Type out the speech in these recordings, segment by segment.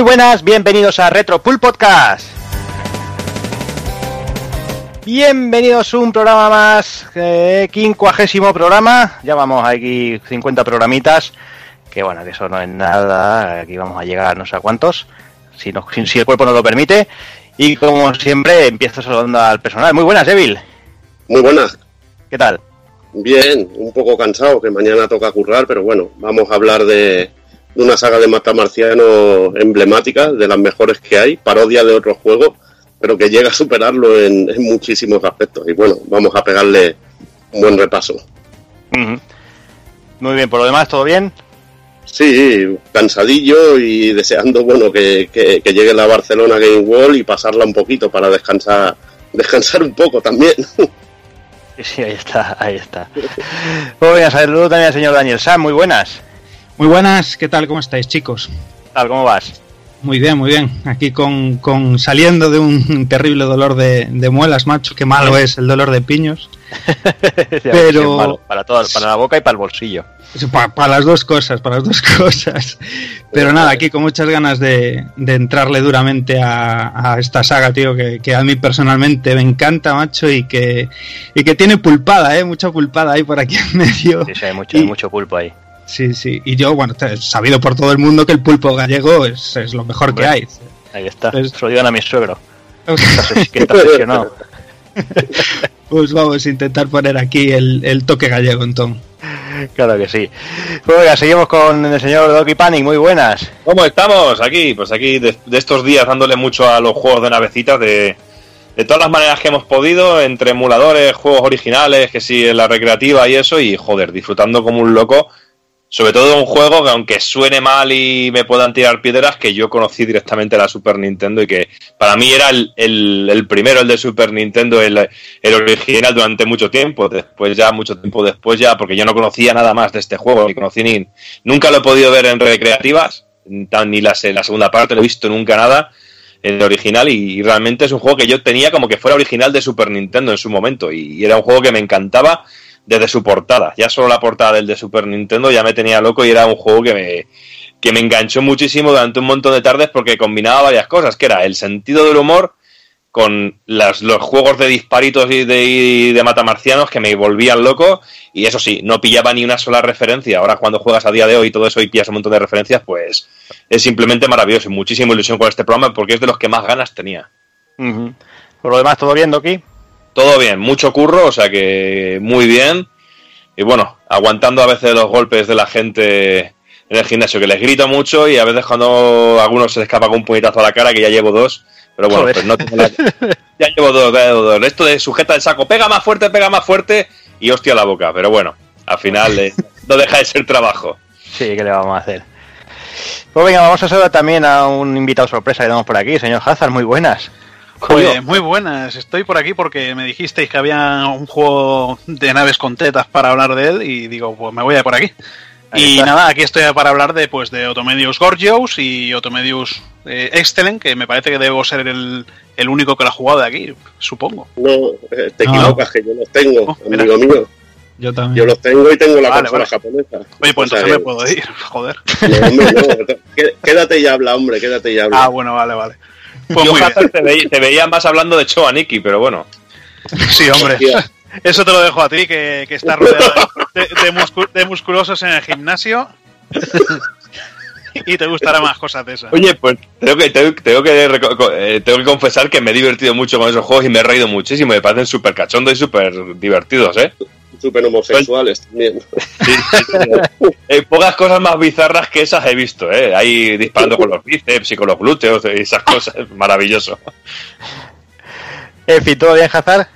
Muy buenas, bienvenidos a Retro Pool Podcast. Bienvenidos a un programa más, eh, quincuagésimo programa. Ya vamos aquí 50 programitas, que bueno, que eso no es nada. Aquí vamos a llegar no sé a cuántos, si, no, si, si el cuerpo nos lo permite. Y como siempre, empiezo saludando al personal. Muy buenas, Evil. Muy buenas. ¿Qué tal? Bien, un poco cansado, que mañana toca currar, pero bueno, vamos a hablar de, de una saga de matamarciano emblemática, de las mejores que hay, parodia de otros juegos, pero que llega a superarlo en, en muchísimos aspectos. Y bueno, vamos a pegarle un buen repaso. Muy bien, por lo demás, ¿todo bien? Sí, cansadillo y deseando bueno que, que- que llegue la Barcelona Game Wall y pasarla un poquito para descansar, descansar un poco también. Sí, ahí está, ahí está. Muy bien, saludo también al señor Daniel Sam, muy buenas. Muy buenas, ¿qué tal? ¿Cómo estáis, chicos? ¿Qué tal? ¿Cómo vas? Muy bien, muy bien. Aquí con, con saliendo de un terrible dolor de, de muelas, macho. Qué malo es el dolor de piños. Pero... Para, todo, para la boca y para el bolsillo. Para, las dos cosas, para las dos cosas. Pero nada, aquí con muchas ganas de, de entrarle duramente a, a, esta saga, tío, que, que, a mí personalmente me encanta, macho, y que, y que tiene pulpada, ¿eh? Mucha pulpada ahí por aquí en medio. Sí, sí, hay mucho, y, hay mucho pulpo ahí. Sí, sí. Y yo, bueno, sabido por todo el mundo que el pulpo gallego es, es lo mejor Hombre, que hay. Ahí está. Pues, Se lo digan a mi suegro. que está obsesionado. pues vamos a intentar poner aquí el, el toque gallego, entonces. Claro que sí. Pues seguimos con el señor Doki Panic, muy buenas. ¿Cómo estamos? Aquí, pues aquí de, de, estos días dándole mucho a los juegos de navecitas de, de todas las maneras que hemos podido, entre emuladores, juegos originales, que sí, en la recreativa y eso, y joder, disfrutando como un loco sobre todo un juego que aunque suene mal y me puedan tirar piedras, que yo conocí directamente la Super Nintendo y que para mí era el, el, primero, el de Super Nintendo, el, el, original durante mucho tiempo. Después ya, mucho tiempo después ya, porque yo no conocía nada más de este juego, ni conocí ni... Nunca lo he podido ver en recreativas, ni la, la segunda parte, no he visto nunca nada en el original y, realmente es un juego que yo tenía como que fuera original de Super Nintendo en su momento y era un juego que me encantaba desde su portada. Ya solo la portada del de Super Nintendo ya me tenía loco y era un juego que me, que me enganchó muchísimo durante un montón de tardes porque combinaba varias cosas, que era el sentido del humor con las, los juegos de disparitos y de, y de matamarcianos que me volvían loco y eso sí, no pillaba ni una sola referencia. Ahora cuando juegas a día de hoy y todo eso y pillas un montón de referencias, pues es simplemente maravilloso y muchísima ilusión con este programa porque es de los que más ganas tenía. Por lo demás, ¿todo bien, Doki? Todo bien, mucho curro, o sea que muy bien. Y bueno, aguantando a veces los golpes de la gente en el gimnasio, que les grito mucho y a veces cuando algunos se les escapa con un puñetazo a la cara, que ya llevo dos. Pero bueno, Joder. pues no tengo la... Ya llevo dos, ya llevo dos. Esto de sujeta el saco, pega más fuerte, pega más fuerte y hostia la boca. Pero bueno, al final eh, no deja de ser trabajo. Sí, ¿qué le vamos a hacer? Pues venga, vamos a saludar también a un invitado sorpresa que tenemos por aquí, señor Hazard, muy buenas. Pues muy buenas, estoy por aquí porque me dijisteis que había un juego de naves con tetas para hablar de él y digo, pues me voy a por aquí. Ahí y está. nada, aquí estoy para hablar de pues de Otomedius Gorgios y Otomedius eh, Excellent, que me parece que debo ser el, el, único que lo ha jugado de aquí, supongo. No, eh, te equivocas, no. que yo los tengo, oh, amigo mira. mío. Yo también. Yo los tengo y tengo la vale, consola vale. japonesa. Oye, pues o sea, entonces me puedo ir, joder. No, hombre, no. Quédate y habla, hombre, quédate y habla. Ah, bueno, vale, vale. Pues Yo te, veía, te veía más hablando de Choaniki, pero bueno. Sí, hombre. Eso te lo dejo a ti, que, que estás rodeado de, de, de, musculosos en el gimnasio. y te gustará más cosas de esas. Oye, pues tengo que, tengo, tengo, que, eh, tengo que confesar que me he divertido mucho con esos juegos y me he reído muchísimo. Me parecen súper cachondos y súper divertidos, ¿eh? Súper homosexuales también. Sí, sí, sí. pocas cosas más bizarras que esas he visto, ¿eh? Ahí disparando con los bíceps y con los glúteos y esas cosas. Maravilloso. En fin, ¿todo bien, Hazard?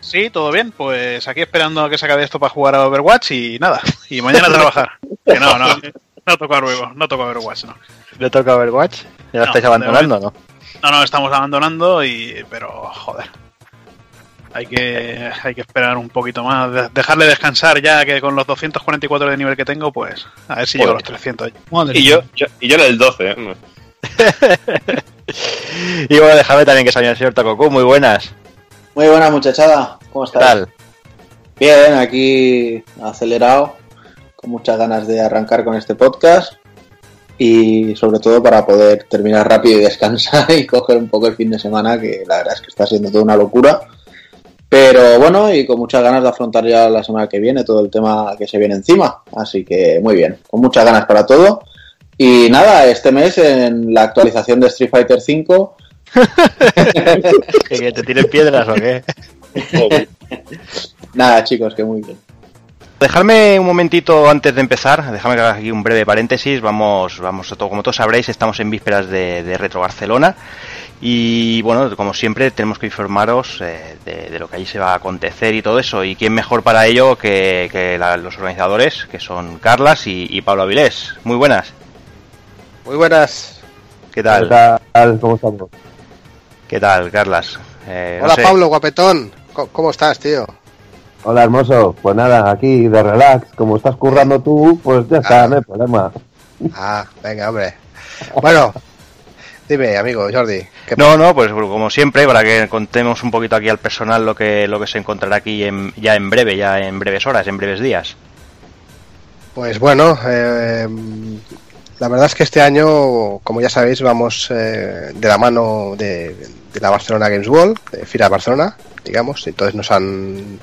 Sí, todo bien. Pues aquí esperando a que se acabe esto para jugar a Overwatch y nada. Y mañana a trabajar. que no, no. No toca luego. No toca Overwatch, no. ¿No toca Overwatch? ¿Ya lo no, estáis abandonando, no? No, no, estamos abandonando y... Pero, joder. Hay que, hay que esperar un poquito más, dejarle descansar ya que con los 244 de nivel que tengo, pues a ver si llego a los 300. Madre y, yo, yo, y yo en el 12. ¿eh? y bueno, déjame también que salga el señor Takoku, muy buenas. Muy buenas muchachada, ¿cómo estás? ¿Qué tal? Bien, aquí acelerado, con muchas ganas de arrancar con este podcast. y sobre todo para poder terminar rápido y descansar y coger un poco el fin de semana, que la verdad es que está siendo toda una locura. Pero bueno, y con muchas ganas de afrontar ya la semana que viene todo el tema que se viene encima. Así que muy bien, con muchas ganas para todo. Y nada, este mes en la actualización de Street Fighter V. ¿Que te tiren piedras o qué? nada, chicos, que muy bien. Dejarme un momentito antes de empezar, déjame que haga aquí un breve paréntesis. Vamos, vamos, como todos sabréis, estamos en vísperas de, de Retro Barcelona. Y bueno, como siempre, tenemos que informaros eh, de, de, lo que allí se va a acontecer y todo eso. Y quién mejor para ello que, que la, los organizadores, que son Carlas y, y, Pablo Avilés. Muy buenas. Muy buenas. ¿Qué tal? ¿Qué tal? ¿Cómo estamos? ¿Qué tal, Carlas? Eh, Hola, no sé. Pablo, guapetón. ¿Cómo estás, tío? Hola, hermoso. Pues nada, aquí de relax. Como estás currando tú, pues ya está, ah. no hay problema. Ah, venga, hombre. Bueno, dime, amigo Jordi. no, no, pues como siempre, para que contemos un poquito aquí al personal lo que, lo que se encontrará aquí en, ya en breve, ya en breves horas, en breves días. Pues bueno, eh, la verdad es que este año, como ya sabéis, vamos eh, de la mano de, de, la Barcelona Games World, de Fira Barcelona, digamos, entonces nos han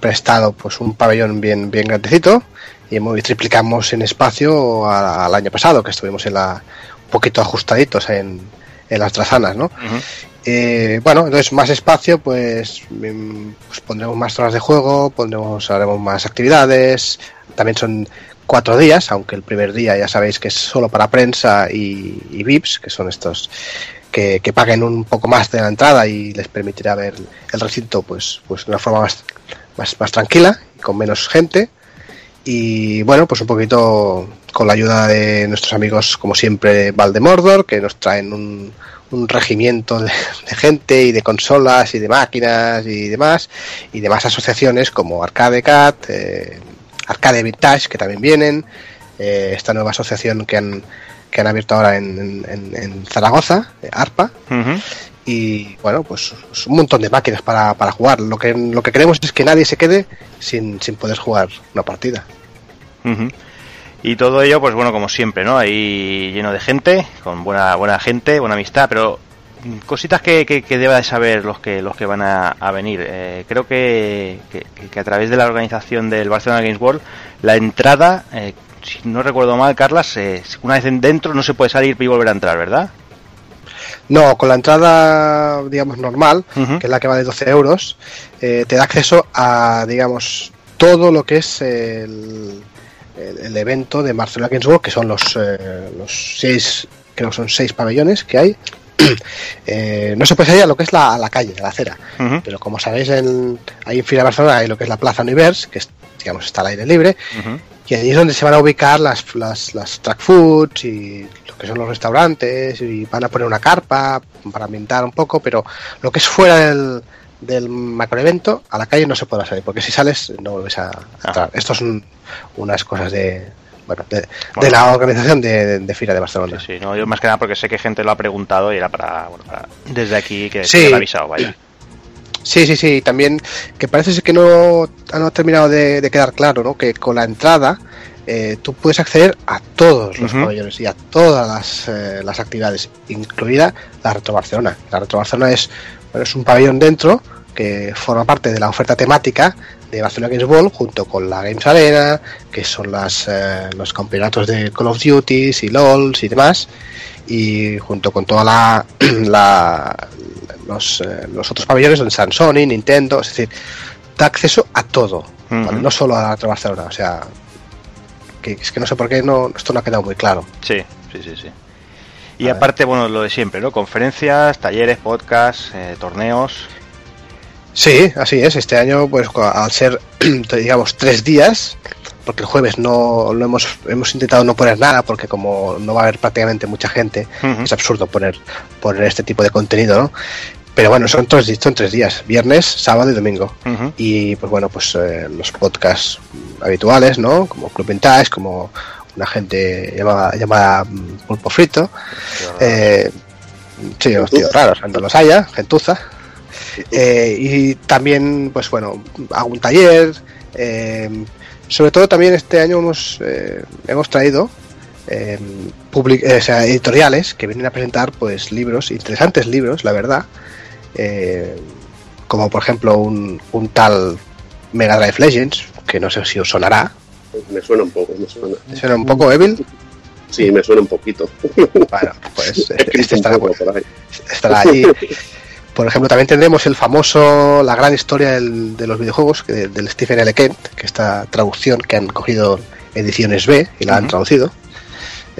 prestado pues un pabellón bien bien grandecito y hemos, triplicamos en espacio al año pasado que estuvimos en la un poquito ajustaditos en, en las trazanas, ¿no? Uh -huh. eh, bueno, entonces más espacio, pues, pues, pondremos más zonas de juego, pondremos, haremos más actividades, también son cuatro días, aunque el primer día ya sabéis que es solo para prensa y, y VIPs, que son estos que, que, paguen un poco más de la entrada y les permitirá ver el recinto pues, pues de una forma más, más, más tranquila con menos gente. Y bueno, pues un poquito con la ayuda de nuestros amigos, como siempre, Valdemordor, que nos traen un, un regimiento de, gente y de consolas y de máquinas y demás, y demás asociaciones como Arcade Cat, eh, Arcade Vintage, que también vienen, eh, esta nueva asociación que han, que han abierto ahora en, en, en Zaragoza, ARPA. Uh -huh. Y bueno, pues, pues, un montón de máquinas para, para, jugar. Lo que, lo que queremos es que nadie se quede sin, sin poder jugar una partida. Y todo ello, pues bueno, como siempre, ¿no? Ahí lleno de gente, con buena, buena gente, buena amistad, pero cositas que, que, deba de saber los que los que van a, venir. Eh, creo que, que, que, a través de la organización del Barcelona Games World, la entrada, eh, si no recuerdo mal, Carlas, eh, una vez dentro no se puede salir y volver a entrar, ¿verdad? No, con la entrada, digamos, normal, uh -huh. que es la que vale 12 euros, eh, te da acceso a, digamos, todo lo que es el, el, el evento de Barcelona Games World, que son los, eh, los seis, creo que son seis pabellones que hay. Eh, no se puede salir a lo que es la, la calle, a la acera, uh -huh. pero como sabéis, en, ahí en Fira Barcelona hay lo que es la Plaza Univers, que es, digamos está al aire libre, uh -huh. Y ahí es donde se van a ubicar las, las, las track foods y lo que son los restaurantes, y van a poner una carpa para ambientar un poco, pero lo que es fuera del, del macroevento, a la calle no se podrá salir, porque si sales no vuelves a entrar. Ah. Estos son unas cosas de, bueno, de, bueno, de, la organización de, de, de, Fira de Barcelona. Sí, sí, no, yo más que nada porque sé que gente lo ha preguntado y era para, bueno, para desde aquí que sí. se avisado, vaya. Sí, sí, sí, también que parece que no, no ha terminado de, de, quedar claro, ¿no? Que con la entrada eh, tú puedes acceder a todos los uh -huh. pabellones y a todas las, eh, las, actividades, incluida la Retro Barcelona. La Retro Barcelona es, bueno, es un pabellón dentro que forma parte de la oferta temática de Barcelona Games World junto con la Games Arena, que son las, eh, los campeonatos de Call of Duty y LOLs y demás, y junto con toda la, la los, eh, los, otros pabellones donde están Sony, Nintendo, es decir, da acceso a todo, uh -huh. ¿vale? no solo a la Barcelona, o sea, que es que no sé por qué no, esto no ha quedado muy claro. Sí, sí, sí, sí. Y a aparte, ver. bueno, lo de siempre, ¿no? Conferencias, talleres, podcasts, eh, torneos. Sí, así es. Este año, pues al ser, digamos, tres días, porque el jueves no, no hemos, hemos intentado no poner nada, porque como no va a haber prácticamente mucha gente, uh -huh. es absurdo poner, poner este tipo de contenido, ¿no? Pero bueno, son tres, son tres días, viernes, sábado y domingo. Uh -huh. Y pues bueno, pues eh, los podcasts habituales, ¿no? Como Club Vintage, como una gente llamada, llamada Pulpo Frito. Eh, sí, los tíos raros, no los haya, gentuza. Eh, y también, pues bueno, hago un taller. Eh, sobre todo también este año hemos, eh, hemos traído eh, public- eh, o sea, editoriales que vienen a presentar pues libros, interesantes libros, la verdad. Eh, como por ejemplo un, un tal Mega Drive Legends, que no sé si os sonará. Me suena un poco, me suena. ¿Te ¿Suena un poco, Evil? Sí, me suena un poquito. Bueno, pues este, este estará, ahí. estará allí. Por ejemplo, también tendremos el famoso, la gran historia del- de los videojuegos que- del Stephen L. Kent, que esta traducción que han cogido ediciones B y la han traducido.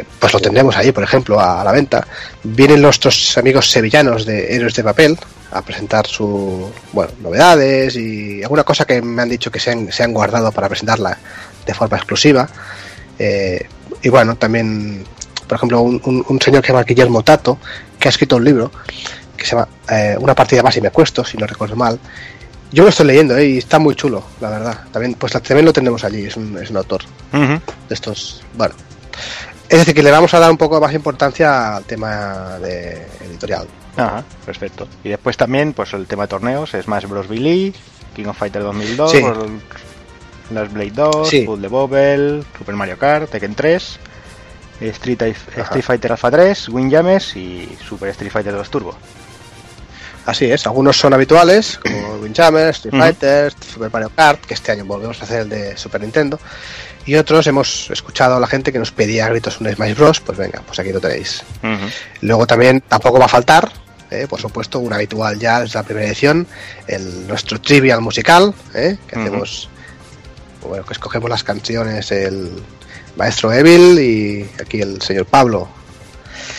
Eh, Pues lo tendremos ahí, por ejemplo, a, a la venta. Vienen nuestros amigos sevillanos de Héroes de Papel a presentar su bueno, novedades y alguna cosa que me han dicho que se han, se han guardado para presentarla de forma exclusiva. Eh, y bueno, también, por ejemplo, un, un- un señor que se llama Guillermo Tato, que ha escrito un libro que se llama eh, Una partida más y me acuesto, si no recuerdo mal. Yo lo estoy leyendo eh, y está muy chulo, la verdad. También, pues también lo tenemos allí, es un, es un autor de estos. Bueno, es decir, que le vamos a dar un poco más importancia al tema de editorial. Ajá, perfecto. Y después también, pues el tema de torneos, Smash Bros. Billy, King of Fighter 2002, Sí. Last Blade 2, Sí. Football Bobble, Super Mario Kart, Tekken 3, Street. Street Fighter Alpha 3, Windjammers y Super Street Fighter 2 Turbo. Así es, algunos son habituales, como Windjammer, Street. Fighter, Super Mario Kart, que este año volvemos a hacer el de Super Nintendo. Y otros hemos escuchado a la gente que nos pedía gritos un Smash Bros. Pues venga, pues aquí lo tenéis. Luego también tampoco va a faltar, eh, por supuesto, un habitual ya desde la primera edición, el, nuestro trivial musical, eh, que hacemos, bueno, que escogemos las canciones el maestro Evil y aquí el señor Pablo,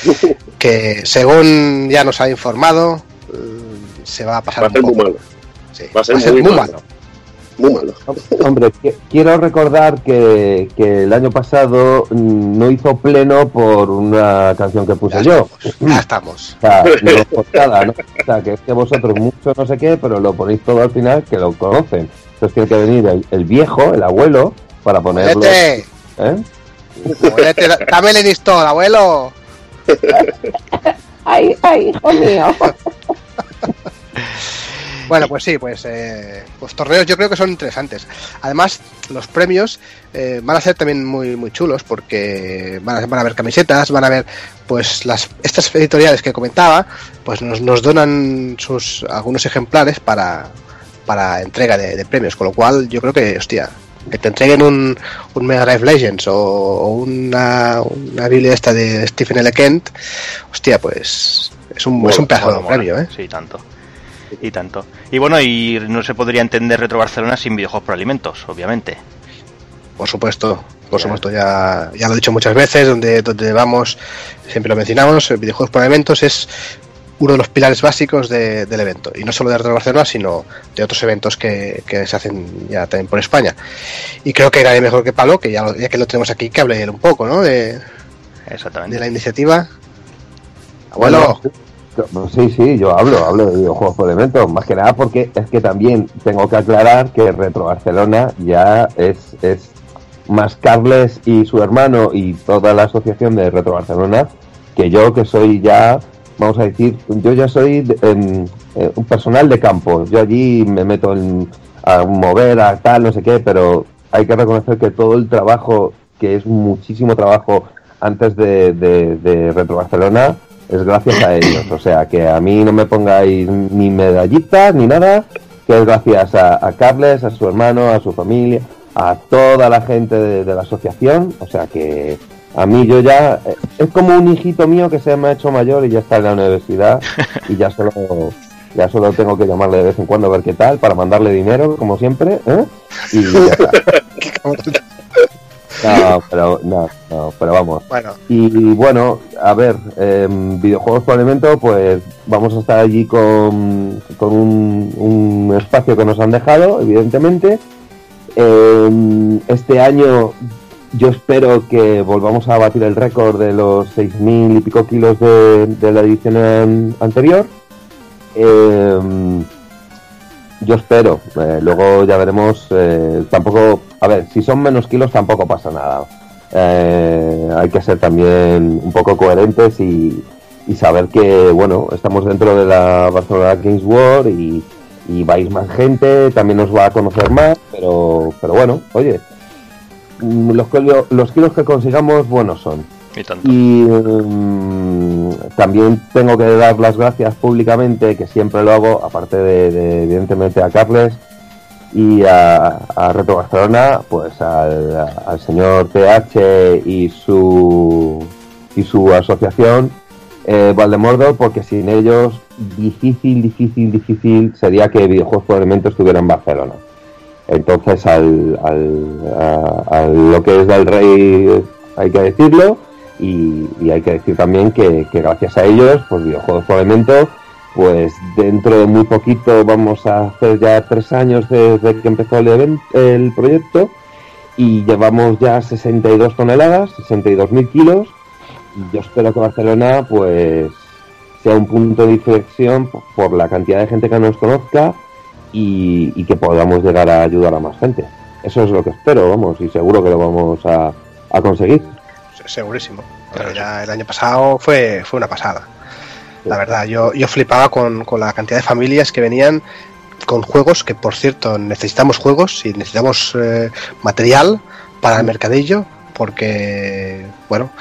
que según ya nos ha informado, eh, se va a pasar Va a un ser muy malo. Sí, Va a ser muy, muy muy malo. malo. Muy malo. Hombre, qui- quiero recordar que, que el año pasado mm, no hizo pleno por una canción que puse Ya yo. estamos, ya estamos. O sea, no ¿no? O sea, que es que vosotros mucho no sé qué, pero lo ponéis todo al final que lo conocen. Entonces tiene que venir el, el viejo, el abuelo, para ponerlo. Abuelete, ¿eh? dame el abuelo. Ay, ay, hijo mío. Bueno, pues sí, pues eh, los torneos yo creo que son interesantes. Además, los premios eh, van a ser también muy muy chulos porque van a, van a haber camisetas, van a haber pues las estas editoriales que comentaba, pues nos, nos donan sus algunos ejemplares para para entrega de, de premios, con lo cual yo creo que, hostia, que te entreguen un, un Mega Drive Legends o, o una, una Biblia esta de Stephen L. Kent, hostia, pues es un, es un pedazo de premio, ¿eh? Sí, tanto. Y tanto. Y bueno, y no se podría entender Retro Barcelona sin videojuegos por alimentos, obviamente. Por supuesto, por supuesto, ya, ya lo he dicho muchas veces, donde, donde vamos, siempre lo mencionamos, el videojuegos por eventos es uno de los pilares básicos de- del evento, y no solo de Retro Barcelona, sino de otros eventos que, que se hacen ya también por España. Y creo que nadie mejor que Pablo, que ya, ya que lo tenemos aquí, que hable él un poco, ¿no? De, Exactamente. de la iniciativa. Abuelo, Bueno, Sí, sí, yo hablo, hablo de videojuegos por eventos, más que nada porque es que también tengo que aclarar que Retro Barcelona ya es, es más Carles y su hermano y toda la asociación de Retro Barcelona que yo que soy ya, vamos a decir, yo ya soy eh, un personal de campo, yo allí me meto en, a mover, a tal, no sé qué, pero hay que reconocer que todo el trabajo, que es muchísimo trabajo antes de Retro Barcelona, es gracias a ellos. O sea, que a mí no me pongáis ni medallitas ni nada, que es gracias a, Carles, a su hermano, a su familia, a toda la gente de, de la asociación. O sea, que a mí yo ya, eh, es como un hijito mío que se me ha hecho mayor y ya está en la universidad y ya solo... Ya solo tengo que llamarle de vez en cuando a ver qué tal, para mandarle dinero, como siempre, ¿eh? Y ya está. No, pero, no, no, pero vamos. bueno, Y bueno, a ver, em, videojuegos por elemento, pues vamos a estar allí con, con un, un espacio que nos han dejado, evidentemente. Em, este año yo espero que volvamos a batir el récord de los 6.000 y pico kilos de, de la edición an- anterior. Em, yo espero, eh, luego ya veremos. eh, tampoco, a ver, si son menos kilos tampoco pasa nada. Eh, hay que ser también un poco coherentes y, y saber que, bueno, estamos dentro de la Barcelona Games World y, y vais más gente, también nos va a conocer más, pero, pero bueno, oye, mm, los, los kilos que consigamos buenos son. Y mm, también tengo que dar las gracias públicamente, que siempre lo hago, aparte de, de, evidentemente a Carles y a, Reto Barcelona, pues al, señor TH y su y su asociación eh, Valdemordo, porque sin ellos difícil, difícil, difícil sería que Videojuegos por Elementos estuviera en Barcelona. Entonces, al, al, a lo que es del rey hay que decirlo y, y hay que decir también que, gracias a ellos, pues Videojuegos por Elementos, pues dentro de muy poquito vamos a hacer ya tres años desde que empezó el, event, el proyecto y llevamos ya 62 toneladas, 62.000 kilos yo espero que Barcelona pues sea un punto de inflexión por la cantidad de gente que nos conozca y, y, que podamos llegar a ayudar a más gente. Eso es lo que espero, vamos, y seguro que lo vamos a, a conseguir. Segurísimo. Pero ya el año pasado fue, fue una pasada. La verdad, yo, yo flipaba con, con la cantidad de familias que venían con juegos, que por cierto necesitamos juegos y necesitamos eh, material para el mercadillo, porque, bueno,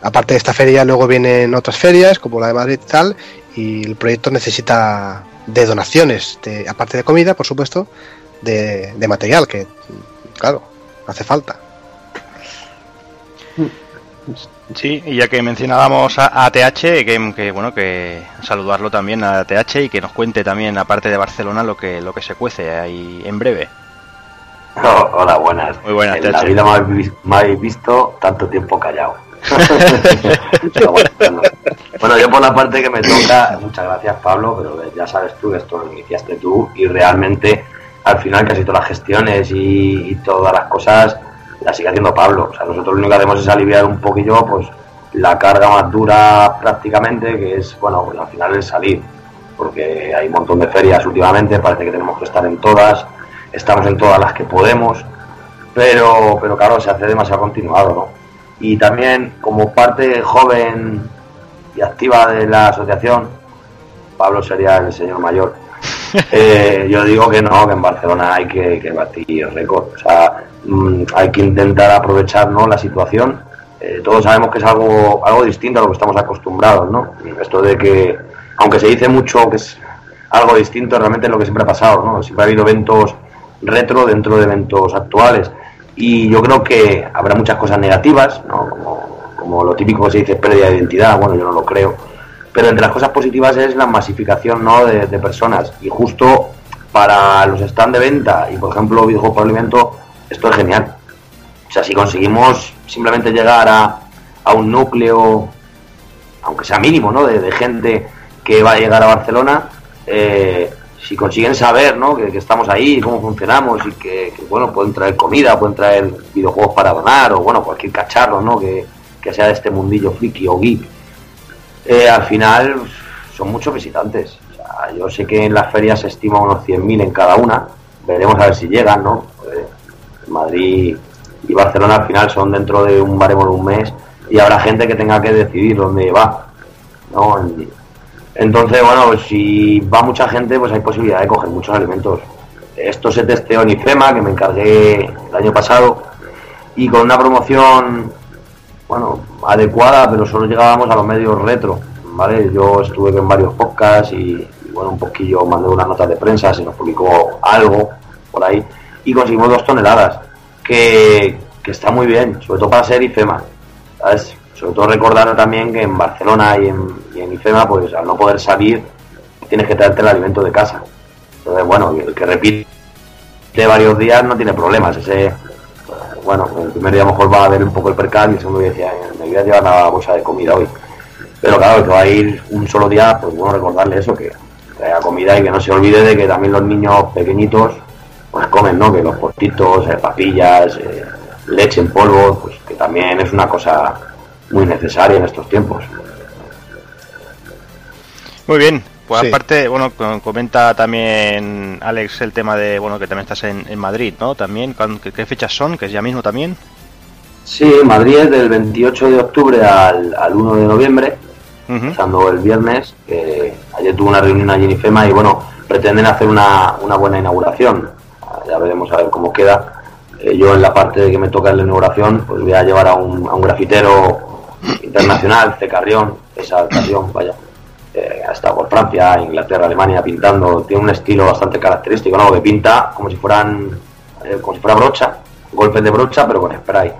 aparte de esta feria, luego vienen otras ferias, como la de Madrid y tal, y el proyecto necesita de donaciones, de, aparte de comida, por supuesto, de, de, material, que, claro, hace falta. Sí, y ya que mencionábamos a, a TH, que, que, bueno, que saludarlo también a TH y que nos cuente también, aparte de Barcelona, lo que, lo que se cuece ahí en breve. Oh, hola, buenas. Muy buenas, en la vida me habéis visto tanto tiempo callado. bueno, bueno, yo por la parte que me toca, muchas gracias Pablo, pero ya sabes tú, esto lo iniciaste tú y realmente al final casi todas las gestiones y, y todas las cosas las sigue haciendo Pablo. O sea, nosotros lo único que hacemos es aliviar un poquillo pues la carga más dura prácticamente, que es, bueno, pues al final es salir, porque hay un montón de ferias últimamente, parece que tenemos que estar en todas, estamos en todas las que podemos, pero, pero claro, se hace demasiado continuado, ¿no? y también como parte joven y activa de la asociación, Pablo sería el señor mayor. Eh, yo digo que no, que en Barcelona hay que, batir récord, o sea, mmm, hay que intentar aprovechar ¿no? la situación. Eh, todos sabemos que es algo, algo distinto a lo que estamos acostumbrados, ¿no? Esto de que, aunque se dice mucho que es algo distinto, realmente es lo que siempre ha pasado, ¿no? Siempre ha habido eventos retro dentro de eventos actuales y yo creo que habrá muchas cosas negativas, ¿no? como, como, lo típico que se dice pérdida de identidad, bueno, yo no lo creo, pero entre las cosas positivas es la masificación ¿no? de, personas y justo para los stands de venta y por ejemplo videojuegos por alimento, esto es genial. O sea, si conseguimos simplemente llegar a, a un núcleo, aunque sea mínimo, ¿no? De, gente que va a llegar a Barcelona, eh, si consiguen saber ¿no? que, que, estamos ahí, cómo funcionamos y que, que, bueno, pueden traer comida, pueden traer videojuegos para donar o bueno, cualquier cacharro ¿no? que, que sea de este mundillo friki o geek, eh, al final son muchos visitantes. Yo sé que en las ferias se estima unos 100.000 en cada una, veremos a ver si llegan, ¿no? Madrid y Barcelona al final son dentro de un baremo de un mes y habrá gente que tenga que decidir dónde va, ¿no? Entonces, bueno, si va mucha gente, pues hay posibilidad de coger muchos alimentos. Esto se testeó en IFEMA, que me encargué el año pasado, y con una promoción, bueno, adecuada, pero solo llegábamos a los medios retro, ¿vale? Yo estuve en varios podcasts y, bueno, un poquillo mandé una nota de prensa, se nos publicó algo por ahí, y conseguimos dos toneladas, que, que está muy bien, sobre todo para ser IFEMA, ¿sabes? sobre todo recordar también que en Barcelona y en, y en, IFEMA, pues al no poder salir, tienes que traerte el alimento de casa. Entonces, bueno, el que repite varios días no tiene problemas. Ese, bueno, el primer día mejor va a ver un poco el percal y el segundo día decía, me voy a llevar la bolsa de comida hoy. Pero claro, que va a ir un solo día, pues bueno, recordarle eso, que traiga comida y que no se olvide de que también los niños pequeñitos, pues comen, ¿no? Que los postitos, eh, papillas, eh, leche en polvo, pues que también es una cosa muy necesaria en estos tiempos. Muy bien, pues sí. aparte, bueno, comenta también Alex el tema de, bueno, que también estás en, en Madrid, ¿no? También, ¿qué, ¿qué, fechas son? ¿Que es ya mismo también? Sí, Madrid es del 28 de octubre al, al 1 de noviembre, uh -huh. pasando el viernes, que ayer tuve una reunión allí en IFEMA y bueno, pretenden hacer una, una buena inauguración, ya veremos a ver cómo queda. Eh, yo en la parte de que me toca la inauguración, pues voy a llevar a un, a un grafitero internacional, C. Carrión, esa Carrión, vaya, eh, ha estado por Francia, Inglaterra, Alemania pintando, tiene un estilo bastante característico, ¿no? Que pinta como si fueran, eh, como si fuera brocha, golpes de brocha, pero con spray.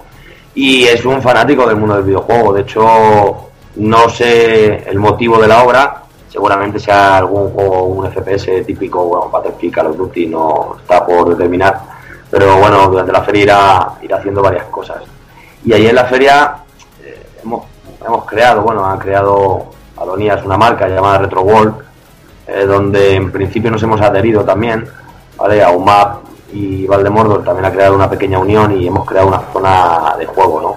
Y es un fanático del mundo del videojuego, de hecho, no sé el motivo de la obra, seguramente sea algún juego, un FPS típico, bueno, Battlefield, Call of Duty no está por determinar, pero bueno, durante la feria irá, haciendo varias cosas. Y ahí en la feria eh, hemos, hemos creado, bueno, han creado Adonías una marca llamada Retro World, eh, donde en principio nos hemos adherido también, ¿vale? A UMAP y Valdemordor también ha creado una pequeña unión y hemos creado una zona de juego, ¿no?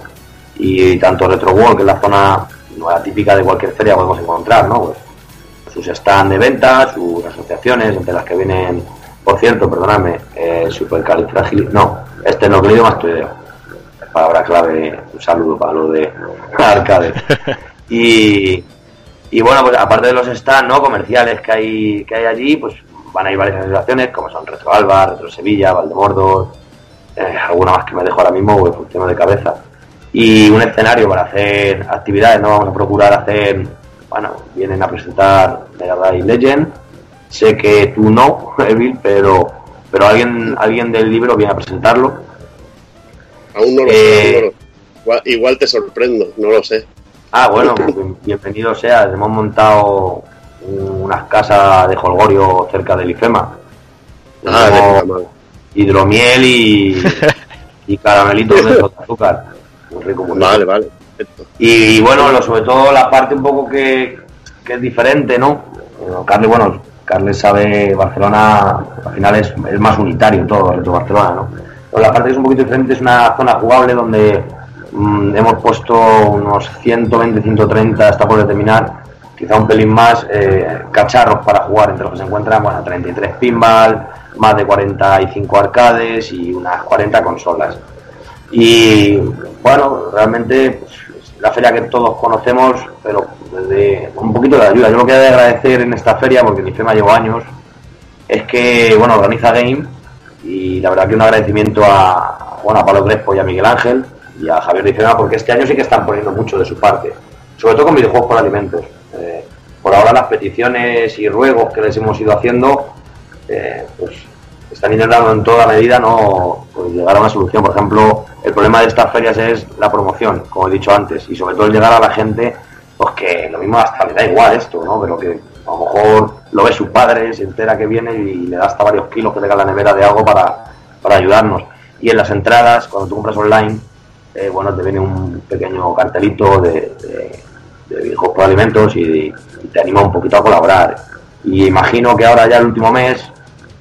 Y tanto Retro World, que es la zona no la típica de cualquier feria podemos encontrar, ¿no? Pues sus stands de venta, sus asociaciones, entre las que vienen, por cierto, perdonadme, eh, supercalifragil, no, este no más mastoideo, palabra clave, un saludo para lo de arcade. Y, y bueno, pues aparte de los stands ¿no? comerciales que hay, que hay allí, pues van a ir varias asociaciones, como son Retro Alba, Retro Sevilla, Valdemordo, eh, alguna más que me dejo ahora mismo, pues funciona de cabeza. Y un escenario para hacer actividades, ¿no? Vamos a procurar hacer bueno, vienen a presentar Mega Drive Legend. Sé que tú no, Evil, pero, pero alguien, alguien del libro viene a presentarlo. Aún no lo sé, eh, Igual, te sorprendo, no lo sé. Ah, bueno, pues bienvenido sea. Hemos montado unas casas de Holgorio cerca del IFEMA. Ah, hidromiel y, y caramelitos de azúcar. Muy rico, muy Vale, vale. Y, bueno, lo, sobre todo la parte un poco que, es diferente, ¿no? Carles, bueno, Carles sabe, Barcelona al final es, más unitario todo, el resto de Barcelona, ¿no? Pero la parte que es un poquito diferente es una zona jugable donde mm, hemos puesto unos 120, 130, está por determinar, quizá un pelín más, eh, cacharros para jugar, entre los que se encuentran, bueno, 33 pinball, más de 45 arcades y unas 40 consolas. Y bueno, realmente pues, la feria que todos conocemos, pero desde un poquito de ayuda. Yo lo que he de agradecer en esta feria, porque mi FEMA llevo años, es que, bueno, organiza Game y la verdad que un agradecimiento a, bueno, a Pablo Crespo y a Miguel Ángel y a Javier Dicena, porque este año sí que están poniendo mucho de su parte, sobre todo con videojuegos por alimentos. Eh, por ahora las peticiones y ruegos que les hemos ido haciendo, eh, pues están intentando en toda medida no pues, llegar a una solución. Por ejemplo, el problema de estas ferias es la promoción, como he dicho antes, y sobre todo llegar a la gente, pues que lo mismo hasta le da igual esto, ¿no? Pero que a lo mejor lo ve su padre, se entera que viene y le da hasta varios kilos que tenga la nevera de algo para, ayudarnos. Y en las entradas, cuando tú compras online, eh, bueno, te viene un pequeño cartelito de, de, viejos por alimentos y, y, te anima un poquito a colaborar. Y imagino que ahora ya el último mes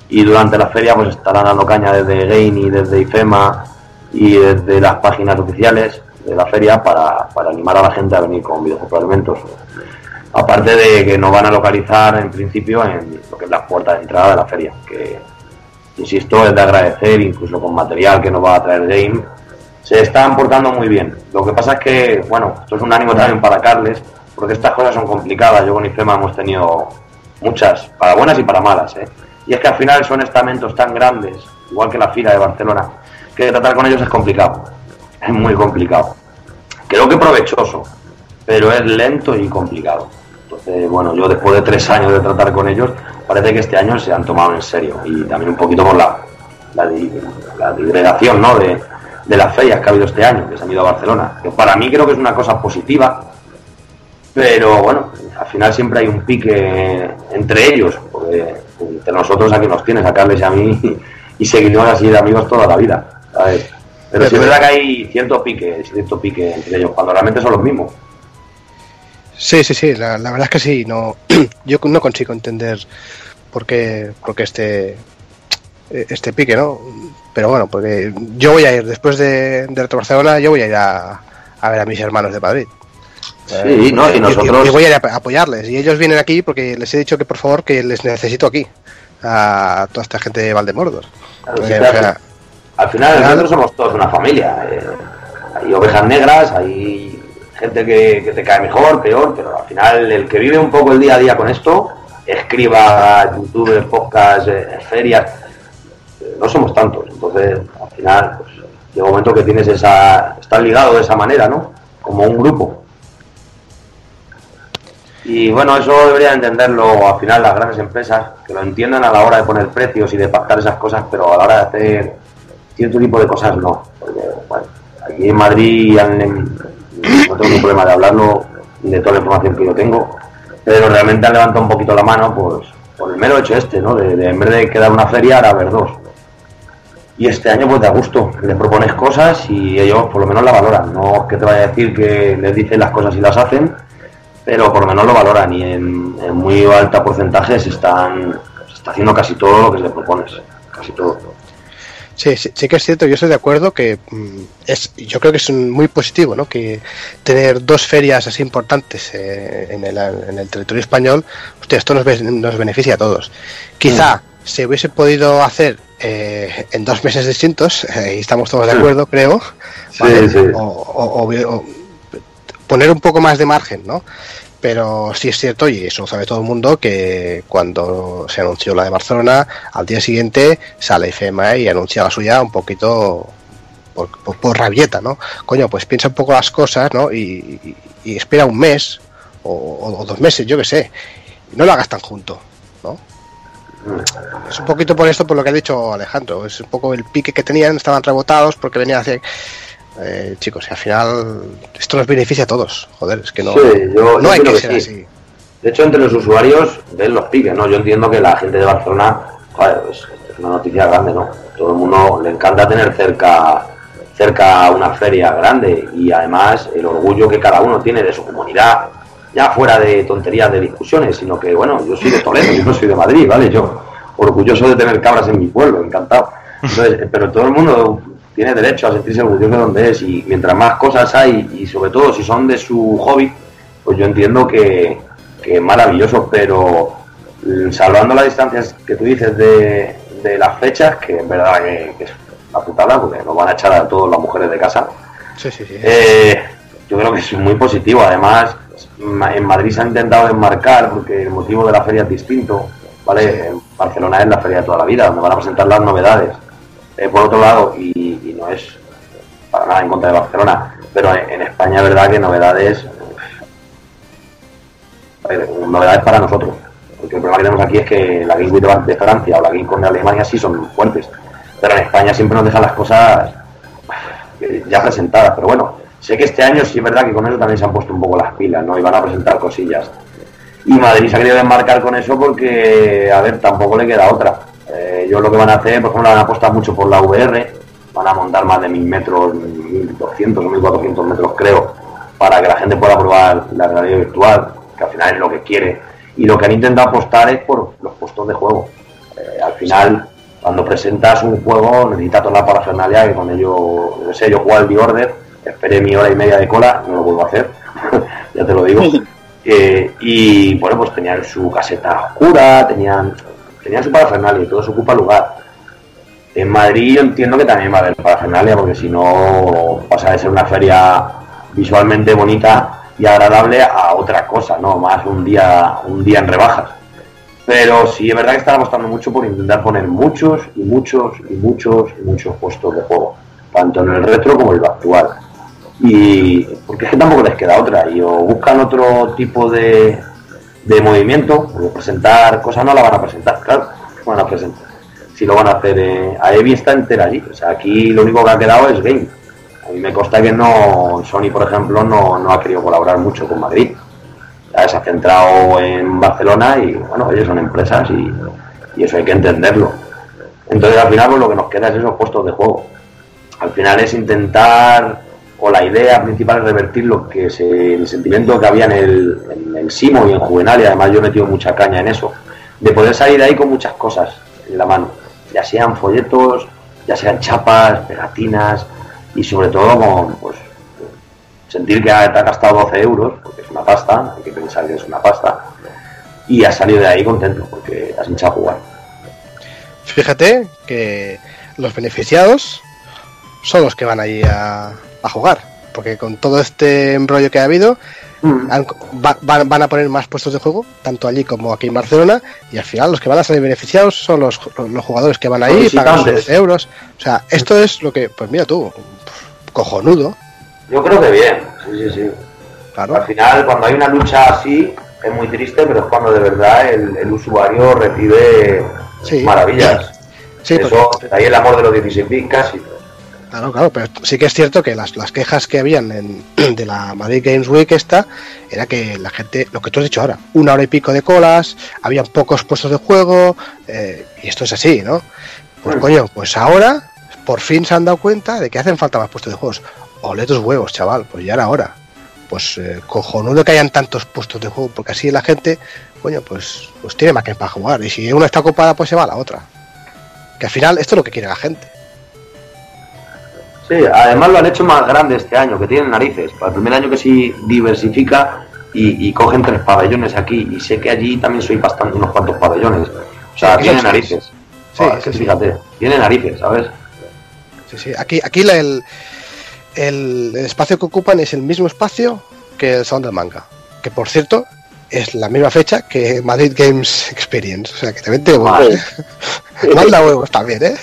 y durante la feria pues estarán dando caña desde Gain y desde IFEMA y desde las páginas oficiales de la feria para, animar a la gente a venir con videojuegos alimentos. Aparte de que nos van a localizar en principio en lo que es la puerta de entrada de la feria, que insisto es de agradecer, incluso con material que nos va a traer Game. Se están portando muy bien. Lo que pasa es que, bueno, esto es un ánimo también para Carles, porque estas cosas son complicadas. Yo con IFEMA hemos tenido muchas, para buenas y para malas, ¿eh? Y es que al final son estamentos tan grandes, igual que la fila de Barcelona, que tratar con ellos es complicado. Es muy complicado. Creo que provechoso, pero es lento y complicado. Entonces, bueno, yo después de tres años de tratar con ellos, parece que este año se han tomado en serio. Y también un poquito por la, la, la ¿no? de, de las ferias que ha habido este año, que se han ido a Barcelona. Que para mí creo que es una cosa positiva, pero bueno, al final siempre hay un pique entre ellos, porque entre nosotros aquí nos tienes, a y a mí, y seguimos así de amigos toda la vida. Pero sí es verdad que hay cierto pique, cierto pique entre ellos, cuando realmente son los mismos. Sí, sí, sí, la, verdad es que sí, no, yo no consigo entender por qué, por qué este, este pique, ¿no? Pero bueno, porque yo voy a ir, después de, de Reto Barcelona, yo voy a ir a, a ver a mis hermanos de Madrid. Sí, no, y nosotros... Y, voy a ir a apoyarles. Y ellos vienen aquí porque les he dicho que por favor que les necesito aquí. A toda esta gente de Valdemordor. al final nosotros somos todos una familia. Eh, hay ovejas negras, hay gente que, te cae mejor, peor, pero al final el que vive un poco el día a día con esto, escriba, YouTube, podcast, eh, ferias, no somos tantos. Entonces, al final, pues, llega un momento que tienes esa. estás ligado de esa manera, ¿no? Como un grupo Y bueno, eso debería entenderlo al final las grandes empresas, que lo entiendan a la hora de poner precios y de pactar esas cosas, pero a la hora de hacer cierto tipo de cosas no. Porque, bueno, aquí en Madrid no tengo ningún problema de hablarlo, de toda la información que yo tengo, pero realmente han levantado un poquito la mano pues, por el mero hecho este, ¿no? De, de en vez de quedar una feria, ahora haber dos. Y este año pues da gusto, les propones cosas y ellos por lo menos la valoran, no es que te vaya a decir que les dicen las cosas y las hacen, pero por lo menos lo valoran y en, en muy alta porcentaje se están se está haciendo casi todo lo que les propones, casi todo. Sí, sí, sí que es cierto, yo estoy de acuerdo que mm, es, yo creo que es muy positivo, ¿no? Que tener dos ferias así importantes eh, en, el, en el territorio español, hostia, esto nos, nos beneficia a todos. Quizá se hubiese podido hacer eh, en dos meses distintos, eh, y estamos todos de acuerdo, creo, ¿vale? sí. O, o- o- o poner un poco más de margen, ¿no? Pero sí es cierto, y eso lo sabe todo el mundo, que cuando se anunció la de Barcelona, al día siguiente sale IFEMA y anuncia la suya un poquito por, por- por rabieta, ¿no? Coño, pues piensa un poco las cosas, ¿no? Y, y- y espera un mes o, dos meses, yo qué sé. No lo hagas tan junto. Es un poquito por esto, por lo que ha dicho Alejandro. Es un poco el pique que tenían, estaban rebotados porque venían hacia... Eh, chicos, y al final esto nos beneficia a todos. Joder, es que no, Sí, yo- no yo hay que que ser sí. así. De hecho, entre los usuarios ven los piques, ¿no? Yo entiendo que la gente de Barcelona, joder, pues, es una noticia grande, ¿no? Todo el mundo le encanta tener cerca cerca una feria grande y además el orgullo que cada uno tiene de su comunidad, ya fuera de tonterías de discusiones, sino que, bueno, yo soy de Toledo, yo no soy de Madrid, ¿vale? Yo orgulloso de tener cabras en mi pueblo, encantado. Entonces, pero todo el mundo tiene derecho a sentirse orgulloso de donde es y mientras más cosas hay y sobre todo si son de su hobby, pues yo entiendo que, que es maravilloso, pero mm, salvando las distancias que tú dices de, de las fechas, que en verdad que, que es una putada, porque nos van a echar a todas las mujeres de casa, Sí, sí, sí. eh, yo creo que es muy positivo. Además, en Madrid se ha intentado enmarcar porque el motivo de la feria es distinto. ¿vale? En Barcelona es la feria de toda la vida, donde van a presentar las novedades. Eh, por otro lado, y, no es para nada en contra de Barcelona, pero en, España es verdad que novedades, novedades para nosotros. Porque el problema que tenemos aquí es que la Game de Francia o la Game Con de Alemania sí son fuertes, pero en España siempre nos dejan las cosas eh, ya presentadas, pero bueno, sé que este año sí es verdad que con eso también se han puesto un poco las pilas, ¿no? Y van a presentar cosillas. Y Madrid se ha querido desmarcar con eso porque, a ver, tampoco le queda otra. Eh, yo lo que van a hacer, por ejemplo, van a apostar mucho por la VR, van a montar más de 1000 metros, 1200 o 1400 metros creo, para que la gente pueda probar la realidad virtual, que al final es lo que quiere. Y lo que han intentado apostar es por los puestos de juego. Eh, al final, cuando presentas un juego, necesitas toda la parafernalia que con ello, no sé, yo juego al The Order, esperé mi hora y media de cola, no lo vuelvo a hacer, ya te lo digo. Eh, y bueno, pues tenían su caseta oscura, tenían, tenían su parafernalia y todo se ocupa lugar. En Madrid yo entiendo que también va a haber parafernalia, porque si no pasa de ser una feria visualmente bonita y agradable a otra cosa, ¿no? Más un día, un día en rebajas. Pero sí es verdad que están apostando mucho por intentar poner muchos y muchos y muchos y muchos puestos de juego, tanto en el retro como en lo actual. Y porque es que tampoco les queda otra, y o buscan otro tipo de, de movimiento, porque presentar cosas no la van a presentar, claro, van a presentar. Si lo van a hacer, eh, a Evi está entera allí, o sea, aquí lo único que ha quedado es Game. A mí me consta que no, Sony por ejemplo, no, no ha querido colaborar mucho con Madrid. Ya se ha centrado en Barcelona y bueno, ellos son empresas y, y eso hay que entenderlo. Entonces al final pues, lo que nos queda es esos puestos de juego. Al final es intentar, o la idea principal es revertir lo que se, el sentimiento que había en el, en Simo y en Juvenal, y además yo he metido mucha caña en eso, de poder salir de ahí con muchas cosas en la mano, ya sean folletos, ya sean chapas, pegatinas y sobre todo con pues, sentir que te ha gastado 12 euros, porque es una pasta, hay que pensar que es una pasta, y has salido de ahí contento porque has hinchado a jugar. Fíjate que los beneficiados son los que van allí a, a jugar, porque con todo este embrollo que ha habido, han- va- van, van a poner más puestos de juego, tanto allí como aquí en Barcelona, y al final los que van a salir beneficiados son los, los jugadores que van ahí, Los pagan sus visitantes. 12 euros. O sea, esto es lo que, pues mira tú, cojonudo, Yo creo que bien, sí, sí, sí. claro. Al final, cuando hay una lucha así, es muy triste, pero es cuando de verdad el, el usuario recibe Sí. maravillas. Sí, porque- Eso, de ahí el amor de los 16 bits casi. Claro, claro, pero sí que es cierto que las, las quejas que habían en, de la Madrid Games Week esta era que la gente, lo que tú has dicho ahora, una hora y pico de colas, habían pocos puestos de juego, eh, y esto es así, ¿no? Pues coño, pues ahora por fin se han dado cuenta de que hacen falta más puestos de juegos. Ole tus huevos, chaval, pues ya era hora. Pues eh, cojonudo que hayan tantos puestos de juego, porque así la gente, coño, pues, pues tiene más que para jugar. Y si una está ocupada, pues se va a la otra. Que al final esto es lo que quiere la gente. Sí, además lo han hecho más grande este año, que tienen narices. Para el primer año que sí diversifica y, y cogen tres pabellones aquí. Y sé que allí también soy bastante unos cuantos pabellones. O sea, Sí, tiene narices. sí, sí, que sí. Fíjate, tiene narices, ¿sabes? Sí, sí. Aquí, aquí la- el, el espacio que ocupan es el mismo espacio que el Salón del Manga. Que por cierto, es la misma fecha que Madrid Games Experience. O sea que también te Vale. Manda huevos también, ¿eh?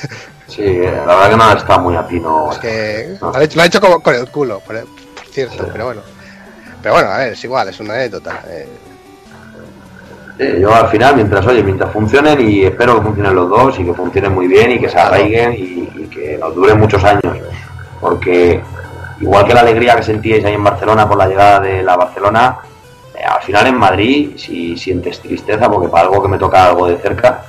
Sí, la verdad que no está muy a pino. Es que lo han hecho, lo han hecho como con el culo, por, por cierto, pero bueno. Pero bueno, a ver, es igual, es una anécdota. eh. Yo al final, mientras, oye, mientras funcionen y espero que funcionen los dos y que funcionen muy bien y que se arraiguen y, y que nos duren muchos años. Porque igual que la alegría que sentíais ahí en Barcelona por la llegada de la Barcelona, eh, al final en Madrid si sientes tristeza porque para algo que me toca algo de cerca,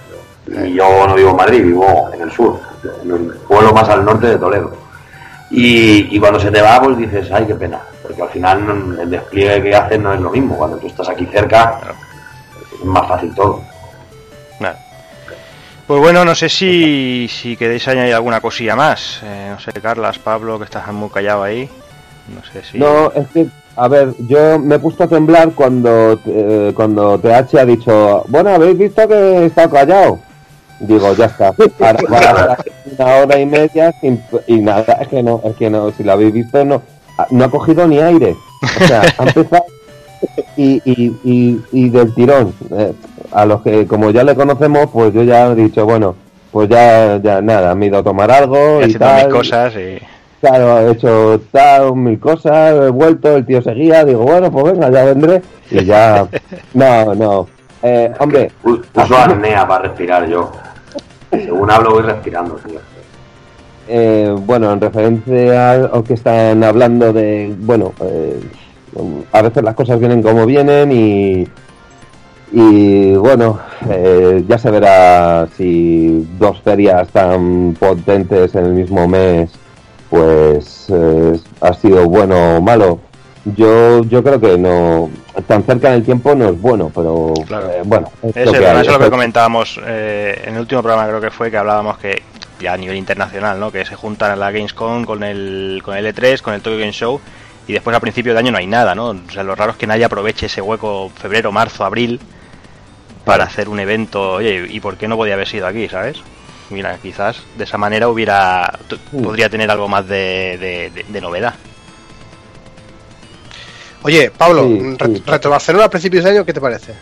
y yo no vivo en Madrid, vivo en el sur, en el pueblo más al norte de Toledo. Y, y cuando se te va, pues dices, ay, qué pena, porque al final el despliegue que hacen no es lo mismo. Cuando tú estás aquí cerca, es más fácil todo. Pues bueno, no sé si, si queréis añadir alguna cosilla más. Eh, no sé, Carlas, Pablo, que estás muy callado ahí. No sé si. No, es que, a ver, yo me he puesto a temblar cuando, eh, cuando TH ha dicho, bueno, habéis visto que está callado. Digo, ya está. Ahora va a estar una hora y media sin- y nada, es que no, es que no, si lo habéis visto, no, no ha cogido ni aire. O sea, ha empezado y, y, y, y del tirón. Eh, a los que, como ya le conocemos, pues yo ya he dicho, bueno, pues ya, ya nada, me he ido a tomar algo y tal. mis cosas y. Claro, he hecho tal, mil cosas, he vuelto, el tío seguía, digo, bueno, pues venga, ya vendré. Y ya, no, no. Eh, hombre, Pu- Puso apnea para respirar yo. Según hablo voy respirando, eh, bueno, en referencia a que están hablando de, bueno, eh, a veces las cosas vienen como vienen y, y bueno, eh, ya se verá si dos ferias tan potentes en el mismo mes, pues ha sido bueno o malo. Yo, yo creo que no, tan cerca en el tiempo no es bueno, pero Claro. eh, bueno, es Es lo el- que hay, eso es lo que comentábamos eh, en el último programa, creo que fue, que hablábamos que ya a nivel internacional, ¿no? Que se juntan la Gamescom con el, con el E3, con el Tokyo Game Show, y después a principio de año no hay nada, ¿no? O sea, lo raro es que nadie aproveche ese hueco febrero, marzo, abril para hacer un evento. Oye, ¿y por qué no podía haber sido aquí, sabes? Mira, quizás de esa manera hubiera Mm. podría tener algo más de, de- de- de novedad. Oye, Pablo, Sí, Ret- sí. Retro Barcelona a principios de año, ¿qué te parece?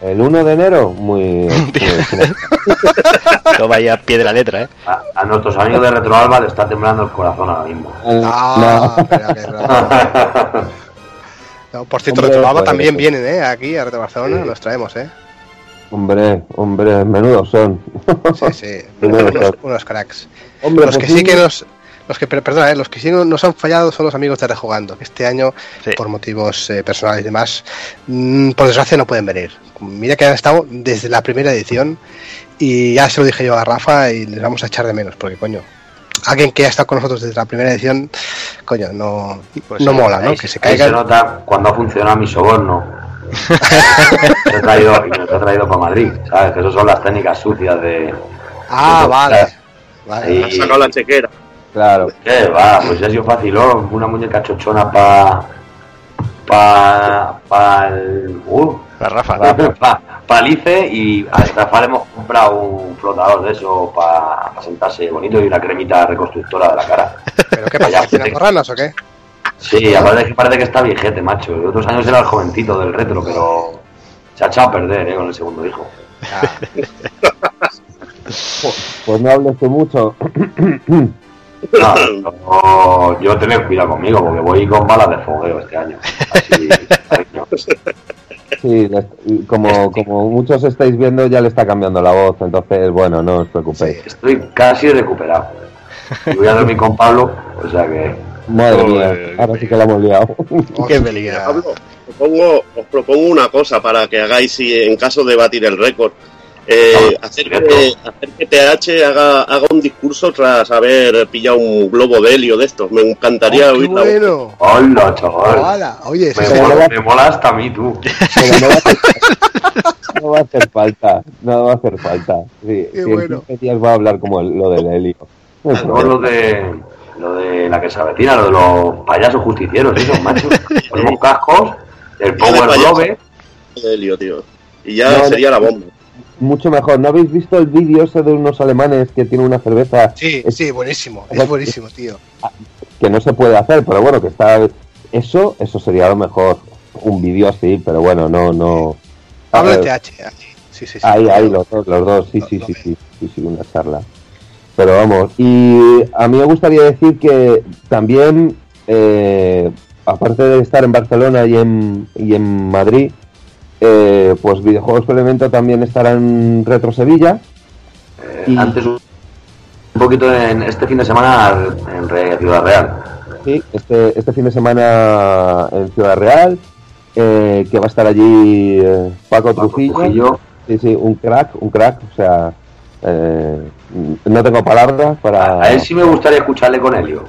el 1 de enero, muy... Todo vaya a pie de la letra, ¿eh? A, a nuestros amigos de Retroalba le está temblando el corazón ahora mismo. Ah, no. espera, que verdad. No, por cierto, Hombre, Retro Alba pues- también vienen, ¿eh? Aquí a Retro Barcelona, Sí. los traemos, ¿eh? Hombre, hombre, menudos son. Sí, sí, Menudos unos, son. unos cracks. Hombre, Los que pues sí que nos... Los que, per- perdona, ¿eh? los que sí no- nos han fallado son los amigos de Rejugando, que este año, Sí. por motivos eh, personales y demás, mm, por desgracia no pueden venir. Mira que han estado desde la primera edición y ya se lo dije yo a Rafa y les vamos a echar de menos, porque coño, alguien que ha estado con nosotros desde la primera edición, coño, no, Pues no sí, mola, ¿no? Ahí, Que se ahí se nota cuando ha funcionado mi soborno. Me he traído, y me lo he traído para Madrid, ¿sabes? Que esas son las técnicas sucias de... Ah, de- vale. vale. Ha sacado la chequera. Claro. ¿Qué va? Pues ha sido facilón, una muñeca chochona para... Para... Para el... Uh, La Rafa. para Palice y a Rafa le hemos comprado un flotador de eso para sentarse bonito y una cremita reconstructora de la cara. ¿Pero qué pasa? ¿Tiene morranas o qué? Sí, aparte que parece que está viejete, macho. Y otros años era el jovencito del retro, pero se ha echado a perder, ¿eh? Con el segundo hijo. Pues no hables tú mucho. No, no, yo tener cuidado conmigo porque voy con balas de fogueo este año. Así. Sí, como, como muchos estáis viendo, ya le está cambiando la voz, entonces, bueno, no os preocupéis. Estoy casi recuperado. Y voy a dormir con Pablo, o sea que. Madre mía, ahora sí que la hemos liado. Qué peligro. Pablo, os propongo, os propongo una cosa para que hagáis, si en caso de batir el récord. Eh, hacer, que, hacer que TH haga, haga un discurso tras haber pillado un globo de helio de estos. Me encantaría Oh, qué oír la voz. bueno. ¡Hola, chaval! Hola. Oye, Me, mola, me mola hasta a mí, tú. Pero no va, a hacer, no va a hacer falta, no va a hacer falta. Sí, Qué en bueno. 15 días va a hablar como el- lo del helio. Hacemos lo de, lo de la que se avecina, lo de los payasos justicieros, esos machos. Ponemos cascos, el Power de helio, tío. Y ya No, no. sería la bomba. Mucho mejor. ¿No habéis visto el vídeo ese de unos alemanes que tienen una cerveza Sí, Es- sí, buenísimo. Es buenísimo, tío. que no se puede hacer, pero bueno, que está... Eso, eso sería lo mejor. Un vídeo así, pero bueno, no, no... Pablo A de TH. Sí, sí, sí. Ahí, ahí, los dos, los dos, sí, sí, sí, sí, sí, sí, una charla. Pero vamos, y a mí me gustaría decir que también, eh, aparte de estar en Barcelona y en, y en Madrid, eh, pues Videojuegos por Elemento también estará en Retro Sevilla. Eh, Y- Antes un poquito en este fin de semana en Ciudad Real. Sí, este, este fin de semana en Ciudad Real, eh, que va a estar allí eh, Paco Paco Trujillo. Trujillo. Sí, sí, un crack, un crack, o sea, eh, no tengo palabras para... A él sí me gustaría escucharle con Helio.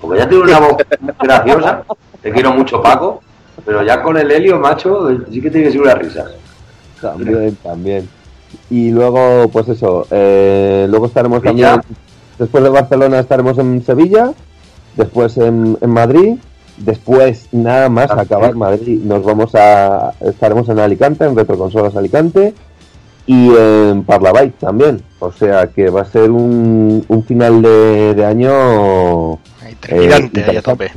Porque ya tiene una voz graciosa. Te quiero mucho, Paco. Pero ya con el Helio, macho, sí que tiene que ser una risa. También, también. Y luego, pues eso, eh, luego estaremos Sevilla. también, después de Barcelona estaremos en Sevilla, después en, en Madrid, después nada más Ah, acabar sí. Madrid, nos vamos a, estaremos en Alicante, en Retroconsolas Alicante y en Parlabait también, o sea que va a ser un, un final de, de año Eh, a tope.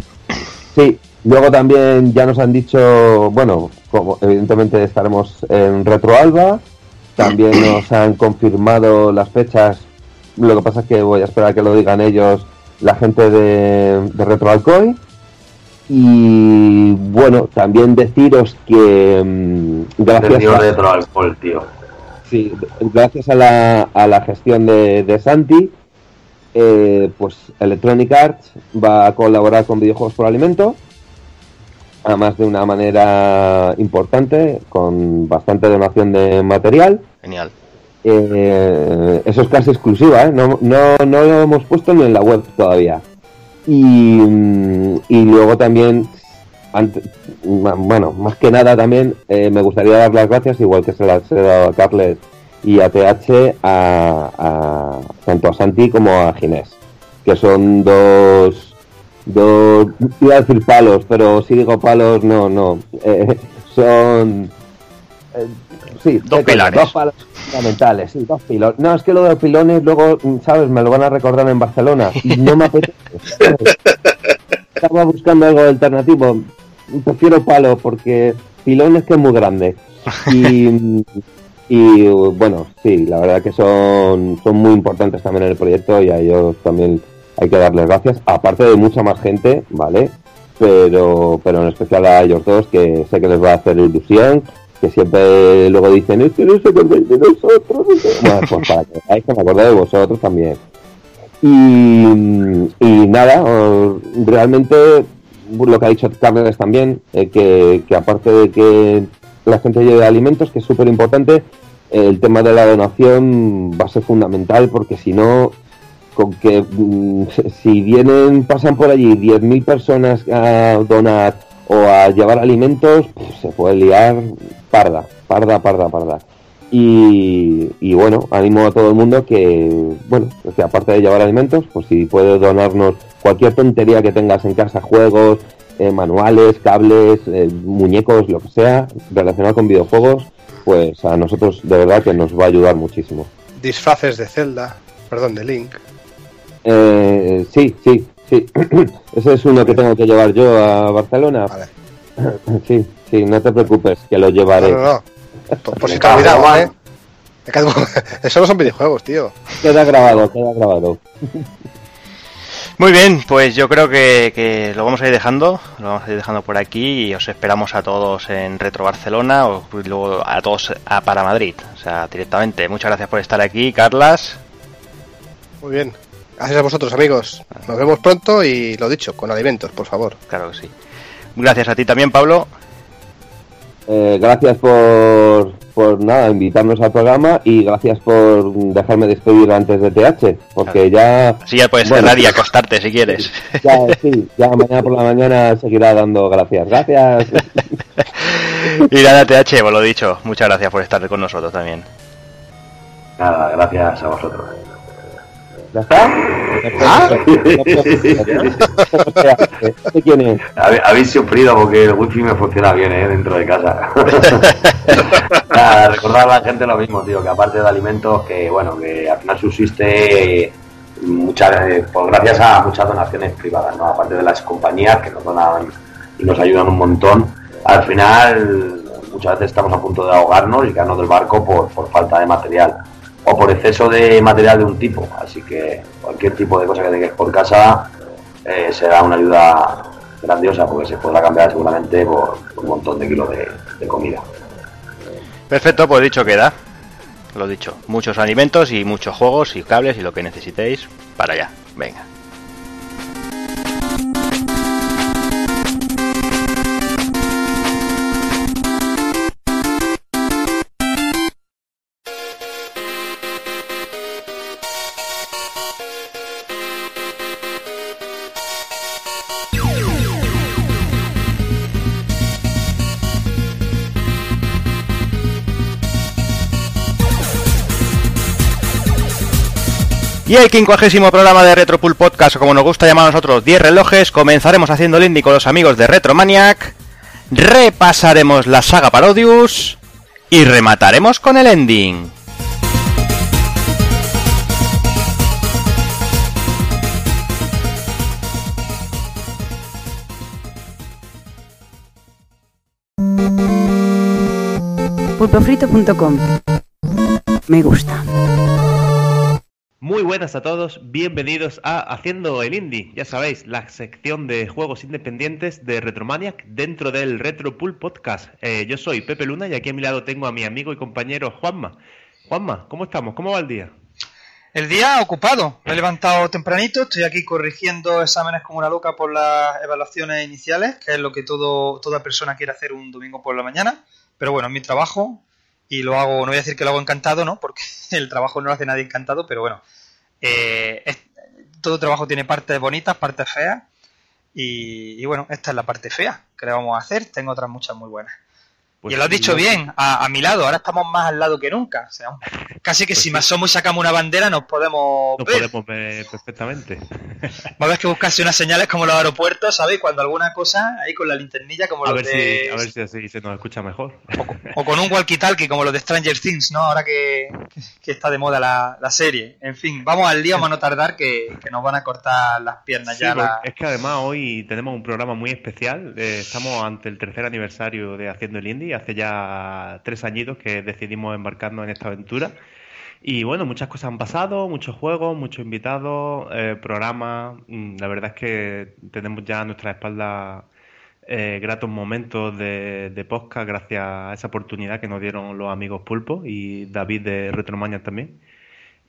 Sí, luego también ya nos han dicho, bueno, como evidentemente estaremos en Retro Alba, también nos han confirmado las fechas, lo que pasa es que voy a esperar a que lo digan ellos, la gente de, de Retro Alcoy. Y bueno, también deciros que mm, gracias a, retro alcohol, tío. Sí, gracias a la, a la gestión de, de Santi, eh, pues Electronic Arts va a colaborar con Videojuegos por Alimento, además de una manera importante, con bastante donación de material. Genial. Eh, eso es casi exclusiva, ¿eh? no, no, no lo hemos puesto ni en la web todavía. Y, mm, y luego también, ante- ma- bueno, más que nada también eh, me gustaría dar las gracias, igual que se las he dado a Carles y a TH, a, a- tanto a Santi como a Ginés, que son dos, dos, iba a decir palos, pero si digo palos, no, no, eh, son... eh, sí, Dos pilares. Dos palos fundamentales, sí, dos pilones. No, es que lo de los pilones luego, ¿sabes? Me lo van a recordar en Barcelona y no me apetece. Estaba buscando algo alternativo. Prefiero palo porque pilón es que es muy grande. Y, y bueno, sí, la verdad que son, son muy importantes también en el proyecto y a ellos también hay que darles gracias. Aparte de mucha más gente, ¿vale? Pero, pero en especial a ellos dos que sé que les va a hacer ilusión que siempre luego dicen, es que no se acordáis de nosotros. Bueno, pues para que me acuerdo de vosotros también. Y, y nada, realmente lo que ha dicho Carles también, eh, que, que aparte de que la gente lleve alimentos, que es súper importante, el tema de la donación va a ser fundamental porque si no, con que mm, si vienen, pasan por allí 10.000 personas a donar o a llevar alimentos, pues, se puede liar parda, parda, parda, parda. Y, y bueno, animo a todo el mundo que, bueno, que aparte de llevar alimentos, pues si puedes donarnos cualquier tontería que tengas en casa, juegos, eh, manuales, cables, eh, muñecos, lo que sea, relacionado con videojuegos, pues a nosotros de verdad que nos va a ayudar muchísimo. Disfraces de Zelda, perdón, de Link. Eh, sí, sí, sí. Ese es uno que tengo que llevar yo a Barcelona. Vale. Sí, sí, no te preocupes, que lo llevaré. no, no. Por, por si te olvidaba. ¿eh? Eso no son videojuegos, tío. Queda grabado, queda grabado. Muy bien, pues yo creo que, que, lo vamos a ir dejando, lo vamos a ir dejando por aquí y os esperamos a todos en Retro Barcelona o luego a todos a para Madrid, o sea, directamente. Muchas gracias por estar aquí, Carlas. Muy bien, gracias a vosotros amigos. Nos vemos pronto y lo dicho, con alimentos, por favor. Claro que sí. Gracias a ti también, Pablo. Eh, gracias por, por nada, invitarnos al programa y gracias por dejarme despedir antes de TH, porque ya... Sí, ya puedes bueno, cerrar y acostarte si quieres. Ya, sí, ya mañana por la mañana seguirá dando gracias. Gracias. y nada, TH, pues lo dicho, muchas gracias por estar con nosotros también. Nada, gracias a vosotros. ¿Ya está? ¿Ah? quién es? Habéis sufrido porque el wifi me funciona bien ¿eh? dentro de casa. Nada, recordar a la gente lo mismo, tío, que aparte de alimentos, que bueno, que al final subsiste muchas, pues gracias a muchas donaciones privadas, ¿no? Aparte de las compañías que nos donan y nos ayudan un montón, al final muchas veces estamos a punto de ahogarnos y quedarnos del barco por, por falta de material o por exceso de material de un tipo. Así que cualquier tipo de cosa que tengáis por casa eh, será una ayuda grandiosa porque se podrá cambiar seguramente por, por un montón de kilos de, de, comida. Perfecto, pues dicho queda. Lo dicho, muchos alimentos y muchos juegos y cables y lo que necesitéis para allá. Venga. Y el quincuagésimo programa de Retropool Podcast, o como nos gusta llamar a nosotros, 10 relojes, comenzaremos haciendo el indie con los amigos de Retromaniac, repasaremos la saga Parodius y remataremos con el ending. Pulpofrito.com Me gusta. Muy buenas a todos, bienvenidos a Haciendo el Indie, ya sabéis, la sección de juegos independientes de Retromaniac dentro del Retropool Podcast. Eh, yo soy Pepe Luna y aquí a mi lado tengo a mi amigo y compañero Juanma. Juanma, ¿cómo estamos? ¿Cómo va el día? El día ocupado, me he levantado tempranito, estoy aquí corrigiendo exámenes como una loca por las evaluaciones iniciales, que es lo que todo, toda persona quiere hacer un domingo por la mañana, pero bueno, es mi trabajo y lo hago, no voy a decir que lo hago encantado, ¿no? Porque el trabajo no lo hace nadie encantado, pero bueno, eh, todo trabajo tiene partes bonitas, partes feas. Y, y, bueno, esta es la parte fea que le vamos a hacer. Tengo otras muchas muy buenas. Pues y lo has dicho bien, a, a, mi lado. Ahora estamos más al lado que nunca. O sea, casi que pues si sí. más somos y sacamos una bandera nos podemos nos ver. podemos ver perfectamente. Va a que buscarse unas señales como los aeropuertos, ¿sabes? Cuando alguna cosa ahí con la linternilla como a los ver de... Si, a ver si así se nos escucha mejor. O, o con un walkie-talkie como los de Stranger Things, ¿no? Ahora que, que está de moda la, la, serie. En fin, vamos al lío, vamos a no tardar que, que nos van a cortar las piernas sí, ya. La... Es que además hoy tenemos un programa muy especial. Eh, estamos ante el tercer aniversario de Haciendo el Indie. Hace ya tres añitos que decidimos embarcarnos en esta aventura. Y bueno, muchas cosas han pasado, muchos juegos, muchos invitados, eh, programas. La verdad es que tenemos ya a nuestra espalda eh, gratos momentos de, de, podcast gracias a esa oportunidad que nos dieron los amigos Pulpo y David de Retromania también.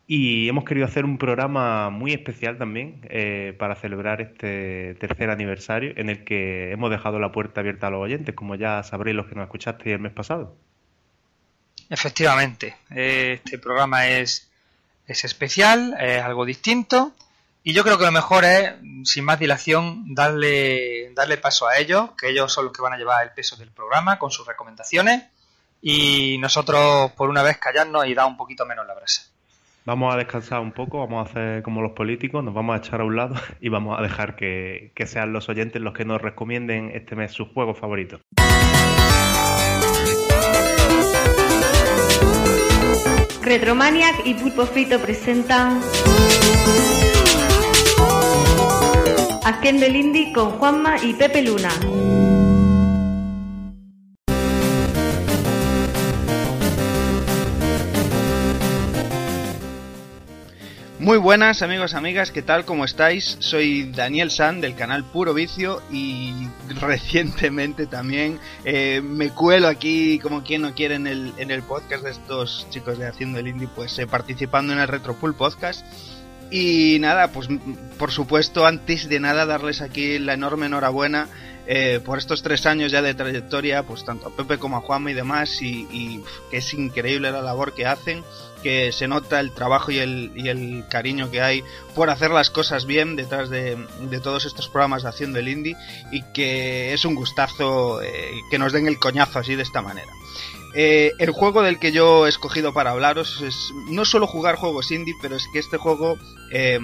Y hemos querido hacer un programa muy especial también eh, para celebrar este tercer aniversario en el que hemos dejado la puerta abierta a los oyentes, como ya sabréis los que nos escuchasteis el mes pasado. Efectivamente, este programa es, es especial, es algo distinto y yo creo que lo mejor es, sin más dilación, darle, darle paso a ellos, que ellos son los que van a llevar el peso del programa con sus recomendaciones y nosotros por una vez callarnos y dar un poquito menos la brasa. Vamos a descansar un poco, vamos a hacer como los políticos, nos vamos a echar a un lado y vamos a dejar que, que sean los oyentes los que nos recomienden este mes sus juegos favoritos. Retromaniac y Pulpo Frito presentan Haciendo con Juanma y Pepe Luna. Muy buenas amigos, amigas, ¿qué tal? ¿Cómo estáis? Soy Daniel San del canal Puro Vicio y recientemente también eh, me cuelo aquí como quien no quiere en el, en el podcast de estos chicos de Haciendo el Indie, pues eh, participando en el Retropool Podcast. Y nada, pues por supuesto, antes de nada darles aquí la enorme enhorabuena eh, por estos tres años ya de trayectoria, pues tanto a Pepe como a Juanma y demás, y, y que es increíble la labor que hacen, que se nota el trabajo y el, y el cariño que hay por hacer las cosas bien detrás de, de todos estos programas de Haciendo el Indie, y que es un gustazo eh, que nos den el coñazo así de esta manera. Eh, el juego del que yo he escogido para hablaros es no solo jugar juegos indie, pero es que este juego eh,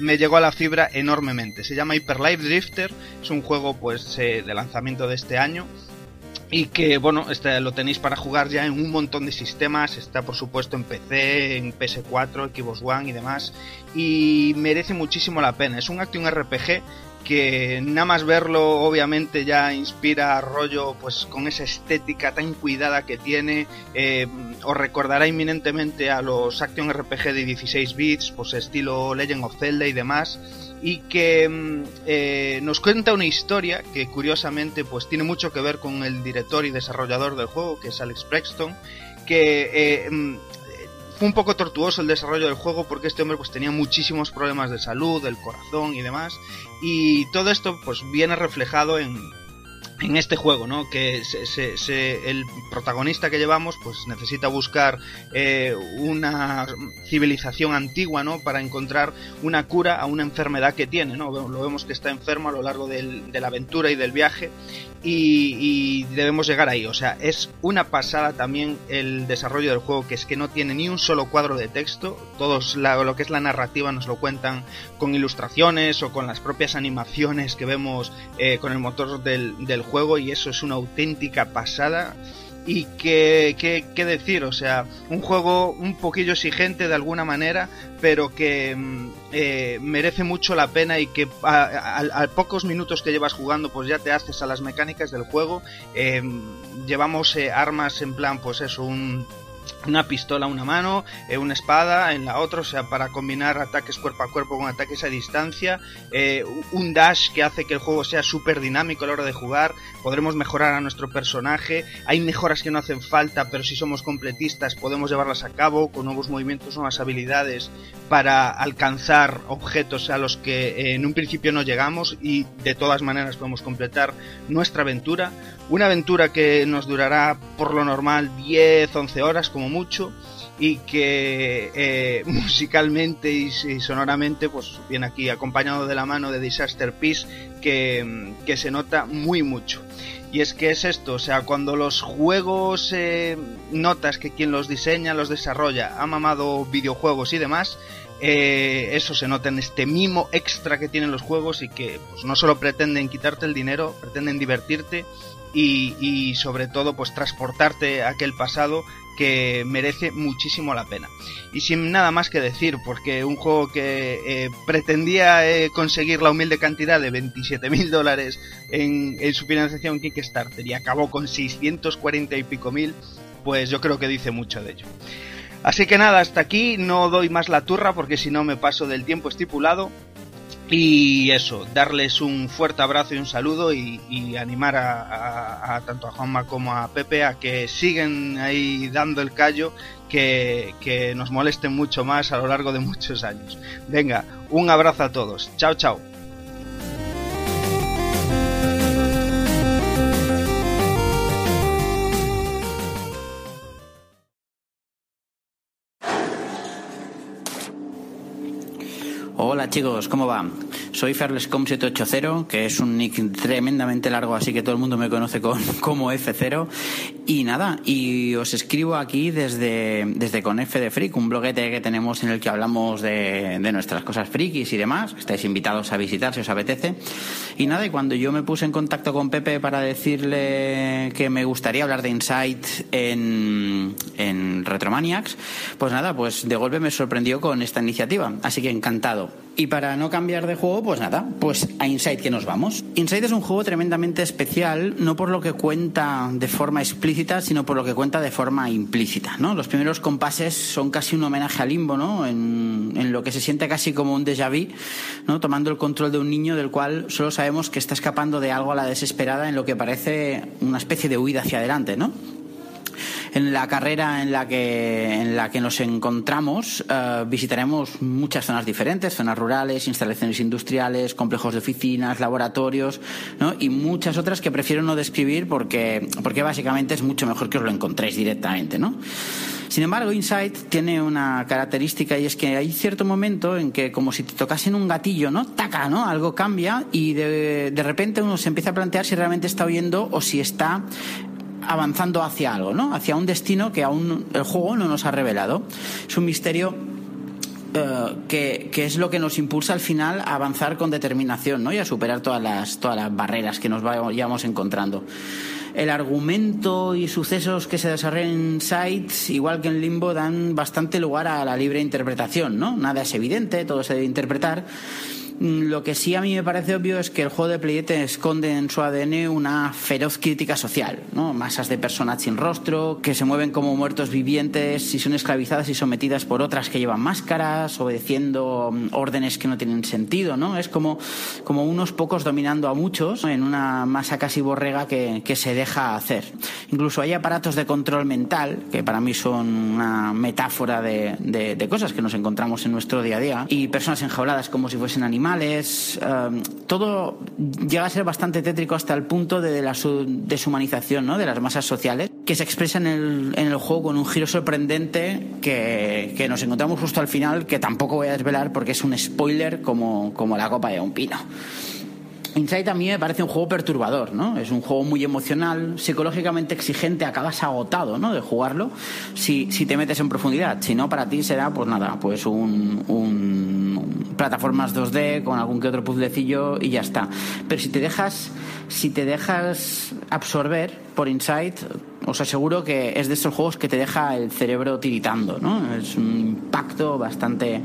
me llegó a la fibra enormemente. Se llama Hyper Life Drifter, es un juego pues eh, de lanzamiento de este año y que bueno, este lo tenéis para jugar ya en un montón de sistemas, está por supuesto en PC, en PS4, Xbox One y demás y merece muchísimo la pena. Es un Action RPG que nada más verlo obviamente ya inspira rollo pues con esa estética tan cuidada que tiene. Eh, os recordará inminentemente a los action RPG de 16 bits pues estilo Legend of Zelda y demás y que mm, eh, nos cuenta una historia que curiosamente pues tiene mucho que ver con el director y desarrollador del juego que es Alex Preston que eh, mm, fue un poco tortuoso el desarrollo del juego porque este hombre pues tenía muchísimos problemas de salud, del corazón y demás. Y todo esto pues viene reflejado en, en este juego, ¿no? Que se, se, se, el protagonista que llevamos, pues necesita buscar eh, una civilización antigua, ¿no? Para encontrar una cura a una enfermedad que tiene, ¿no? Lo vemos que está enfermo a lo largo del, de la aventura y del viaje y, debemos llegar ahí. O sea, es una pasada también el desarrollo del juego, que es que no tiene ni un solo cuadro de texto. Todos la, lo que es la narrativa nos lo cuentan con ilustraciones o con las propias animaciones que vemos eh, con el motor del, del juego y eso es una auténtica pasada y que, que, que, decir, o sea, un juego un poquillo exigente de alguna manera, pero que eh, merece mucho la pena y que a, a, a, pocos minutos que llevas jugando, pues ya te haces a las mecánicas del juego. Eh, llevamos eh, armas en plan, pues eso, un una pistola a una mano, eh, una espada en la otra, o sea, para combinar ataques cuerpo a cuerpo con ataques a distancia, eh, un dash que hace que el juego sea súper dinámico a la hora de jugar, podremos mejorar a nuestro personaje, hay mejoras que no hacen falta, pero si somos completistas podemos llevarlas a cabo con nuevos movimientos, nuevas habilidades para alcanzar objetos a los que eh, en un principio no llegamos y de todas maneras podemos completar nuestra aventura, una aventura que nos durará por lo normal 10, 11 horas como mucho y que eh, musicalmente y, sonoramente pues viene aquí acompañado de la mano de Disaster Peace que, que, se nota muy mucho. Y es que es esto, o sea, cuando los juegos eh, notas que quien los diseña, los desarrolla, ha mamado videojuegos y demás, eh, eso se nota en este mimo extra que tienen los juegos y que pues, no solo pretenden quitarte el dinero, pretenden divertirte y, y, sobre todo pues transportarte a aquel pasado que merece muchísimo la pena. Y sin nada más que decir, porque un juego que eh, pretendía eh, conseguir la humilde cantidad de 27 mil dólares en, en, su financiación Kickstarter y acabó con 640 y pico mil, pues yo creo que dice mucho de ello. Así que nada, hasta aquí no doy más la turra porque si no me paso del tiempo estipulado. Y eso, darles un fuerte abrazo y un saludo y, animar a, tanto a Juanma como a Pepe a que siguen ahí dando el callo, que, que nos molesten mucho más a lo largo de muchos años. Venga, un abrazo a todos. Chao, chao. Hola chicos, ¿cómo va? Soy Ferlescom780, que es un nick tremendamente largo, así que todo el mundo me conoce con, como F0. Y nada, y os escribo aquí desde, desde con F de Freak, un bloguete que tenemos en el que hablamos de, de nuestras cosas frikis y demás. Estáis invitados a visitar si os apetece. Y nada, y cuando yo me puse en contacto con Pepe para decirle que me gustaría hablar de Insight en, en Retromaniacs, pues nada, pues de golpe me sorprendió con esta iniciativa. Así que encantado. Y para no cambiar de juego, pues nada, pues a Inside que nos vamos. Inside es un juego tremendamente especial, no por lo que cuenta de forma explícita sino por lo que cuenta de forma implícita. ¿no? Los primeros compases son casi un homenaje a Limbo, ¿no? en, en lo que se siente casi como un déjà vu, ¿no? tomando el control de un niño del cual solo sabemos que está escapando de algo a la desesperada en lo que parece una especie de huida hacia adelante. ¿no? En la carrera en la que, en la que nos encontramos eh, visitaremos muchas zonas diferentes, zonas rurales, instalaciones industriales, complejos de oficinas, laboratorios ¿no? y muchas otras que prefiero no describir porque, porque básicamente es mucho mejor que os lo encontréis directamente. ¿no? Sin embargo, Insight tiene una característica y es que hay cierto momento en que como si te tocasen un gatillo, ¿no? Taca, ¿no? Algo cambia y de, de repente uno se empieza a plantear si realmente está oyendo o si está avanzando hacia algo, ¿no? Hacia un destino que aún el juego no nos ha revelado. Es un misterio eh, que, que, es lo que nos impulsa al final a avanzar con determinación ¿no? y a superar todas las, todas las barreras que nos vayamos encontrando. El argumento y sucesos que se desarrollan en Sites, igual que en Limbo, dan bastante lugar a la libre interpretación. ¿no? Nada es evidente, todo se debe interpretar lo que sí a mí me parece obvio es que el juego de Playete esconde en su ADN una feroz crítica social, ¿no? Masas de personas sin rostro, que se mueven como muertos vivientes y son esclavizadas y sometidas por otras que llevan máscaras, obedeciendo mm, órdenes que no tienen sentido, ¿no? Es como, como unos pocos dominando a muchos en una masa casi borrega que, que se deja hacer. Incluso hay aparatos de control mental, que para mí son una metáfora de, de, de cosas que nos encontramos en nuestro día a día, y personas enjauladas como si fuesen animales animales, eh, todo llega a ser bastante tétrico hasta el punto de la deshumanización ¿no? de las masas sociales, que se expresa en el, en el juego con un giro sorprendente que, que, nos encontramos justo al final, que tampoco voy a desvelar porque es un spoiler como, como la copa de un pino. Inside a mí me parece un juego perturbador, ¿no? Es un juego muy emocional, psicológicamente exigente, acabas agotado, ¿no? De jugarlo si, si te metes en profundidad. Si no, para ti será, pues nada, pues un, un plataformas 2D con algún que otro puzzlecillo y ya está. Pero si te dejas, si te dejas absorber por Inside, os aseguro que es de esos juegos que te deja el cerebro tiritando, ¿no? Es un impacto bastante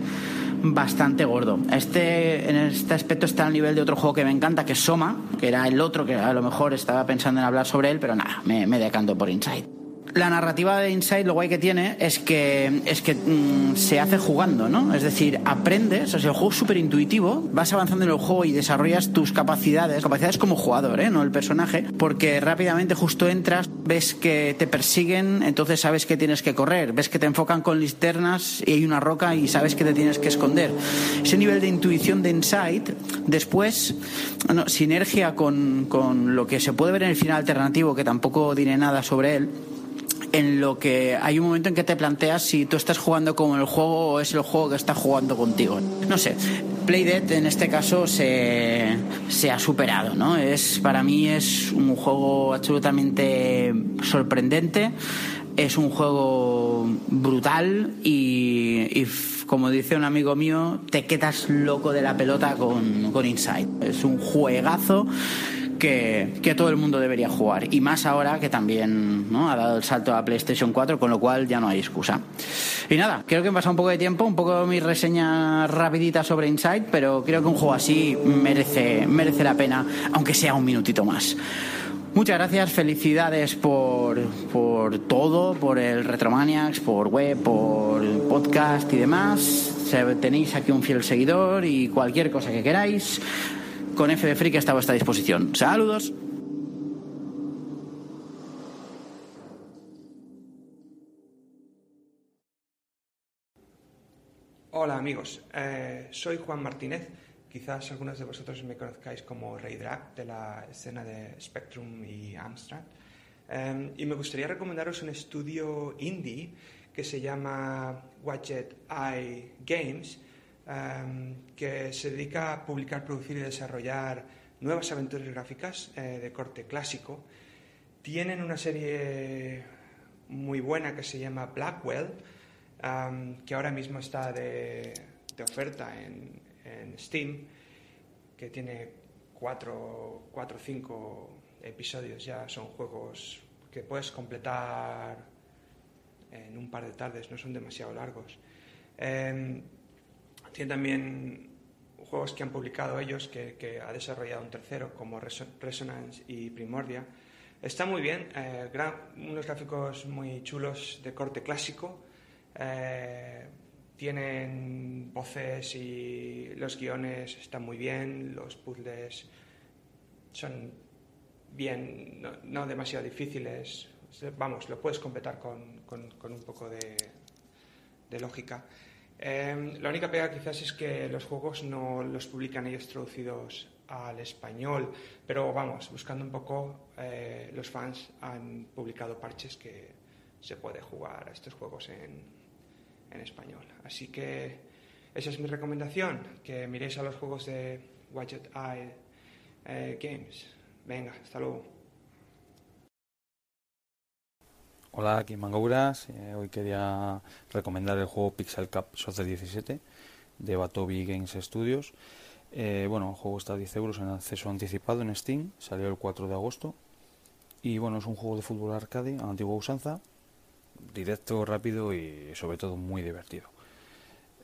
bastante gordo. Este, en este aspecto está al nivel de otro juego que me encanta, que es Soma, que era el otro que a lo mejor estaba pensando en hablar sobre él, pero nada, me, me decanto por Inside la narrativa de Inside lo guay que tiene es que es que mmm, se hace jugando, ¿no? Es decir, aprendes, o sea, el juego es súper intuitivo, vas avanzando en el juego y desarrollas tus capacidades, capacidades como jugador, ¿eh? No el personaje, porque rápidamente justo entras, ves que te persiguen, entonces sabes que tienes que correr, ves que te enfocan con linternas y hay una roca y sabes que te tienes que esconder. Ese nivel de intuición de Inside, después, no, sinergia con, con lo que se puede ver en el final alternativo, que tampoco diré nada sobre él, en lo que hay un momento en que te planteas si tú estás jugando como el juego o es el juego que está jugando contigo. No sé, Playdead en este caso se, se ha superado, ¿no? Es, para mí es un juego absolutamente sorprendente, es un juego brutal y, y como dice un amigo mío, te quedas loco de la pelota con, con Inside. Es un juegazo que, todo el mundo debería jugar. Y más ahora que también ¿no? ha dado el salto a PlayStation 4, con lo cual ya no hay excusa. Y nada, creo que me pasa un poco de tiempo, un poco mi reseña rapidita sobre Inside, pero creo que un juego así merece, merece la pena, aunque sea un minutito más. Muchas gracias, felicidades por, por todo, por el Retromaniacs, por web, por podcast y demás. Tenéis aquí un fiel seguidor y cualquier cosa que queráis con F Freak está a vuestra disposición. Saludos. Hola amigos, eh, soy Juan Martínez. Quizás algunos de vosotros me conozcáis como Rey Drag de la escena de Spectrum y Amstrad. Eh, y me gustaría recomendaros un estudio indie que se llama Widget Eye Games um, que se dedica a publicar, producir y desarrollar nuevas aventuras gráficas eh, de corte clásico. Tienen una serie muy buena que se llama Blackwell, um, que ahora mismo está de, oferta en, Steam, que tiene cuatro o cinco episodios ya. Son juegos que puedes completar en un par de tardes, no son demasiado largos. Um, tiene también juegos que han publicado ellos, que, ha desarrollado un tercero, como Resonance y Primordia, Está muy bien, eh, unos gráficos muy chulos de corte clásico. eh, tienen voces y los guiones están muy bien, los puzzles son bien, no, demasiado difíciles. Vamos, lo puedes completar con, con- un poco de lógica. Eh, la única pega quizás es que los juegos no los publican ellos traducidos al español, pero vamos, buscando un poco, eh, los fans han publicado parches que se puede jugar a estos juegos en, en español. Así que esa es mi recomendación, que miréis a los juegos de Widget Eye eh, Games. Venga, hasta luego. Hola, aquí Mangouras. Eh, hoy quería recomendar el juego Pixel Cup Soccer 17 de Batobi Games Studios. Eh, bueno, el juego está a 10 euros en acceso anticipado en Steam, salió el 4 de agosto. Y bueno, es un juego de fútbol arcade a antigua usanza, directo, rápido y sobre todo muy divertido.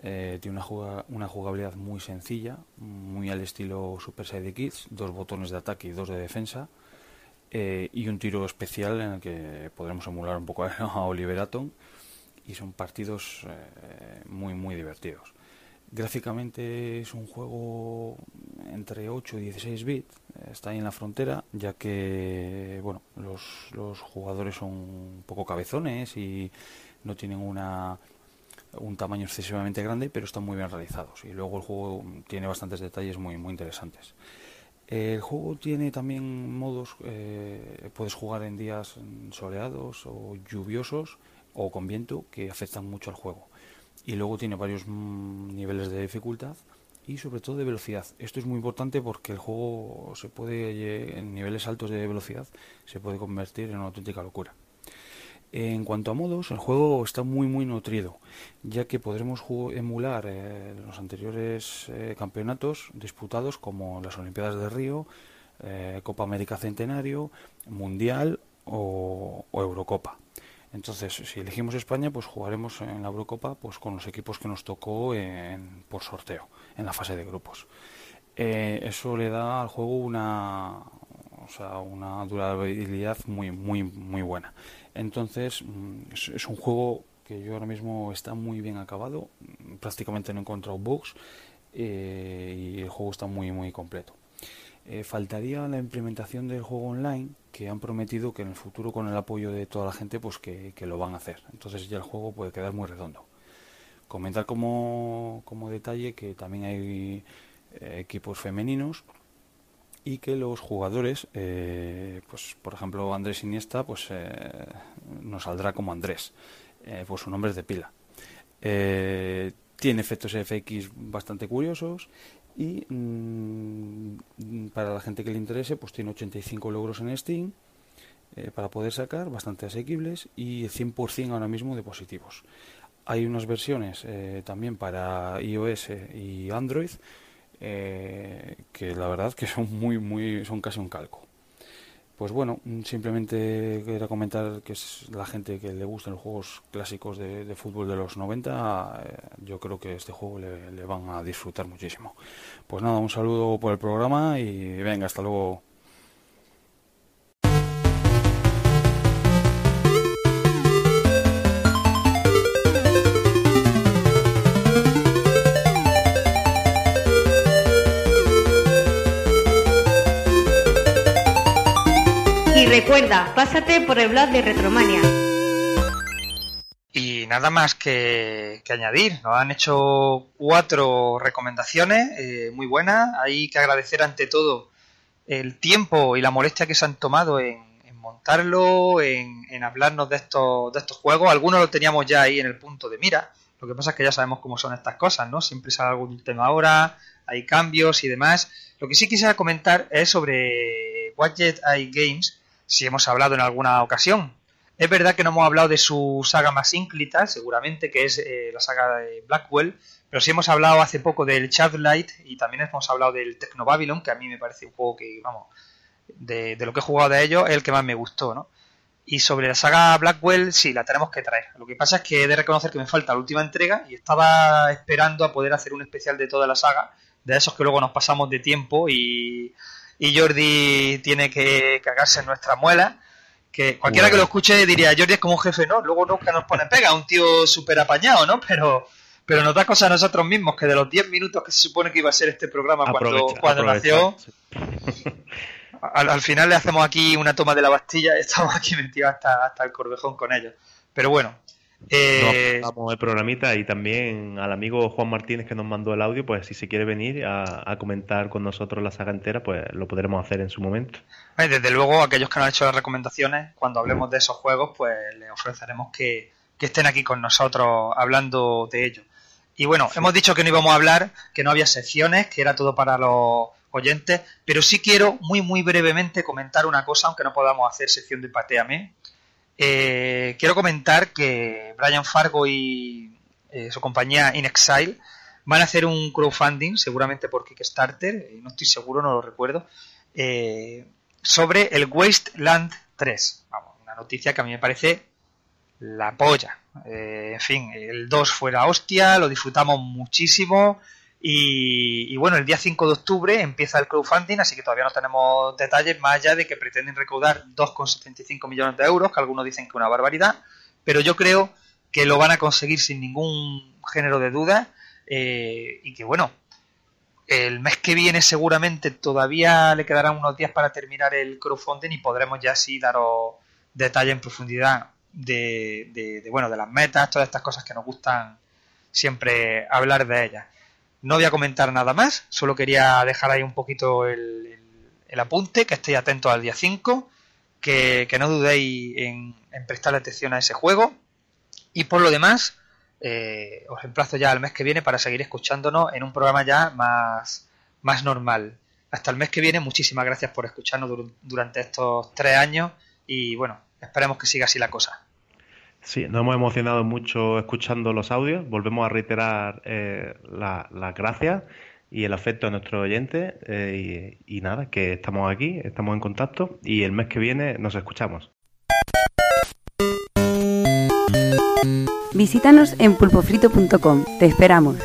Eh, tiene una, juga- una jugabilidad muy sencilla, muy al estilo Super Side Kids, dos botones de ataque y dos de defensa, eh, y un tiro especial en el que podremos emular un poco a Oliver Atom, y son partidos eh, muy muy divertidos. Gráficamente es un juego entre 8 y 16 bits, está ahí en la frontera, ya que bueno, los, los jugadores son un poco cabezones y no tienen una un tamaño excesivamente grande, pero están muy bien realizados. Y luego el juego tiene bastantes detalles muy, muy interesantes. El juego tiene también modos, eh, puedes jugar en días soleados o lluviosos o con viento que afectan mucho al juego. Y luego tiene varios mm, niveles de dificultad y sobre todo de velocidad. Esto es muy importante porque el juego se puede, eh, en niveles altos de velocidad, se puede convertir en una auténtica locura. En cuanto a modos, el juego está muy muy nutrido, ya que podremos emular eh, los anteriores eh, campeonatos disputados como las Olimpiadas de Río, eh, Copa América Centenario, Mundial o, Eurocopa. Entonces, si elegimos España, pues jugaremos en la Eurocopa pues con los equipos que nos tocó por sorteo en la fase de grupos. Eso le da al juego una, o sea, una durabilidad muy, muy, muy buena. Entonces, mm, es, un juego que yo ahora mismo está muy bien acabado, mm, prácticamente no he encontrado bugs eh, y el juego está muy, muy completo. Eh, faltaría la implementación del juego online, que han prometido que en el futuro, con el apoyo de toda la gente, pues que, que lo van a hacer. Entonces ya el juego puede quedar muy redondo. Comentar como, como detalle que también hay eh, equipos femeninos y que los jugadores, eh, pues por ejemplo Andrés Iniesta, pues eh, nos saldrá como Andrés, eh, pues su nombre es de pila. Eh, tiene efectos FX bastante curiosos y mm, para la gente que le interese, pues tiene 85 logros en Steam para poder sacar, bastante asequibles y 100% ahora mismo de positivos. Hay unas versiones también para iOS y Android eh, que la verdad que son muy muy son casi un calco. Pues bueno, mm, simplemente quería comentar que es la gente que le gustan los juegos clásicos de, fútbol de los 90, eh, yo creo que este juego le van a disfrutar muchísimo. Pues nada, un saludo por el programa y venga, hasta luego. Recuerda, pásate por el blog de Retromania. Y nada más que, que añadir. Nos han hecho cuatro recomendaciones eh, muy buenas. Hay que agradecer ante todo el tiempo y la molestia que se han tomado en, montarlo, en, hablarnos de estos, de estos juegos. Algunos lo teníamos ya ahí en el punto de mira. Lo que pasa es que ya sabemos cómo son estas cosas, ¿no? Siempre sale algún tema ahora, hay cambios y demás. Lo que sí quisiera comentar es sobre Widget Eye Games, si hemos hablado en alguna ocasión. Es verdad que no hemos hablado de su saga más ínclita, seguramente, que es eh, la saga de Blackwell, pero sí hemos hablado hace poco del Light y también hemos hablado del Techno Babylon, que a mí me parece un juego que, vamos, de, de lo que he jugado de ellos, es el que más me gustó, ¿no? Y sobre la saga Blackwell, sí, la tenemos que traer. Lo que pasa es que he de reconocer que me falta la última entrega y estaba esperando a poder hacer un especial de toda la saga, de esos que luego nos pasamos de tiempo y, y Jordi tiene que cagarse en nuestra muela. Que cualquiera que lo escuche diría, Jordi es como un jefe, ¿no? Luego nunca nos pone pega, un tío súper apañado, ¿no? Pero, pero nos da cosa a nosotros mismos que de los 10 minutos que se supone que iba a ser este programa cuando, Aprovecha- cuando nació, al, al final le hacemos aquí una toma de la Bastilla y estamos aquí metidos hasta, hasta el corvejón con ellos. Pero bueno, eh, Nos apuntamos el programita y también al amigo Juan Martínez que nos mandó el audio, pues si se quiere venir a, a comentar con nosotros la saga entera, pues lo podremos hacer en su momento. Eh, Desde luego, aquellos que nos han hecho las recomendaciones, cuando hablemos de esos juegos, pues les ofreceremos que, que estén aquí con nosotros hablando de ellos. Y bueno, hemos dicho que no íbamos a hablar, que no había secciones, que era todo para los oyentes, pero sí quiero muy, muy brevemente comentar una cosa, aunque no podamos hacer sección de Pateame. Eh, quiero comentar que Brian Fargo y eh, su compañía In Exile van a hacer un crowdfunding, seguramente por Kickstarter, eh, no estoy seguro, no lo recuerdo, sobre el Wasteland 3. Vamos, una noticia que a mí me parece la polla. En fin, el 2 fue la hostia, lo disfrutamos muchísimo. Y, bueno, el día 5 de octubre empieza el crowdfunding, así que todavía no tenemos detalles más allá de que pretenden recaudar 2,75 millones de euros, que algunos dicen que una barbaridad, pero yo creo que lo van a conseguir sin ningún género de duda eh, y que bueno, el mes que viene seguramente todavía le quedarán unos días para terminar el crowdfunding y podremos ya sí daros detalle en profundidad de, de- de, bueno de las metas, todas estas cosas que nos gustan siempre hablar de ellas. No voy a comentar nada más, solo quería dejar ahí un poquito el, apunte, que estéis atentos al día 5, que, que no dudéis en, en prestarle atención a ese juego. Y por lo demás, eh, os emplazo ya al mes que viene para seguir escuchándonos en un programa ya más, más normal. Hasta el mes que viene, muchísimas gracias por escucharnos dur- durante estos tres años y bueno, esperemos que siga así la cosa. Sí, nos hemos emocionado mucho escuchando los audios. Volvemos a reiterar eh, la- las gracias y el afecto a nuestros oyentes. eh, y, y nada, que estamos aquí, estamos en contacto y el mes que viene nos escuchamos. Visítanos en pulpofrito.com. Te esperamos.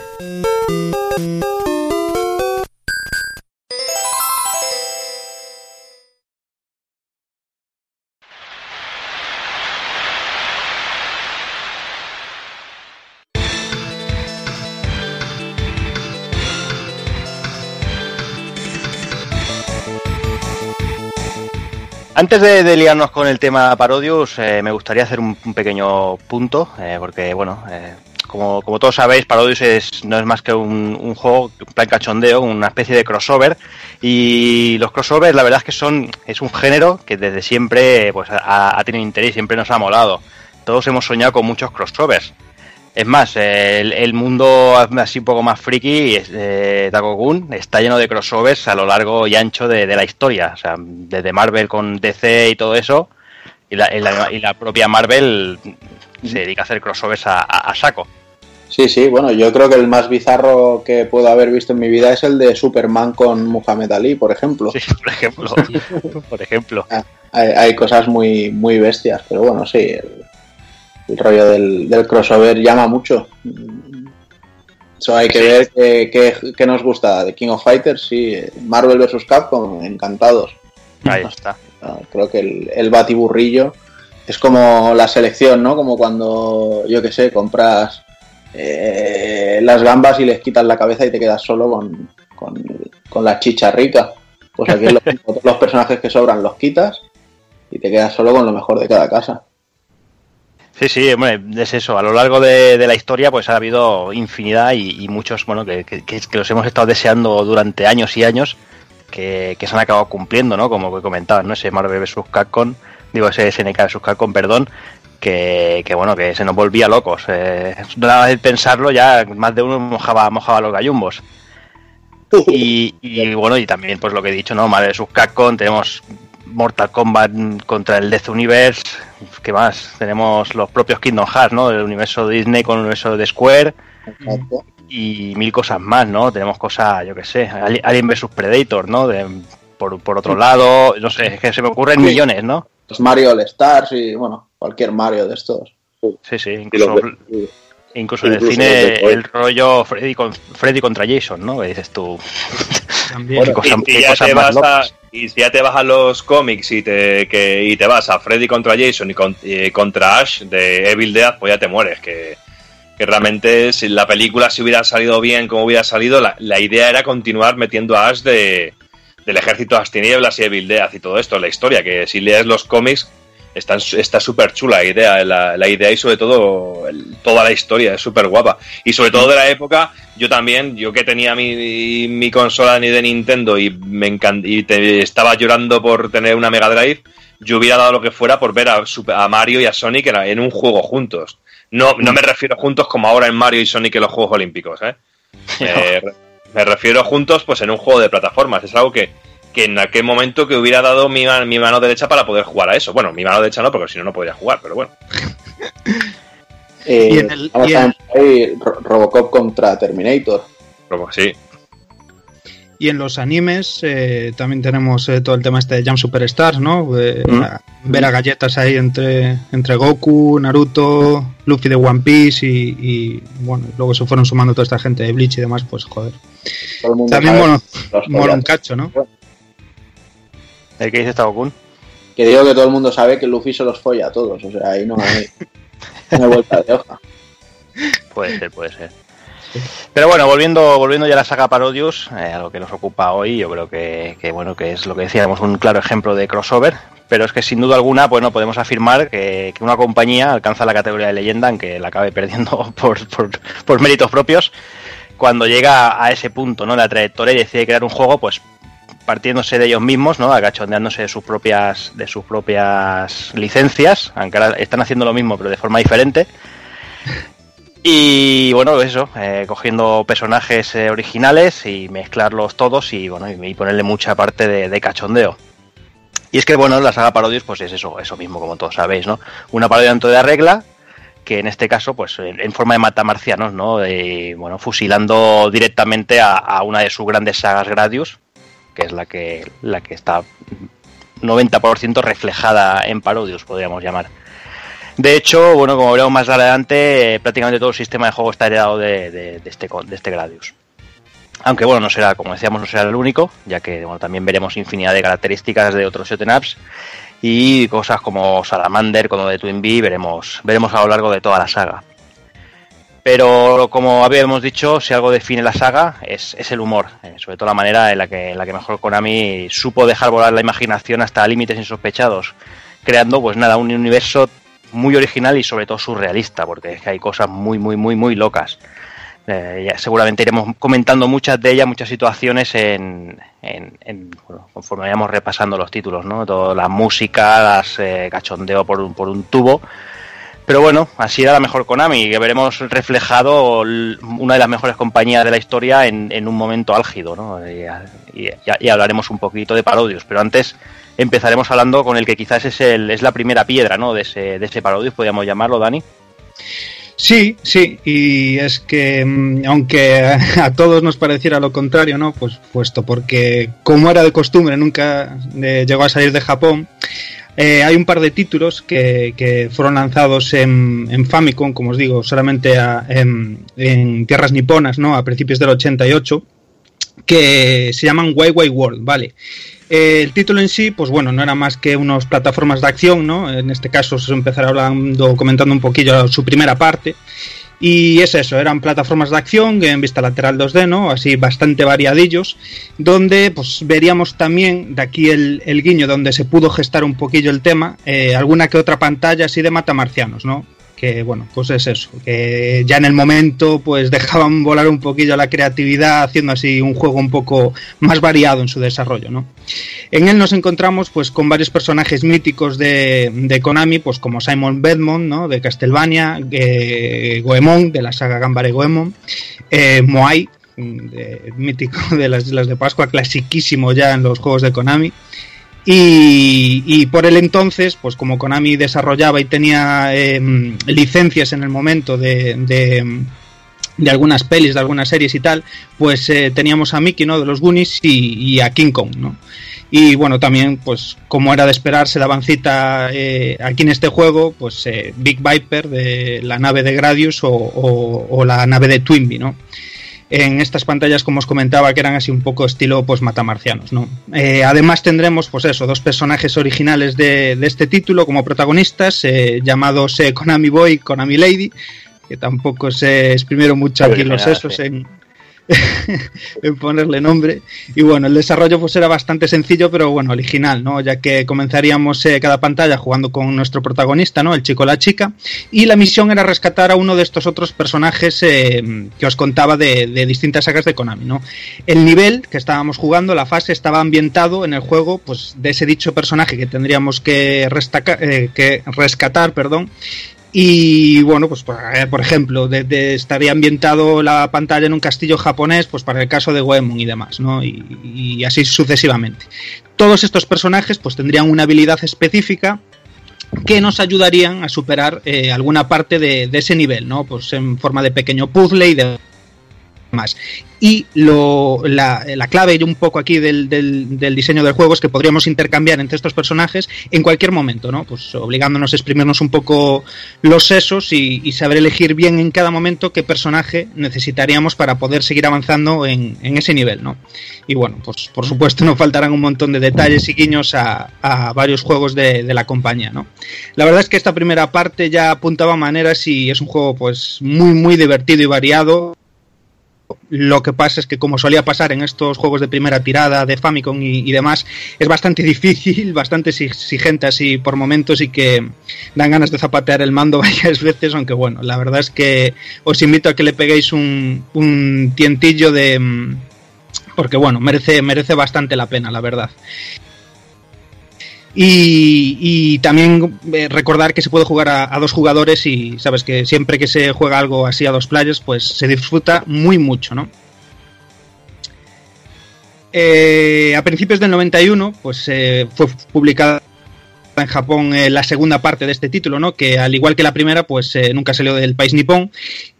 Antes de, liarnos con el tema Parodius, eh, me gustaría hacer un, pequeño punto, eh, porque bueno, eh, como, todos sabéis, Parodius es, no es más que un, un juego, un plan cachondeo, una especie de crossover, y los crossovers la verdad es que son, es un género que desde siempre pues, ha, ha tenido interés, siempre nos ha molado. Todos hemos soñado con muchos crossovers. Es más, el, el mundo así un poco más friki, eh, Dagogun, está lleno de crossovers a lo largo y ancho de, de la historia. O sea, desde Marvel con DC y todo eso. Y la, y la- y la propia Marvel se dedica a hacer crossovers a, a- a saco. Sí, sí, bueno, yo creo que el más bizarro que puedo haber visto en mi vida es el de Superman con Muhammad Ali, por ejemplo. Sí, por ejemplo. por ejemplo. Hay, hay cosas muy, muy bestias, pero bueno, sí, el, el rollo del, del crossover llama mucho. Eso hay que ver qué, qué- qué nos gusta de King of Fighters, sí, Marvel vs. Capcom, encantados. Ahí está. Ah, Creo que el, el batiburrillo es como la selección, ¿no? Como cuando, yo qué sé, compras eh, las gambas y les quitas la cabeza y te quedas solo con, con, con la chicha rica. Pues aquí es lo mismo, los personajes que sobran los quitas y te quedas solo con lo mejor de cada casa. Sí, sí, hombre, es eso. A lo largo de, de la historia, pues ha habido infinidad y, y muchos, bueno, que, que- los hemos estado deseando durante años y años, que, que se han acabado cumpliendo, ¿no? Como que comentabas, ¿no? Ese Marvel vs. Capcom, digo, ese SNK vs. Capcom, perdón, que, que bueno, que se nos volvía locos. Eh, nada más de pensarlo, ya más de uno mojaba, mojaba los gallumbos. Y, y, bueno, y también, pues lo que he dicho, ¿no? Marvel vs. Capcom, tenemos Mortal Kombat contra el Death Universe, ¿qué más? Tenemos los propios Kingdom Hearts, ¿no? El universo Disney con el universo de Square y mil cosas más, ¿no? Tenemos cosas, yo qué sé, Ali- Alien vs Predator, ¿no? De- por, por otro lado, no sé, es que se me ocurren millones, ¿no? Los Mario All Stars y, bueno, cualquier Mario de estos. Sí, sí, Y los, incluso en el cine el rollo Freddy, con, Freddy contra Jason, ¿no? Que dices tú. También. qué cosa- y, si ya te vas a, y si ya te vas a los cómics y te, que, y te vas a Freddy contra Jason y, con- y contra Ash de Evil Dead, pues ya te mueres. Que, que realmente si la película si hubiera salido bien como hubiera salido, la, la idea era continuar metiendo a Ash de, del ejército de las tinieblas y Evil Dead y todo esto la historia. Que si lees los cómics está está súper chula la idea, la, la idea y sobre todo el- toda la historia es súper guapa. Y sobre todo de la época, yo también, yo que tenía mi, mi consola ni de Nintendo y me encan- y te- estaba llorando por tener una Mega Drive, yo hubiera dado lo que fuera por ver a, a Mario y a Sonic en, en un juego juntos. No, no me refiero juntos como ahora en Mario y Sonic en los Juegos Olímpicos, ¿eh? Me, me refiero juntos pues en un juego de plataformas. Es algo que, que en aquel momento que hubiera dado mi, mi mano derecha para poder jugar a eso. Bueno, mi mano derecha no, porque si no, no podría jugar, pero bueno. Eh, Y en el- vamos y en- ahí Robocop contra Terminator. Sí. Y en los animes eh, también tenemos eh, todo el tema este de Jump Superstars, ¿no? Eh, Mm. a- ver a galletas ahí entre, entre Goku, Naruto, Luffy de One Piece y, y, bueno, luego se fueron sumando toda esta gente de Bleach y demás, pues joder. También mola, mola un cacho, ¿no? ¿El que dice Tabokun? Que digo que todo el mundo sabe que Luffy se los folla a todos. O sea, ahí no hay, vuelta de hoja. Puede ser, puede ser. Pero bueno, volviendo, volviendo ya a la saga Parodius, eh, a lo que nos ocupa hoy, yo creo que, que, bueno, que es lo que decíamos, un claro ejemplo de crossover. Pero es que sin duda alguna, pues no podemos afirmar que, que una compañía alcanza la categoría de leyenda, aunque la acabe perdiendo por, por, por méritos propios, cuando llega a ese punto, ¿no? La trayectoria y decide crear un juego, pues partiéndose de ellos mismos, ¿no? Agachondeándose de sus propias, de sus propias licencias, aunque ahora están haciendo lo mismo, pero de forma diferente. Y bueno, eso, eh, cogiendo personajes eh, originales y mezclarlos todos y bueno, y, ponerle mucha parte de, de cachondeo. Y es que bueno, la saga Parodius pues es eso, eso mismo, como todos sabéis, ¿no? Una parodia dentro de la regla, que en este caso, pues en, en forma de matamarcianos, ¿no? Bueno, fusilando directamente a una de sus grandes sagas Gradius, que es la que, la que está 90% reflejada en Parodius, podríamos llamar. De hecho, bueno, como veremos más adelante, prácticamente todo el sistema de juego está heredado de, este, de este Gradius. Aunque bueno, no será, como decíamos, no será el único, ya que bueno, también veremos infinidad de características de otros shoot'em ups y cosas como Salamander, como de Twin Bee, veremos, veremos a lo largo de toda la saga. Pero como habíamos dicho, si algo define la saga es, es el humor, eh, sobre todo la manera en la, que, en la que mejor Konami supo dejar volar la imaginación hasta límites insospechados, creando pues nada, un universo muy original y sobre todo surrealista, porque es que hay cosas muy, muy, muy, muy locas. Eh, seguramente iremos comentando muchas de ellas, muchas situaciones en, en- en- bueno, conforme vayamos repasando los títulos, ¿no? Toda la música, las eh, cachondeo por un, por un tubo. Pero bueno, así era la mejor Konami, que veremos reflejado una de las mejores compañías de la historia en, en un momento álgido, ¿no? Y, hablaremos un poquito de parodios, pero antes empezaremos hablando con el que quizás es, el, es la primera piedra, ¿no? De ese, de ese parodios, podríamos llamarlo, Dani. Sí, sí, y es que mm, aunque a todos nos pareciera lo contrario, ¿no? Pues puesto porque como era de costumbre nunca eh, llegó a salir de Japón, eh, hay un par de títulos que, que fueron lanzados en, Famicom, como os digo, solamente en, tierras niponas, ¿no? A principios del 88, que se llaman Way World, ¿vale? Eh, el título en sí, pues bueno, no era más que unas plataformas de acción, ¿no? En este caso se empezará hablando, comentando un poquillo su primera parte. Y es eso, eran plataformas de acción en vista lateral 2D, ¿no? Así bastante variadillos, donde pues veríamos también, de aquí el, el guiño donde se pudo gestar un poquillo el tema, eh, alguna que otra pantalla así de matamarcianos, ¿no? Que bueno, pues es eso, que ya en el momento pues dejaban volar un poquillo la creatividad haciendo así un juego un poco más variado en su desarrollo, ¿no? En él nos encontramos pues con varios personajes míticos de, de Konami, pues como Simon Bedmont, ¿no? De Castlevania, eh, Goemon, de la saga Gambare Goemon, eh, Moai, de- mítico de las Islas de Pascua, clasiquísimo ya en los juegos de Konami. Y, por el entonces, pues como Konami desarrollaba y tenía em, licencias en el momento de, de, algunas pelis, de algunas series y tal, pues eh, teníamos a Mickey, ¿no? De los Goonies y, a King Kong, ¿no? Y bueno, también, pues como era de esperar, se daban cita eh, aquí en este juego, pues eh, Big Viper de la nave de Gradius o, o- o la nave de Twinbee, ¿no? En estas pantallas, como os comentaba, que eran así un poco estilo pues matamarcianos, ¿no? Eh, además tendremos, pues eso, dos personajes originales de, de este título como protagonistas, eh, llamados eh, Konami Boy y Konami Lady, que tampoco se exprimieron mucho aquí los sesos sí. en, en ponerle nombre. Y bueno, el desarrollo pues era bastante sencillo, pero bueno, original, ¿no? Ya que comenzaríamos eh, cada pantalla jugando con nuestro protagonista, ¿no? El chico o la chica. Y la misión era rescatar a uno de estos otros personajes eh, que os contaba de, de distintas sagas de Konami, ¿no? El nivel que estábamos jugando, la fase, estaba ambientado en el juego, pues, de ese dicho personaje que tendríamos que, restaca- eh, que rescatar, perdón. Y bueno, pues por, eh, por ejemplo, de- estaría ambientado la pantalla en un castillo japonés, pues para el caso de Goemon y demás, ¿no? Y, y así sucesivamente. Todos estos personajes pues tendrían una habilidad específica que nos ayudarían a superar eh, alguna parte de, de ese nivel, ¿no? Pues en forma de pequeño puzzle y de más. Y lo, la, la clave y un poco aquí del, del, diseño del juego es que podríamos intercambiar entre estos personajes en cualquier momento, ¿no? Pues obligándonos a exprimirnos un poco los sesos y, y saber elegir bien en cada momento qué personaje necesitaríamos para poder seguir avanzando en, en ese nivel, ¿no? Y bueno, pues por supuesto no faltarán un montón de detalles y guiños a, a varios juegos de, de la compañía, ¿no? La verdad es que esta primera parte ya apuntaba maneras y es un juego pues muy muy divertido y variado lo que pasa es que, como solía pasar en estos juegos de primera tirada de Famicom y, demás, es bastante difícil, bastante exigente así por momentos y que dan ganas de zapatear el mando varias veces, aunque bueno, la verdad es que os invito a que le peguéis un, un tientillo de... mm, porque bueno, merece, merece bastante la pena, la verdad. Y, y también eh, recordar que se puede jugar a, dos jugadores y sabes que siempre que se juega algo así a dos players, pues se disfruta muy mucho, ¿no? Eh, a principios del 91, pues eh, fue publicada en Japón la segunda parte de este título, ¿no? Que al igual que la primera, pues nunca salió del país nipón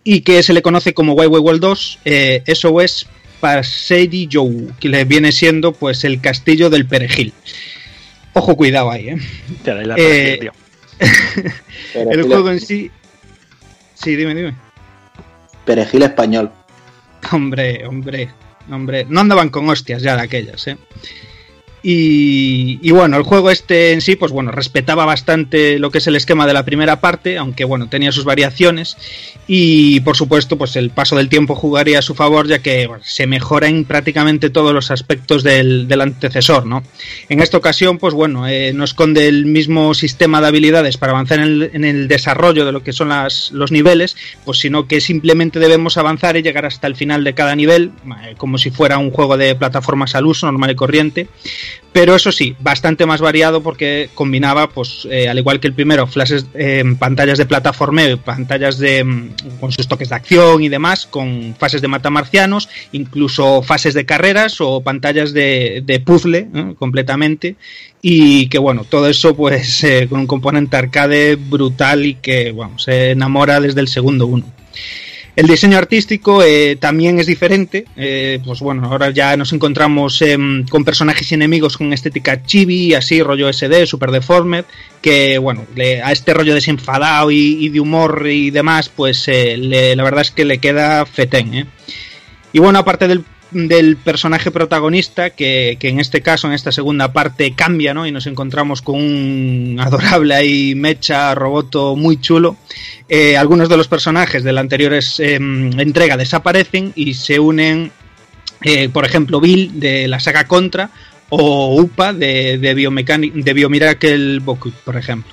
y que se le conoce como Wai Wai World 2, eh, eso es Passeiri Jou, que le viene siendo pues el castillo del perejil. Ojo, cuidado ahí, ¿eh? la Eh, tío. el juego en sí... Sí, dime, dime. Perejil español. Hombre, hombre, hombre. No andaban con hostias ya de aquellas, ¿eh? Y, y bueno, el juego este en sí, pues bueno, respetaba bastante lo que es el esquema de la primera parte, aunque bueno, tenía sus variaciones. Y por supuesto, pues el paso del tiempo jugaría a su favor, ya que se mejora en prácticamente todos los aspectos del, del antecesor, ¿no? En esta ocasión, pues bueno, eh, no esconde el mismo sistema de habilidades para avanzar en el, en el desarrollo de lo que son las, los niveles, pues sino que simplemente debemos avanzar y llegar hasta el final de cada nivel, eh, como si fuera un juego de plataformas al uso, normal y corriente. Pero eso sí, bastante más variado porque combinaba, pues, eh, al igual que el primero, flashes, eh, pantallas de plataformeo, pantallas de mm, con sus toques de acción y demás, con fases de matamarcianos, incluso fases de carreras o pantallas de, de puzzle completamente. Y que bueno, todo eso pues eh, con un componente arcade brutal y que bueno, se enamora desde el segundo uno. El diseño artístico eh, también es diferente. eh, pues bueno, ahora ya nos encontramos em, con personajes y enemigos con estética chibi, así, rollo SD, super deformed, que bueno, a este rollo desenfadado y, de humor y demás, pues eh, la verdad es que le queda fetén. Y bueno, aparte del, del personaje protagonista, que, que en este caso, en esta segunda parte, cambia, ¿no? Y nos encontramos con un adorable ahí mecha roboto muy chulo. eh, algunos de los personajes de la anterior em, entrega desaparecen y se unen, eh, por ejemplo, Bill de la saga Contra o Upa de, de, de Biomiracle Boku, por ejemplo.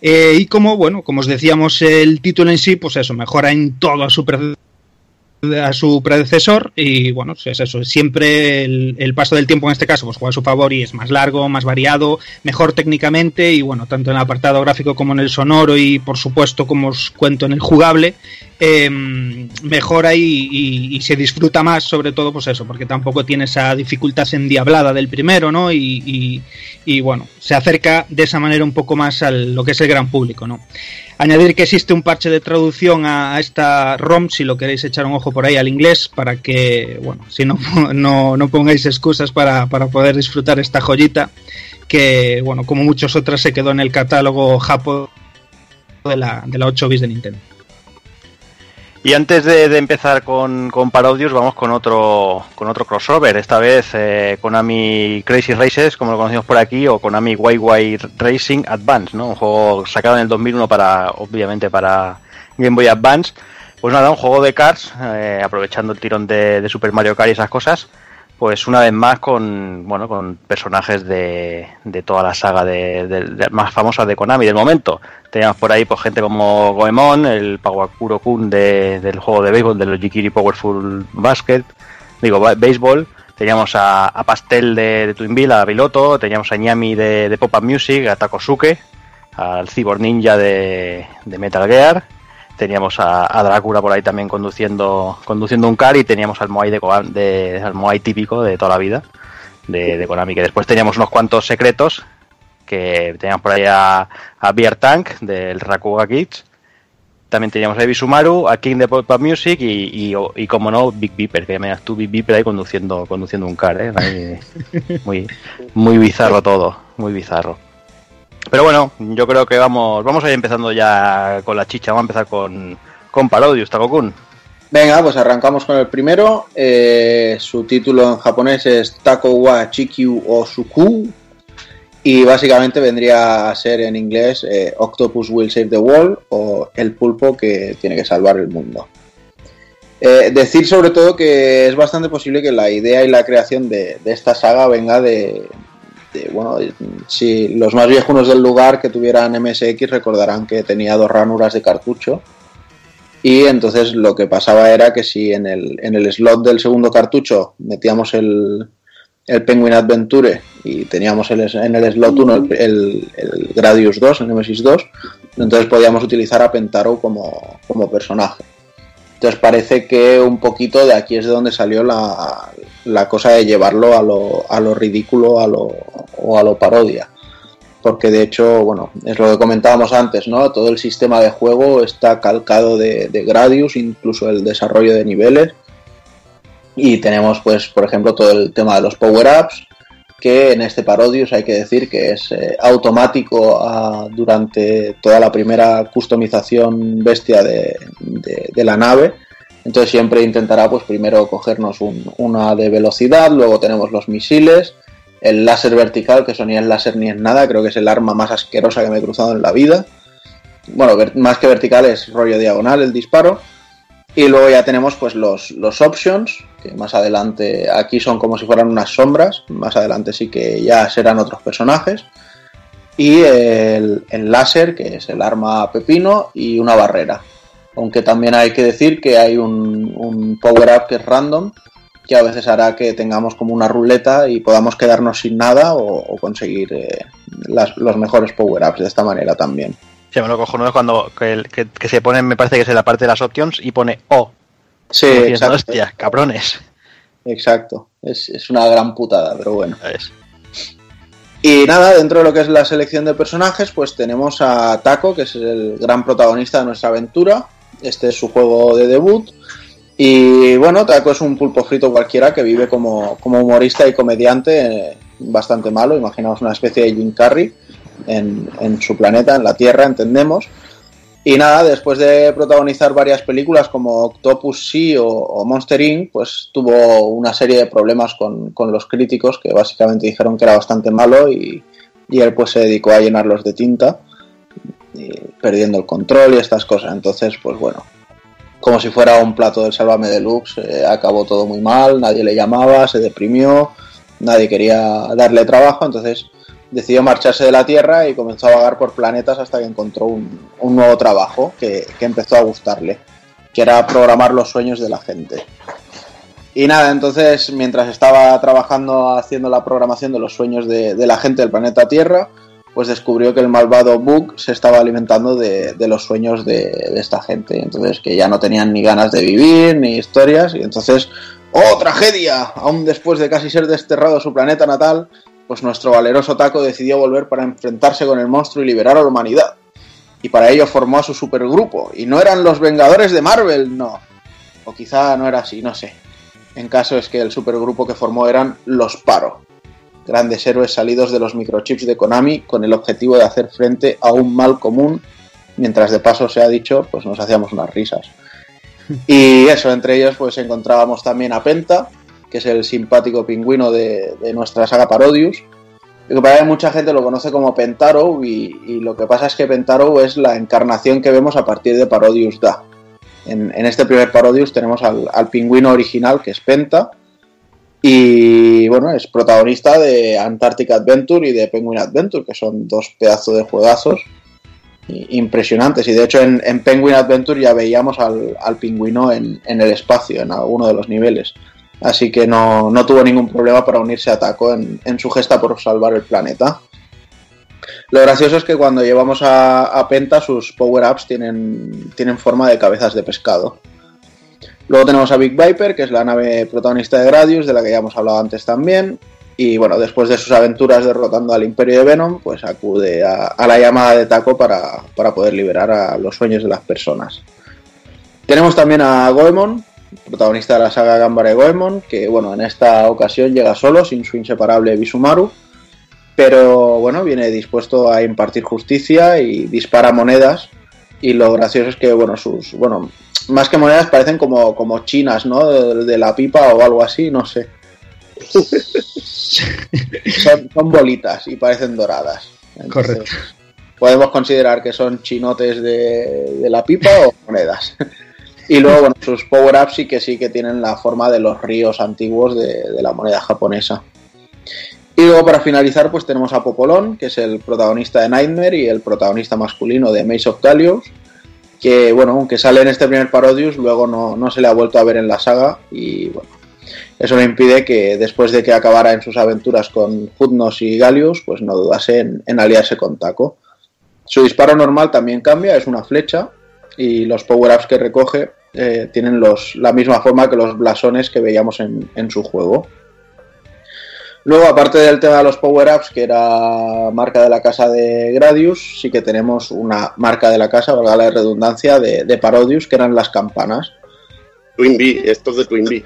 Eh, y como, bueno, como os decíamos, el título en sí, pues eso, mejora en todo a su, a su predecesor y bueno, pues es eso, siempre el, paso del tiempo en este caso pues juega a su favor y es más largo, más variado, mejor técnicamente y bueno, tanto en el apartado gráfico como en el sonoro y por supuesto como os cuento en el jugable, eh, mejora y, se disfruta más, sobre todo, pues eso, porque tampoco tiene esa dificultad endiablada del primero, ¿no? Y- y, bueno, se acerca de esa manera un poco más a lo que es el gran público, ¿no? Añadir que existe un parche de traducción a, esta ROM, si lo queréis echar un ojo por ahí al inglés, para que, bueno, si no, no, no pongáis excusas para, para poder disfrutar esta joyita, que, bueno, como muchas otras se quedó en el catálogo Japo de la, de la 8 bits de Nintendo. Y antes de, empezar con, con Parodius, vamos con otro con otro crossover. Esta vez eh, Konami Crazy Races, como lo conocimos por aquí, o Konami YY Racing Advance, ¿no? Un juego sacado en el 2001 para, obviamente, para Game Boy Advance. Pues nada, un juego de cars, eh, aprovechando el tirón de Super Mario Kart y esas cosas. Pues una vez más con bueno con personajes de, de toda la saga de, de- más famosa de Konami del momento. Teníamos por ahí pues gente como Goemon, el Pawakuro Kun de- del juego de béisbol de los Jikiri Powerful Basket, digo béisbol. Teníamos a, a Pastel de, Twinville, a Piloto, teníamos a Ñami de, Pop Up Music, a Takosuke, al Cyborg Ninja de Metal Gear, teníamos a, Drácula por ahí también conduciendo conduciendo un car y teníamos al Moai de, de al Moai típico de toda la vida de, de Konami que después teníamos unos cuantos secretos que teníamos por ahí a, a Beer Tank del Rakuga Kids también teníamos a Ebi Sumaru, a King de Pop Up Music y, y, como no Big Beeper que me das tú Big Beeper ahí conduciendo conduciendo un car ¿eh? Muy muy bizarro todo muy bizarro pero bueno, yo creo que vamos vamos a ir empezando ya con la chicha. Vamos a empezar con, con Parodius, Takokun. Venga, pues arrancamos con el primero. Eh, su título en japonés es Tako wa Chikyu o Suku. Y básicamente vendría a ser en inglés eh, Octopus Will Save the World o El pulpo que tiene que salvar el mundo. Eh, decir sobre todo que es bastante posible que la idea y la creación de, de esta saga venga de, bueno, si los más viejunos del lugar que tuvieran MSX recordarán que tenía dos ranuras de cartucho y entonces lo que pasaba era que si en el, en el slot del segundo cartucho metíamos el, el Penguin Adventure y teníamos el- en el slot 1 el, el- el Gradius 2, el Nemesis 2, entonces podíamos utilizar a Pentaro como, como personaje. Entonces parece que un poquito de aquí es de donde salió la, la cosa de llevarlo a lo, a lo ridículo a lo, o a lo parodia. Porque de hecho, bueno, es lo que comentábamos antes, ¿no? Todo el sistema de juego está calcado de, de Gradius, incluso el desarrollo de niveles. Y tenemos, pues, por ejemplo, todo el tema de los power-ups, que en este Parodius hay que decir que es eh, automático ah, durante toda la primera customización bestia de, de- la nave. Entonces siempre intentará pues primero cogernos un- una de velocidad, luego tenemos los misiles, el láser vertical, que eso ni es láser ni es nada, creo que es el arma más asquerosa que me he cruzado en la vida. Bueno, más que vertical es rollo diagonal el disparo. Y luego ya tenemos pues los, los options, que más adelante aquí son como si fueran unas sombras, más adelante sí que ya serán otros personajes. Y el, láser, que es el arma pepino, y una barrera. Aunque también hay que decir que hay un, power-up que es random, que a veces hará que tengamos como una ruleta y podamos quedarnos sin nada o, conseguir eh, los mejores power-ups de esta manera también. Se me lo cojonudo es cuando que- que se pone, me parece que es en la parte de las options y pone O. Sí, exacto. Hostia, cabrones. Exacto, es, es una gran putada, pero bueno. Y nada, dentro de lo que es la selección de personajes, pues tenemos a Taco, que es el gran protagonista de nuestra aventura. Este es su juego de debut. Y bueno, Taco es un pulpo frito cualquiera que vive como, como humorista y comediante eh, bastante malo. Imaginaos una especie de Jim Carrey en, en su planeta, en la Tierra, entendemos. Y nada, después de protagonizar varias películas como Octopus Sea o, Monster Inc., pues tuvo una serie de problemas con, con los críticos que básicamente dijeron que era bastante malo y, y él pues se dedicó a llenarlos de tinta, perdiendo el control y estas cosas. Entonces, pues bueno, como si fuera un plato del Sálvame Deluxe, eh, acabó todo muy mal, nadie le llamaba, se deprimió, nadie quería darle trabajo, entonces decidió marcharse de la Tierra y comenzó a vagar por planetas hasta que encontró un, un nuevo trabajo que, que empezó a gustarle, que era programar los sueños de la gente. Y nada, entonces mientras estaba trabajando haciendo la programación de los sueños de, de la gente del planeta Tierra, pues descubrió que el malvado Book se estaba alimentando de, de los sueños de, de esta gente. Entonces que ya no tenían ni ganas de vivir, ni historias, y entonces ¡Oh, tragedia! Aún después de casi ser desterrado de su planeta natal, pues nuestro valeroso Taco decidió volver para enfrentarse con el monstruo y liberar a la humanidad. Y para ello formó a su supergrupo. Y no eran los Vengadores de Marvel, no. O quizá no era así, no sé. En caso es que el supergrupo que formó eran los Paro. Grandes héroes salidos de los microchips de Konami con el objetivo de hacer frente a un mal común. Mientras de paso se ha dicho, pues nos hacíamos unas risas. Y eso, entre ellos pues encontrábamos también a Penta, que es el simpático pingüino de, de nuestra saga Parodius. Lo que que mucha gente lo conoce como Pentaro y, lo que pasa es que Pentaro es la encarnación que vemos a partir de Parodius Da. En, en este primer Parodius tenemos al, al, pingüino original que es Penta y bueno, es protagonista de Antarctic Adventure y de Penguin Adventure, que son dos pedazos de juegazos impresionantes. Y de hecho en, en Penguin Adventure ya veíamos al, al pingüino en, en, el espacio, en alguno de los niveles. Así que no, no tuvo ningún problema para unirse a Taco en, en, su gesta por salvar el planeta. Lo gracioso es que cuando llevamos a, Penta sus power-ups tienen, tienen forma de cabezas de pescado. Luego tenemos a Big Viper, que es la nave protagonista de Gradius, de la que ya hemos hablado antes también. Y bueno, después de sus aventuras derrotando al Imperio de Venom, pues acude a, a la llamada de Taco para, para, poder liberar a los sueños de las personas. Tenemos también a Goemon, protagonista de la saga Gambare Goemon, que bueno, en esta ocasión llega solo, sin su inseparable Bisumaru, pero bueno, viene dispuesto a impartir justicia y dispara monedas. Y lo gracioso es que, bueno, sus, bueno, más que monedas parecen como, como chinas, ¿no? De, de la pipa o algo así, no sé. son, son, bolitas y parecen doradas. Entonces, Correcto. Podemos considerar que son chinotes de, de la pipa o monedas. Y luego, bueno, sus power-ups sí que sí que tienen la forma de los ríos antiguos de, la moneda japonesa. Y luego, para finalizar, pues tenemos a Popolón, que es el protagonista de Nightmare y el protagonista masculino de Maze of Talios, que, bueno, aunque sale en este primer Parodius, luego no, no se le ha vuelto a ver en la saga y, bueno, eso no impide que después de que acabara en sus aventuras con Hudnos y Galius, pues no dudase en, en, aliarse con Taco. Su disparo normal también cambia, es una flecha, y los power-ups que recoge eh, tienen los, la misma forma que los blasones que veíamos en, en, su juego. Luego, aparte del tema de los power-ups, que era marca de la casa de Gradius, sí que tenemos una marca de la casa, valga la redundancia, de, de Parodius, que eran las campanas. Twin Bee, estos de Twin Bee.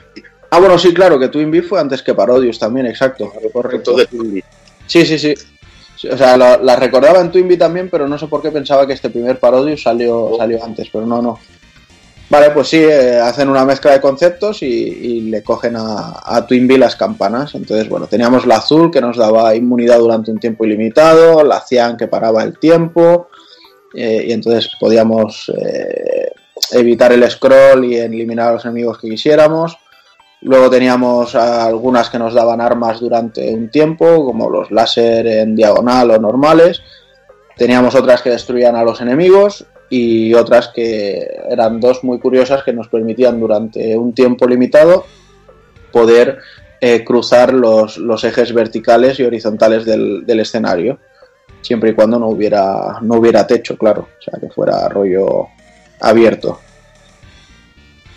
Ah, bueno, sí, claro, que Twin Bee fue antes que Parodius también, exacto. Correcto. de Twin Bee. Sí, sí, sí. O sea, la, la, recordaba en Twin Bee también, pero no sé por qué pensaba que este primer Parodius salió, salió antes, pero no, no. Vale, pues sí, eh, hacen una mezcla de conceptos y, le cogen a, a Twin Bee las campanas. Entonces, bueno, teníamos la azul que nos daba inmunidad durante un tiempo ilimitado, la cian que paraba el tiempo, eh, y entonces podíamos eh, evitar el scroll y eliminar a los enemigos que quisiéramos. Luego teníamos algunas que nos daban armas durante un tiempo, como los láser en diagonal o normales. Teníamos otras que destruían a los enemigos y otras que eran dos muy curiosas que nos permitían durante un tiempo limitado poder eh, cruzar los, ejes verticales y horizontales del, del, escenario, siempre y cuando no hubiera, no hubiera techo, claro, o sea, que fuera rollo abierto.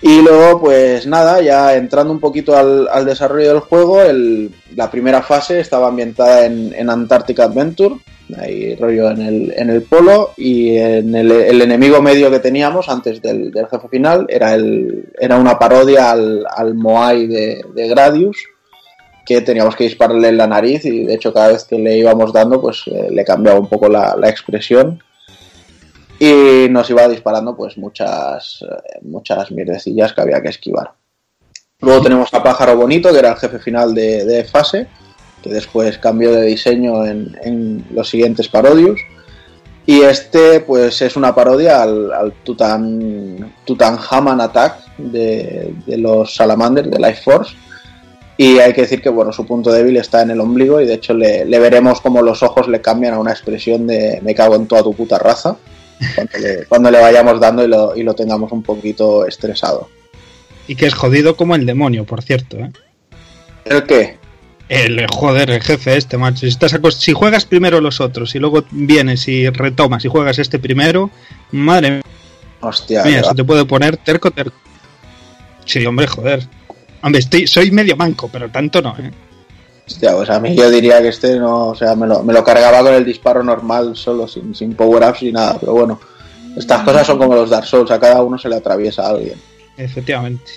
Y luego, pues nada, ya entrando un poquito al, desarrollo del juego, la primera fase estaba ambientada en, en Antarctic Adventure, ahí rollo en el, en el polo, y en el, el enemigo medio que teníamos antes del, del, jefe final era, el, era una parodia al, al Moai de, de, Gradius, que teníamos que dispararle en la nariz, y de hecho cada vez que le íbamos dando, pues eh, le cambiaba un poco la, la expresión y nos iba disparando pues muchas muchas mierdecillas que había que esquivar. Luego tenemos a Pájaro Bonito, que era el jefe final de, fase, que después cambió de diseño en, los siguientes parodios. Y este pues es una parodia al, al Tutan, Attack de, de, los Salamanders de Life Force. Y hay que decir que bueno, su punto débil está en el ombligo y de hecho le, le veremos como los ojos le cambian a una expresión de me cago en toda tu puta raza cuando le, cuando le vayamos dando y lo, y lo, tengamos un poquito estresado. Y que es jodido como el demonio, por cierto. ¿eh? ¿El qué? El joder, el jefe este, macho. Si, estás si juegas primero los otros y luego vienes y retomas y juegas este primero, madre Hostia, mía, que va. se te puede poner terco, terco. Sí, hombre, joder. Hombre, estoy, soy medio manco, pero tanto no, ¿eh? Hostia, pues a mí yo diría que este no, o sea, me lo, me lo cargaba con el disparo normal solo, sin, sin power-ups ni nada, pero bueno, estas cosas son como los Dark Souls, a cada uno se le atraviesa a alguien. Efectivamente.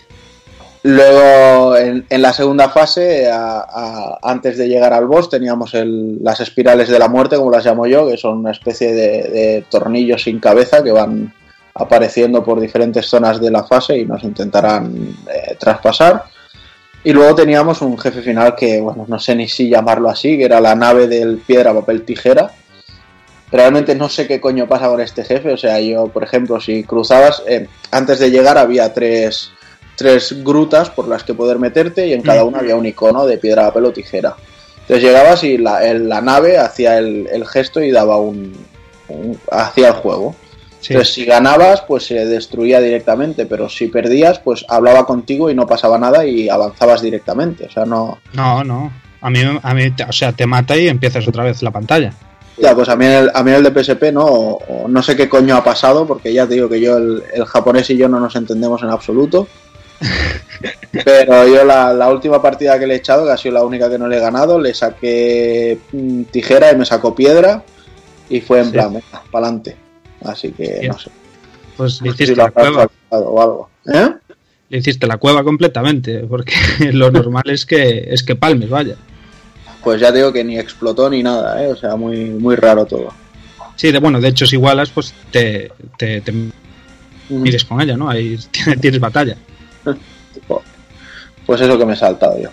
Luego, en, en la segunda fase, a- a- antes de llegar al boss, teníamos el- las espirales de la muerte, como las llamo yo, que son una especie de, de tornillos sin cabeza que van apareciendo por diferentes zonas de la fase y nos intentarán eh, traspasar. Y luego teníamos un jefe final que, bueno, no sé ni si llamarlo así, que era la nave del piedra, papel, tijera. Realmente no sé qué coño pasa con este jefe. O sea, yo, por ejemplo, si cruzabas, eh, antes de llegar había tres, tres grutas por las que poder meterte y en cada una había un icono de piedra, papel o tijera. Entonces llegabas y la, la nave hacía el, gesto y daba un, un- hacía el juego. Entonces si ganabas pues se destruía directamente, pero si perdías pues hablaba contigo y no pasaba nada y avanzabas directamente. O sea, no... No, no. A mí, a mí te- o sea, te mata y empiezas otra vez la pantalla. Ya, pues a mí, el, a mí el de PSP no, o- o no sé qué coño ha pasado, porque ya te digo que yo, el, el japonés y yo no nos entendemos en absoluto. Pero yo la, la última partida que le he echado, que ha sido la única que no le he ganado, le saqué mm, tijera y me sacó piedra y fue en Sí. plan, para adelante. Así que no sé. Pues le hiciste si la cueva. o algo. ¿Eh? Le hiciste la cueva completamente, porque lo normal es que es que palmes, vaya. Pues ya te digo que ni explotó ni nada, ¿eh? O sea, muy, muy raro todo. Sí, de, bueno, de hecho si igualas, pues te, te, te mires con ella, ¿no? Ahí tienes, tienes batalla. Pues eso que me he saltado yo.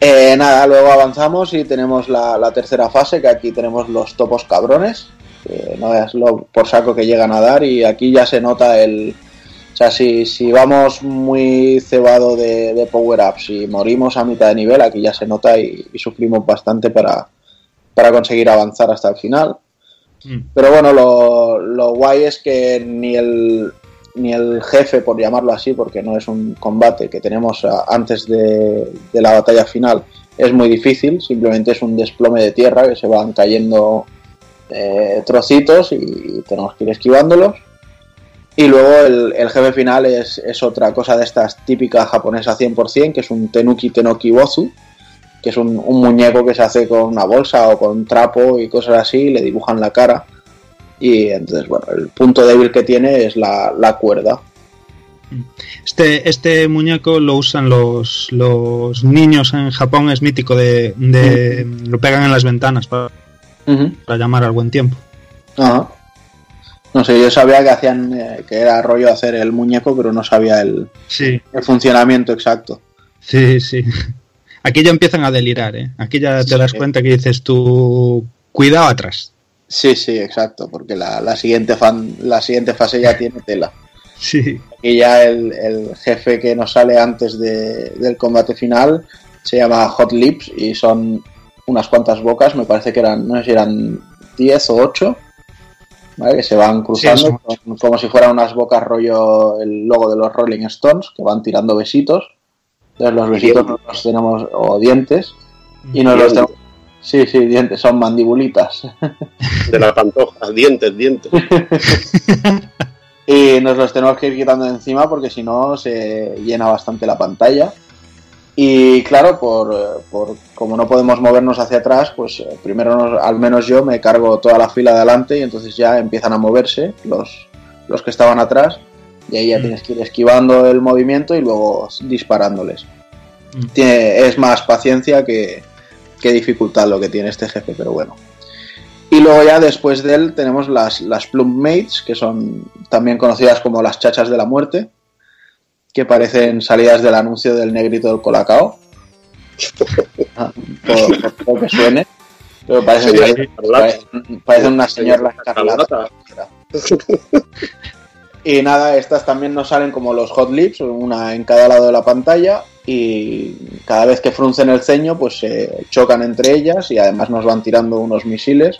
Eh, nada, luego avanzamos y tenemos la, la tercera fase, que aquí tenemos los topos cabrones. Que no veas lo por saco que llegan a dar y aquí ya se nota el... O sea, si, si vamos muy cebado de, de power-ups y morimos a mitad de nivel, aquí ya se nota y, y sufrimos bastante para, para conseguir avanzar hasta el final. Pero bueno, lo, lo guay es que ni el, ni el jefe, por llamarlo así, porque no es un combate que tenemos antes de, de la batalla final, es muy difícil, simplemente es un desplome de tierra que se van cayendo eh, trocitos y tenemos que ir esquivándolos. Y luego el, el jefe final es, es otra cosa de estas típicas japonesa 100%, que es un Tenuki Tenoki Bozu, que es un, un muñeco que se hace con una bolsa o con trapo y cosas así, le dibujan la cara. Y entonces, bueno, el punto débil que tiene es la, la cuerda. Este, este muñeco lo usan los, los niños en Japón, es mítico de, de lo pegan en las ventanas para, para llamar al buen tiempo. Ajá. No sé, yo sabía que hacían, eh, que era rollo hacer el muñeco, pero no sabía el, Sí, el funcionamiento exacto. sí, sí. Aquí ya empiezan a delirar, ¿eh? Aquí ya te das cuenta que dices tú, cuidado atrás. Sí, sí, exacto, porque la, la siguiente fan, la siguiente fase ya tiene tela. Sí. Y ya el, el jefe que nos sale antes de- del combate final se llama Hot Lips y son unas cuantas bocas, me parece que eran, no sé si eran 10 o 8, ¿vale? que se van cruzando como, como si fueran unas bocas rollo el logo de los Rolling Stones, que van tirando besitos. Entonces los besitos los tenemos, o dientes, y nos los tenemos... Sí, sí, dientes, son mandibulitas. De la pantoja, dientes, dientes. y nos los tenemos que ir quitando de encima porque si no se llena bastante la pantalla. Y claro, por, eh, por como no podemos movernos hacia atrás, pues eh, primero nos- al menos yo me cargo toda la fila de adelante y entonces ya empiezan a moverse los, los que estaban atrás y ahí ya tienes que ir esquivando el movimiento y luego disparándoles. Tiene, es más paciencia que, que dificultad lo que tiene este jefe, pero bueno. Y luego ya después de él tenemos las, las Plum Mates, que son también conocidas como las chachas de la muerte, que parecen salidas del anuncio del negrito del colacao. Ah, por, por lo que suene. Pero parecen, Señora parecen- Escarlata. parecen- parecen una señora escarlata. Y nada, estas también nos salen como los hot lips, una en cada lado de la pantalla y cada vez que fruncen el ceño pues se chocan entre ellas y además nos van tirando unos misiles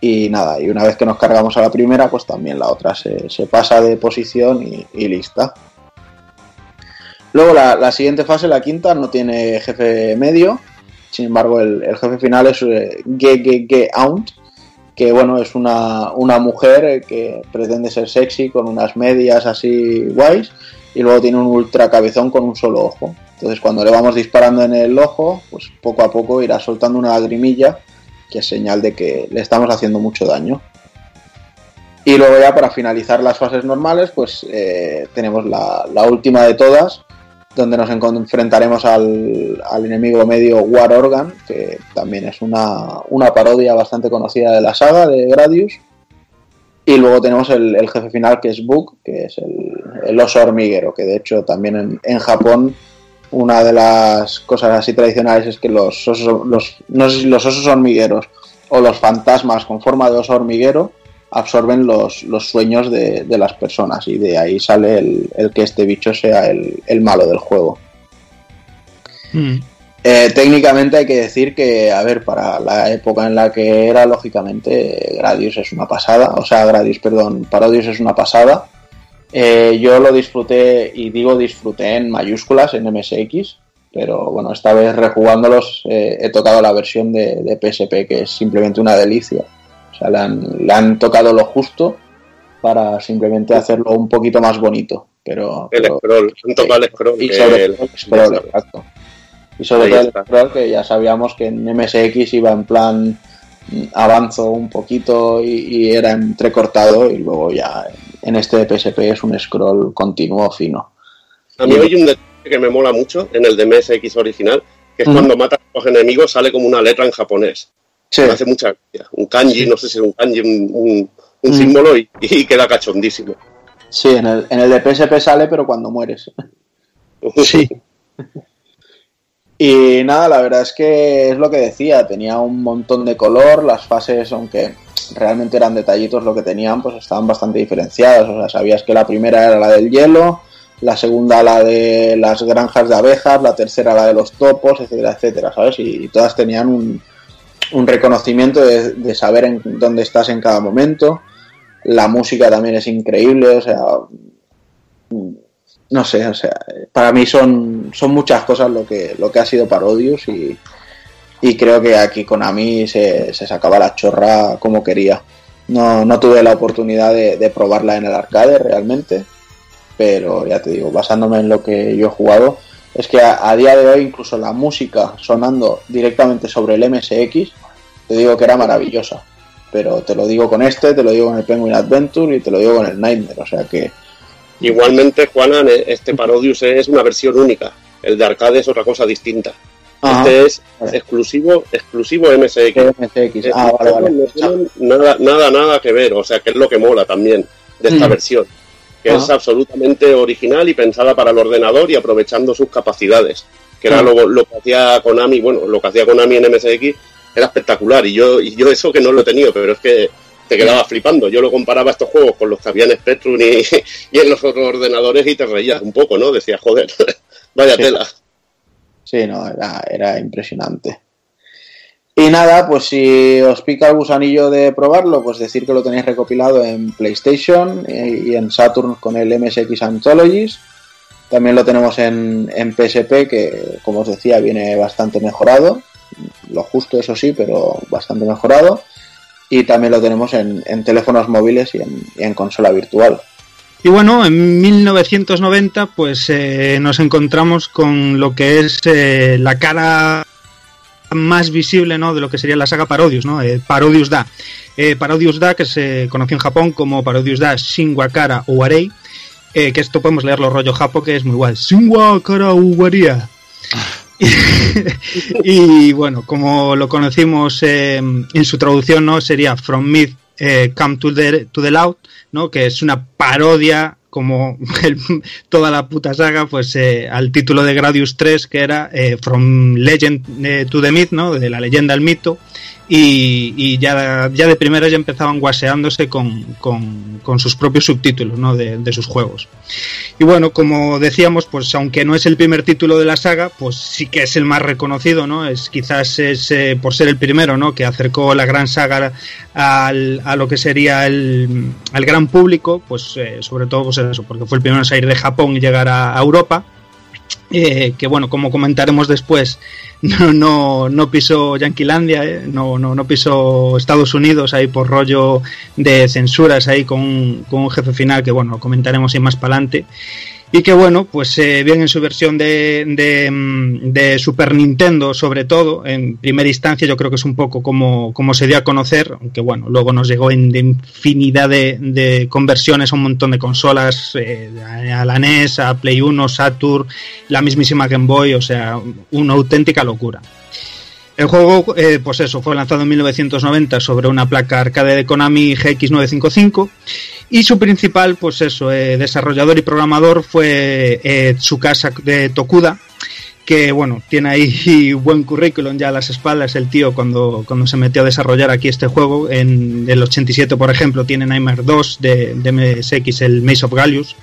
y nada, y una vez que nos cargamos a la primera pues también la otra se, se pasa de posición y, y lista. Luego la, siguiente fase, la quinta, no tiene jefe medio. Sin embargo, el, jefe final es eh, GGG Aunt, que bueno, es una, una mujer que pretende ser sexy con unas medias así guays y luego tiene un ultra cabezón con un solo ojo. Entonces cuando le vamos disparando en el ojo, pues poco a poco irá soltando una lagrimilla que es señal de que le estamos haciendo mucho daño. Y luego ya para finalizar las fases normales, pues eh, tenemos la última de todas, donde nos enfrentaremos al, al, enemigo medio War Organ, que también es una, una, parodia bastante conocida de la saga de Gradius. Y luego tenemos el, jefe final que es Bug, que es el, el, oso hormiguero, que de hecho también en, en, Japón una de las cosas así tradicionales es que los los, no sé los osos hormigueros o los fantasmas con forma de oso hormiguero absorben los, los sueños de, de, las personas y de ahí sale el, el que este bicho sea el, el malo del juego. Mm. Eh, técnicamente hay que decir que, a ver, para la época en la que era, lógicamente, Gradius es una pasada, o sea, Gradius, perdón, Parodius es una pasada. Eh, yo lo disfruté, y digo disfruté en mayúsculas en MSX, pero bueno, esta vez rejugándolos eh, he tocado la versión de, de PSP, que es simplemente una delicia. Sea, le han, le han, tocado lo justo para simplemente hacerlo un poquito más bonito. Pero, el pero, scroll, han tocado el scroll. Y sobre el, el scroll, exacto. Y sobre todo el scroll, que ya sabíamos que en MSX iba en plan avanzo un poquito y, y, era entrecortado y luego ya en este PSP es un scroll continuo fino. A mí hay un detalle que me mola mucho en el de MSX original, que es uh -huh. cuando matas a los enemigos sale como una letra en japonés. Sí. Me hace mucha gracia. Un kanji, no sé si es un kanji, un, un, un mm. símbolo y, y, queda cachondísimo. Sí, en el, en el de PSP sale, pero cuando mueres. Sí. Y nada, la verdad es que es lo que decía, tenía un montón de color, las fases, aunque realmente eran detallitos lo que tenían, pues estaban bastante diferenciadas. O sea, sabías que la primera era la del hielo, la segunda la de las granjas de abejas, la tercera la de los topos, etcétera, etcétera, ¿sabes? Y todas tenían un, un reconocimiento de, saber en dónde estás en cada momento. La música también es increíble, o sea, no sé, o sea, para mí son, son muchas cosas lo que, lo que ha sido Parodius y, y creo que aquí Konami se, se sacaba la chorra como quería. No, no tuve la oportunidad de, probarla en el arcade realmente, pero ya te digo, basándome en lo que yo he jugado, es que a día de hoy incluso la música sonando directamente sobre el MSX, te digo que era maravillosa. Pero te lo digo con este, te lo digo con el Penguin Adventure y te lo digo con el Nightmare, o sea que... Igualmente, Juanan, este Parodius es una versión única. El de arcade es otra cosa distinta. Ajá, este es vale. exclusivo, exclusivo MSX. MSX. Ah, vale, vale. No tienen nada, nada, nada que ver, o sea, que es lo que mola también de esta mm. versión. Que Ajá. es absolutamente original y pensada para el ordenador y aprovechando sus capacidades. Que era lo, lo, que hacía Konami, bueno, lo que hacía Konami en MSX era espectacular. Y yo, y yo eso que no lo he tenido, pero es que te quedaba flipando. Yo lo comparaba estos juegos con los que había en Spectrum y, y en los otros ordenadores y te reías un poco, ¿no? Decías, joder, vaya sí. tela. Sí, no, era, era impresionante. Y nada, pues si os pica el gusanillo de probarlo, pues decir que lo tenéis recopilado en PlayStation y en Saturn con el MSX Anthologies. También lo tenemos en, en PSP, que como os decía, viene bastante mejorado. Lo justo, eso sí, pero bastante mejorado. Y también lo tenemos en, en teléfonos móviles y en, y en consola virtual. Y bueno, en 1990 pues eh, nos encontramos con lo que es eh, la cara más visible ¿no? de lo que sería la saga Parodius, ¿no? Eh, Parodius Da. Eh, Parodius Da, que se conoció en Japón como Parodius Da Shinwakara Uwarei, eh, que esto podemos leerlo rollo japo, que es muy igual. Shinwakara Uwaria. y bueno, como lo conocimos eh, en su traducción, ¿no? Sería From Mid eh, Come to the, to the Loud, ¿no? Que es una parodia como toda la puta saga, pues eh, al título de Gradius 3, que era eh, From Legend eh, to the Myth, ¿no? De la leyenda al mito. Y, y ya, ya, de primera ya empezaban guaseándose con, con, con sus propios subtítulos ¿no? de, de, sus juegos. Y bueno, como decíamos, pues aunque no es el primer título de la saga, pues sí que es el más reconocido, ¿no? Es quizás es eh, por ser el primero, ¿no? Que acercó la gran saga al, a lo que sería el, al gran público, pues eh, sobre todo pues eso, porque fue el primero en salir de Japón y llegar a, a Europa eh, que bueno, como comentaremos después, no, no, no pisó Yanquilandia, eh, no, no, no pisó Estados Unidos ahí por rollo de censuras ahí con, con un jefe final que bueno, comentaremos ahí más para adelante. Y que bueno, pues eh, bien en su versión mm, de, Super Nintendo, sobre todo, en primera instancia, yo creo que es un poco como, se dio a conocer, aunque bueno, luego nos llegó en de infinidad de, de, conversiones a un montón de consolas, eh, a la NES, a Play 1, Saturn, la mismísima Game Boy, o sea, una auténtica locura. El juego, eh, pues eso, fue lanzado en 1990 sobre una placa arcade de Konami GX955 y su principal, pues eso, eh, desarrollador y programador fue eh, Tsukasa de Tokuda, que bueno, tiene ahí buen currículum ya a las espaldas el tío cuando, cuando se metió a desarrollar aquí este juego. En el 87, por ejemplo, tiene Nightmare 2 de, de MSX, el Maze of Gallius.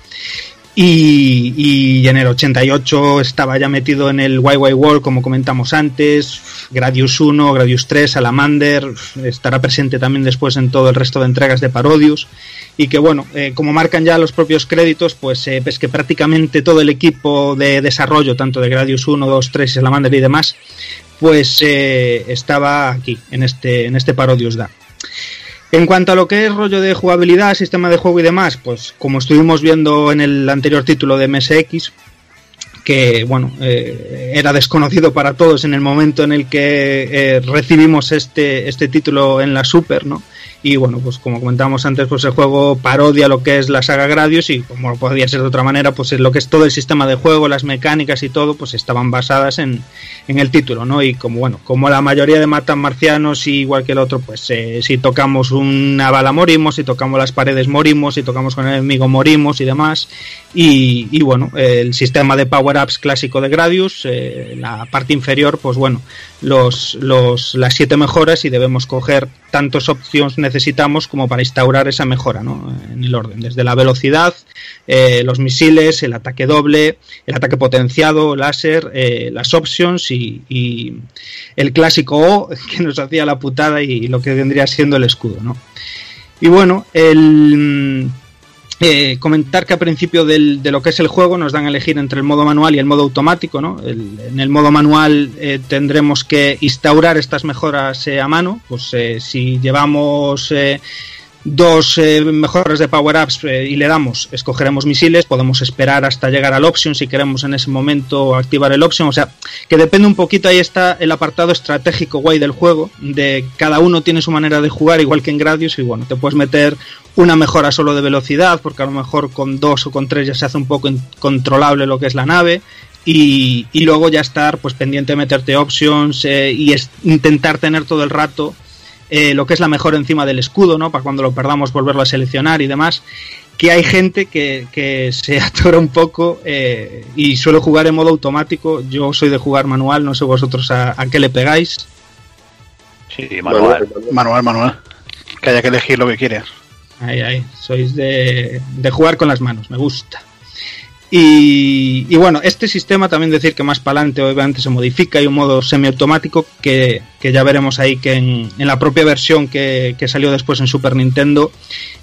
Y, y, en el 88 estaba ya metido en el YY World, como comentamos antes, Gradius 1, Gradius 3, Salamander, estará presente también después en todo el resto de entregas de Parodius. Y que bueno, eh, como marcan ya los propios créditos, pues eh, pues que prácticamente todo el equipo de desarrollo, tanto de Gradius 1, 2, 3, Salamander y demás, pues eh, estaba aquí, en este, en este Parodius Da. En cuanto a lo que es rollo de jugabilidad, sistema de juego y demás, pues como estuvimos viendo en el anterior título de MSX, que bueno, eh, era desconocido para todos en el momento en el que eh, recibimos este, este título en la Super, ¿no? Y bueno, pues como comentábamos antes, pues el juego parodia lo que es la saga Gradius y como podría ser de otra manera, pues lo que es todo el sistema de juego, las mecánicas y todo, pues estaban basadas en, en el título, ¿no? Y como bueno, como la mayoría de matan marcianos, igual que el otro, pues eh, si tocamos una bala morimos, si tocamos las paredes morimos, si tocamos con el enemigo morimos y demás. Y, y bueno, el sistema de power-ups clásico de Gradius, eh, la parte inferior, pues bueno, los, los, las siete mejoras y debemos coger tantas opciones necesitamos como para instaurar esa mejora ¿no? en el orden, desde la velocidad, eh, los misiles, el ataque doble, el ataque potenciado, láser, eh, las options y, el clásico O que nos hacía la putada y lo que vendría siendo el escudo. ¿no? Y bueno, el eh, comentar que a principio del, de lo que es el juego nos dan a elegir entre el modo manual y el modo automático. ¿no? El, en el modo manual eh, tendremos que instaurar estas mejoras eh, a mano. Pues eh, si llevamos eh, dos eh, mejoras de power-ups eh, y le damos, escogeremos misiles, podemos esperar hasta llegar al option si queremos en ese momento activar el option, o sea, que depende un poquito, ahí está el apartado estratégico guay del juego, de cada uno tiene su manera de jugar, igual que en Gradius, y bueno, te puedes meter una mejora solo de velocidad, porque a lo mejor con dos o con tres ya se hace un poco incontrolable lo que es la nave, y, y luego ya estar pues pendiente de meterte options eh, y intentar tener todo el rato eh, lo que es la mejor encima del escudo, ¿no? Para cuando lo perdamos volverlo a seleccionar y demás. Que hay gente que, que se atora un poco eh, y suele jugar en modo automático. Yo soy de jugar manual, no sé vosotros a, a qué le pegáis. Sí, manual. Manual, manual. Que haya que elegir lo que quieras. Ahí, ahí. Sois de, de jugar con las manos, me gusta. Y, y, bueno, este sistema también decir que más para adelante obviamente se modifica, hay un modo semiautomático que, que ya veremos ahí que en, la propia versión que, que, salió después en Super Nintendo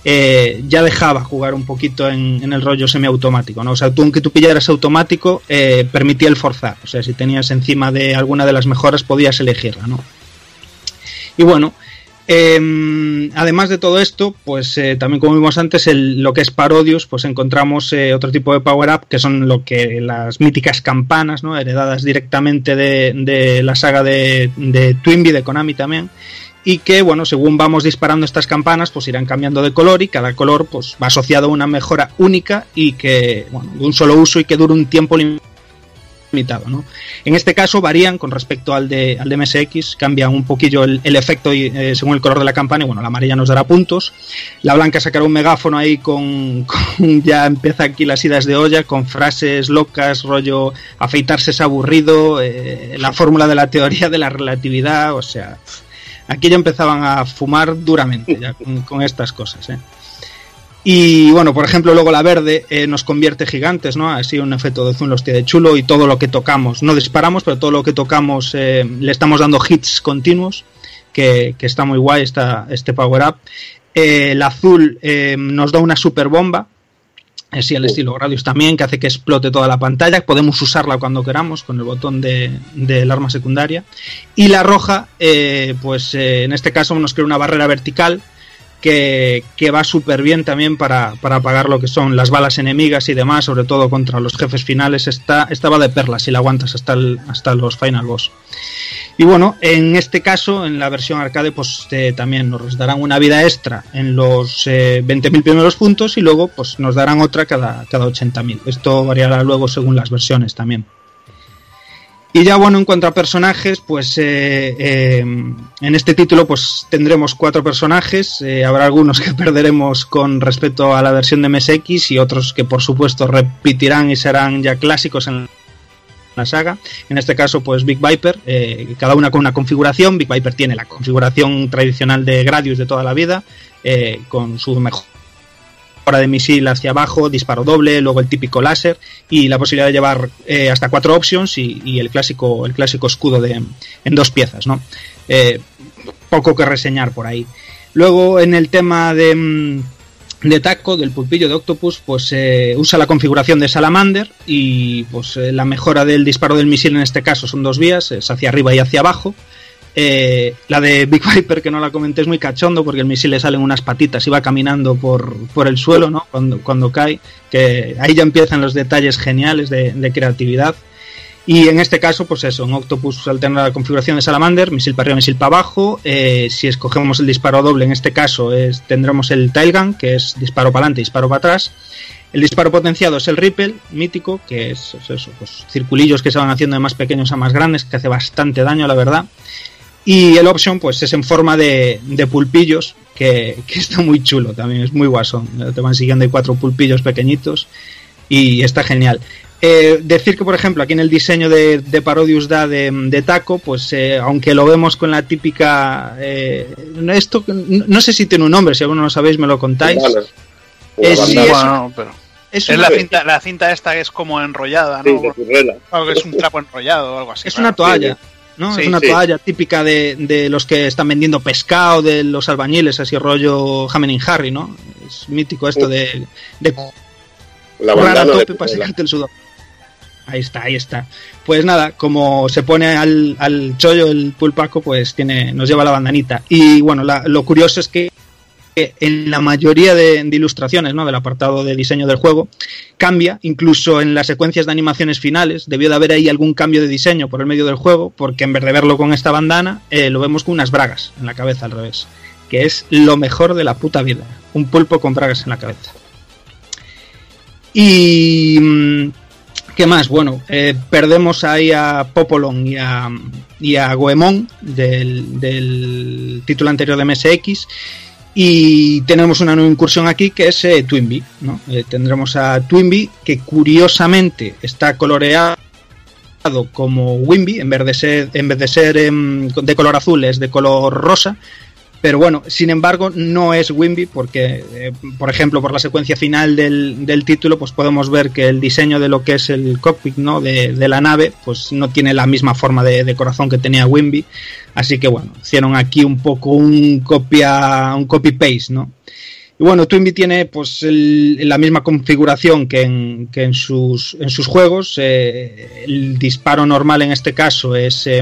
eh, ya dejaba jugar un poquito en, en, el rollo semiautomático, ¿no? O sea, tú aunque tú pillaras automático eh, permitía el forzar, o sea, si tenías encima de alguna de las mejoras podías elegirla, ¿no? Y bueno, eh, además de todo esto, pues eh, también como vimos antes, el, lo que es Parodius, pues encontramos eh, otro tipo de power up que son lo que las míticas campanas, ¿no? heredadas directamente de, de la saga de, de Twinbee, de Konami también, y que, bueno, según vamos disparando estas campanas, pues irán cambiando de color y cada color pues va asociado a una mejora única y que, bueno, de un solo uso y que dure un tiempo limitado limitado. ¿no? En este caso varían con respecto al de, al de MSX, cambian un poquillo el, el efecto y, eh, según el color de la campana. Y bueno, la amarilla nos dará puntos. La blanca sacará un megáfono ahí con, con, ya empieza aquí las idas de olla, con frases locas, rollo afeitarse es aburrido, eh, la fórmula de la teoría de la relatividad, o sea, aquí ya empezaban a fumar duramente ya con, con estas cosas. ¿eh? Y bueno, por ejemplo, luego la verde eh, nos convierte gigantes, ¿no? Así un efecto de zoom los tiene de chulo y todo lo que tocamos, no disparamos, pero todo lo que tocamos eh, le estamos dando hits continuos, que, que está muy guay esta, este power up. Eh, el azul nos da una super bomba, así al estilo Gradius también, que hace que explote toda la pantalla. Podemos usarla cuando queramos con el botón del de, arma secundaria. Y la roja, eh, pues eh, en este caso nos crea una barrera vertical que, va súper bien también para, para, apagar lo que son las balas enemigas y demás, sobre todo contra los jefes finales. Está, esta va de perlas si la aguantas hasta, hasta los final boss. Y bueno, en este caso, en la versión arcade, pues eh, también nos darán una vida extra en los eh, 20.000 primeros puntos y luego pues nos darán otra cada, cada 80.000. Esto variará luego según las versiones también. Y ya bueno, en cuanto a personajes, pues eh, eh, en este título pues tendremos cuatro personajes. Eh, habrá algunos que perderemos con respecto a la versión de MSX y otros que por supuesto repetirán y serán ya clásicos en la saga. En este caso, pues Big Viper, eh, cada una con una configuración. Big Viper tiene la configuración tradicional de Gradius de toda la vida, eh, con su mejor de misil hacia abajo, disparo doble, luego el típico láser y la posibilidad de llevar eh, hasta cuatro options y, el clásico el clásico escudo de, en dos piezas, ¿no? Eh, poco que reseñar por ahí. Luego en el tema de, mm, de taco del pulpillo de Octopus, pues eh, usa la configuración de Salamander y pues la mejora del disparo del misil en este caso son dos vías, es hacia arriba y hacia abajo. Eh, la de Big Viper, que no la comenté, es muy cachondo porque el misil le salen unas patitas y va caminando por, por el suelo ¿no? cuando, cuando cae. Que ahí ya empiezan los detalles geniales de, creatividad. Y en este caso, pues eso, en Octopus alterna la configuración de Salamander, misil para arriba, misil para abajo. Eh, si escogemos el disparo doble, en este caso es, tendremos el Tailgun, que es disparo para adelante, disparo para atrás. El disparo potenciado es el Ripple, mítico, que es, es eso, pues, circulillos que se van haciendo de más pequeños a más grandes, que hace bastante daño, la verdad. Y el option, pues es en forma de, de pulpillos, que, que, está muy chulo también, es muy guasón. Te van siguiendo hay cuatro pulpillos pequeñitos y está genial. Eh, decir que, por ejemplo, aquí en el diseño de, de Parodius Da de, de Taco, pues eh, aunque lo vemos con la típica. Eh, esto no, no, sé si tiene un nombre, si alguno lo sabéis, me lo contáis. Vale. Es, sí, es, bueno, pero... es, es la, cinta, la cinta esta que es como enrollada, ¿no? Sí, claro que es un trapo enrollado o algo así. Es claro. una toalla. ¿No? Sí, es una sí. toalla típica de, de, los que están vendiendo pescado, de los albañiles, así rollo Hamening Harry, ¿no? Es mítico esto de, de la bandana a tope para secarte el sudor. Ahí está, ahí está. Pues nada, como se pone al, al chollo el pulpaco, pues tiene, nos lleva la bandanita. Y bueno, la, lo curioso es que en la mayoría de, ilustraciones ¿no? del apartado de diseño del juego cambia, incluso en las secuencias de animaciones finales, debió de haber ahí algún cambio de diseño por el medio del juego, porque en vez de verlo con esta bandana, eh, lo vemos con unas bragas en la cabeza al revés, que es lo mejor de la puta vida, un pulpo con bragas en la cabeza. Y... mm, ¿Qué más? Bueno, eh, perdemos ahí a Popolon y a, y a Goemon del título anterior de MSX y tenemos una nueva incursión aquí que es eh, Twinbee. ¿no? Eh, tendremos a Twinbee que curiosamente está coloreado como Wimby en vez de ser, en vez de, ser eh, de color azul es de color rosa. Pero bueno, sin embargo, no es Wimby porque, eh, por ejemplo, por la secuencia final del, del, título, pues podemos ver que el diseño de lo que es el cockpit ¿no? de, de la nave, pues no tiene la misma forma de, de, corazón que tenía Wimby. Así que bueno, hicieron aquí un poco un copia, un copy paste, ¿no? Y bueno, Twinbee tiene pues la misma configuración que en, que en, sus, en sus juegos. Eh, el disparo normal en este caso es eh,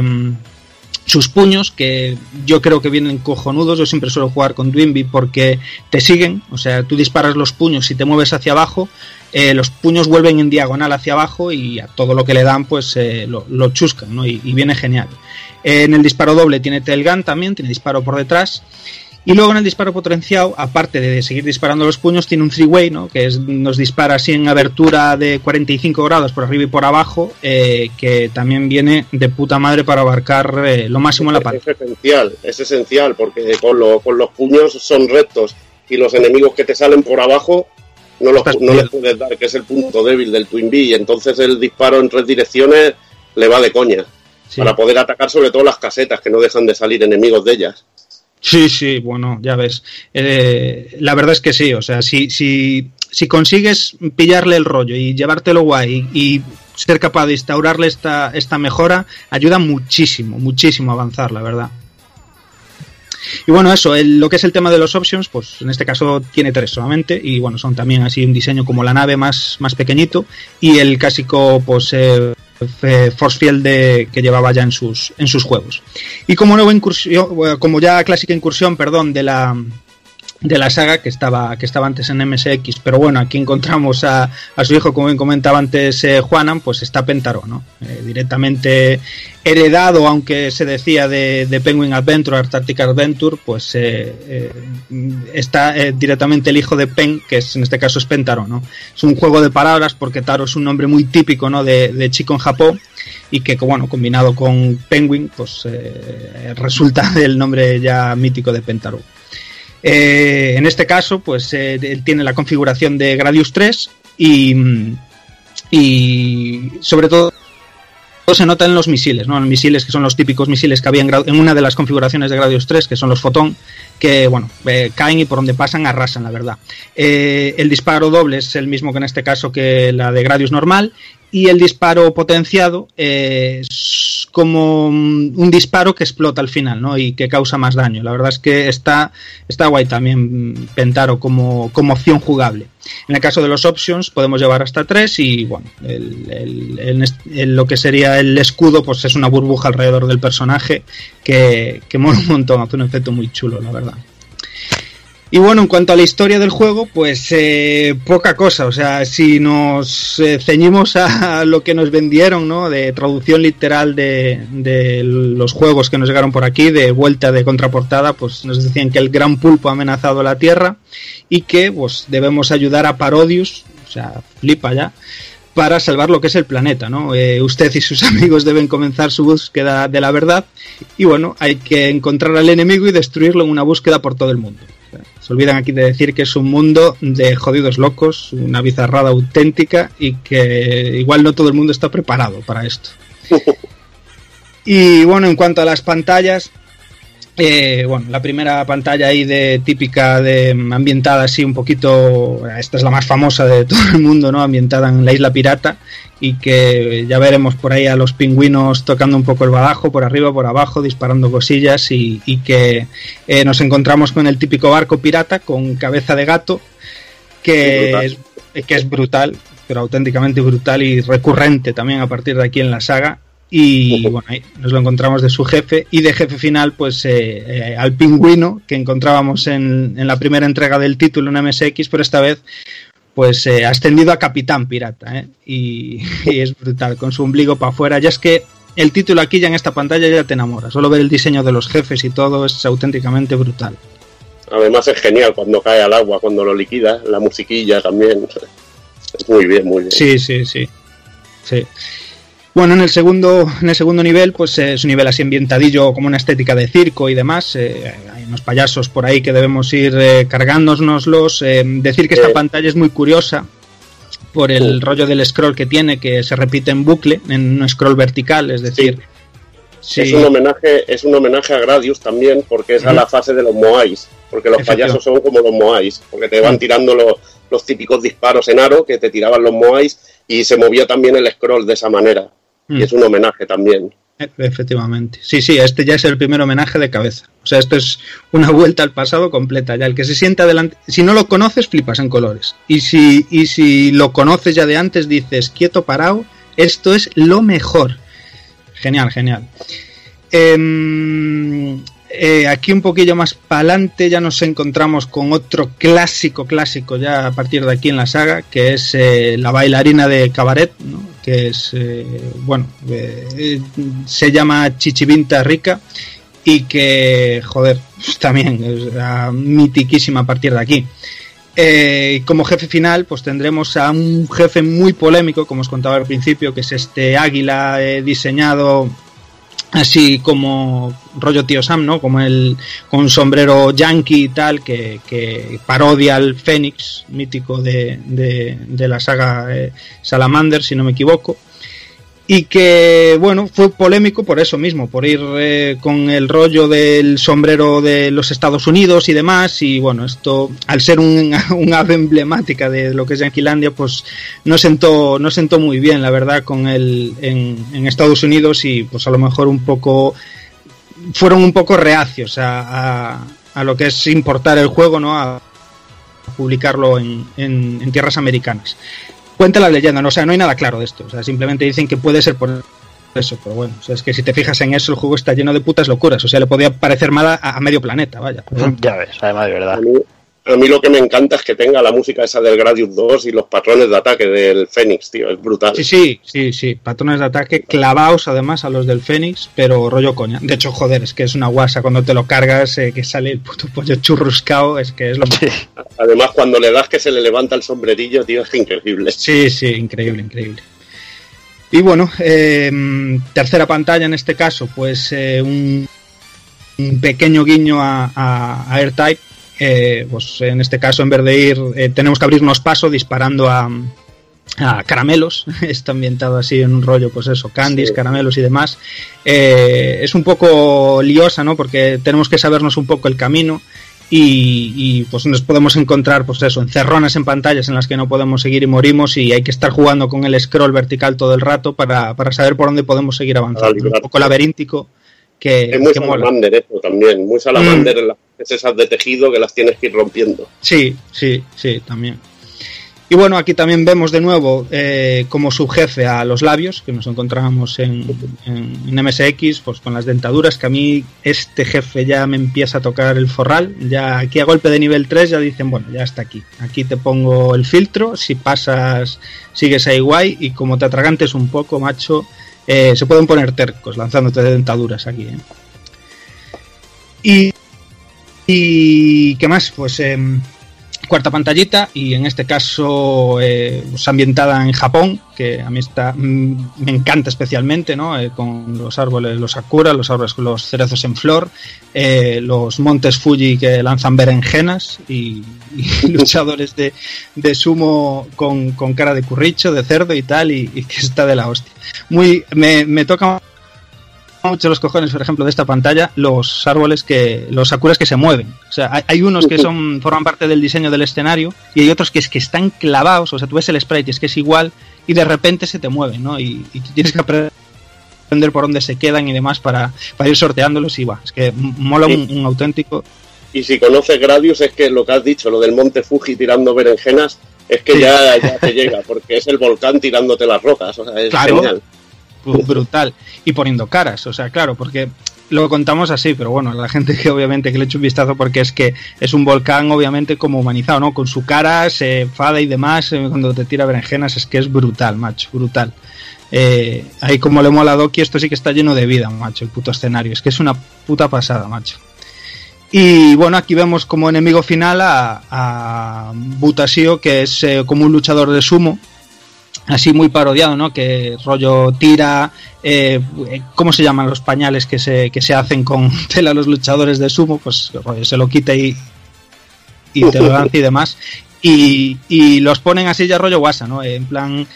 sus puños, que yo creo que vienen cojonudos. Yo siempre suelo jugar con Twinbee porque te siguen. O sea, tú disparas los puños y te mueves hacia abajo. Eh, los puños vuelven en diagonal hacia abajo y a todo lo que le dan pues eh, lo, lo, chuscan ¿no? y, y, viene genial. En el disparo doble tiene tailgun también, tiene disparo por detrás. Y luego en el disparo potenciado, aparte de seguir disparando los puños, tiene un three-way, ¿no? Que es, nos dispara así en abertura de 45 grados por arriba y por abajo, eh, que también viene de puta madre para abarcar eh, lo máximo en la pantalla. Es esencial, es esencial, porque con, lo, con, los puños son rectos y los enemigos que te salen por abajo no, los, no les puedes dar, que es el punto débil del Twin B, y entonces el disparo en tres direcciones le va de coña. Sí. Para poder atacar sobre todo las casetas, que no dejan de salir enemigos de ellas. Sí, sí, bueno, ya ves. Eh, la verdad es que sí, o sea, si, si, si consigues pillarle el rollo y llevártelo guay y, y ser capaz de instaurarle esta, esta mejora, ayuda muchísimo, muchísimo a avanzar, la verdad. Y bueno, eso, lo que es el tema de los options, pues en este caso tiene tres solamente, y bueno, son también así un diseño como la nave más, más pequeñito, y el clásico, pues, eh, eh, force field que llevaba ya en sus, en sus juegos. Y como nueva incursión, eh, como ya clásica incursión, perdón, de la de la saga que estaba que estaba antes en MSX, pero bueno, aquí encontramos a, a su hijo, como bien comentaba antes eh, Juanan, pues está Pentaro, ¿no? Eh, directamente heredado, aunque se decía de, de Penguin Adventure, Antarctic Adventure, pues eh, eh, está directamente el hijo de Pen, que es, en este caso es Pentaro, ¿no? Es un juego de palabras porque Taro es un nombre muy típico, ¿no? De, de chico en Japón y que, bueno, combinado con Penguin, pues resulta el nombre ya mítico de Pentaro. Eh, en este caso, pues eh, tiene la configuración de Gradius 3 y, sobre todo se nota en los misiles, ¿no? Los misiles que son los típicos misiles que había en, en una de las configuraciones de Gradius 3, que son los Fotón, que bueno, eh, caen y por donde pasan arrasan, la verdad. El disparo doble es el mismo que en este caso que la de Gradius normal y el disparo potenciado es como un disparo que explota al final, ¿no? Y que causa más daño. La verdad es que está, está guay también Pentaro como, como opción jugable. En el caso de los options podemos llevar hasta tres y bueno, el- el- lo que sería el escudo pues es una burbuja alrededor del personaje que, que mola un montón, hace un efecto muy chulo, la verdad. Y bueno, en cuanto a la historia del juego, pues eh, poca cosa. O sea, si nos eh, ceñimos a lo que nos vendieron, ¿no? De traducción literal de, de los juegos que nos llegaron por aquí, de vuelta de contraportada, pues nos decían que el gran pulpo ha amenazado la Tierra y que pues debemos ayudar a Parodius, o sea, flipa ya, para salvar lo que es el planeta, ¿no? Eh, usted y sus amigos deben comenzar su búsqueda de la verdad y bueno, hay que encontrar al enemigo y destruirlo en una búsqueda por todo el mundo. Se olvidan aquí de decir que es un mundo de jodidos locos, una bizarrada auténtica y que igual no todo el mundo está preparado para esto. Y bueno, en cuanto a las pantallas, eh, bueno, la primera pantalla ahí de típica de ambientada así un poquito, esta es la más famosa de todo el mundo, ¿no? Ambientada en la isla pirata y que ya veremos por ahí a los pingüinos tocando un poco el badajo por arriba, por abajo, disparando cosillas y, y que eh, nos encontramos con el típico barco pirata con cabeza de gato que es, que es brutal, pero auténticamente brutal y recurrente también a partir de aquí en la saga. Y bueno, ahí nos lo encontramos de su jefe y de jefe final, pues eh, eh, al pingüino que encontrábamos en, en la primera entrega del título en MSX, pero esta vez pues eh, ascendido a capitán pirata ¿eh? y, y es brutal, con su ombligo para afuera. Ya es que el título aquí ya en esta pantalla ya te enamora, solo ver el diseño de los jefes y todo es auténticamente brutal. Además es genial cuando cae al agua, cuando lo liquida, la musiquilla también. Es muy bien, muy bien. Sí, sí, sí. Sí. Bueno, en el segundo, en el segundo nivel, pues eh, es un nivel así ambientadillo, como una estética de circo y demás. eh, hay unos payasos por ahí que debemos ir eh, cargándonoslos. decir que esta pantalla es muy curiosa por el rollo del scroll que tiene, que se repite en bucle, en un scroll vertical, es decir. sí. Es un homenaje, es un homenaje a Gradius también, porque es a la fase de los Moais, porque los payasos son como los Moais, porque te van tirando los, los típicos disparos en aro que te tiraban los Moais y se movía también el scroll de esa manera. Mm. Y es un homenaje también. E- Efectivamente. Sí, sí, este ya es el primer homenaje de cabeza. O sea, esto es una vuelta al pasado completa. Ya el que se sienta delante. Si no lo conoces, flipas en colores. Y si, y si lo conoces ya de antes, dices, quieto, parado, esto es lo mejor. Genial, genial. Em, eh, aquí un poquillo más para adelante ya nos encontramos con otro clásico, clásico ya a partir de aquí en la saga, que es eh, la bailarina de cabaret, ¿no? que es, eh, bueno, se llama Chichivinta Rica y que, joder, también es mitiquísima a partir de aquí. Como jefe final, pues tendremos a un jefe muy polémico, como os contaba al principio, que es este águila eh, diseñado así como rollo tío Sam, ¿no? Como el con sombrero yankee y tal, que, que parodia al Fénix mítico de, de, de la saga eh, Salamander, si no me equivoco. Y que, bueno, fue polémico por eso mismo, por ir eh, con el rollo del sombrero de los Estados Unidos y demás. Y bueno, esto, al ser un, un ave emblemática de lo que es Yanquilandia, pues no sentó, no sentó muy bien, la verdad, con el en, en Estados Unidos y pues a lo mejor un poco fueron un poco reacios a, a, lo que es importar el juego, ¿no? A publicarlo en, en tierras americanas. Cuenta la leyenda, ¿no? o sea, no hay nada claro de esto. O sea, simplemente dicen que puede ser por eso, pero bueno, o sea, es que si te fijas en eso, el juego está lleno de putas locuras. O sea, le podía parecer mal a, a medio planeta, vaya. Ya ves, además de verdad. A mí, a mí lo que me encanta es que tenga la música esa del Gradius 2 y los patrones de ataque del Fénix, tío, es brutal. Sí, sí, sí, sí. Patrones de ataque clavados además a los del Fénix, pero rollo coña. De hecho, joder, es que es una guasa cuando te lo cargas, eh, que sale el puto pollo churruscao, es que es lo Además, cuando le das que se le levanta el sombrerillo, tío, es increíble. Sí, sí, increíble, increíble. Y bueno, eh, tercera pantalla en este caso, pues eh, un, un, pequeño guiño a, a, a AirType. Eh, pues en este caso, en vez de ir, eh, tenemos que abrirnos paso disparando a, a caramelos. Está ambientado así en un rollo, pues eso, candies, sí. caramelos y demás. Eh, es un poco liosa, ¿no? Porque tenemos que sabernos un poco el camino. Y, y, pues nos podemos encontrar pues eso encerrones en pantallas en las que no podemos seguir y morimos y hay que estar jugando con el scroll vertical todo el rato para, para saber por dónde podemos seguir avanzando un poco laberíntico que es muy que salamander mola. también muy salamander mm. las esas de tejido que las tienes que ir rompiendo sí sí sí también y bueno, aquí también vemos de nuevo eh, como subjefe a los labios, que nos encontramos en, en, en, MSX, pues con las dentaduras, que a mí este jefe ya me empieza a tocar el forral. Ya aquí a golpe de nivel 3 ya dicen, bueno, ya está aquí. Aquí te pongo el filtro, si pasas sigues ahí guay y como te atragantes un poco, macho, eh, se pueden poner tercos lanzándote de dentaduras aquí. ¿eh? Y, y qué más, pues... Eh, cuarta pantallita y en este caso eh, pues ambientada en Japón que a mí está mm, me encanta especialmente no eh, con los árboles los sakura los árboles los cerezos en flor eh, los montes Fuji que lanzan berenjenas y, y luchadores de, de sumo con, con, cara de curricho de cerdo y tal y, y que está de la hostia. Muy me, me toca mucho los cojones, por ejemplo, de esta pantalla, los árboles que, los sakuras que se mueven. O sea, hay, hay, unos que son, forman parte del diseño del escenario y hay otros que es que están clavados, o sea, tú ves el sprite y es que es igual y de repente se te mueven, ¿no? Y, y tienes que aprender por dónde se quedan y demás para, para ir sorteándolos y va, es que mola un, un, auténtico. Y si conoces Gradius es que lo que has dicho, lo del monte Fuji tirando berenjenas, es que sí. ya, ya te llega, porque es el volcán tirándote las rocas, o sea, es claro. genial brutal y poniendo caras, o sea, claro, porque lo contamos así, pero bueno, la gente que obviamente que le eche un vistazo porque es que es un volcán obviamente como humanizado, ¿no? Con su cara, se enfada y demás, eh, cuando te tira berenjenas es que es brutal, macho, brutal. Eh, ahí como le mola a Doki, esto sí que está lleno de vida, macho, el puto escenario, es que es una puta pasada, macho. Y bueno, aquí vemos como enemigo final a, a Butasio, que es eh, como un luchador de sumo, así muy parodiado, ¿no? Que rollo tira, eh, ¿cómo se llaman los pañales que se, que se hacen con tela los luchadores de sumo? Pues rollo, se lo quita y, y te lo lanza y demás. Y, y, los ponen así ya rollo guasa, ¿no? En plan,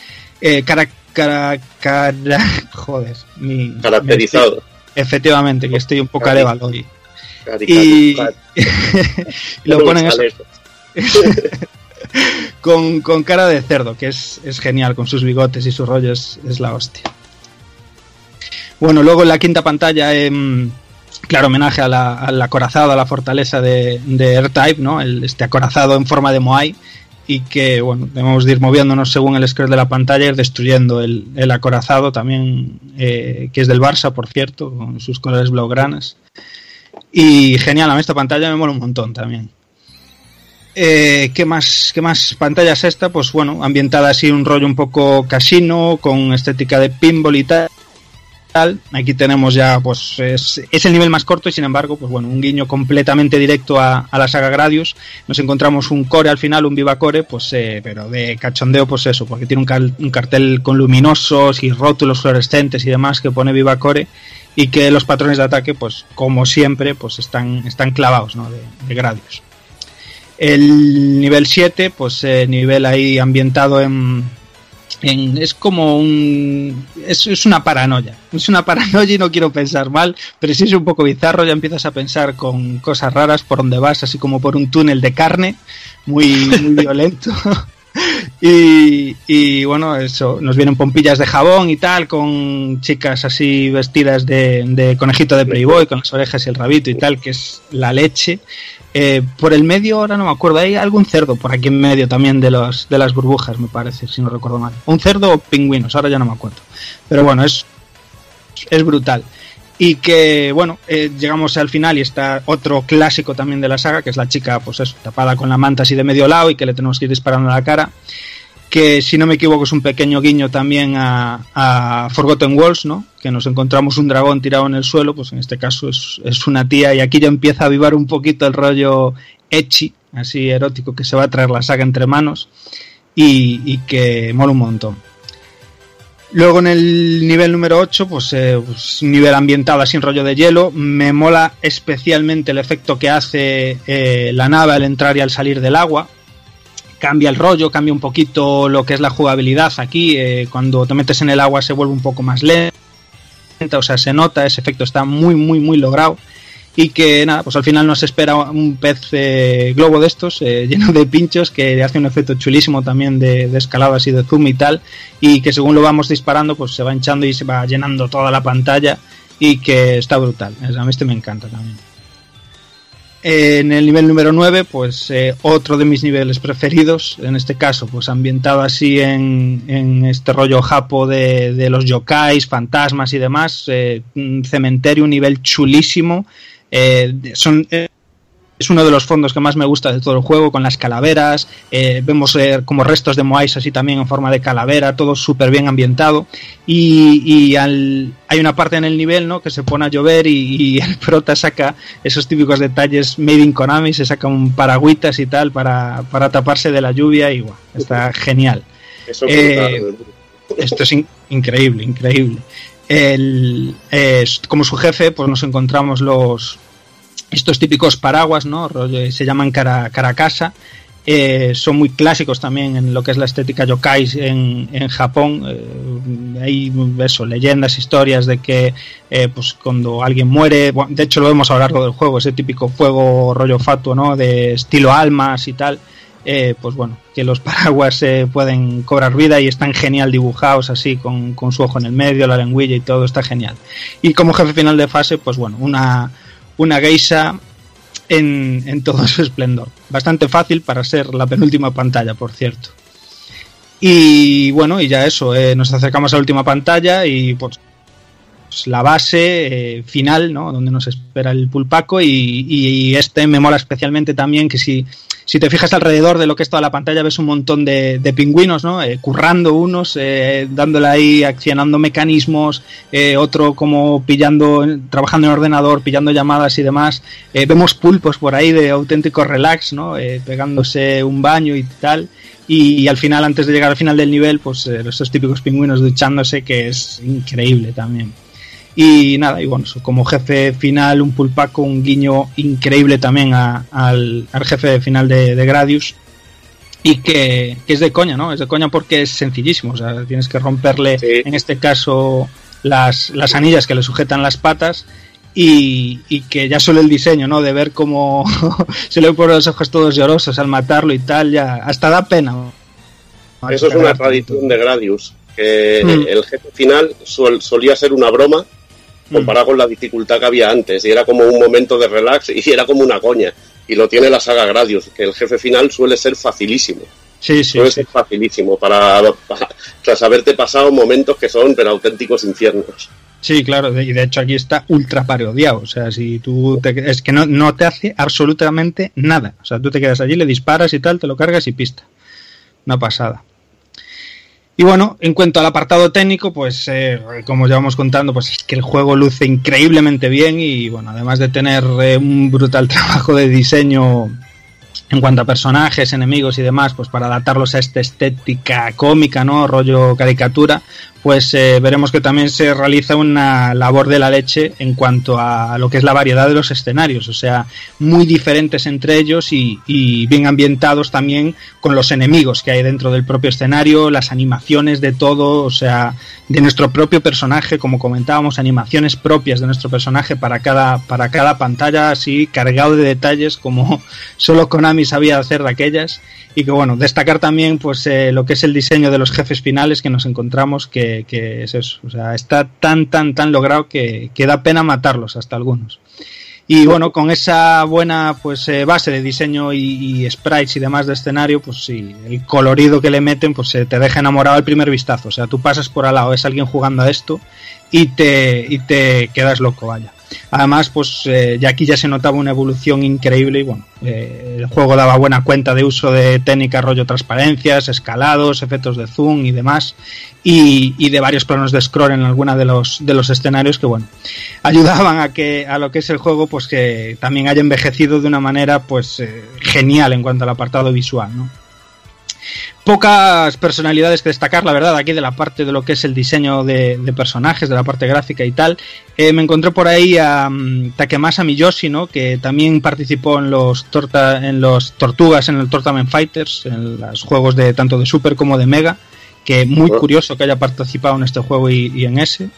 eh, cara, cara, cara, joder, mi, caracterizado. Me, efectivamente, que estoy un poco elevado hoy. y, y lo ponen eso. con, con, cara de cerdo, que es, es, genial, con sus bigotes y sus rollos, es la hostia. Bueno, luego en la quinta pantalla, eh, claro, homenaje a la, al acorazado, a la fortaleza de, de R-Type, ¿no? El, este acorazado en forma de Moai, y que, bueno, debemos de ir moviéndonos según el scroll de la pantalla, ir destruyendo el, el acorazado también, eh, que es del Barça, por cierto, con sus colores blaugranas. Y genial, a mí esta pantalla me mola un montón también. Eh, ¿qué, más, ¿Qué más pantalla es esta? Pues bueno, ambientada así un rollo un poco casino, con estética de pinball y tal. Aquí tenemos ya, pues es, el nivel más corto y sin embargo, pues bueno, un guiño completamente directo a, la saga Gradius. Nos encontramos un core al final, un Viva Core, pues eh, pero de cachondeo, pues eso, porque tiene un, cartel con luminosos y rótulos fluorescentes y demás que pone Viva Core y que los patrones de ataque, pues como siempre, pues están, están clavados, ¿no? De Gradius. El nivel 7, pues eh, nivel ahí ambientado en, en, es como un es, es, una paranoia. Es una paranoia y no quiero pensar mal pero si es un poco bizarro. Ya empiezas a pensar con cosas raras por donde vas así como por un túnel de carne muy, muy violento. Y, y, bueno, eso, nos vienen pompillas de jabón y tal, con chicas así vestidas de, de, conejito de Playboy, con las orejas y el rabito y tal, que es la leche. Eh, por el medio, ahora no me acuerdo, hay algún cerdo por aquí en medio también de, los, de las burbujas, me parece, si no recuerdo mal. Un cerdo o pingüinos, ahora ya no me acuerdo. Pero bueno, es, es brutal. Y que, bueno, eh, llegamos al final y está otro clásico también de la saga, que es la chica, pues eso, tapada con la manta así de medio lado y que le tenemos que ir disparando a la cara. Que, si no me equivoco, es un pequeño guiño también a, a Forgotten Walls, ¿no? Que nos encontramos un dragón tirado en el suelo, pues en este caso es, una tía y aquí ya empieza a avivar un poquito el rollo echi, así erótico, que se va a traer la saga entre manos y, y que mola un montón. Luego en el nivel número 8, pues, eh, pues nivel ambientado así rollo de hielo. Me mola especialmente el efecto que hace eh, la nave al entrar y al salir del agua. Cambia el rollo, cambia un poquito lo que es la jugabilidad aquí. Eh, cuando te metes en el agua se vuelve un poco más lenta, o sea, se nota, ese efecto está muy, muy, muy logrado y que nada, pues al final nos espera un pez eh, globo de estos eh, lleno de pinchos que hace un efecto chulísimo también de, de, escalado así de zoom y tal y que según lo vamos disparando pues se va hinchando y se va llenando toda la pantalla y que está brutal, a mí este me encanta también. En el nivel número 9, pues eh, otro de mis niveles preferidos, en este caso, pues ambientado así en, este rollo japo de, los yokais, fantasmas y demás, eh, un cementerio, un nivel chulísimo, eh, son, eh, es uno de los fondos que más me gusta de todo el juego, con las calaveras, eh, vemos eh, como restos de Moais así también en forma de calavera, todo súper bien ambientado. Y, y al, hay una parte en el nivel ¿no? que se pone a llover y, y, el prota saca esos típicos detalles made in Konami, se saca un paragüitas y tal para, para taparse de la lluvia y wow, está genial. Eso eh, esto es in increíble, increíble. El, como su jefe, pues nos encontramos los, estos típicos paraguas, ¿no? Se llaman cara, caracasa. Eh, son muy clásicos también en lo que es la estética yokai en, en Japón. Eh, hay eso, leyendas, historias de que eh, pues cuando alguien muere, bueno, de hecho lo vemos a lo largo del juego, ese típico fuego rollo fatuo, ¿no? De estilo almas y tal. Pues bueno, que los paraguas eh, pueden cobrar vida y están genial dibujados así, con, con, su ojo en el medio, la lengüilla y todo, está genial. Y como jefe final de fase, pues bueno, una, una geisha en, en, todo su esplendor. Bastante fácil para ser la penúltima pantalla, por cierto. Y bueno, y ya eso, eh, nos acercamos a la última pantalla y pues la base eh, final, ¿no? Donde nos espera el pulpaco y, y, este me mola especialmente también que si, si te fijas alrededor de lo que es toda la pantalla ves un montón de, pingüinos, ¿no? Eh, currando unos, eh, dándole ahí, accionando mecanismos, eh, otro como pillando, trabajando en ordenador, pillando llamadas y demás. Eh, vemos pulpos por ahí de auténtico relax, ¿no? Pegándose un baño y tal. Y, y, al final, antes de llegar al final del nivel, pues esos típicos pingüinos duchándose, que es increíble también. Y nada, y bueno, como jefe final, un pulpaco, un guiño increíble también a, al, al, jefe final de, de Gradius. Y que, que, es de coña, ¿no? Es de coña porque es sencillísimo. O sea, tienes que romperle, sí. en este caso, las, las anillas que le sujetan las patas. Y, y, que ya solo el diseño, ¿no? De ver cómo se le ponen los ojos todos llorosos al matarlo y tal, ya hasta da pena. Eso es una tradición de Gradius, que mm. el jefe final sol, solía ser una broma comparado con la dificultad que había antes. Y era como un momento de relax y era como una coña. Y lo tiene la saga Gradius, que el jefe final suele ser facilísimo. Sí, sí. Suele sí. ser facilísimo para, para, tras haberte pasado momentos que son pero auténticos infiernos. Sí, claro, y de hecho aquí está ultra parodiado. O sea, si tú te, es que no, no te hace absolutamente nada. O sea, tú te quedas allí, le disparas y tal, te lo cargas y pista. Una pasada. Y bueno, en cuanto al apartado técnico, pues eh, como ya vamos contando, pues es que el juego luce increíblemente bien y bueno, además de tener eh, un brutal trabajo de diseño en cuanto a personajes, enemigos y demás, pues para adaptarlos a esta estética cómica, ¿no? Rollo caricatura, pues eh, veremos que también se realiza una labor de la leche en cuanto a lo que es la variedad de los escenarios, o sea, muy diferentes entre ellos y, bien ambientados también con los enemigos que hay dentro del propio escenario, las animaciones de todo, o sea, de nuestro propio personaje, como comentábamos, animaciones propias de nuestro personaje para cada, para cada pantalla, así cargado de detalles como solo Konami sabía hacer de aquellas y que bueno, destacar también pues eh, lo que es el diseño de los jefes finales que nos encontramos, que, que es eso, o sea, está tan, tan, tan logrado que, que da pena matarlos hasta algunos. Y bueno, con esa buena pues eh, base de diseño y, sprites y demás de escenario, pues sí, el colorido que le meten, pues se te deja enamorado al primer vistazo. O sea, tú pasas por al lado, es alguien jugando a esto y te, y te quedas loco, vaya. Además, pues eh, ya aquí ya se notaba una evolución increíble y bueno, eh, el juego daba buena cuenta de uso de técnicas rollo transparencias, escalados, efectos de zoom y demás, y, de varios planos de scroll en alguna de los, de los escenarios que bueno, ayudaban a que a lo que es el juego, pues que también haya envejecido de una manera pues eh, genial en cuanto al apartado visual, ¿no? Pocas personalidades que destacar, la verdad, aquí de la parte de lo que es el diseño de, de personajes, de la parte gráfica y tal. Eh, me encontré por ahí a um, Takemasa Miyoshi, ¿no? que también participó en los, torta, en los Tortugas, en el Tournament Fighters, en los juegos de tanto de Super como de Mega, que muy curioso que haya participado en este juego y, y en ese.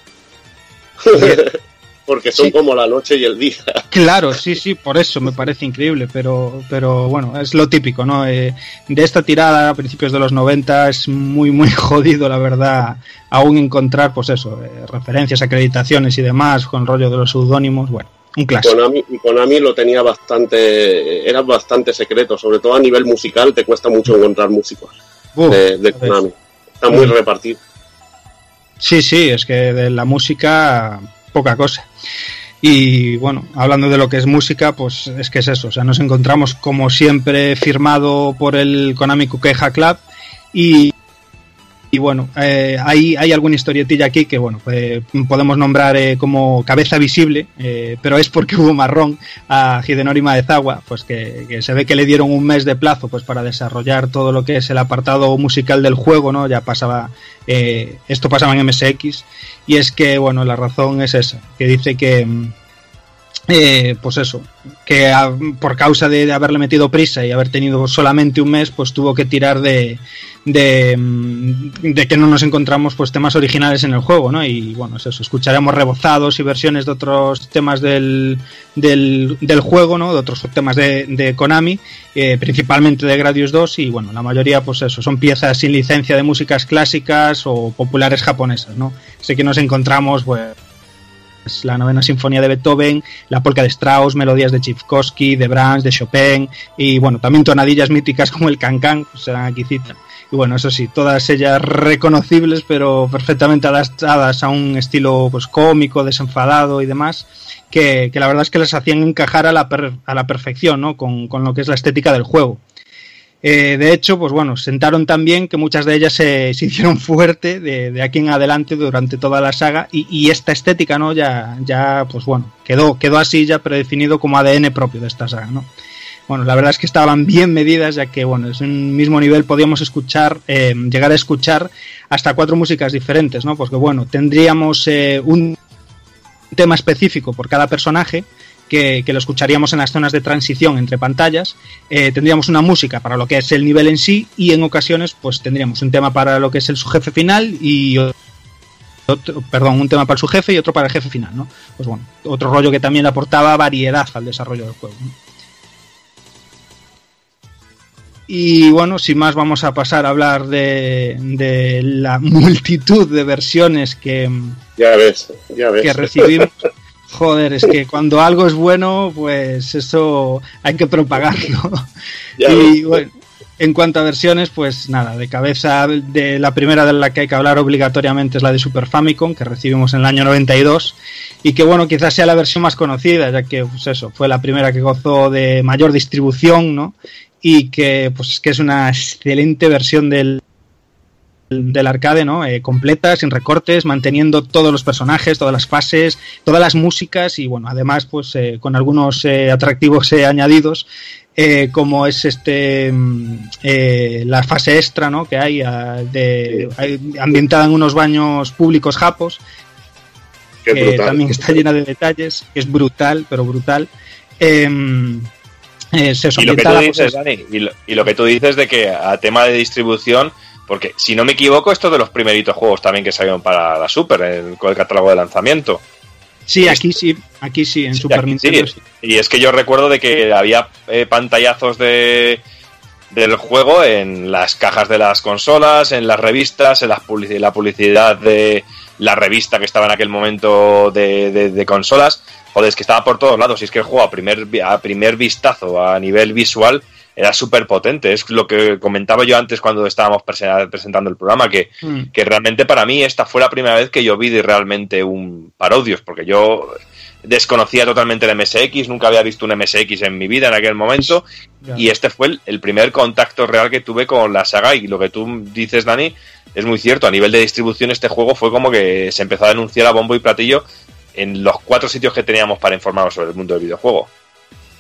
porque son sí. como la noche y el día. Claro, sí, sí, por eso me parece increíble, pero, pero bueno, es lo típico, ¿no? Eh, de esta tirada a principios de los 90 es muy, muy jodido, la verdad, aún encontrar, pues eso, eh, referencias, acreditaciones y demás, con rollo de los seudónimos, bueno. Un clásico. Konami, Konami lo tenía bastante, era bastante secreto, sobre todo a nivel musical, te cuesta mucho encontrar músicos Uf, de, de Konami. Está muy mm. repartido. Sí, sí, es que de la música poca cosa. Y bueno, hablando de lo que es música, pues es que es eso. O sea, nos encontramos como siempre firmado por el Konami Kukeja Club y, y bueno, eh, hay, hay alguna historietilla aquí que bueno, eh, podemos nombrar eh, como cabeza visible, eh, pero es porque hubo marrón a Hidenori Maezawa, pues que, que, se ve que le dieron un mes de plazo pues para desarrollar todo lo que es el apartado musical del juego, ¿no? Ya pasaba, eh, esto pasaba en MSX y es que, bueno, la razón es esa, que dice que, eh, pues eso, que por causa de, haberle metido prisa y haber tenido solamente un mes, pues tuvo que tirar de, de, de, que no nos encontramos pues temas originales en el juego, ¿no? Y bueno, es eso, escucharemos rebozados y versiones de otros temas del, del, del juego, ¿no? De otros temas de, de Konami, eh, principalmente de Gradius 2 y bueno, la mayoría pues eso, son piezas sin licencia de músicas clásicas o populares japonesas, ¿no? Así que nos encontramos pues la novena sinfonía de Beethoven, la polca de Strauss, melodías de Tchaikovsky, de Brahms, de Chopin y bueno, también tonadillas míticas como el Cancan, pues serán aquí citas. Y bueno, eso sí, todas ellas reconocibles, pero perfectamente adaptadas a un estilo pues cómico, desenfadado y demás, que, que la verdad es que les hacían encajar a la, per, a la perfección, ¿no? Con, con lo que es la estética del juego. Eh, de hecho, pues bueno, sentaron también que muchas de ellas se, se hicieron fuerte de, de, aquí en adelante durante toda la saga y, y, esta estética, ¿no? Ya, ya, pues bueno, quedó, quedó así ya predefinido como ADN propio de esta saga, ¿no? Bueno, la verdad es que estaban bien medidas, ya que, bueno, es un mismo nivel podíamos escuchar, eh, llegar a escuchar hasta cuatro músicas diferentes, ¿no? Porque, bueno, tendríamos eh, un tema específico por cada personaje, que, que, lo escucharíamos en las zonas de transición entre pantallas. Eh, tendríamos una música para lo que es el nivel en sí y en ocasiones pues tendríamos un tema para lo que es el su jefe final y otro, perdón, un tema para su jefe y otro para el jefe final, ¿no? Pues bueno, otro rollo que también aportaba variedad al desarrollo del juego. ¿no? Y bueno, sin más vamos a pasar a hablar de, de la multitud de versiones que, ya ves, ya ves. que recibimos. Joder, es que cuando algo es bueno, pues eso hay que propagarlo. Ya y bueno, en cuanto a versiones, pues nada, de cabeza de la primera de la que hay que hablar obligatoriamente es la de Super Famicom, que recibimos en el año 92, y que bueno, quizás sea la versión más conocida, ya que pues eso, fue la primera que gozó de mayor distribución, ¿no? Y que pues que es una excelente versión del del arcade, ¿no? Eh, completa, sin recortes, manteniendo todos los personajes, todas las fases, todas las músicas y bueno, además pues eh, con algunos eh, atractivos eh, añadidos eh, como es este mm, eh, la fase extra ¿no? que hay, ah, de, ambientada en unos baños públicos japos que también está llena de detalles que es brutal pero brutal Em, Y lo que tú pues, dices, es- Dani, y lo, y lo que tú dices de que a tema de distribución, porque si no me equivoco, esto es de los primeritos juegos también que salieron para la Super, el- con el catálogo de lanzamiento. sí aquí sí aquí sí en Super Nintendo sí. Y es que yo recuerdo de que había eh, pantallazos de del juego en las cajas de las consolas, en las revistas, en las la publicidad de la revista que estaba en aquel momento de, de- de consolas. Joder, es que estaba por todos lados. Y es que el juego a primer, a primer vistazo, a nivel visual, era súper potente. Es lo que comentaba yo antes cuando estábamos prese- presentando el programa, que Mm. que realmente para mí esta fue la primera vez que yo vi de realmente un Parodios, porque yo desconocía totalmente el MSX, nunca había visto un MSX en mi vida en aquel momento, y este fue el, el primer contacto real que tuve con la saga, y lo que tú dices, Dani, es muy cierto, a nivel de distribución este juego fue como que se empezó a denunciar a bombo y platillo en los cuatro sitios que teníamos para informarnos sobre el mundo del videojuego.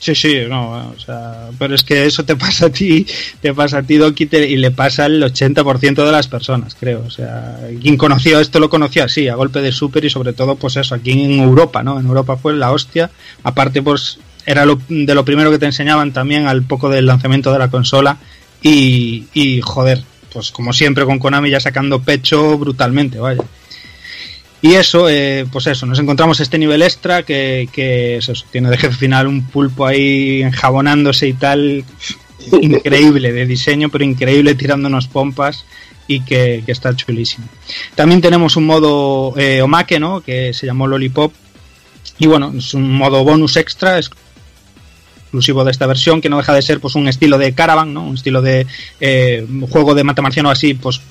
Sí, sí, no, o sea, pero es que eso te pasa a ti, te pasa a ti, Doki, te- y le pasa al 80% de las personas, creo. O sea, quien conoció esto lo conocía así, a golpe de súper y sobre todo, pues eso, aquí en Europa, ¿no? En Europa fue la hostia. Aparte, pues era lo, de lo primero que te enseñaban también al poco del lanzamiento de la consola y, y joder, pues como siempre con Konami ya sacando pecho brutalmente, vaya. Y eso, eh, pues eso, nos encontramos este nivel extra que, que es eso, tiene de jefe final un pulpo ahí enjabonándose y tal, increíble de diseño, pero increíble tirándonos pompas y que, que está chulísimo. También tenemos un modo eh, Omake, ¿no? Que se llamó Lollipop. Y bueno, es un modo bonus extra, exclusivo de esta versión, que no deja de ser pues un estilo de Caravan, ¿no? Un estilo de eh, juego de matamarciano así, pues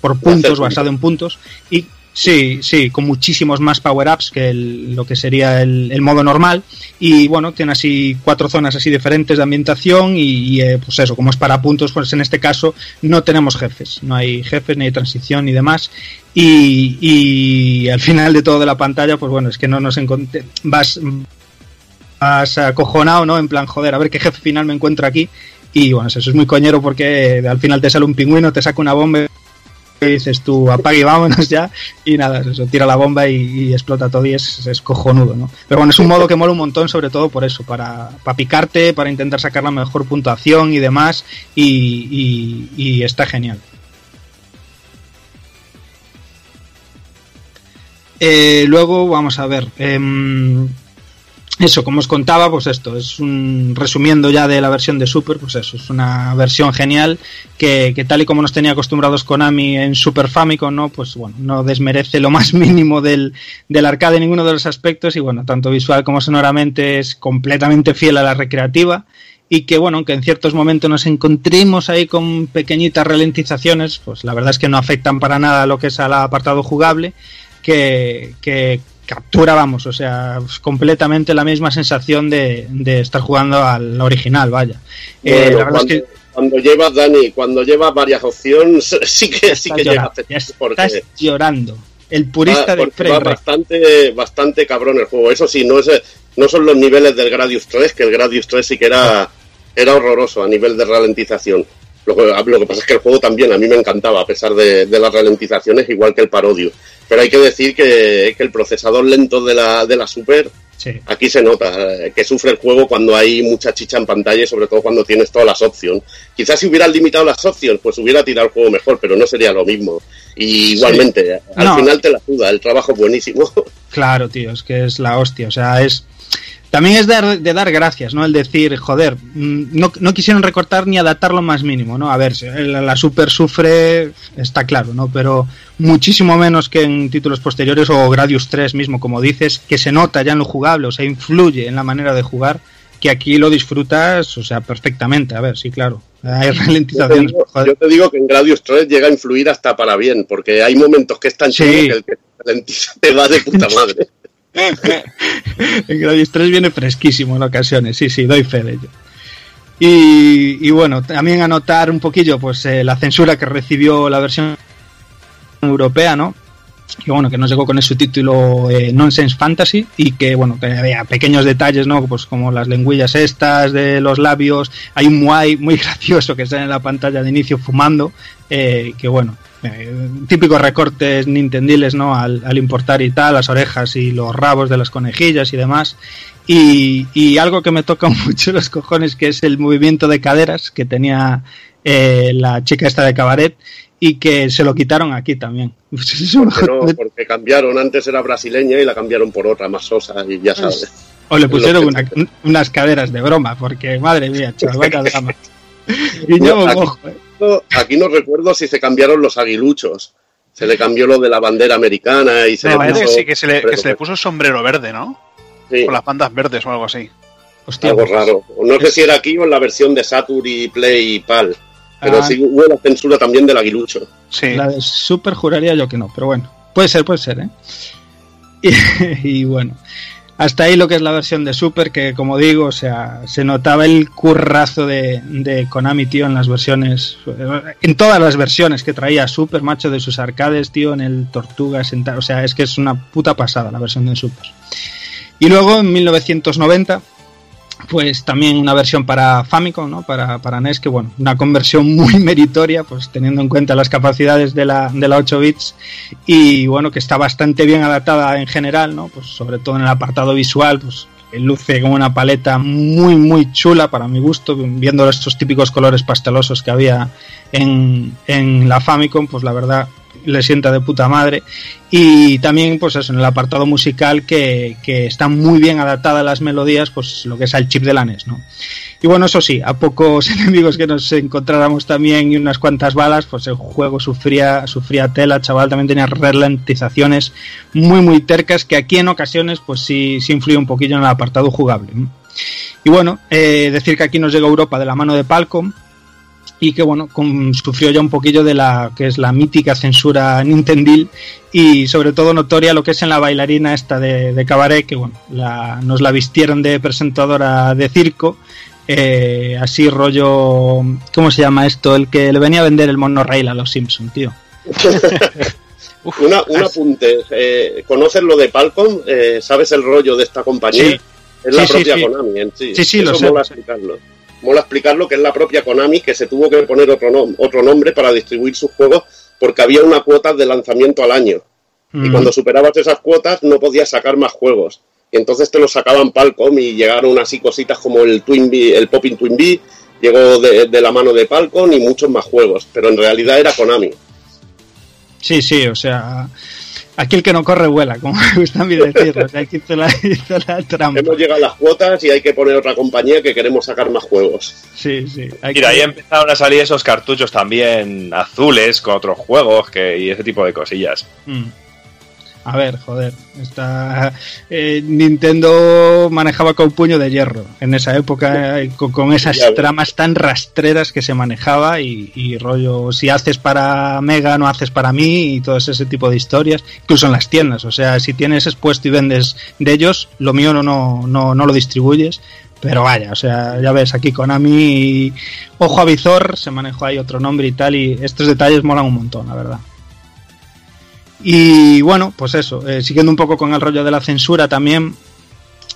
por puntos, basado en puntos. Y sí, sí, con muchísimos más power-ups que el- lo que sería el, el modo normal. Y bueno, tiene así cuatro zonas así diferentes de ambientación. Y, eh, pues eso, como es para puntos, pues en este caso no tenemos jefes. No hay jefes, ni hay transición, ni demás. Y, y al final de todo de la pantalla, pues bueno, es que no nos encontré. Vas, acojonado, ¿no? En plan, joder, a ver qué jefe final me encuentro aquí. Y bueno, eso es muy coñero porque al final te sale un pingüino, te saca una bomba y dices tú, apague y vámonos ya. Y nada, eso, tira la bomba y, y explota todo y es, es cojonudo, ¿no? Pero bueno, es un modo que mola un montón, sobre todo por eso, para, para picarte, para intentar sacar la mejor puntuación y demás. Y, y- y está genial. Eh, luego vamos a ver. em, eso, como os contaba, pues esto es un resumiendo ya de la versión de Super, pues eso, es una versión genial que, que tal y como nos tenía acostumbrados Konami en Super Famicom, ¿no? Pues bueno, no desmerece lo más mínimo del, del arcade en ninguno de los aspectos y bueno, tanto visual como sonoramente es completamente fiel a la recreativa y que bueno, aunque en ciertos momentos nos encontremos ahí con pequeñitas ralentizaciones, pues la verdad es que no afectan para nada a lo que es al apartado jugable, que, que captura, vamos, o sea, completamente la misma sensación de, de estar jugando al original, vaya. Eh, Bueno, la verdad cuando, es que cuando llevas, Dani, cuando llevas varias opciones, sí que, sí que llega a llorando, afectar, ya porque, estás llorando. El purista ah, de porque va frame bastante, bastante cabrón el juego. Eso sí, no, es, no son los niveles del Gradius 3, que el Gradius 3 sí que era, era horroroso a nivel de ralentización. Lo que, lo que pasa es que el juego también a mí me encantaba, a pesar de, de las ralentizaciones, igual que el Parodio. Pero hay que decir que, que el procesador lento de la, de la Super Sí. Aquí se nota eh, que sufre el juego cuando hay mucha chicha en pantalla y sobre todo cuando tienes todas las opciones. Quizás si hubieran limitado las opciones, pues hubiera tirado el juego mejor, pero no sería lo mismo. Y igualmente, al No. final te la suda, el trabajo es buenísimo. Claro, tío, es que es la hostia. O sea, es. También es de, de dar gracias, ¿no? El decir, joder, mm, no, no quisieron recortar ni adaptar lo más mínimo, ¿no? A ver, la, la Super sufre, está claro, ¿no? Pero muchísimo menos que en títulos posteriores o Gradius 3 mismo, como dices, que se nota ya en lo jugable, o sea, influye en la manera de jugar, que aquí lo disfrutas, o sea, perfectamente. A ver, sí, claro. Hay Yo te, ralentizaciones. digo, yo te digo que en Gradius 3 llega a influir hasta para bien, porque hay momentos que es tan chulo que el que ralentiza te va de puta madre. En Gradius 3 viene fresquísimo en ocasiones, sí, sí, doy fe de ello. Y, y bueno, también anotar un poquillo pues eh, la censura que recibió la versión europea, ¿no? que bueno, que nos llegó con el subtítulo eh, Nonsense Fantasy y que bueno, que había pequeños detalles, ¿no? Pues como las lengüillas estas de los labios, hay un muay muy gracioso que está en la pantalla de inicio fumando, eh, que bueno, eh, típicos recortes nintendiles, ¿no? Al, al, importar y tal, las orejas y los rabos de las conejillas y demás. Y, y algo que me toca mucho los cojones, que es el movimiento de caderas que tenía la chica esta de cabaret y que se lo quitaron aquí también. Porque, no, porque cambiaron, antes era brasileña y la cambiaron por otra más sosa y ya sabes. O le pusieron una, unas caderas de broma, porque madre mía, chaval, vaya drama. y yo, aquí, ojo, ¿eh? Aquí no recuerdo si se cambiaron los aguiluchos. Se le cambió lo de la bandera americana y se no, le puso... Sí, que se le, que se le puso sombrero verde, ¿no? Sí. Con las bandas verdes o algo así. Hostia, algo pues, raro. No sé si era aquí o en la versión de Saturn y Play y PAL. Pero ah. sí hubo la censura también del aguilucho. Sí. La de Super juraría yo que no, pero bueno. Puede ser, puede ser, ¿eh? Y, y, bueno. Hasta ahí lo que es la versión de Super, que como digo, o sea, se notaba el currazo de, de Konami, tío, en las versiones, en todas las versiones que traía Super, macho, de sus arcades, tío, en el Tortuga, o sea, es que es una puta pasada la versión de Super. Y luego, en 1990, pues también una versión para Famicom, ¿no? Para, para NES, que bueno, una conversión muy meritoria, pues teniendo en cuenta las capacidades de la, de la 8 bits y bueno, que está bastante bien adaptada en general, ¿no? Pues sobre todo en el apartado visual, pues luce como una paleta muy muy chula para mi gusto, viendo estos típicos colores pastelosos que había en, en la Famicom, pues la verdad le sienta de puta madre. Y también, pues eso, en el apartado musical que, que está muy bien adaptada a las melodías, pues lo que es al chip de la NES, ¿no? Y bueno, eso sí, a pocos enemigos que nos encontráramos también y unas cuantas balas, pues el juego sufría, sufría tela, chaval, también tenía ralentizaciones muy, muy tercas que aquí en ocasiones, pues sí, sí influye un poquillo en el apartado jugable. Y bueno, eh, decir que aquí nos llega Europa de la mano de Palcom, y que bueno, con, sufrió ya un poquillo de la que es la mítica censura Nintendil y sobre todo notoria lo que es en la bailarina esta de, de cabaret, que bueno, la, nos la vistieron de presentadora de circo, eh, así rollo, ¿cómo se llama esto? El que le venía a vender el monorail a los Simpson, tío. Una, un apunte, eh, ¿conoces lo de Palcom? Eh, ¿Sabes el rollo de esta compañía? Sí. Es la Sí, sí, propia sí. Konami en sí. Sí, sí, Eso lo sé, mola lo. Mola explicarlo que es la propia Konami que se tuvo que poner otro, nom- otro nombre para distribuir sus juegos porque había una cuota de lanzamiento al año. Y Mm. cuando superabas esas cuotas no podías sacar más juegos. Y entonces te los sacaban Palcom y llegaron así cositas como el Twin Bee, el Popping Twin Bee, llegó de, de la mano de Palcom y muchos más juegos. Pero en realidad era Konami. Sí, sí, o sea, aquí el que no corre vuela, como me gusta a mí decirlo. O sea, aquí hizo la, hizo la trampa. Hemos llegado a las cuotas y hay que poner otra compañía que queremos sacar más juegos. Sí, sí. Mira, que- ahí empezaron a salir esos cartuchos también azules con otros juegos que, y ese tipo de cosillas. Mm. A ver, joder, está eh, Nintendo manejaba con puño de hierro en esa época eh, con, con esas Ya ves. tramas tan rastreras que se manejaba y, y rollo si haces para Mega no haces para mí y todo ese tipo de historias, incluso en las tiendas, o sea, si tienes expuesto y vendes de ellos, lo mío no no no, no lo distribuyes. Pero vaya, o sea, ya ves, aquí Konami, y ojo a visor, se manejó ahí otro nombre y tal, y estos detalles molan un montón, la verdad. Y bueno, pues eso, eh, siguiendo un poco con el rollo de la censura también,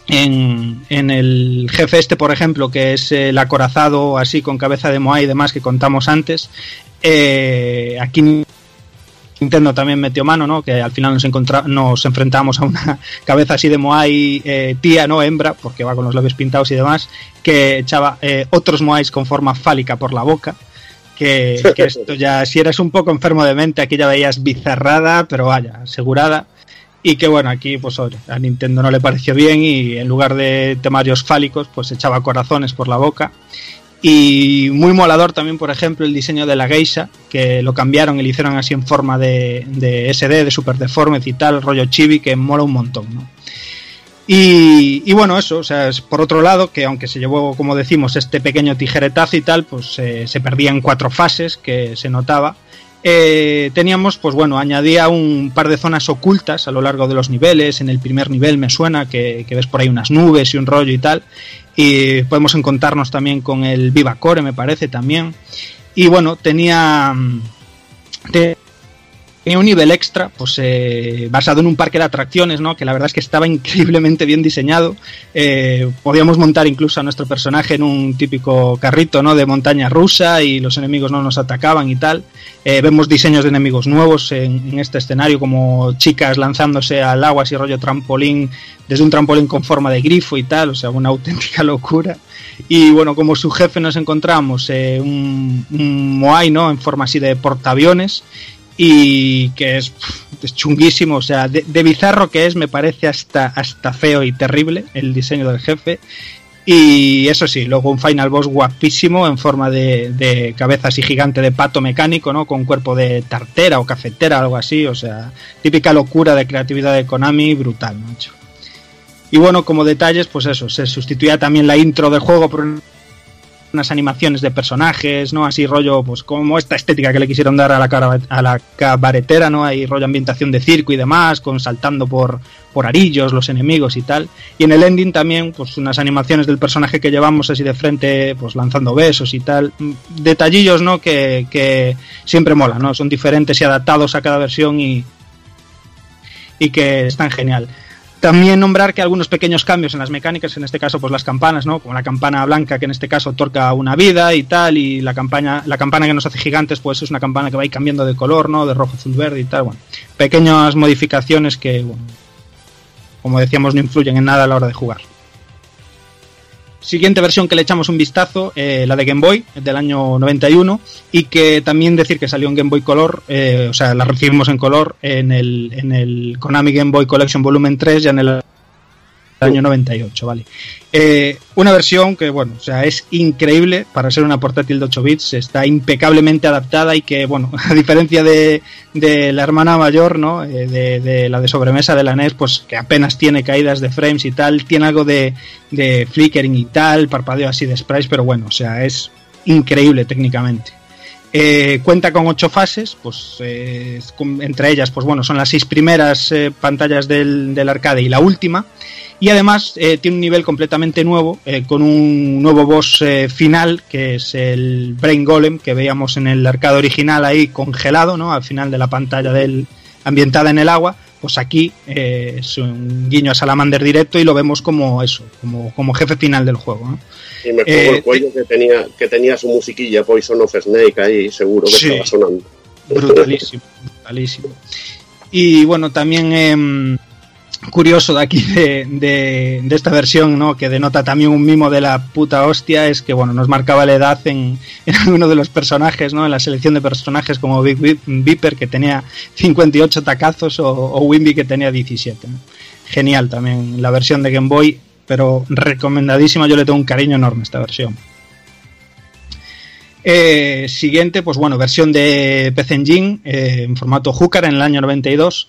en, en el jefe este, por ejemplo, que es el acorazado así con cabeza de Moai y demás que contamos antes, eh, aquí Nintendo también metió mano, ¿no? Que al final nos, nos enfrentamos a una cabeza así de Moai eh, tía, ¿no? Hembra, porque va con los labios pintados y demás, que echaba otros Moais con forma fálica por la boca. Que, esto ya, si eres un poco enfermo de mente, aquí ya veías bizarrada, pero vaya, asegurada. Y que bueno, aquí pues oye, a Nintendo no le pareció bien y en lugar de temarios fálicos, pues echaba corazones por la boca. Y muy molador también, por ejemplo, el diseño de la geisha, que lo cambiaron y lo hicieron así en forma de, de SD, de Super Deformed y tal, rollo chibi, que mola un montón, ¿no? Y, bueno, eso, o sea, es por otro lado, que aunque se llevó, como decimos, este pequeño tijeretazo y tal, pues eh, se perdía en cuatro fases, que se notaba. Eh, teníamos, pues bueno, añadía un par de zonas ocultas a lo largo de los niveles. En el primer nivel me suena que, ves por ahí unas nubes y un rollo y tal. Y podemos encontrarnos también con el Viva Core, me parece también. Y bueno, tenía. te- tenía un nivel extra, pues eh, basado en un parque de atracciones, ¿no? Que la verdad es que estaba increíblemente bien diseñado. Eh, podíamos montar incluso a nuestro personaje en un típico carrito, ¿no? De montaña rusa y los enemigos no nos atacaban y tal. Eh, vemos diseños de enemigos nuevos en, este escenario, como chicas lanzándose al agua así rollo trampolín, desde un trampolín con forma de grifo y tal, o sea, una auténtica locura. Y bueno, como su jefe nos encontramos un, un Moai, ¿no? En forma así de portaaviones y que es, chunguísimo, o sea, de, de, bizarro que es, me parece hasta, hasta feo y terrible el diseño del jefe. Y eso sí, luego un final boss guapísimo en forma de, de cabeza así gigante de pato mecánico, ¿no? Con cuerpo de tartera o cafetera, algo así, o sea, típica locura de creatividad de Konami, brutal, macho. Y bueno, como detalles, pues eso, se sustituía también la intro del juego por unas animaciones de personajes, ¿no? Así rollo, pues como esta estética que le quisieron dar a la, cara, a la cabaretera, ¿no? Hay rollo ambientación de circo y demás, con saltando por, por arillos los enemigos y tal. Y en el ending también, pues unas animaciones del personaje que llevamos así de frente, pues lanzando besos y tal. Detallillos, ¿no? Que, que siempre mola, ¿no? Son diferentes y adaptados a cada versión y, y que están genial. También nombrar que algunos pequeños cambios en las mecánicas, en este caso pues las campanas, ¿no? Como la campana blanca que en este caso otorga una vida y tal, y la campana, la campana que nos hace gigantes pues es una campana que va a ir cambiando de color, ¿no? De rojo, azul, verde y tal, bueno. Pequeñas modificaciones que, bueno, como decíamos, no influyen en nada a la hora de jugar. Siguiente versión que le echamos un vistazo, eh, la de Game Boy, del año 91, y que también decir que salió en Game Boy Color, eh, o sea, la recibimos en color en el, en el Konami Game Boy Collection Volumen 3 ya en el año 98, ¿vale? Eh, una versión que, bueno, o sea, es increíble para ser una portátil de 8 bits, está impecablemente adaptada y que, bueno, a diferencia de, de la hermana mayor, ¿no? Eh, de, de, la de sobremesa de la NES, pues que apenas tiene caídas de frames y tal, tiene algo de, de flickering y tal, parpadeo así de sprites, pero bueno, o sea, es increíble técnicamente. Eh, cuenta con ocho fases, pues eh, entre ellas, pues bueno, son las seis primeras eh, pantallas del, del, arcade y la última. Y además eh, tiene un nivel completamente nuevo, eh, con un nuevo boss eh, final, que es el Brain Golem, que veíamos en el arcade original ahí congelado, ¿no? Al final de la pantalla del, ambientada en el agua. Pues aquí es un guiño a Salamander directo y lo vemos como eso, como, como jefe final del juego. ¿no? Y me pongo el cuello que tenía, que tenía su musiquilla Poison of Snake ahí, seguro que sí, estaba sonando. Brutalísimo, brutalísimo. Y bueno, también eh, curioso de aquí de, de, esta versión, ¿no? que denota también un mimo de la puta hostia, es que bueno, nos marcaba la edad en, en alguno de los personajes, ¿no? en la selección de personajes como Big Viper que tenía 58 tacazos o, o Wimby que tenía 17. ¿no? Genial también la versión de Game Boy, pero recomendadísima, yo le tengo un cariño enorme a esta versión. Eh, siguiente, pues bueno, versión de PC Engine eh, en formato Hooker en el año 92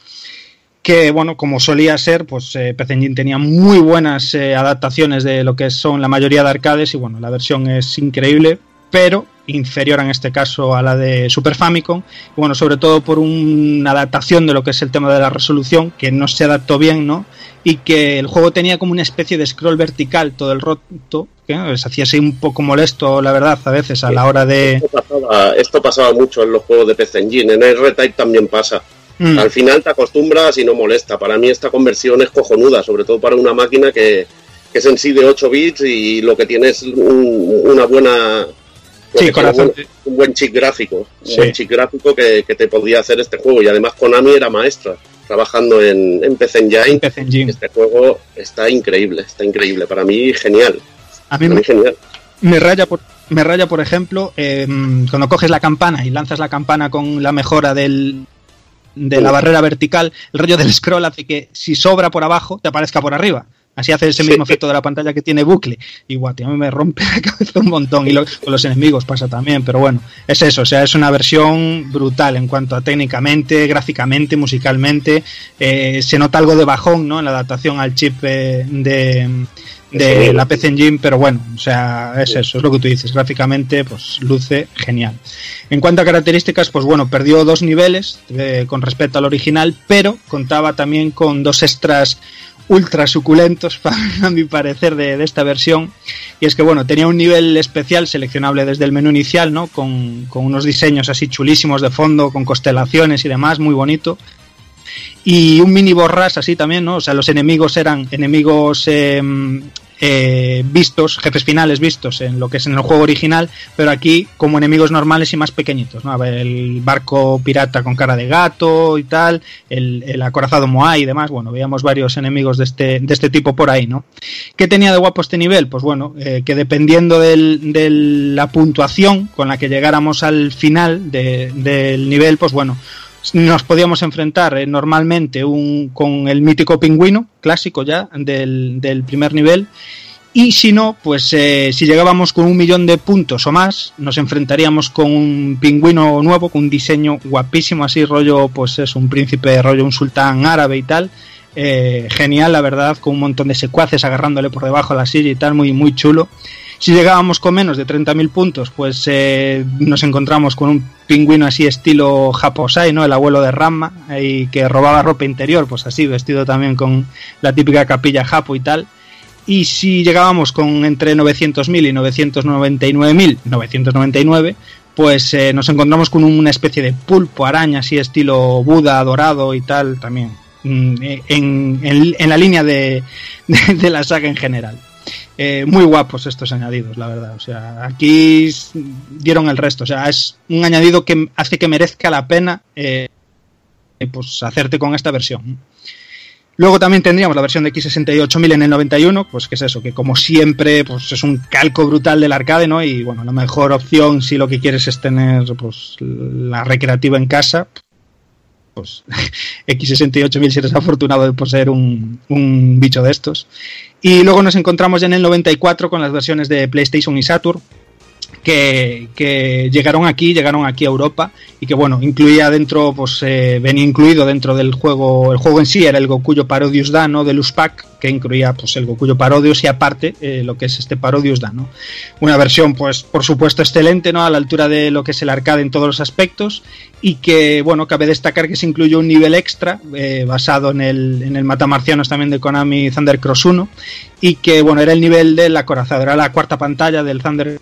que bueno, como solía ser, pues eh, Engine tenía muy buenas eh, adaptaciones de lo que son la mayoría de arcades y bueno, la versión es increíble, pero inferior en este caso a la de Super Famicom, bueno, sobre todo por una adaptación de lo que es el tema de la resolución, que no se adaptó bien, ¿no? Y que el juego tenía como una especie de scroll vertical todo el rato, que se hacía así un poco molesto, la verdad, a veces a la hora de... Esto pasaba, esto pasaba mucho en los juegos de PC Engine, en R-Type también pasa. Mm. Al final te acostumbras y no molesta. Para mí esta conversión es cojonuda, sobre todo para una máquina que, que es en sí de 8 bits y lo que tiene es un, una buena... Sí, corazón. Un, un, buen chip gráfico, un buen chip gráfico que, que, te podía hacer este juego. Y además Konami era maestra trabajando en, en PC Engine. PC Engine. Este juego está increíble, está increíble. Para mí, genial. A mí, Para mí genial. me raya por, me raya, por ejemplo, eh, cuando coges la campana y lanzas la campana con la mejora del, de la barrera vertical, el rollo del scroll hace que si sobra por abajo, te aparezca por arriba. Así hace ese mismo sí. efecto de la pantalla que tiene bucle. Y guau, tío, a mí me rompe la cabeza un montón. Y lo, con los enemigos pasa también, pero bueno, es eso. O sea, es una versión brutal en cuanto a técnicamente, gráficamente, musicalmente. Eh, se nota algo de bajón, ¿no? En la adaptación al chip eh, de, de la PC Engine, pero bueno, o sea, es eso, es lo que tú dices. Gráficamente, pues luce genial. En cuanto a características, pues bueno, perdió dos niveles eh, con respecto al original, pero contaba también con dos extras ultra suculentos, a mi parecer, de, de esta versión. Y es que, bueno, tenía un nivel especial seleccionable desde el menú inicial, ¿no? Con, con unos diseños así chulísimos de fondo, con constelaciones y demás, muy bonito. Y un mini borras así también, ¿no? O sea, los enemigos eran enemigos eh, eh, vistos, jefes finales vistos en lo que es en el juego original, pero aquí como enemigos normales y más pequeñitos, ¿no? A ver, el barco pirata con cara de gato y tal, el, el acorazado Moai y demás, bueno, veíamos varios enemigos de este, de este tipo por ahí, ¿no? ¿Qué tenía de guapo este nivel? Pues bueno, eh, que dependiendo del- de la puntuación con la que llegáramos al final de- del nivel, pues bueno, nos podíamos enfrentar eh, normalmente un, con el mítico pingüino clásico ya del, del primer nivel y si no, pues eh, si llegábamos con un millón de puntos o más, nos enfrentaríamos con un pingüino nuevo, con un diseño guapísimo, así rollo, pues es un príncipe, rollo un sultán árabe y tal. Eh, genial, la verdad, con un montón de secuaces agarrándole por debajo a la silla y tal, muy, muy chulo. Si llegábamos con menos de 30.000 puntos, pues eh, nos encontramos con un pingüino así estilo Japosai, ¿no? El abuelo de Ramma, y que robaba ropa interior, pues así, vestido también con la típica capilla Japo y tal. Y si llegábamos con entre 900.000 y 999.999, pues eh, nos encontramos con una especie de pulpo araña, así estilo Buda dorado y tal, también mm, en, la línea de- de la saga en general. Eh, muy guapos estos añadidos, la verdad. O sea, aquí dieron el resto. O sea, es un añadido que hace que merezca la pena eh, pues hacerte con esta versión. Luego también tendríamos la versión de X68000 en el 91, pues que es eso, que como siempre, pues es un calco brutal del arcade, ¿no? Y bueno, la mejor opción si lo que quieres es tener pues la recreativa en casa, pues X68000 si eres afortunado de poseer un, un bicho de estos. Y luego nos encontramos ya en el 94 con las versiones de PlayStation y Saturn, que, llegaron aquí, llegaron aquí a Europa y que bueno, incluía dentro, pues eh, venía incluido dentro del juego, el juego en sí era el Gokuyo Parodius Da, ¿no? Del Pack, que incluía pues el Gokuyo Parodius y aparte eh, lo que es este Parodius Da, ¿no? Una versión pues por supuesto excelente, ¿no? A la altura de lo que es el arcade en todos los aspectos y que bueno, cabe destacar que se incluyó un nivel extra eh, basado en el, en el Matamarcianos también de Konami Thunder Cross 1 y que bueno, era el nivel del acorazado, era la cuarta pantalla del Thunder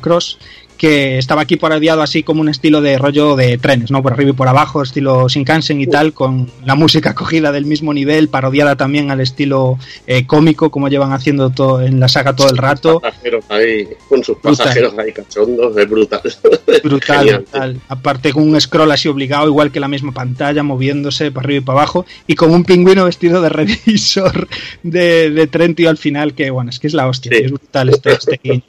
Cross que estaba aquí parodiado así como un estilo de rollo de trenes, ¿no? Por arriba y por abajo, estilo Shinkansen y tal, con la música cogida del mismo nivel, parodiada también al estilo eh, cómico, como llevan haciendo todo en la saga todo el rato. Pasajeros ahí, con sus Brutal. pasajeros ahí cachondos, es brutal. Brutal, brutal. Aparte con un scroll así obligado, igual que la misma pantalla, moviéndose para arriba y para abajo, y con un pingüino vestido de revisor de, de tren, tío, al final, que bueno, es que es la hostia, es brutal este, este.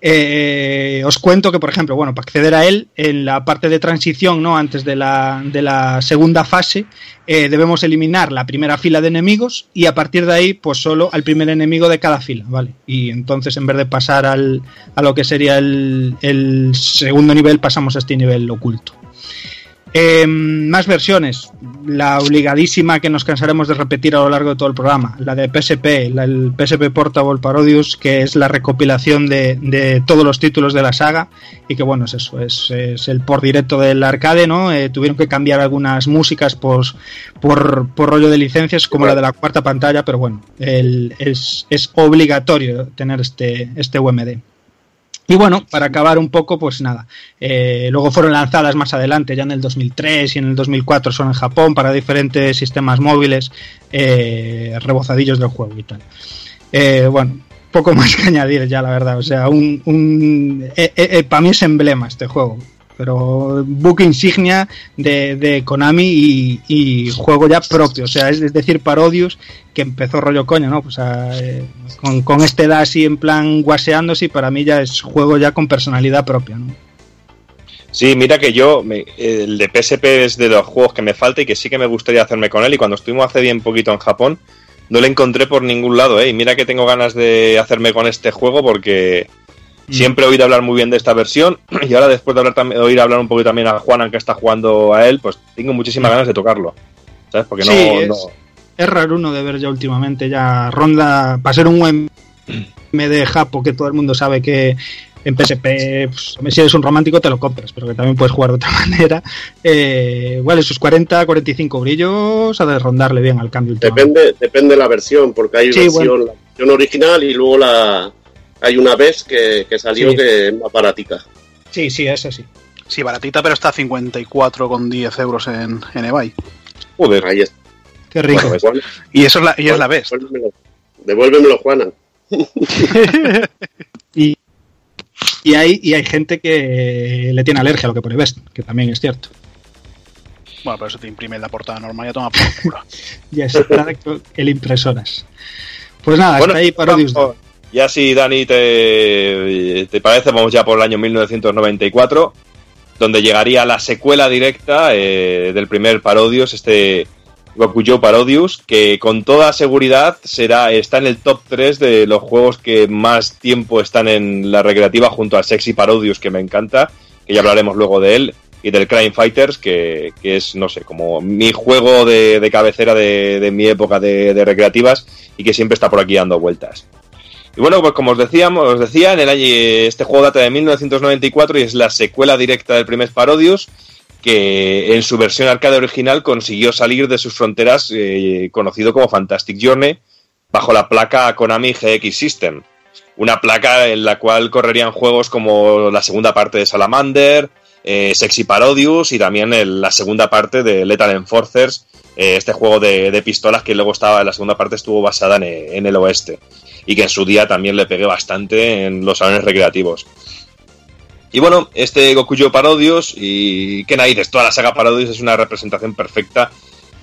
Eh, os cuento que, por ejemplo, bueno, para acceder a él, en la parte de transición, ¿no? Antes de la, de la segunda fase, eh, debemos eliminar la primera fila de enemigos y a partir de ahí, pues solo al primer enemigo de cada fila, ¿vale? Y entonces, en vez de pasar al, a lo que sería el, el segundo nivel, pasamos a este nivel oculto. Eh, más versiones. La obligadísima que nos cansaremos de repetir a lo largo de todo el programa. La de PSP, la- el PSP Portable Parodius, que es la recopilación de, de todos los títulos de la saga. Y que bueno, es eso, es, es el por directo del arcade, ¿no? Eh, tuvieron que cambiar algunas músicas por, por rollo de licencias, como la de la cuarta pantalla, pero bueno, el- es, es obligatorio tener este, este UMD. Y bueno, para acabar un poco, pues nada. eh, luego fueron lanzadas más adelante, ya en el 2003 y en el 2004 son en Japón para diferentes sistemas móviles eh, rebozadillos del juego y tal. Eh, bueno, poco más que añadir ya, la verdad. O sea, un, un para mí es emblema este juego. Pero book insignia de, de Konami y, juego ya propio. O sea, es, decir, Parodius, que empezó rollo coño, ¿no? Pues a, eh, con, con este edad así en plan guaseándose para mí ya es juego ya con personalidad propia, ¿no? Sí, mira que yo, el de PSP es de los juegos que me falta y que sí que me gustaría hacerme con él. Y cuando estuvimos hace bien poquito en Japón, no le encontré por ningún lado, ¿eh? Y mira que tengo ganas de hacerme con este juego porque siempre he oído hablar muy bien de esta versión. Y ahora, después de hablar también, oír hablar un poquito también a Juan, que está jugando a él, pues tengo muchísimas ganas de tocarlo. ¿Sabes? Porque no. Sí, es- no- es raro uno de ver ya últimamente, ya ronda, para ser un buen MD Japo que todo el mundo sabe que en PSP, pues, si eres un romántico te lo compras, pero que también puedes jugar de otra manera. Eh, vale, sus 40, 45 brillos ha de rondarle bien al cambio. Depende, depende de la versión, porque hay versión, la versión original y luego la hay una vez que, que salió Sí. que es más baratica. Sí, sí, esa sí. Sí, baratita, pero está a 54,10 euros en, en eBay. Joder, ahí está. Qué rico. Bueno, Y eso es la, y es la best. Devuélvemelo, devuélvemelo, Juana. y, y, hay, y hay gente que le tiene alergia a lo que pone Best, que también es cierto. Bueno, pero eso te imprime en la portada normal y ya toma por culo. Ya es el impresoras. Pues nada, Bueno, está ahí Parodius. vamos, Ya si Dani te, te parece, vamos ya por el año 1994, donde llegaría la secuela directa eh, del primer Parodius, este Gokujo Parodius, que con toda seguridad será está en el top 3 de los juegos que más tiempo están en la recreativa junto al Sexy Parodius, que me encanta, que ya hablaremos luego de él, y del Crime Fighters, que, que es, no sé, como mi juego de, de cabecera de, de mi época de recreativas y que siempre está por aquí dando vueltas. Y bueno, pues como os decíamos, os decía, en el año, este juego data de 1994 y es la secuela directa del primer Parodius, que en su versión arcade original consiguió salir de sus fronteras, eh, conocido como Fantastic Journey, bajo la placa Konami GX System. Una placa en la cual correrían juegos como la segunda parte de Salamander, eh, Sexy Parodius y también la segunda parte de Lethal Enforcers, eh, este juego de, de pistolas que luego estaba, la segunda parte estuvo basada en, el oeste y que en su día también le pegué bastante en los salones recreativos. Y bueno, este Gokuyo Parodius y qué narices, toda la saga Parodius es una representación perfecta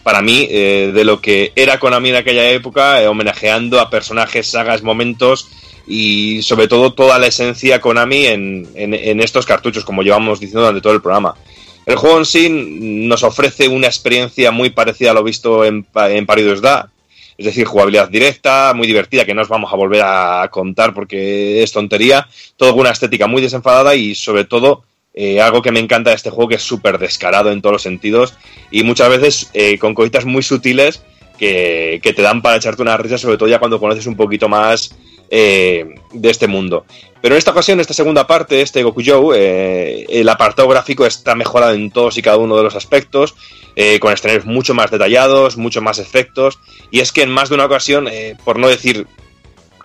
para mí eh, de lo que era Konami en aquella época, homenajeando a personajes, sagas, momentos y sobre todo toda la esencia Konami en, en- estos cartuchos, como llevamos diciendo durante todo el programa. El juego en sí nos ofrece una experiencia muy parecida a lo visto en, en Parodius Da, es decir, jugabilidad directa, muy divertida, que no os vamos a volver a contar porque es tontería, todo con una estética muy desenfadada y sobre todo eh, algo que me encanta de este juego que es súper descarado en todos los sentidos y muchas veces eh, con cositas muy sutiles que, que te dan para echarte una risa, sobre todo ya cuando conoces un poquito más eh, de este mundo. Pero en esta ocasión, esta segunda parte, este Gokujo, eh, el apartado gráfico está mejorado en todos y cada uno de los aspectos, eh, con escenarios mucho más detallados, mucho más efectos, y es que en más de una ocasión, eh, por no decir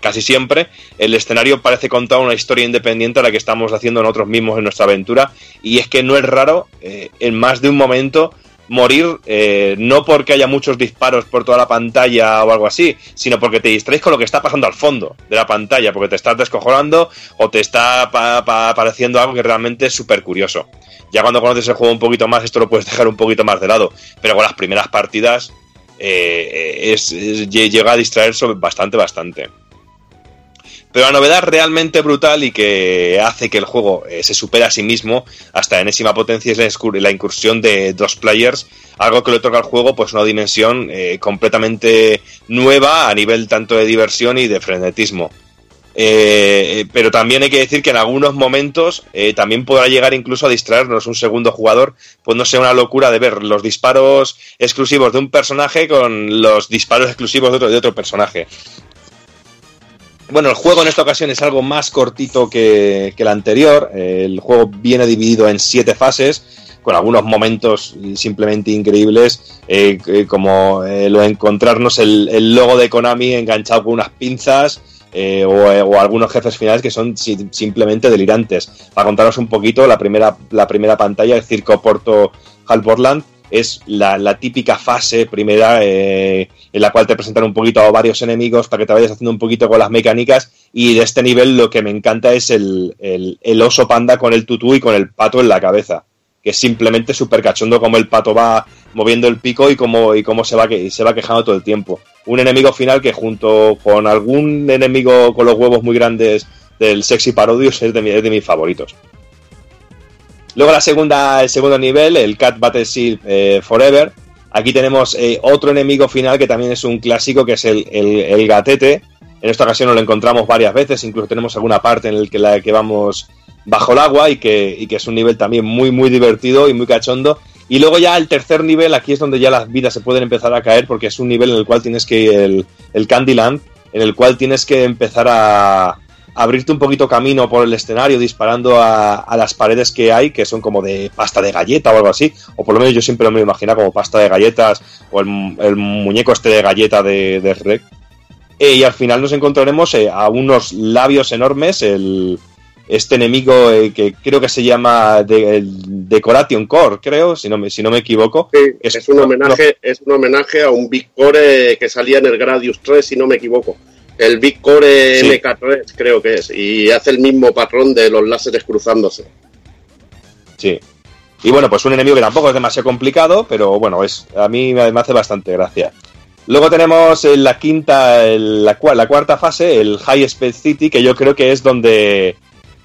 casi siempre, el escenario parece contar una historia independiente a la que estamos haciendo nosotros mismos en nuestra aventura, y es que no es raro, en más de un momento, morir eh, no porque haya muchos disparos por toda la pantalla o algo así, sino porque te distraes con lo que está pasando al fondo de la pantalla, porque te estás descojonando o te está pa- pa- apareciendo algo que realmente es súper curioso. Ya cuando conoces el juego un poquito más, esto lo puedes dejar un poquito más de lado, pero con las primeras partidas eh, lle- llega a distraer sobre- bastante, bastante. Pero la novedad realmente brutal y que hace que el juego eh, se supere a sí mismo hasta enésima potencia es la, incursión de dos players, algo que le otorga al juego pues una dimensión eh, completamente nueva a nivel tanto de diversión y de frenetismo. Eh, pero también hay que decir que en algunos momentos eh, también podrá llegar incluso a distraernos un segundo jugador, pues no sea una locura de ver los disparos exclusivos de un personaje con los disparos exclusivos de otro, de otro personaje. Bueno, el juego en esta ocasión es algo más cortito que, que el anterior. El juego viene dividido en siete fases, con algunos momentos simplemente increíbles, eh, eh, como eh, lo de encontrarnos el, logo de Konami enganchado con unas pinzas. o, algunos jefes finales que son si- simplemente delirantes. Para contaros un poquito, la primera, la primera pantalla, el Circo Porto Halborland, es la, típica fase primera eh, en la cual te presentan un poquito a varios enemigos para que te vayas haciendo un poquito con las mecánicas y de este nivel lo que me encanta es el, el- el oso panda con el tutú y con el pato en la cabeza que es simplemente súper cachondo como el pato va moviendo el pico y cómo, y cómo se, va que, se va quejando todo el tiempo. Un enemigo final que junto con algún enemigo con los huevos muy grandes del Sexy Parodius es de, mi- es de mis favoritos. Luego la segunda, el segundo nivel, el Cat Battlefield eh, Forever. Aquí tenemos eh, otro enemigo final que también es un clásico, que es el, el- gatete. En esta ocasión lo encontramos varias veces, incluso tenemos alguna parte en la que, la que vamos bajo el agua y que, y que es un nivel también muy, muy divertido y muy cachondo. Y luego ya el tercer nivel, aquí es donde ya las vidas se pueden empezar a caer porque es un nivel en el cual tienes que, el, el Candyland, en el cual tienes que empezar a, abrirte un poquito camino por el escenario disparando a, a, las paredes que hay, que son como de pasta de galleta o algo así, o por lo menos yo siempre me lo imagino como pasta de galletas o el, el muñeco este de galleta de, de Rec. Eh, y al final nos encontraremos eh, a unos labios enormes, el, este enemigo eh, que creo que se llama de, el Decoration Core, creo, si no me, si no me equivoco. Sí, es, es, un homenaje, es un homenaje a un Big Core que salía en el Gradius 3, si no me equivoco. El Big Core sí. MK3 creo que es, y hace el mismo patrón de los láseres cruzándose. Sí. Y bueno, pues un enemigo que tampoco es demasiado complicado, pero bueno, es a mí me hace bastante gracia. Luego tenemos la quinta, la, la cuarta fase, el High Speed City, que yo creo que es donde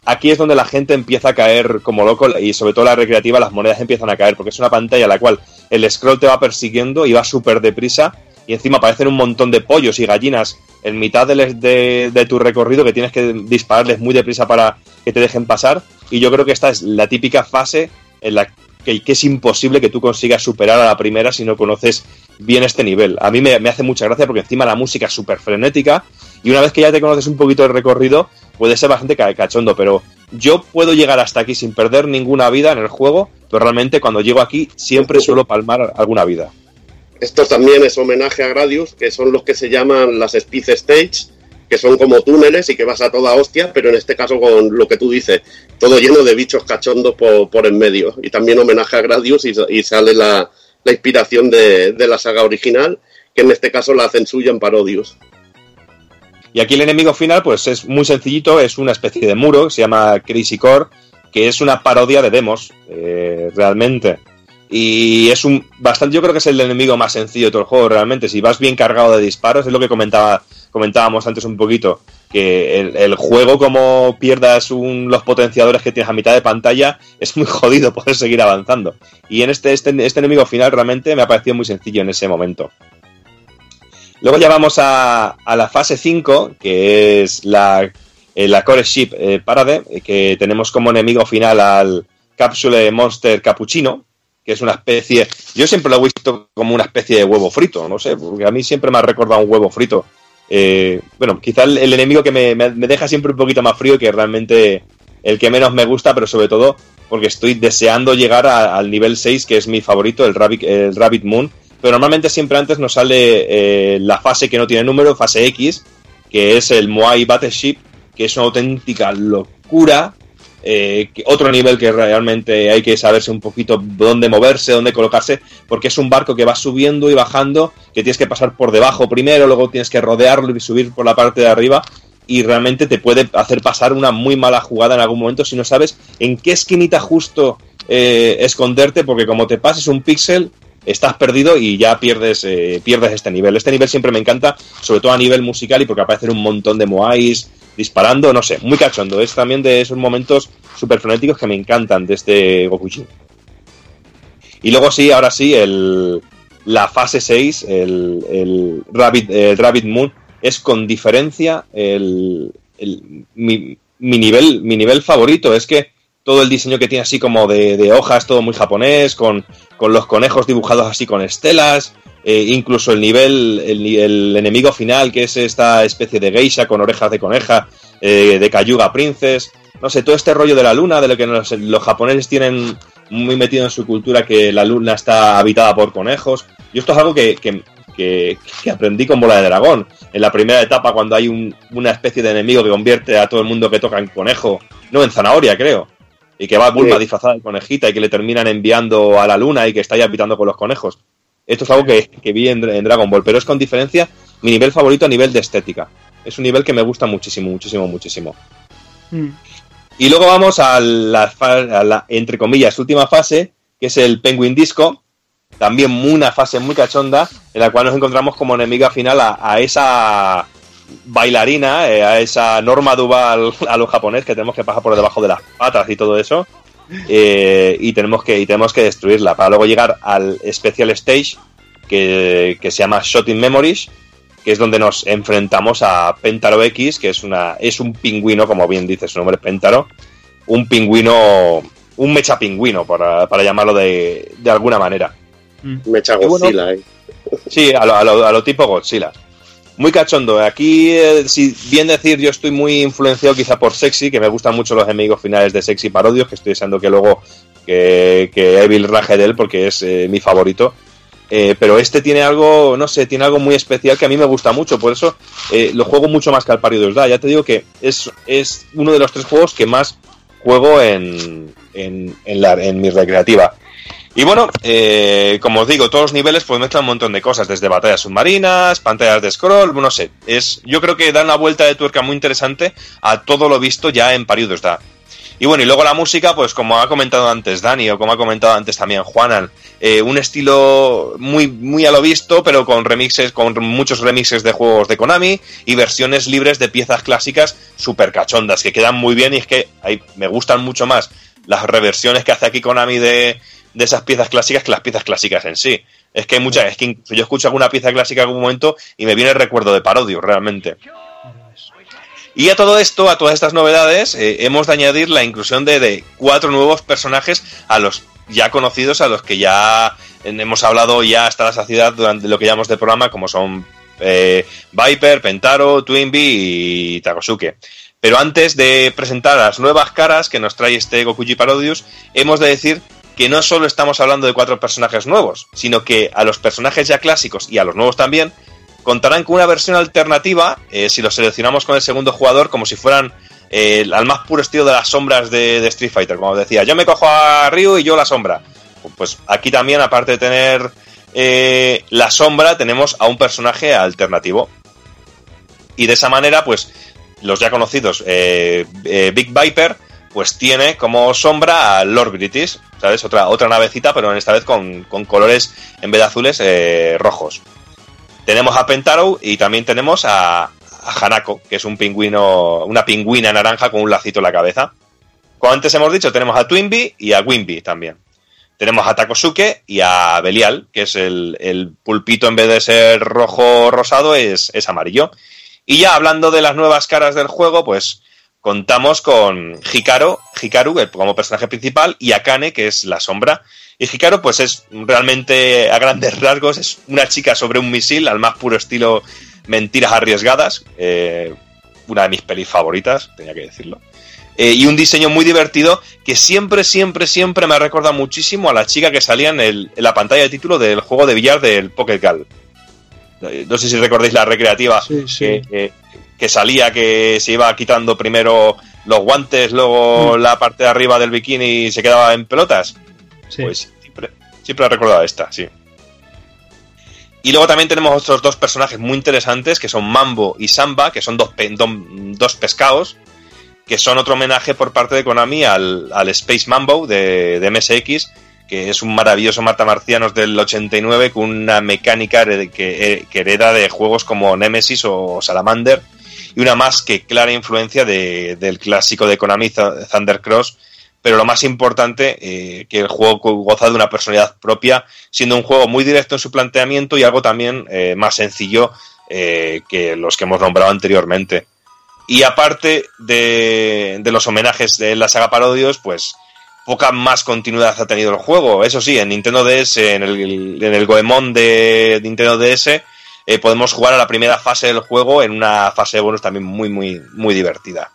aquí es donde la gente empieza a caer como loco y sobre todo la recreativa las monedas empiezan a caer porque es una pantalla en la cual el scroll te va persiguiendo y va súper deprisa y encima aparecen un montón de pollos y gallinas en mitad de, de, tu recorrido que tienes que dispararles muy deprisa para que te dejen pasar y yo creo que esta es la típica fase en la que, que es imposible que tú consigas superar a la primera si no conoces bien este nivel. A mí me, me hace mucha gracia porque encima la música es súper frenética y una vez que ya te conoces un poquito el recorrido puede ser bastante cachondo, pero yo puedo llegar hasta aquí sin perder ninguna vida en el juego, pero realmente cuando llego aquí siempre suelo palmar alguna vida. Esto también es homenaje a Gradius, que son los que se llaman las Speed Stage, que son como túneles y que vas a toda hostia, pero en este caso con lo que tú dices, todo lleno de bichos cachondos por, en medio. Y también homenaje a Gradius y, sale la, la inspiración de, de, la saga original, que en este caso la hacen suya en Parodius. Y aquí el enemigo final, pues es muy sencillito, es una especie de muro, se llama Crazy Core, que es una parodia de demos, eh, realmente. Y es un bastante, yo creo que es el enemigo más sencillo de todo el juego, realmente. Si vas bien cargado de disparos, es lo que comentaba, comentábamos antes un poquito, que el, juego, como pierdas los potenciadores que tienes a mitad de pantalla, es muy jodido poder seguir avanzando. Y en este, este, este enemigo final realmente me ha parecido muy sencillo en ese momento. Luego ya vamos a, la fase 5, que es la, eh, la Core Ship eh, Parade, que tenemos como enemigo final al Cápsule Monster Capuchino, que es una especie. Yo siempre lo he visto como una especie de huevo frito, no sé, porque a mí siempre me ha recordado un huevo frito. Eh, bueno, quizá el, enemigo que me, me, deja siempre un poquito más frío que realmente el que menos me gusta, pero sobre todo porque estoy deseando llegar al nivel 6, que es mi favorito, el Rabbit, el Rabbit Moon pero normalmente siempre antes nos sale eh, la fase que no tiene número, fase X, que es el Moai Battleship, que es una auténtica locura. Eh, otro nivel que realmente hay que saberse un poquito dónde moverse, dónde colocarse, porque es un barco que va subiendo y bajando, que tienes que pasar por debajo primero, luego tienes que rodearlo y subir por la parte de arriba, y realmente te puede hacer pasar una muy mala jugada en algún momento si no sabes en qué esquinita justo eh, esconderte, porque como te pases un píxel, estás perdido y ya pierdes, eh, pierdes este nivel. Este nivel siempre me encanta, sobre todo a nivel musical y porque aparecen un montón de moais disparando, no sé, muy cachondo. Es también de esos momentos super frenéticos que me encantan de este Gokuchi. Y luego sí, ahora sí, el, la fase 6, el, el, Rabbit, el Rabbit Moon, es con diferencia el, el mi, mi, nivel, mi nivel favorito. Es que todo el diseño que tiene así como de, de hojas, todo muy japonés, con, con, los conejos dibujados así con estelas, eh, incluso el nivel, el, el, enemigo final, que es esta especie de geisha con orejas de coneja, eh, de Cayuga Princess, no sé, todo este rollo de la luna, de lo que los, los, japoneses tienen muy metido en su cultura, que la luna está habitada por conejos, y esto es algo que, que, que, que aprendí con bola de dragón. En la primera etapa, cuando hay un, una especie de enemigo que convierte a todo el mundo que toca en conejo, no en zanahoria, creo, y que va Bulma sí. disfrazada de conejita y que le terminan enviando a la luna y que está ya habitando con los conejos. Esto es algo que, que vi en, en, Dragon Ball, pero es con diferencia mi nivel favorito a nivel de estética. Es un nivel que me gusta muchísimo, muchísimo, muchísimo. Mm. Y luego vamos a la, a la, entre comillas, última fase, que es el Penguin Disco. También una fase muy cachonda, en la cual nos encontramos como enemiga final a, a esa bailarina, eh, a esa norma dual a los japonés que tenemos que pasar por debajo de las patas y todo eso. Eh, y tenemos que y tenemos que destruirla para luego llegar al Special Stage que, que, se llama Shooting Memories que es donde nos enfrentamos a Pentaro X que es una es un pingüino como bien dice su nombre Pentaro un pingüino un mecha pingüino, para, para llamarlo de, de alguna manera. Mecha Y bueno, Godzilla, eh. Sí, a lo, a lo- a lo tipo Godzilla. Muy cachondo. Aquí, eh, si bien decir, yo estoy muy influenciado quizá por Sexy, que me gustan mucho los enemigos finales de Sexy Parodios, que estoy deseando que luego que, que Evil raje de él porque es eh, mi favorito. Eh, pero este tiene algo, no sé, tiene algo muy especial que a mí me gusta mucho, por eso eh, lo juego mucho más que al Pario 2 da. Ya te digo que es, es uno de los tres juegos que más juego en, en, en la, en mi recreativa. Y bueno, eh, como os digo, todos los niveles pues mezclan un montón de cosas, desde batallas submarinas, pantallas de scroll, no sé. Es, yo creo que da una vuelta de tuerca muy interesante a todo lo visto ya en Pario 2 da. Y bueno, y luego la música, pues como ha comentado antes Dani, o como ha comentado antes también Juanan, eh, un estilo muy, muy a lo visto, pero con remixes, con muchos remixes de juegos de Konami y versiones libres de piezas clásicas súper cachondas, que quedan muy bien y es que me gustan mucho más las reversiones que hace aquí Konami de, de esas piezas clásicas que las piezas clásicas en sí. Es que hay muchas, es que yo escucho alguna pieza clásica en algún momento y me viene el recuerdo de parodio, realmente. Y a todo esto, a todas estas novedades, eh, hemos de añadir la inclusión de, de cuatro nuevos personajes a los ya conocidos, a los que ya hemos hablado ya hasta la saciedad durante lo que llamamos de programa, como son eh, Viper, Pentaro, Twinbee y Takosuke. Pero antes de presentar las nuevas caras que nos trae este Gokuji Parodius, hemos de decir que no solo estamos hablando de cuatro personajes nuevos, sino que a los personajes ya clásicos y a los nuevos también contarán con una versión alternativa eh, si los seleccionamos con el segundo jugador como si fueran eh, al más puro estilo de las sombras de, Street Fighter. Como decía, yo me cojo a Ryu y yo la sombra. Pues aquí también, aparte de tener eh, la sombra, tenemos a un personaje alternativo. Y de esa manera, pues los ya conocidos Big Viper, pues tiene como sombra a Lord British, ¿sabes? Otra, otra navecita, pero esta vez con, con colores, en vez de azules, eh, rojos. Tenemos a Pentaro y también tenemos a, Hanako, que es un pingüino, una pingüina naranja con un lacito en la cabeza. Como antes hemos dicho, tenemos a Twinbee y a Winbee también. Tenemos a Takosuke y a Belial, que es el, el pulpito en vez de ser rojo rosado, es, es amarillo. Y ya hablando de las nuevas caras del juego, pues contamos con Hikaru, Hikaru el- como personaje principal, y Akane, que es la sombra. Y Hikaru, pues es realmente a grandes rasgos, es una chica sobre un misil, al más puro estilo Mentiras Arriesgadas, eh, una de mis pelis favoritas, tenía que decirlo. Eh, y un diseño muy divertido que siempre, siempre, siempre me recordado muchísimo a la chica que salía en, el- en la pantalla de título del juego de billar del Pocket Gal. Eh, No sé si recordáis la recreativa Que, que- que salía, que se iba quitando primero los guantes, luego la parte de arriba del bikini y se quedaba en pelotas. Pues siempre, siempre he recordado esta, sí. Y luego también tenemos otros dos personajes muy interesantes que son Mambo y Samba, que son dos, pe- dos pescados, que son otro homenaje por parte de Konami al, al Space Mambo de, de MSX, que es un maravilloso matamarcianos del 89 con una mecánica que, eh, que hereda de juegos como Nemesis o Salamander y una más que clara influencia de- del clásico de Konami Th- Thunder Cross pero lo más importante, eh, que el juego goza de una personalidad propia, siendo un juego muy directo en su planteamiento y algo también eh, más sencillo eh, que los que hemos nombrado anteriormente. Y aparte de, de los homenajes de la saga Parodios, pues poca más continuidad ha tenido el juego. Eso sí, en Nintendo DS, en el, en el Goemon de Nintendo DS, eh, podemos jugar a la primera fase del juego en una fase de bonus también muy, muy, muy divertida.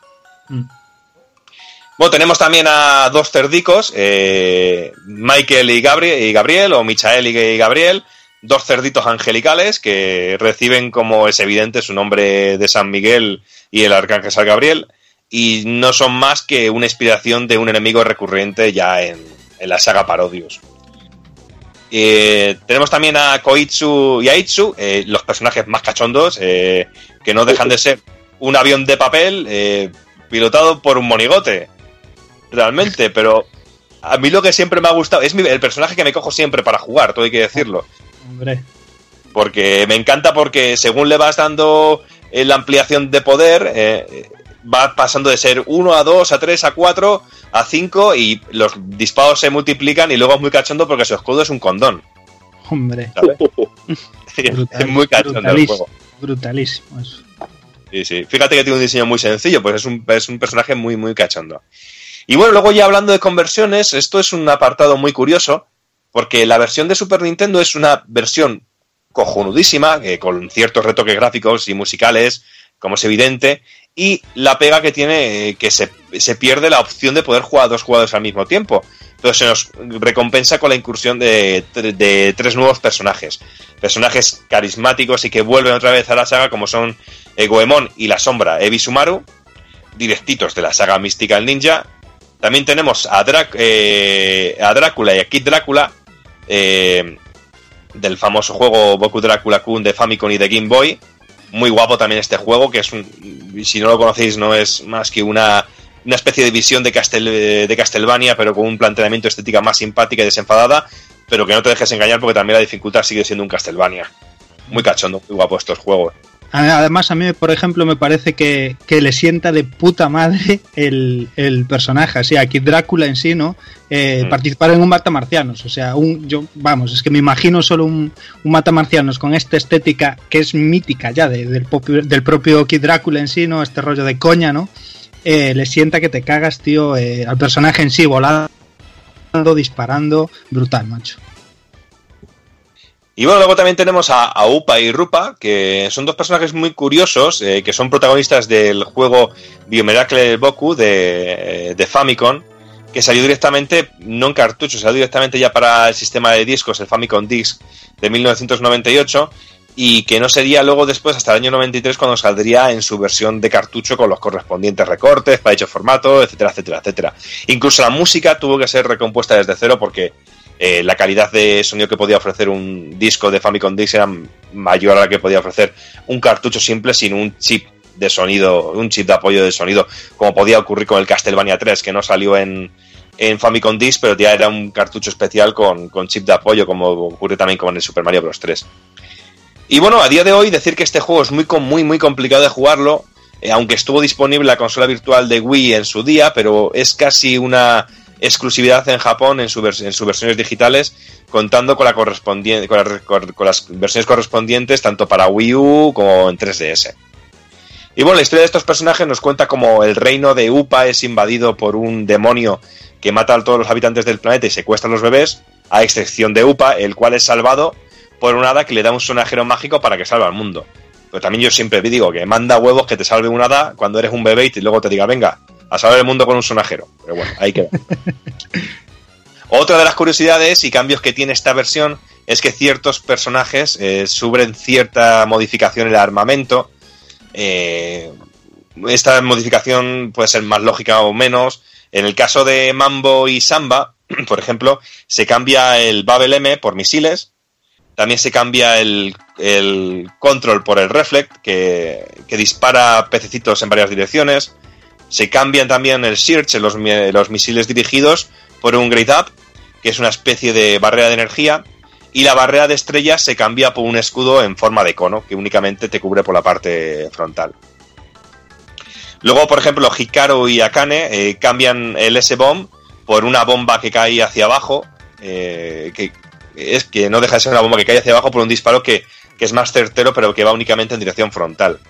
Bueno, tenemos también a dos cerdicos, eh, Michael y Gabriel, y Gabriel, o Michael y Gabriel, dos cerditos angelicales que reciben, como es evidente, su nombre de San Miguel y el arcángel San Gabriel, y no son más que una inspiración de un enemigo recurrente ya en, en la saga Parodius. Eh, tenemos también a Koitsu y Aitsu, eh, los personajes más cachondos, eh, que no dejan de ser un avión de papel eh, pilotado por un monigote realmente, pero a mí lo que siempre me ha gustado es mi- el personaje que me cojo siempre para jugar, todo hay que decirlo. Hombre. Porque me encanta porque según le vas dando eh, la ampliación de poder, eh, va pasando de ser 1 a 2, a 3, a 4, a 5 y los disparos se multiplican y luego es muy cachondo porque su escudo es un condón. Hombre. es muy cachondo el brutalísimo, juego. brutalísimo eso. Sí, sí. Fíjate que tiene un diseño muy sencillo, pues es un, es un personaje muy, muy cachondo. Y bueno, luego ya hablando de conversiones, esto es un apartado muy curioso, porque la versión de Super Nintendo es una versión cojonudísima, eh, con ciertos retoques gráficos y musicales, como es evidente, y la pega que tiene eh, que se, se pierde la opción de poder jugar a dos jugadores al mismo tiempo. Entonces se nos recompensa con la incursión de, de tres nuevos personajes. Personajes carismáticos y que vuelven otra vez a la saga, como son Goemon y la sombra Ebi Sumaru, directitos de la saga Mística el Ninja. También tenemos eh, a Drácula y a Kid Drácula, eh, del famoso juego Boku Drácula Kun de Famicom y de Game Boy. Muy guapo también este juego, que es un, si no lo conocéis, no es más que una, una especie de visión de, Castel, de Castlevania, pero con un planteamiento estética más simpática y desenfadada, pero que no te dejes engañar porque también la dificultad sigue siendo un Castlevania. Muy cachondo, muy guapo estos juegos. Además, a mí, por ejemplo, me parece que, que le sienta de puta madre el, el personaje. Así, aquí Drácula en sí, ¿no? Eh, Mm. Participar en un matamarcianos. O sea, un, yo, vamos, es que me imagino solo un, un matamarcianos con esta estética que es mítica ya de- del, propio, del propio Kid Drácula en sí, ¿no? Este rollo de coña, ¿no? Eh, le sienta que te cagas, tío, eh, al personaje en sí, volando, disparando, brutal, macho. Y bueno, luego también tenemos a, Upa y Rupa, que son dos personajes muy curiosos, eh, que son protagonistas del juego Biomiracle Boku de, de Famicom, que salió directamente, no en cartucho, salió directamente ya para el sistema de discos, el Famicom Disc de 1998, y que no sería luego después, hasta el año 93, cuando saldría en su versión de cartucho con los correspondientes recortes para dicho formato, etcétera, etcétera, etcétera. Incluso la música tuvo que ser recompuesta desde cero porque eh, la calidad de sonido que podía ofrecer un disco de Famicom Disc era mayor a la que podía ofrecer un cartucho simple sin un chip de sonido, un chip de apoyo de sonido, como podía ocurrir con el Castlevania 3, que no salió en, en Famicom Disc, pero ya era un cartucho especial con, con chip de apoyo, como ocurre también con el Super Mario Bros. 3. Y bueno, a día de hoy decir que este juego es muy, muy, muy complicado de jugarlo, eh, aunque estuvo disponible la consola virtual de Wii en su día, pero es casi una exclusividad en Japón en, su en sus versiones digitales, contando con, la correspondiente, con, la- con- con las versiones correspondientes tanto para Wii U como en 3DS. Y bueno, la historia de estos personajes nos cuenta cómo el reino de Upa es invadido por un demonio que mata a todos los habitantes del planeta y secuestra a los bebés, a excepción de Upa, el cual es salvado por un hada que le da un sonajero mágico para que salve al mundo. Pero también yo siempre digo que manda huevos que te salve un hada cuando eres un bebé y luego te diga, venga, a salvar el mundo con un sonajero. Pero bueno, ahí queda. Otra de las curiosidades y cambios que tiene esta versión es que ciertos personajes eh, sufren cierta modificación en el armamento. Eh, esta modificación puede ser más lógica o menos. En el caso de Mambo y Samba, por ejemplo, se cambia el Babel M por misiles. También se cambia el, el control por el Reflect, que, que dispara pececitos en varias direcciones. Se cambian también el Search, los, los misiles dirigidos, por un Great Up, que es una especie de barrera de energía. Y la barrera de estrellas se cambia por un escudo en forma de cono, que únicamente te cubre por la parte frontal. Luego, por ejemplo, Hikaru y Akane eh, cambian el S-Bomb por una bomba que cae hacia abajo, eh, que es que no deja de ser una bomba que cae hacia abajo por un disparo que, que es más certero, pero que va únicamente en dirección frontal.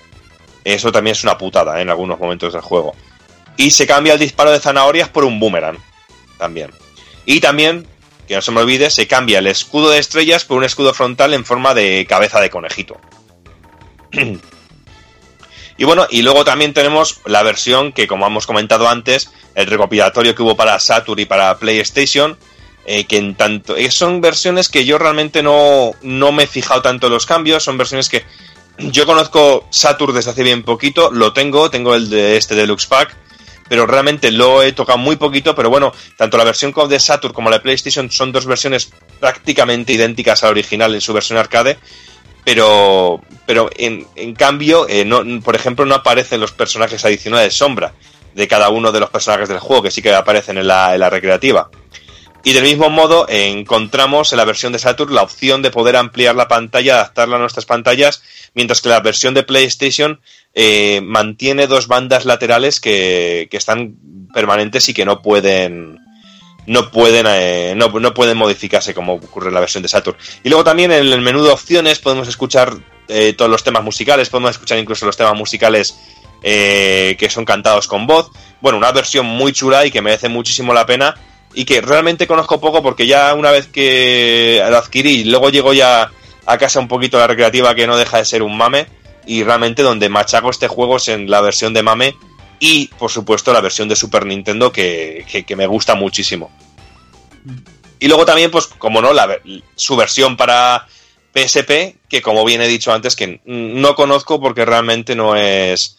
Eso también es una putada ¿eh? en algunos momentos del juego. Y se cambia el disparo de zanahorias por un boomerang, también. Y también, que no se me olvide, se cambia el escudo de estrellas por un escudo frontal en forma de cabeza de conejito. Y bueno, y luego también tenemos la versión que, como hemos comentado antes, el recopilatorio que hubo para Saturn y para PlayStation, eh, que en tanto eh, son versiones que yo realmente no, no me he fijado tanto en los cambios, son versiones que yo conozco Saturn desde hace bien poquito, lo tengo, tengo el de este Deluxe Pack, pero realmente lo he tocado muy poquito, pero bueno, tanto la versión de Saturn como la de PlayStation son dos versiones prácticamente idénticas a la original en su versión arcade, pero pero en, en cambio, eh, no, por ejemplo, no aparecen los personajes adicionales sombra de cada uno de los personajes del juego, que sí que aparecen en la, en la recreativa. Y del mismo modo, encontramos en la versión de Saturn la opción de poder ampliar la pantalla, adaptarla a nuestras pantallas, mientras que la versión de PlayStation eh, mantiene dos bandas laterales que, que están permanentes y que no pueden no pueden eh, no, no pueden modificarse como ocurre en la versión de Saturn. Y luego también en el menú de opciones podemos escuchar eh, todos los temas musicales, podemos escuchar incluso los temas musicales eh, que son cantados con voz. Bueno, una versión muy chula y que merece muchísimo la pena y que realmente conozco poco porque ya una vez que lo adquirí, luego llego ya a casa un poquito la recreativa que no deja de ser un mame y realmente donde machaco este juego es en la versión de mame y por supuesto la versión de Super Nintendo que, que- que me gusta muchísimo. Y luego también, pues, como no, la, su versión para PSP, que como bien he dicho antes, que no conozco porque realmente no es.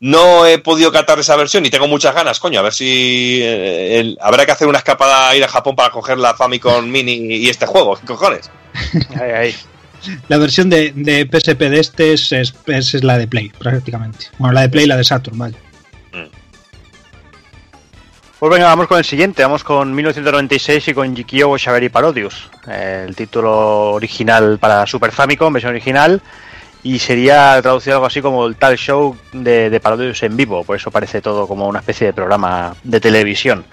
No he podido catar esa versión y tengo muchas ganas, coño, a ver si eh, el- habrá que hacer una escapada a ir a Japón para coger la Famicom Mini y este juego, ¿qué cojones? Ahí, ahí. La versión de, de PSP de este es, es- es la de Play, prácticamente. Bueno, la de Play y la de Saturn, vaya. Pues venga, vamos con el siguiente. Vamos con 1996 y con Jikyo Shaberi Parodius. El título original para Super Famicom, versión original. Y sería traducido algo así como el tal show de, de Parodius en vivo. Por eso parece todo como una especie de programa de televisión.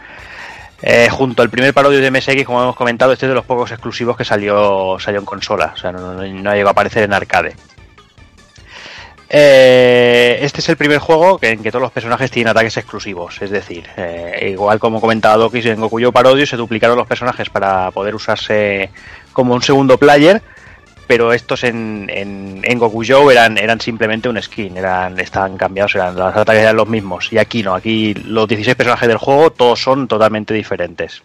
Eh, junto al primer Parodius de MSX, como hemos comentado, este es de los pocos exclusivos que salió, salió en consola. O sea, no, llegó a aparecer en arcade. Eh, este es el primer juego en que todos los personajes tienen ataques exclusivos, es decir, eh, igual como comentaba Doki en Gokuyo Parodius se duplicaron los personajes para poder usarse como un segundo player, pero estos en, en, en Gokuyo eran, eran simplemente un skin, eran, estaban cambiados, eran, los ataques eran los mismos, y aquí no, aquí los 16 personajes del juego todos son totalmente diferentes.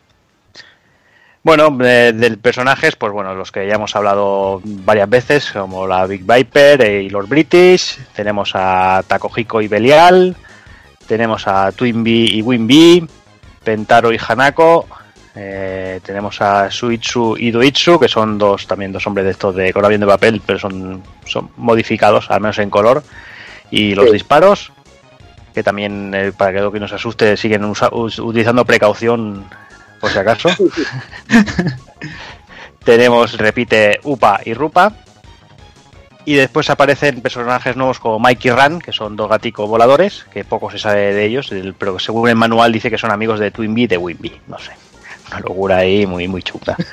Bueno, eh, de personajes, pues bueno, los que ya hemos hablado varias veces, como la Big Viper y Lord British, tenemos a Takohiko y Belial, tenemos a Twinbee y Winbee, Pentaro y Hanako, eh, tenemos a Suitsu y Doitsu, que son dos también dos hombres de estos de con avión de papel, pero son, son modificados, al menos en color, y los Sí. disparos, que también, eh, para que Doki no se asuste, siguen usa- us- utilizando precaución por si acaso. Tenemos, repite, Upa y Rupa. Y después aparecen personajes nuevos como Mike y Ran, que son dos gaticos voladores, que poco se sabe de ellos, el- pero según el manual dice que son amigos de Twinbee y de Winbee. No sé. Una locura ahí muy, muy chunga.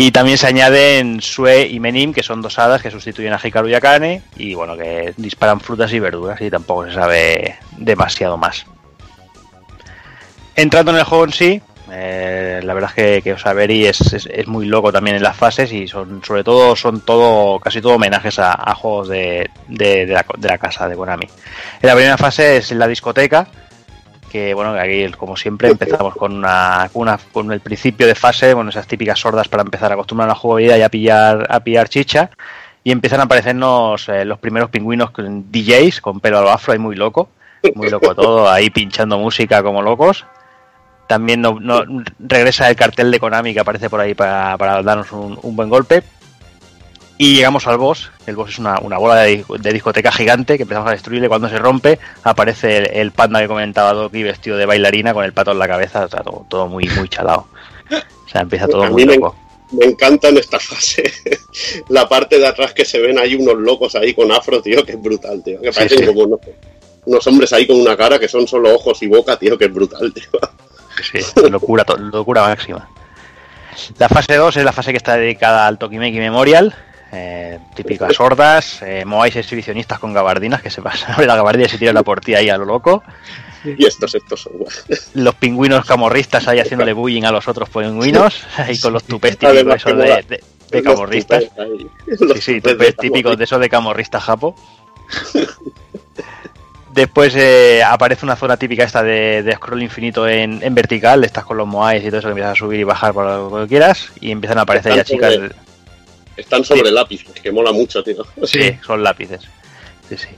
Y también se añaden Sue y Menim, que son dos hadas que sustituyen a Hikaru y Akane, y bueno, que disparan frutas y verduras, y tampoco se sabe demasiado más. Entrando en el juego en sí, eh, la verdad es que, que Osaberi es, es, muy loco también en las fases y son sobre todo son todo casi todo homenajes a, juegos de, de, la, casa de Konami. En la primera fase es la discoteca, que bueno, aquí como siempre empezamos con una, con el principio de fase, bueno, esas típicas sordas para empezar a acostumbrar a la jugabilidad y a pillar a pillar chicha y empiezan a aparecernos eh, los primeros pingüinos con DJs con pelo a lo afro y muy loco, muy loco todo, ahí pinchando música como locos. También no, no- regresa el cartel de Konami que aparece por ahí para, darnos un buen golpe. Y llegamos al boss. El boss es una, una bola de, de discoteca gigante que empezamos a destruirle. Cuando se rompe, aparece el, el panda que comentaba Doki vestido de bailarina con el pato en la cabeza. O sea, todo, todo muy, muy chalado. O sea, empieza todo A muy me, loco. me encanta en esta fase la parte de atrás que se ven ahí unos locos ahí con afro, tío, que es brutal, tío. Que Sí, parecen sí. como unos, unos hombres ahí con una cara que son solo ojos y boca, tío, que es brutal, tío. Sí, locura, locura máxima. La fase 2 es la fase que está dedicada al Tokimeki Memorial. Eh, típicas sordas, eh, moais exhibicionistas con gabardinas que se pasan a la gabardina y se tiran la portilla ahí a lo loco. Y estos, estos son Los pingüinos camorristas ahí haciéndole bullying a los otros pingüinos, ahí con los tupés típicos esos de, de- de camorristas. Sí, sí, tupés típicos de esos de camorrista japo. Después eh, aparece una zona típica esta de, de scroll infinito en, en vertical, estás con los moais y todo eso que empiezas a subir y bajar por lo que quieras y empiezan a aparecer ya chicas. Están sobre lápices, que mola mucho, tío. Sí, son lápices. Sí, sí.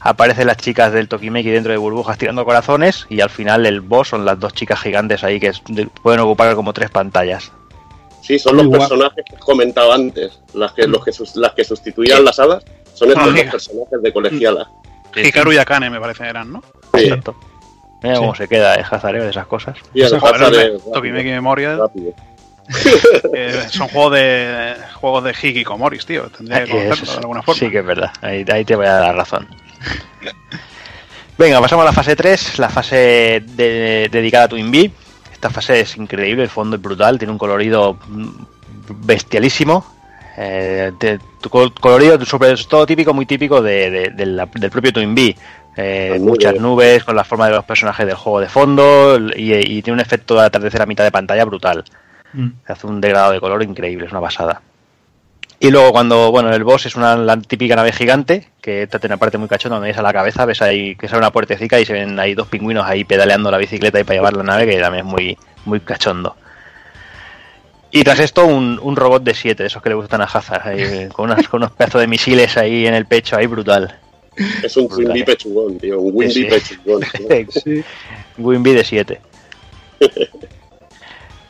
Aparecen las chicas del Tokimeki dentro de burbujas tirando corazones y al final el boss son las dos chicas gigantes ahí que pueden ocupar como tres pantallas. Sí, son los guapo. personajes que comentaba antes, las que, los que, las que sustituían Sí. las hadas, son estos Ah, dos personajes de colegiala. Hikaru y Akane me parece eran, ¿no? Exacto. Mira Sí. cómo se queda el Hazardeo de esas cosas. Y el es Tokimeki Memorial. rápido. eh, son juegos de juegos de Hikikomoris, tío. Tendría que conocerlo eso de alguna forma. Sí que es verdad, ahí, ahí te voy a dar la razón. Venga, pasamos a la fase 3, la fase de- dedicada a Twin Esta fase es increíble, el fondo es brutal, tiene un colorido bestialísimo. Eh, de- colorido, sobre todo típico, muy típico de- de- de la- del propio Twin Bee. Eh, muchas nubes. nubes con la forma de los personajes del juego de fondo y, y tiene un efecto de atardecer a mitad de pantalla brutal. Mm. Hace un degradado de color increíble, es una pasada. Y luego cuando, bueno, el boss es una la típica nave gigante, que te tiene una parte muy cachonda donde ves a la cabeza, ves ahí que sale una puertecica y se ven ahí dos pingüinos ahí pedaleando la bicicleta y para llevar la nave, que también es muy, muy cachondo. Y tras esto, un, un robot de 7, esos que le gustan a Hazard, ahí, con, unas- con unos pedazos de misiles ahí en el pecho, ahí brutal. Es un Windy pechugón, tío. Un Sí, sí. pechugón. tío. Winby de 7.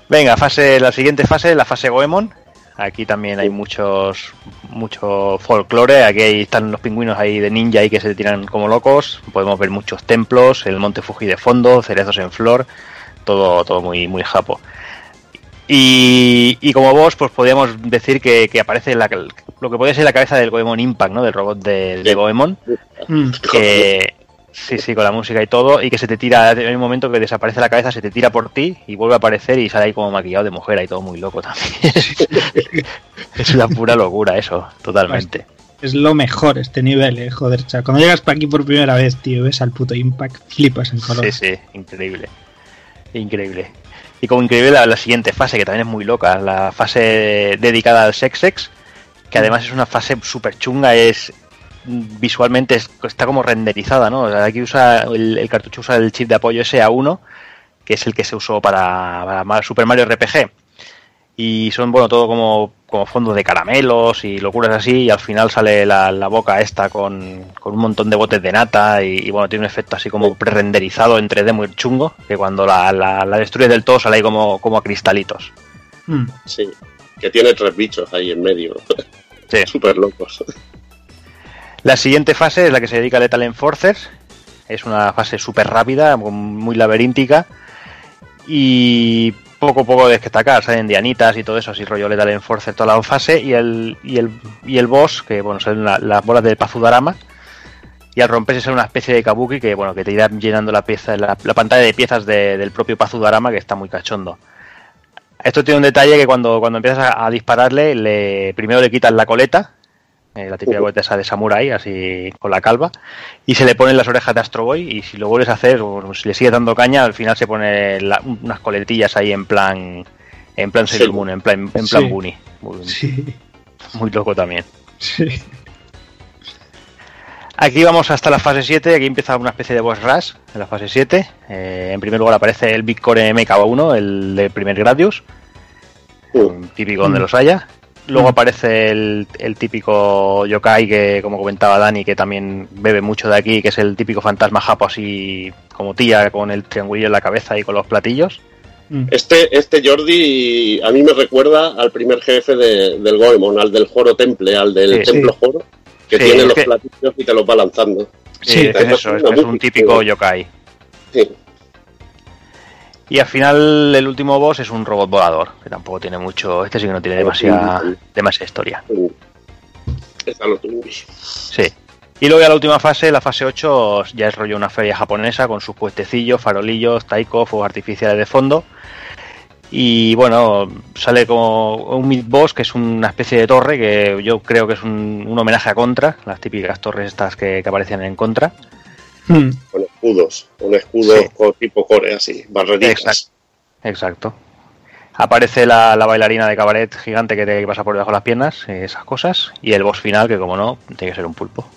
Venga, fase, la siguiente fase, la fase Goemon. Aquí también hay muchos mucho folclore. Aquí ahí están los pingüinos ahí de ninja ahí que se tiran como locos. Podemos ver muchos templos, el monte Fuji de fondo, cerezos en flor, todo, todo muy, muy japo. Y, y como boss, pues podríamos decir que, que aparece la- lo que puede ser la cabeza del Goemon Impact, ¿no? Del robot de, de Goemon. Que, sí, sí, con la música y todo. Y que se te tira, hay un momento que desaparece la cabeza, se te tira por ti y vuelve a aparecer y sale ahí como maquillado de mujer y todo muy loco también. es una pura locura eso, totalmente. Es lo mejor este nivel, eh, joder, chaval. Cuando llegas para aquí por primera vez, tío, ves al puto Impact, flipas en color. Sí, sí, increíble. Increíble. Y como increíble la, la siguiente fase, que también es muy loca, la fase dedicada al sex sex, que además es una fase súper chunga, es visualmente es- está como renderizada, ¿no? O sea, aquí usa el, el cartucho usa el chip de apoyo SA1, que es el que se usó para, para Super Mario RPG. Y son, bueno, todo como, como fondos de caramelos y locuras así, y al final sale la, la boca esta con, con un montón de botes de nata, y, y, bueno, tiene un efecto así como pre-renderizado en 3D muy chungo, que cuando la, la, la destruyes del todo sale ahí como, como a cristalitos. Mm. Sí. Que tiene tres bichos ahí en medio. Sí. Súper locos. La siguiente fase es la que se dedica a Lethal Enforcers. Es una fase súper rápida, muy laberíntica. Y poco a poco destacar, salen dianitas y todo eso, así rollo Lethal Enforcer toda la fase. Y el, y el, y el boss, que bueno, son la- las bolas del Pazudarama. Y al romperse sale una especie de kabuki que bueno, que te irá llenando la pieza, la, la pantalla de piezas de- del propio Pazudarama, que está muy cachondo. Esto tiene un detalle que cuando, cuando empiezas a, a dispararle, le, primero le quitas la coleta, eh, la típica coleta esa de samurai, así con la calva, y se le ponen las orejas de Astro Boy, y si lo vuelves a hacer, o si le sigues dando caña, al final se pone la- unas coletillas ahí en plan en plan Sailor Moon, en plan, en plan Sí. Bunny. Muy, Sí, muy loco también. sí. Aquí vamos hasta la fase 7, aquí empieza una especie de boss rush en la fase 7. Eh, en primer lugar aparece el Big Core MK1, el de primer Gradius, un típico donde los haya. Luego aparece el, el típico yokai que, como comentaba Dani, que también bebe mucho de aquí, que es el típico fantasma japo así como tía, con el triangulillo en la cabeza y con los platillos. Este, este Jordi a mí me recuerda al primer jefe de- del Goemon, al del Joro Temple, al del Sí, Templo sí. Joro, que Sí, tiene los que- platillos y te los va lanzando. Sí, es eso, es, es un típico yokai. Sí. Y al final el último boss es un robot volador, que tampoco tiene mucho, este sí que no tiene demasiada, demasiada historia. Lo tuve. Sí. Y luego ya la última fase, la fase 8, ya es rollo una feria japonesa con sus puestecillos, farolillos, taiko, fuegos artificiales de fondo. Y bueno, sale como un mid boss que es una especie de torre que yo creo que es un, un homenaje a Contra, las típicas torres estas que, que aparecían en Contra. Hmm. Con escudos, con escudos con tipo core así, barreritas. Exacto. Exacto. Aparece la, la bailarina de cabaret gigante que te pasa por debajo de las piernas, eh, esas cosas. Y el boss final, que como no, tiene que ser un pulpo.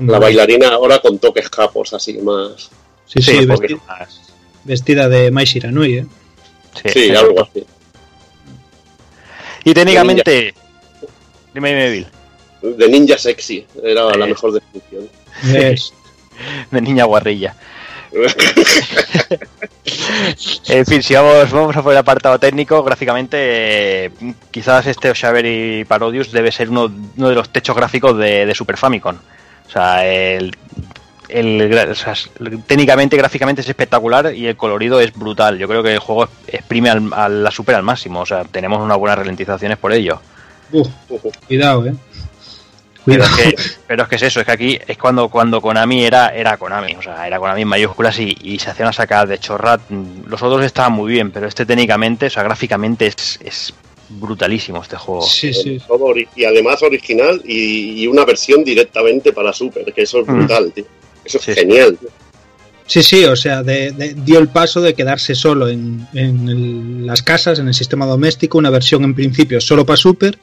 La bailarina ahora con toques japos, así más. Sí, sí, un vesti- poquito más. vestida de Mai Shiranui, ¿eh? Sí, algo así. Y técnicamente. Dime, dime, Bill. De ninja sexy, era la Eh. mejor definición. Es- De niña guarrilla. En fin, si vamos, vamos a por el apartado técnico, gráficamente, quizás este Oshaveri Parodius debe ser uno, uno de los techos gráficos de, Super Famicom. O sea, el, técnicamente, gráficamente es espectacular y el colorido es brutal. Yo creo que el juego exprime a la Super al máximo. O sea, tenemos unas buenas ralentizaciones por ello. Cuidado, ¿eh? Pero es, que, pero es que es eso, es que aquí es cuando, cuando Konami era, era Konami, o sea, era Konami en mayúsculas y, y se hacía una sacada de chorra. Los otros estaban muy bien, pero este técnicamente, o sea, gráficamente es, es brutalísimo este juego. Sí, sí. Y además original y, y una versión directamente para Super, que eso es Mm. brutal, tío. Eso es sí. genial. tío. Sí, sí, o sea, de- de- dio el paso de quedarse solo en, en el- las casas, en el sistema doméstico, una versión en principio solo para Super.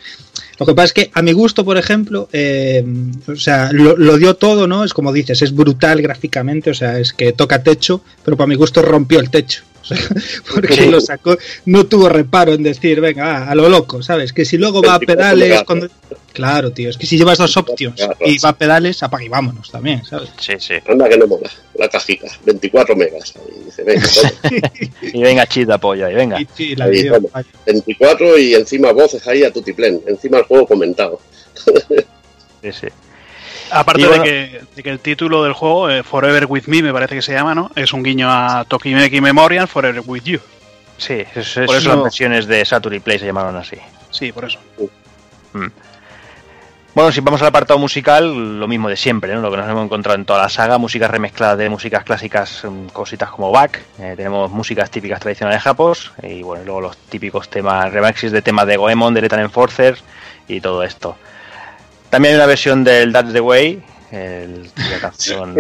Lo que pasa es que a mi gusto, por ejemplo, eh, o sea, lo, lo dio todo, ¿no? Es como dices, es brutal gráficamente, o sea, es que toca techo, pero para mi gusto rompió el techo. Porque lo sacó, no tuvo reparo en decir, venga, ah, a lo loco, ¿sabes? Que si luego va a 24 pedales, cuando... claro, tío, es que si llevas dos options y va a pedales, apaga y vámonos también, ¿sabes? Sí, sí. Anda que no mola, la cajita, 24 megas. Ahí dice, venga. Y venga, chita pollo, y venga. Ahí, toma. 24 y encima voces ahí a tutiplén, encima el juego comentado. Sí, sí. Aparte de, que, de que el título del juego, eh, Forever With Me, me parece que se llama, ¿no? Es un guiño a Tokimeki Memorial, Forever With You. Sí, es, Por es eso- las versiones de Saturday Play se llamaron así. Sí, por eso. Mm. Bueno, si vamos al apartado musical, lo mismo de siempre, ¿no? Lo que nos hemos encontrado en toda la saga, música remezclada de músicas clásicas, mm, cositas como back, eh, tenemos músicas típicas tradicionales japos, y bueno, luego los típicos temas, remixes de temas de Goemon, de Lethal Enforcer y todo esto. También hay una versión del That's the Way, el, la canción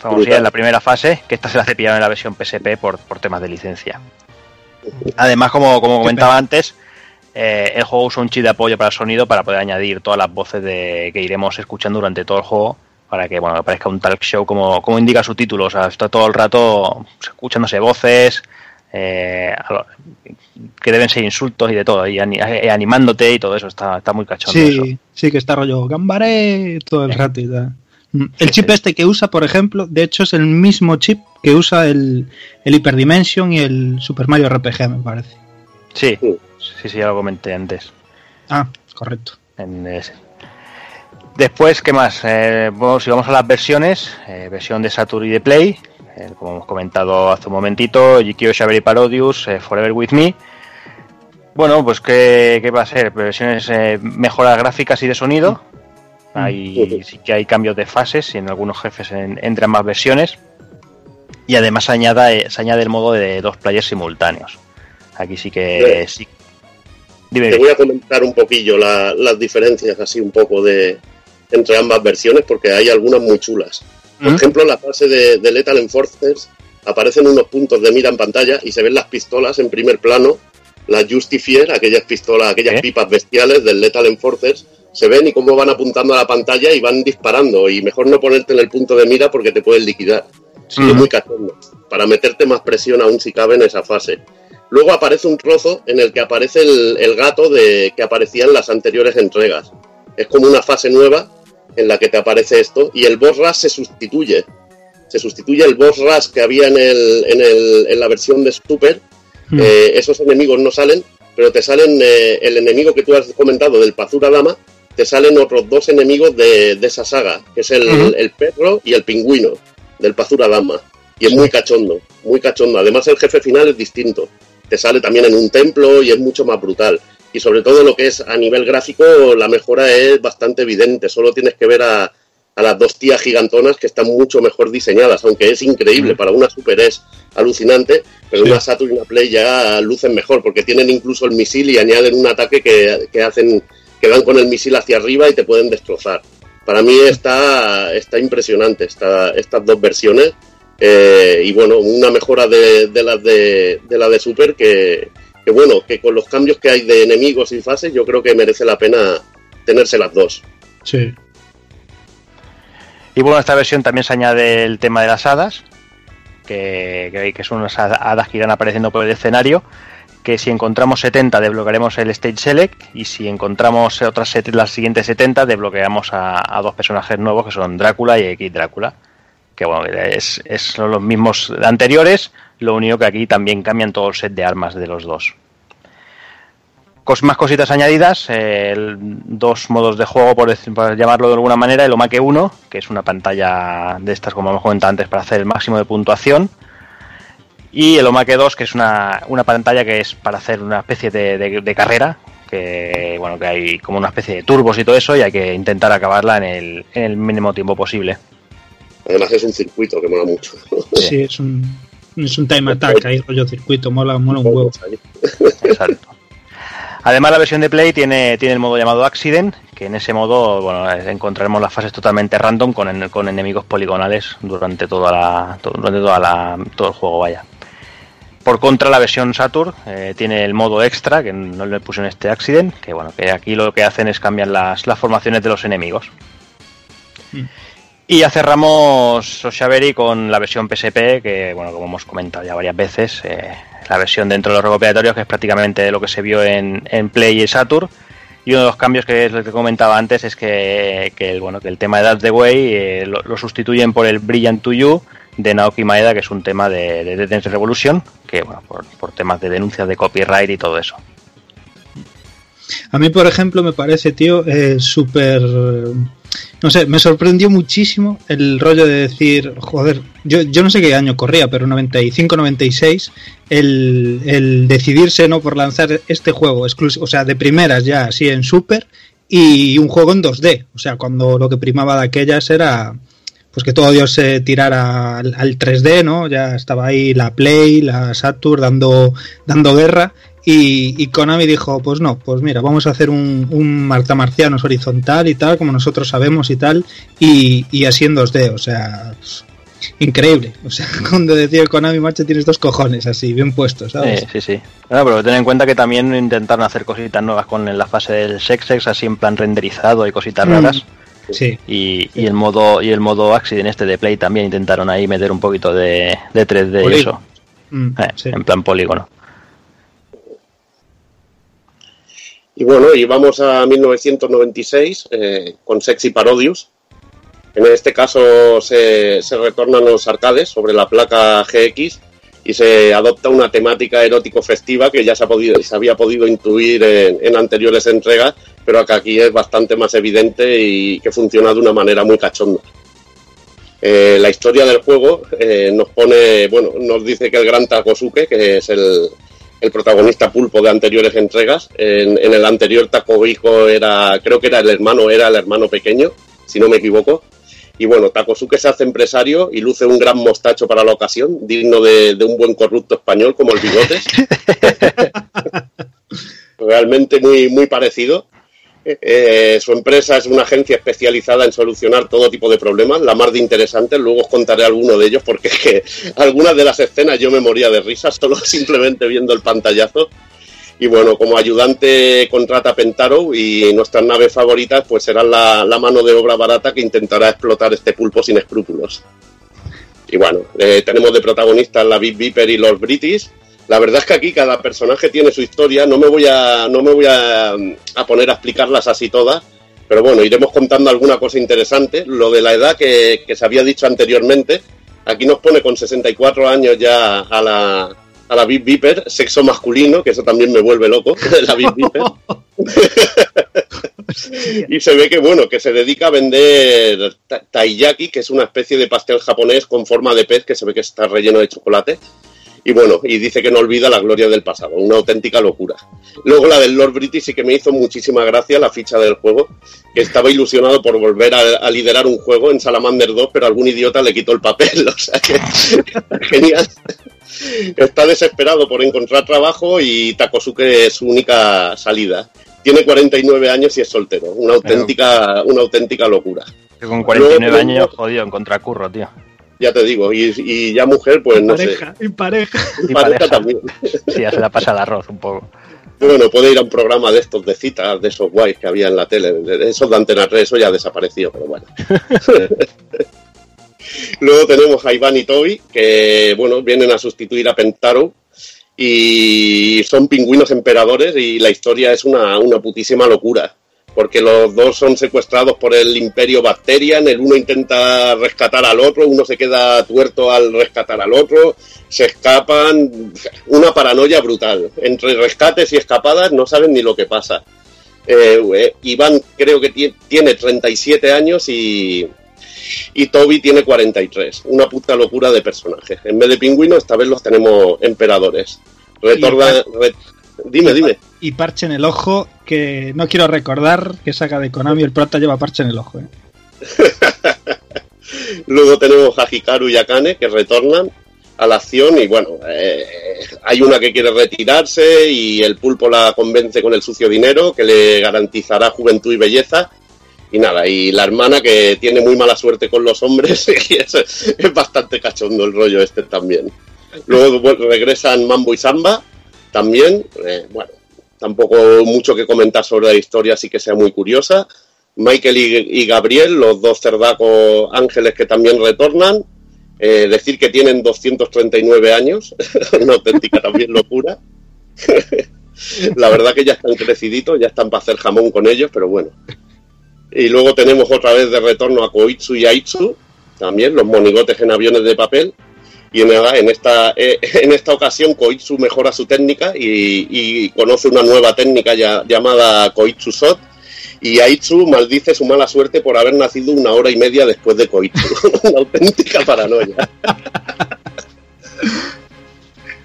famosilla en la primera fase, que esta se la cepillaron en la versión PSP por, por temas de licencia. Además, como, como comentaba antes, eh, el juego usa un chip de apoyo para el sonido para poder añadir todas las voces de, que iremos escuchando durante todo el juego para que bueno que parezca un talk show como, como indica su título. O sea, está todo el rato escuchándose voces eh, que deben ser insultos y de todo, y eh, animándote y todo eso. Está, está muy cachondo eso. Sí, sí, que está rollo gambaré todo el rato y tal. Mm, El chip este que usa, por ejemplo, de hecho es el mismo chip que usa el, el Hyperdimension y el Super Mario RPG, me parece. Sí, sí, sí, ya lo comenté antes. Ah, correcto. En ese. Después, ¿qué más? Eh, bueno, si vamos a las versiones, eh, versión de Saturn y de Play, eh, como hemos comentado hace un momentito, Yukio Shaberi Parodius, eh, Forever With Me. Bueno, pues ¿qué, qué va a ser? Versiones eh, mejoras gráficas y de sonido. Hay, sí que hay cambios de fases y en algunos jefes en- entran más versiones. Y además se, añada, se añade el modo de dos players simultáneos. Aquí sí que... Sí. Dime, Te voy a comentar un poquillo la- las diferencias así un poco de entre ambas versiones porque hay algunas muy chulas. Por ¿Mm? ejemplo, en la fase de, de Lethal Enforcers aparecen unos puntos de mira en pantalla y se ven las pistolas en primer plano, las Justifier, aquellas pistolas, aquellas pipas bestiales del Lethal Enforcers, se ven y cómo van apuntando a la pantalla y van disparando. Y mejor no ponerte en el punto de mira porque te pueden liquidar. Sí, es muy cachondo. Para meterte más presión aún si cabe en esa fase. Luego aparece un trozo en el que aparece el, el gato de, que aparecía en las anteriores entregas. Es como una fase nueva en la que te aparece esto y el boss rush se sustituye. Se sustituye el boss rush que había en, el, en, el, en la versión de Super. Eh, esos enemigos no salen, pero te salen eh, el enemigo que tú has comentado del Pazura Dama, te salen otros dos enemigos de, de esa saga, que es el, el perro y el pingüino del Pazura Dama. Y es muy cachondo, muy cachondo. Además el jefe final es distinto. Te sale también en un templo y es mucho más brutal. Y sobre todo lo que es a nivel gráfico, la mejora es bastante evidente. Solo tienes que ver a, a las dos tías gigantonas que están mucho mejor diseñadas, aunque es increíble. Para una Super es alucinante, pero una Saturn y una Play ya lucen mejor porque tienen incluso el misil y añaden un ataque que, que hacen que van con el misil hacia arriba y te pueden destrozar. Para mí está, está impresionante esta, estas dos versiones. eh, y bueno, una mejora de, de las de, de la de Super que, que bueno, que con los cambios que hay de enemigos y fases, yo creo que merece la pena tenerse las dos. Sí. Y bueno, en esta versión también se añade el tema de las hadas, que, que, que son unas hada- hadas que irán apareciendo por el escenario, que si encontramos 70 desbloquearemos el Stage Select y si encontramos otras las siguientes 70 desbloqueamos a, a dos personajes nuevos que son Drácula y X Drácula. Que bueno, es, es- son los mismos anteriores, lo único que aquí también cambian todo el set de armas de los dos. Cos- más cositas añadidas, el- dos modos de juego, por llamarlo de alguna manera, el Omake 1, que es una pantalla de estas, como hemos comentado antes, para hacer el máximo de puntuación, y el Omake 2, que es una, una pantalla que es para hacer una especie de, de- de carrera, que bueno, que hay como una especie de turbos y todo eso, y hay que intentar acabarla en el, en el mínimo tiempo posible. Además es un circuito que mola mucho. Sí, es un, es un time attack ahí, rollo circuito, mola, mola un huevo. Exacto. Además, la versión de Play tiene, tiene el modo llamado Accident, que en ese modo bueno, encontraremos las fases totalmente random con, en- con enemigos poligonales durante toda la, durante toda la, todo el juego. Vaya. Por contra, la versión Saturn eh, tiene el modo extra, que no le puse en este Accident, que bueno, que aquí lo que hacen es cambiar las, las formaciones de los enemigos. Y ya cerramos Soshaveri con la versión PSP, que bueno, como hemos comentado ya varias veces, eh, la versión dentro de los recopilatorios, que es prácticamente lo que se vio en, en Play y Saturn. Y uno de los cambios que es lo que comentaba antes es que, que el, bueno, que el tema de That's the Way eh, lo, sustituyen por el Brilliant to You de Naoki Maeda, que es un tema de, de Dance Revolution, que bueno, por, por temas de denuncias de copyright y todo eso. A mí, por ejemplo, me parece, tío, eh, súper... No sé, me sorprendió muchísimo el rollo de decir, joder, yo, yo no sé qué año corría, pero 95-96, el, el decidirse no por lanzar este juego o sea, de primeras ya, así en Super, y un juego en 2D, o sea, cuando lo que primaba de aquellas era pues que todo Dios se tirara al, al 3D, ¿no? Ya estaba ahí la Play, la Saturn dando, dando guerra y, y Konami dijo, pues no, pues mira, vamos a hacer un, un Marta Marcianos horizontal y tal, como nosotros sabemos y tal, y, y así en 2D, o sea, pues, increíble. O sea, cuando decía Konami, macho, tienes dos cojones así, bien puestos, ¿sabes? Sí, sí, sí. Bueno, pero ten en cuenta que también intentaron hacer cositas nuevas con la fase del sex sex, así en plan renderizado y cositas Mm. raras. Sí. Y, y el modo y el modo accident este de play también intentaron ahí meter un poquito de, de 3D y eso. Mm, Eh, sí. En plan polígono. Y bueno, y vamos a 1996 eh, con Sexy Parodius. En este caso se, se retornan los arcades sobre la placa GX y se adopta una temática erótico festiva que ya se, ha podido, se había podido intuir en, en anteriores entregas, pero que aquí es bastante más evidente y que funciona de una manera muy cachonda. Eh, la historia del juego eh, nos pone, bueno, nos dice que el gran Takosuke, que es el, el protagonista pulpo de anteriores entregas, en, en el anterior Takohiko era, creo que era el hermano, era el hermano pequeño, si no me equivoco. Y bueno, Takosuke se hace empresario y luce un gran mostacho para la ocasión, digno de, de un buen corrupto español como el Bigotes. Realmente muy, muy parecido. Eh, su empresa es una agencia especializada en solucionar todo tipo de problemas, la más de interesantes. Luego os contaré alguno de ellos porque es algunas de las escenas yo me moría de risa solo simplemente viendo el pantallazo. Y bueno, como ayudante contrata Pentaro y nuestras naves favoritas pues serán la, la mano de obra barata que intentará explotar este pulpo sin escrúpulos. Y bueno, eh, tenemos de protagonistas la Big Viper y los British. La verdad es que aquí cada personaje tiene su historia, no me voy a, no me voy a, a poner a explicarlas así todas, pero bueno, iremos contando alguna cosa interesante. Lo de la edad que, que se había dicho anteriormente, aquí nos pone con 64 años ya a la, a la Big Viper, sexo masculino, que eso también me vuelve loco, la Big Viper. y se ve que bueno, que se dedica a vender ta- taiyaki, que es una especie de pastel japonés con forma de pez que se ve que está relleno de chocolate. Y bueno, y dice que no olvida la gloria del pasado, una auténtica locura. Luego la del Lord British sí que me hizo muchísima gracia la ficha del juego, que estaba ilusionado por volver a, a liderar un juego en Salamander 2, pero algún idiota le quitó el papel, o sea que genial. Está desesperado por encontrar trabajo y Takosuke es su única salida. Tiene 49 años y es soltero, una auténtica, una auténtica locura. Que con 49 Luego años, jodido, encontrar curro, tío. Ya te digo, y, y ya mujer, pues no sé. pareja, y pareja. Y pareja también. Sí, ya se la pasa el arroz un poco. Bueno, puede ir a un programa de estos de citas, de esos guays que había en la tele, de esos de Antena 3, eso ya desapareció, pero bueno. Luego tenemos a Iván y Toby, que bueno, vienen a sustituir a Pentaro y son pingüinos emperadores y la historia es una, una putísima locura. Porque los dos son secuestrados por el imperio Bacterian, el uno intenta rescatar al otro, uno se queda tuerto al rescatar al otro, se escapan, una paranoia brutal. Entre rescates y escapadas no saben ni lo que pasa. Eh, eh, Iván creo que tie- tiene 37 años y, y Toby tiene 43. Una puta locura de personajes. En vez de pingüinos, esta vez los tenemos emperadores. Retorna, re- dime, dime. Y parche en el ojo, que no quiero recordar que saca de Konami, el prota lleva parche en el ojo. ¿eh? Luego tenemos a Hikaru y Akane que retornan a la acción y bueno, eh, hay una que quiere retirarse y el pulpo la convence con el sucio dinero que le garantizará juventud y belleza. Y nada, y la hermana que tiene muy mala suerte con los hombres y es, es bastante cachondo el rollo este también. Luego regresan Mambo y Samba también. eh, bueno, tampoco mucho que comentar sobre la historia, así que sea muy curiosa. Michael y, Gabriel, los dos cerdacos ángeles que también retornan. Eh, decir que tienen 239 años, una auténtica también locura. La verdad que ya están creciditos, ya están para hacer jamón con ellos, pero bueno. Y luego tenemos otra vez de retorno a Koitsu y Aitsu, también los monigotes en aviones de papel. Y en esta, eh, en esta ocasión Koitsu mejora su técnica y, y conoce una nueva técnica ya- llamada Koitsu Shot. Y Aitsu maldice su mala suerte por haber nacido una hora y media después de Koitsu. una auténtica paranoia.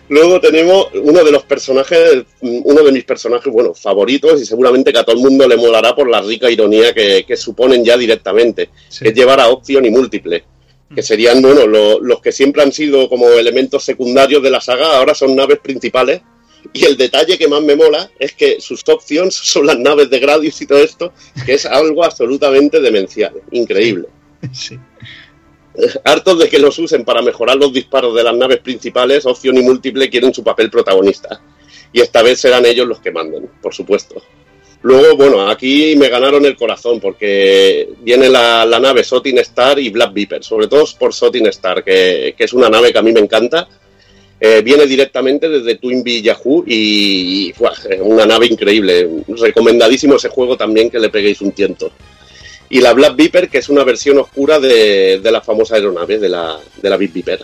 Luego tenemos uno de los personajes, uno de mis personajes, bueno, favoritos y seguramente que a todo el mundo le molará por la rica ironía que, que suponen ya directamente, que es llevar a opción y múltiple, que serían, bueno, lo- los que siempre han sido como elementos secundarios de la saga, ahora son naves principales. Y el detalle que más me mola es que sus options son las naves de Gradius y todo esto, que es algo absolutamente demencial, increíble. Hartos de que los usen para mejorar los disparos de las naves principales, opción y múltiple quieren su papel protagonista. Y esta vez serán ellos los que manden, por supuesto. Luego, bueno, aquí me ganaron el corazón porque viene la, nave Sotin Star y Black Viper, sobre todo por Sotin Star, que, es una nave que a mí me encanta. Eh, viene directamente desde Twinbee Yahoo y, y, una nave increíble. Recomendadísimo ese juego también que le peguéis un tiento y la Black Viper, que es una versión oscura de, de la famosa aeronave, de la, de la Big Viper.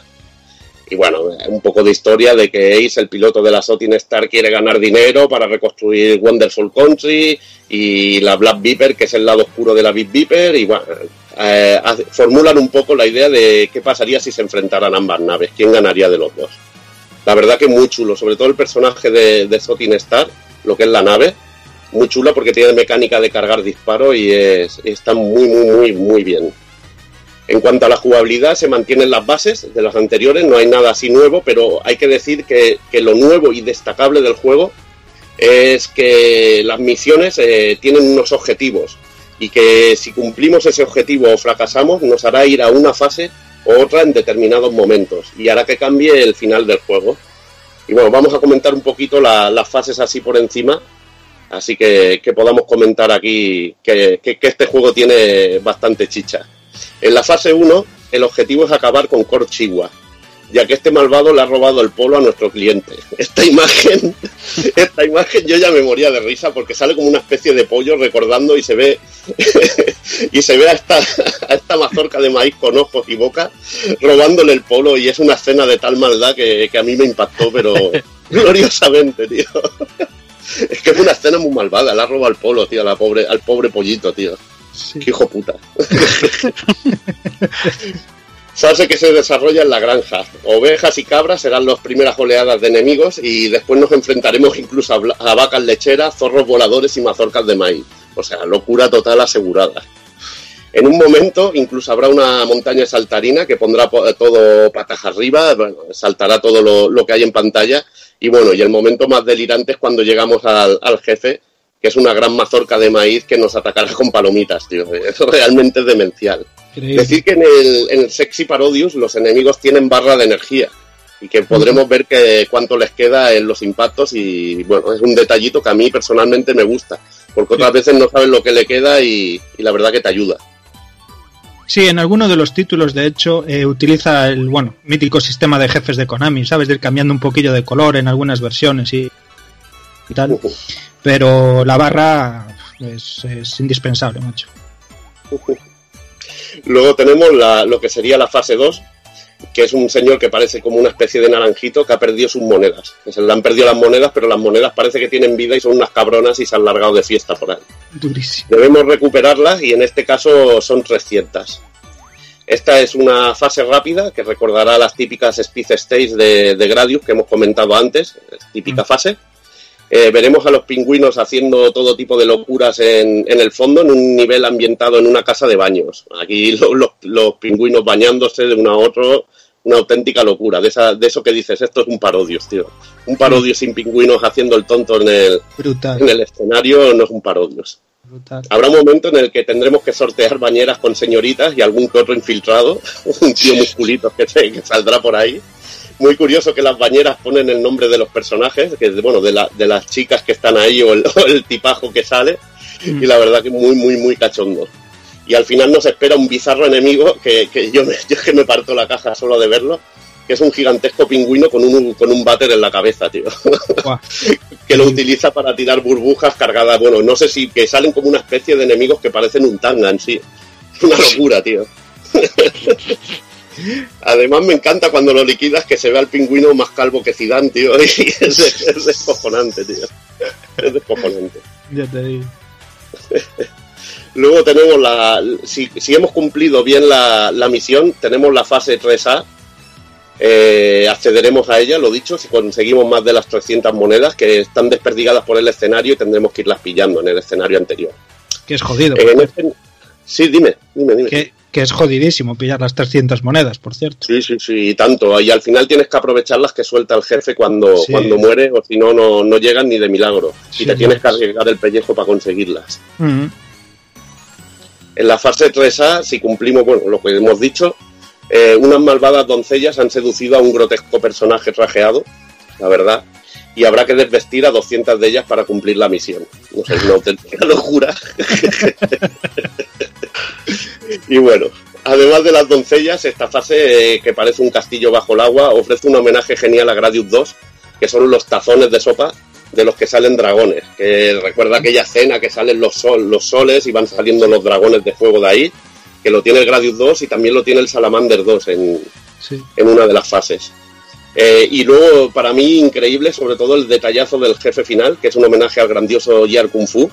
Y bueno, un poco de historia de que Ace, el piloto de la Sotin Star, quiere ganar dinero para reconstruir Wonderful Country, y la Black Viper, que es el lado oscuro de la Big Viper, y bueno, eh, formulan un poco la idea de qué pasaría si se enfrentaran ambas naves, quién ganaría de los dos. La verdad que muy chulo, sobre todo el personaje de, de Sotin Star, lo que es la nave, muy chula porque tiene mecánica de cargar disparos y es, está muy, muy, muy, muy bien. En cuanto a la jugabilidad, se mantienen las bases de las anteriores, no hay nada así nuevo, pero hay que decir que, lo nuevo y destacable del juego es que las misiones eh, tienen unos objetivos y que si cumplimos ese objetivo o fracasamos nos hará ir a una fase o otra en determinados momentos y hará que cambie el final del juego. Y bueno, vamos a comentar un poquito la- las fases así por encima, así que, que podamos comentar aquí que- que este juego tiene bastante chicha. En la fase 1, el objetivo es acabar con Core Chihuahua, ya que este malvado le ha robado el polo a nuestro cliente. Esta imagen, esta imagen yo ya me moría de risa porque sale como una especie de pollo recordando y se ve y se ve a esta, a esta mazorca de maíz con ojos y boca robándole el polo y es una escena de tal maldad que, que a mí me impactó, pero gloriosamente, tío. Es que es una escena muy malvada, le ha robado el polo, tío, a la pobre, al pobre pollito, tío. Qué hijo puta. Fase que se desarrolla en la granja. Ovejas y cabras serán las primeras oleadas de enemigos y después nos enfrentaremos incluso a, vacas lecheras, zorros voladores y mazorcas de maíz. O sea, locura total asegurada. En un momento incluso habrá una montaña saltarina que pondrá po- todo patas arriba, bueno, saltará todo lo, que hay en pantalla y bueno, y el momento más delirante es cuando llegamos al jefe, que es una gran mazorca de maíz que nos atacará con palomitas, tío. Eso realmente es demencial. Increíble. Decir que en el, en el Sexy Parodius los enemigos tienen barra de energía y que podremos ver que cuánto les queda en los impactos y bueno, es un detallito que a mí personalmente me gusta, porque otras veces no sabes lo que le queda y, y la verdad que te ayuda. Sí, en alguno de los títulos, de hecho, eh, utiliza el bueno mítico sistema de jefes de Konami, ¿sabes? De ir cambiando un poquillo de color en algunas versiones y, y tal. Pero la barra es, es indispensable, macho. Luego tenemos la- lo que sería la fase 2, que es un señor que parece como una especie de naranjito que ha perdido sus monedas. Que se le han perdido las monedas, pero las monedas parece que tienen vida y son unas cabronas y se han largado de fiesta por ahí. Durísimo. Debemos recuperarlas y en este caso son 300. Esta es una fase rápida que recordará las típicas Speed Stages de, de Gradius que hemos comentado antes, es típica fase. Eh, veremos a los pingüinos haciendo todo tipo de locuras en, en el fondo, en un nivel ambientado en una casa de baños. Aquí lo- lo- los pingüinos bañándose de uno a otro, una auténtica locura. De, esa, de eso que dices, esto es un parodios, tío. Un parodio sin pingüinos haciendo el tonto en el, Brutal. en el escenario no es un parodios. Brutal. Habrá un momento en el que tendremos que sortear bañeras con señoritas y algún que otro infiltrado, un tío musculito que, se- que saldrá por ahí. Muy curioso que las bañeras ponen el nombre de los personajes, que bueno, de, la- de las chicas que están ahí o el, o el tipajo que sale, y la verdad que muy, muy, muy cachondo. Y al final nos espera un bizarro enemigo que, que yo, me, yo es que me parto la caja solo de verlo, que es un gigantesco pingüino con un, con un váter en la cabeza, tío. que lo utiliza para tirar burbujas cargadas. Bueno, no sé si que salen como una especie de enemigos que parecen un tanga en sí. Una locura, tío. Además me encanta cuando lo liquidas que se ve al pingüino más calvo que Zidane, tío. Y es, es descojonante, tío. Es descojonante. Ya te digo. Luego tenemos la. Si, si hemos cumplido bien la, la misión, tenemos la fase 3A. Eh, accederemos a ella, lo dicho, si conseguimos más de las 300 monedas que están desperdigadas por el escenario y tendremos que irlas pillando en el escenario anterior. Que es jodido. En este- Sí, dime, dime, dime. Que, que es jodidísimo pillar las 300 monedas, por cierto. Sí, sí, sí, y tanto. Y al final tienes que aprovechar las que suelta el jefe cuando, Sí. cuando muere, o si no, no, llegan ni de milagro. Sí, y te tienes que arriesgar el pellejo para conseguirlas. Mm. En la fase 3A, si cumplimos, bueno, lo que hemos dicho, eh, unas malvadas doncellas han seducido a un grotesco personaje trajeado, la verdad, y habrá que desvestir a 200 de ellas para cumplir la misión. No sé, es una auténtica locura. y bueno, además de las doncellas, esta fase, eh, que parece un castillo bajo el agua, ofrece un homenaje genial a Gradius 2, que son los tazones de sopa de los que salen dragones. Que recuerda aquella escena que salen los, sol, los soles y van saliendo los dragones de fuego de ahí, que lo tiene el Gradius 2 y también lo tiene el Salamander 2 en, Sí. en una de las fases. Eh, y luego, para mí, increíble, sobre todo el detallazo del jefe final, que es un homenaje al grandioso Yar Kung Fu,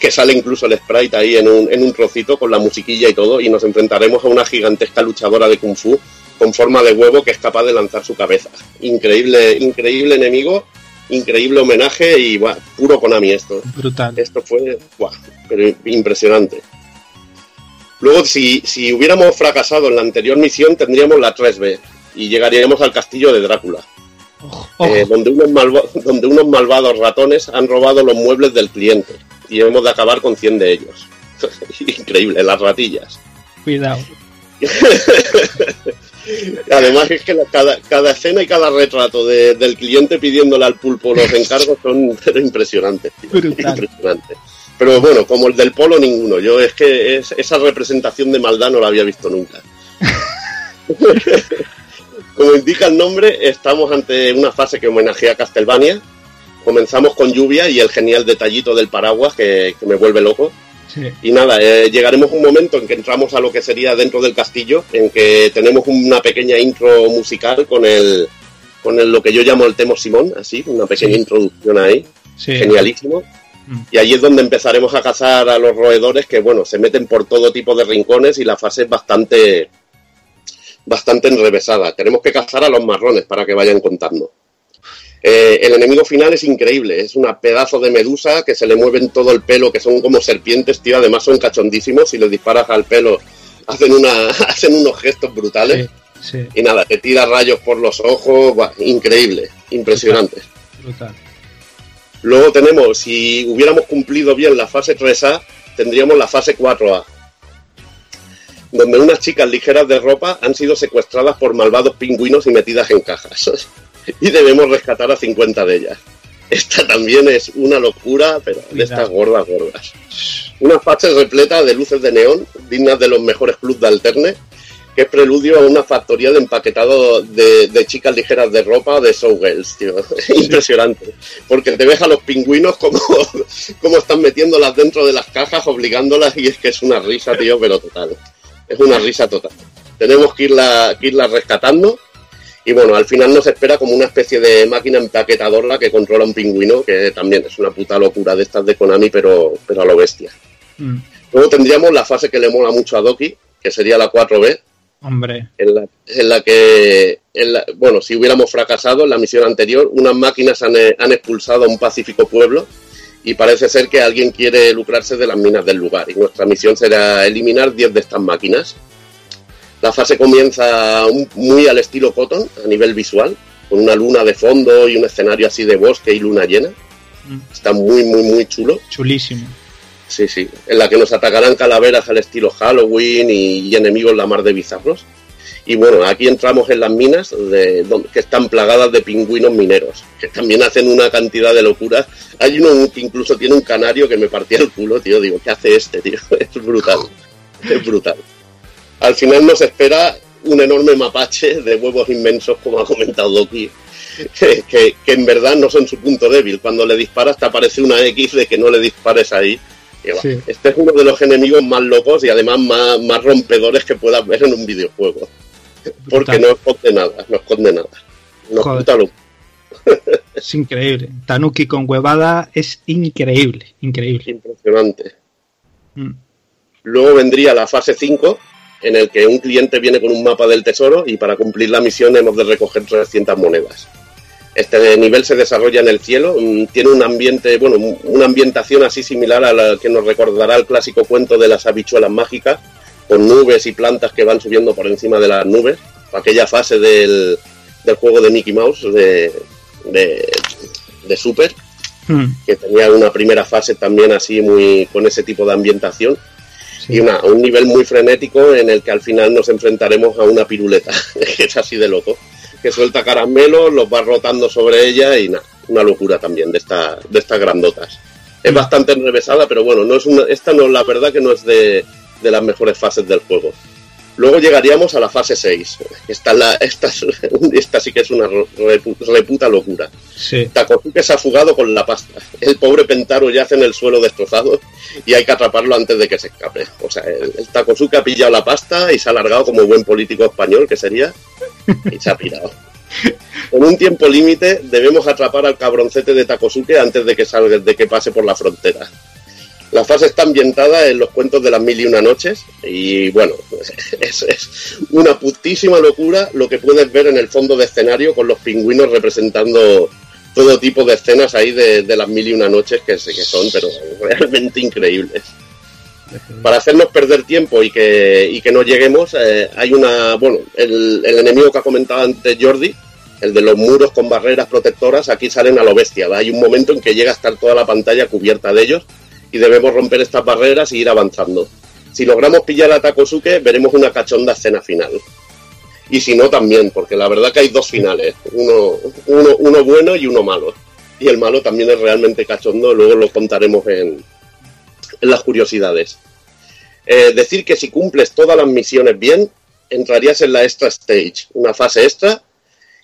que sale incluso el sprite ahí en un, en un trocito con la musiquilla y todo, y nos enfrentaremos a una gigantesca luchadora de Kung Fu con forma de huevo que es capaz de lanzar su cabeza. Increíble, increíble enemigo, increíble homenaje y buah, puro Konami esto. Brutal. Esto fue buah, pero impresionante. Luego, si, si hubiéramos fracasado en la anterior misión, tendríamos la 3B y llegaríamos al castillo de Drácula, eh, donde, unos malva- donde unos malvados ratones han robado los muebles del cliente y hemos de acabar con 100 de ellos. Increíble, las ratillas. Cuidado. Además es que la- cada, cada escena y cada retrato de- del cliente pidiéndole al pulpo los encargos son pero impresionantes. tío, impresionantes. Pero bueno, como el del polo, ninguno. Yo es que es- esa representación de maldad no la había visto nunca. Como indica el nombre, estamos ante una fase que homenajea a Castlevania. Comenzamos con lluvia y el genial detallito del paraguas que, que me vuelve loco. Sí. Y nada, eh, llegaremos un momento en que entramos a lo que sería dentro del castillo, en que tenemos una pequeña intro musical con el con el, lo que yo llamo el Temo Simón, así, una pequeña Sí. introducción ahí, Sí. genialísimo. Mm. Y allí es donde empezaremos a cazar a los roedores que, bueno, se meten por todo tipo de rincones y la fase es bastante, bastante enrevesada. Tenemos que cazar a los marrones para que vayan contando. Eh, el enemigo final es increíble, es una pedazo de medusa que se le mueven todo el pelo, que son como serpientes, tío, además son cachondísimos, si les disparas al pelo hacen, una, hacen unos gestos brutales. Sí. Y nada, te tira rayos por los ojos, increíble, impresionante. Brutal. Luego tenemos, si hubiéramos cumplido bien la fase 3A, tendríamos la fase 4A, donde unas chicas ligeras de ropa han sido secuestradas por malvados pingüinos y metidas en cajas. y debemos rescatar a 50 de ellas. Esta también es una locura, pero de estas gordas, gordas. Una fase repleta de luces de neón, dignas de los mejores clubs de alterne, que es preludio a una factoría de empaquetado de, de chicas ligeras de ropa de showgirls, tío. Impresionante. Porque te ves a los pingüinos como, como están metiéndolas dentro de las cajas, obligándolas, y es que es una risa, tío, pero total. Es una risa total. Tenemos que irla, que irla rescatando. Y bueno, al final nos espera como una especie de máquina empaquetadora que controla un pingüino, que también es una puta locura de estas de Konami, pero, pero a lo bestia. Mm. Luego tendríamos la fase que le mola mucho a Doki, que sería la 4B, Hombre. en la, en la que, en la- bueno, si hubiéramos fracasado en la misión anterior, unas máquinas han, han expulsado a un pacífico pueblo y parece ser que alguien quiere lucrarse de las minas del lugar. Y nuestra misión será eliminar 10 de estas máquinas. La fase comienza muy al estilo Cotton, a nivel visual, con una luna de fondo y un escenario así de bosque y luna llena. Mm. Está muy, muy, muy chulo. Chulísimo. Sí, sí. En la que nos atacarán calaveras al estilo Halloween y, y enemigos la mar de bizarros. Y bueno, aquí entramos en las minas de, donde- que están plagadas de pingüinos mineros, que también hacen una cantidad de locuras. Hay uno que incluso tiene un canario que me partía el culo, tío. Digo, ¿qué hace este, tío? Es brutal. Es brutal. Al final nos espera un enorme mapache de huevos inmensos, como ha comentado Doki, que, que- que en verdad no son su punto débil. Cuando le disparas te aparece una X de que no le dispares ahí. Sí. Este es uno de los enemigos más locos y además más, más rompedores que puedas ver en un videojuego. Porque no esconde nada, no esconde nada. No Joder. puta locura. Es increíble. Tanuki con huevada es increíble, increíble. Impresionante. Mm. Luego vendría la fase 5, en el que un cliente viene con un mapa del tesoro y para cumplir la misión hemos de recoger 300 monedas. Este nivel se desarrolla en el cielo, mm, tiene un ambiente, bueno, un- una ambientación así similar a la que nos recordará el clásico cuento de las habichuelas mágicas, con nubes y plantas que van subiendo por encima de las nubes, aquella fase del, del juego de Mickey Mouse de, de, de Super, Mm. que tenía una primera fase también así muy con ese tipo de ambientación y una, un nivel muy frenético en el que al final nos enfrentaremos a una piruleta que es así de loco que suelta caramelos los va rotando sobre ella y nada una locura también de esta de estas grandotas. Es bastante enrevesada pero bueno no es una, esta no la verdad que no es de, de las mejores fases del juego Luego llegaríamos a la fase 6. Esta, es la- esta, es- esta sí que es una repu- reputa locura. Sí. Takosuke se ha fugado con la pasta. El pobre Pentaro yace en el suelo destrozado y hay que atraparlo antes de que se escape. O sea, el, el Takosuke ha pillado la pasta y se ha alargado como buen político español que sería y se ha pirado. Con un tiempo límite debemos atrapar al cabroncete de Takosuke antes de que salga, de que pase por la frontera. La fase está ambientada en los cuentos de las mil y una noches y bueno, es, es una putísima locura lo que puedes ver en el fondo de escenario con los pingüinos representando todo tipo de escenas ahí de, las mil y una noches que, que son pero realmente increíbles. Para hacernos perder tiempo y que, no lleguemos, eh, hay una, bueno, el, enemigo que ha comentado antes Jordi, el de los muros con barreras protectoras, aquí salen a lo bestia. Hay un momento en que llega a estar toda la pantalla cubierta de ellos y debemos romper estas barreras y ir avanzando. Si logramos pillar a Takosuke, veremos una cachonda escena final. Y si no, también, porque la verdad que hay dos finales, uno, uno, uno bueno y uno malo. Y el malo también es realmente cachondo, luego lo contaremos en, en las curiosidades. Eh, decir que si cumples todas las misiones bien, entrarías en la extra stage, una fase extra.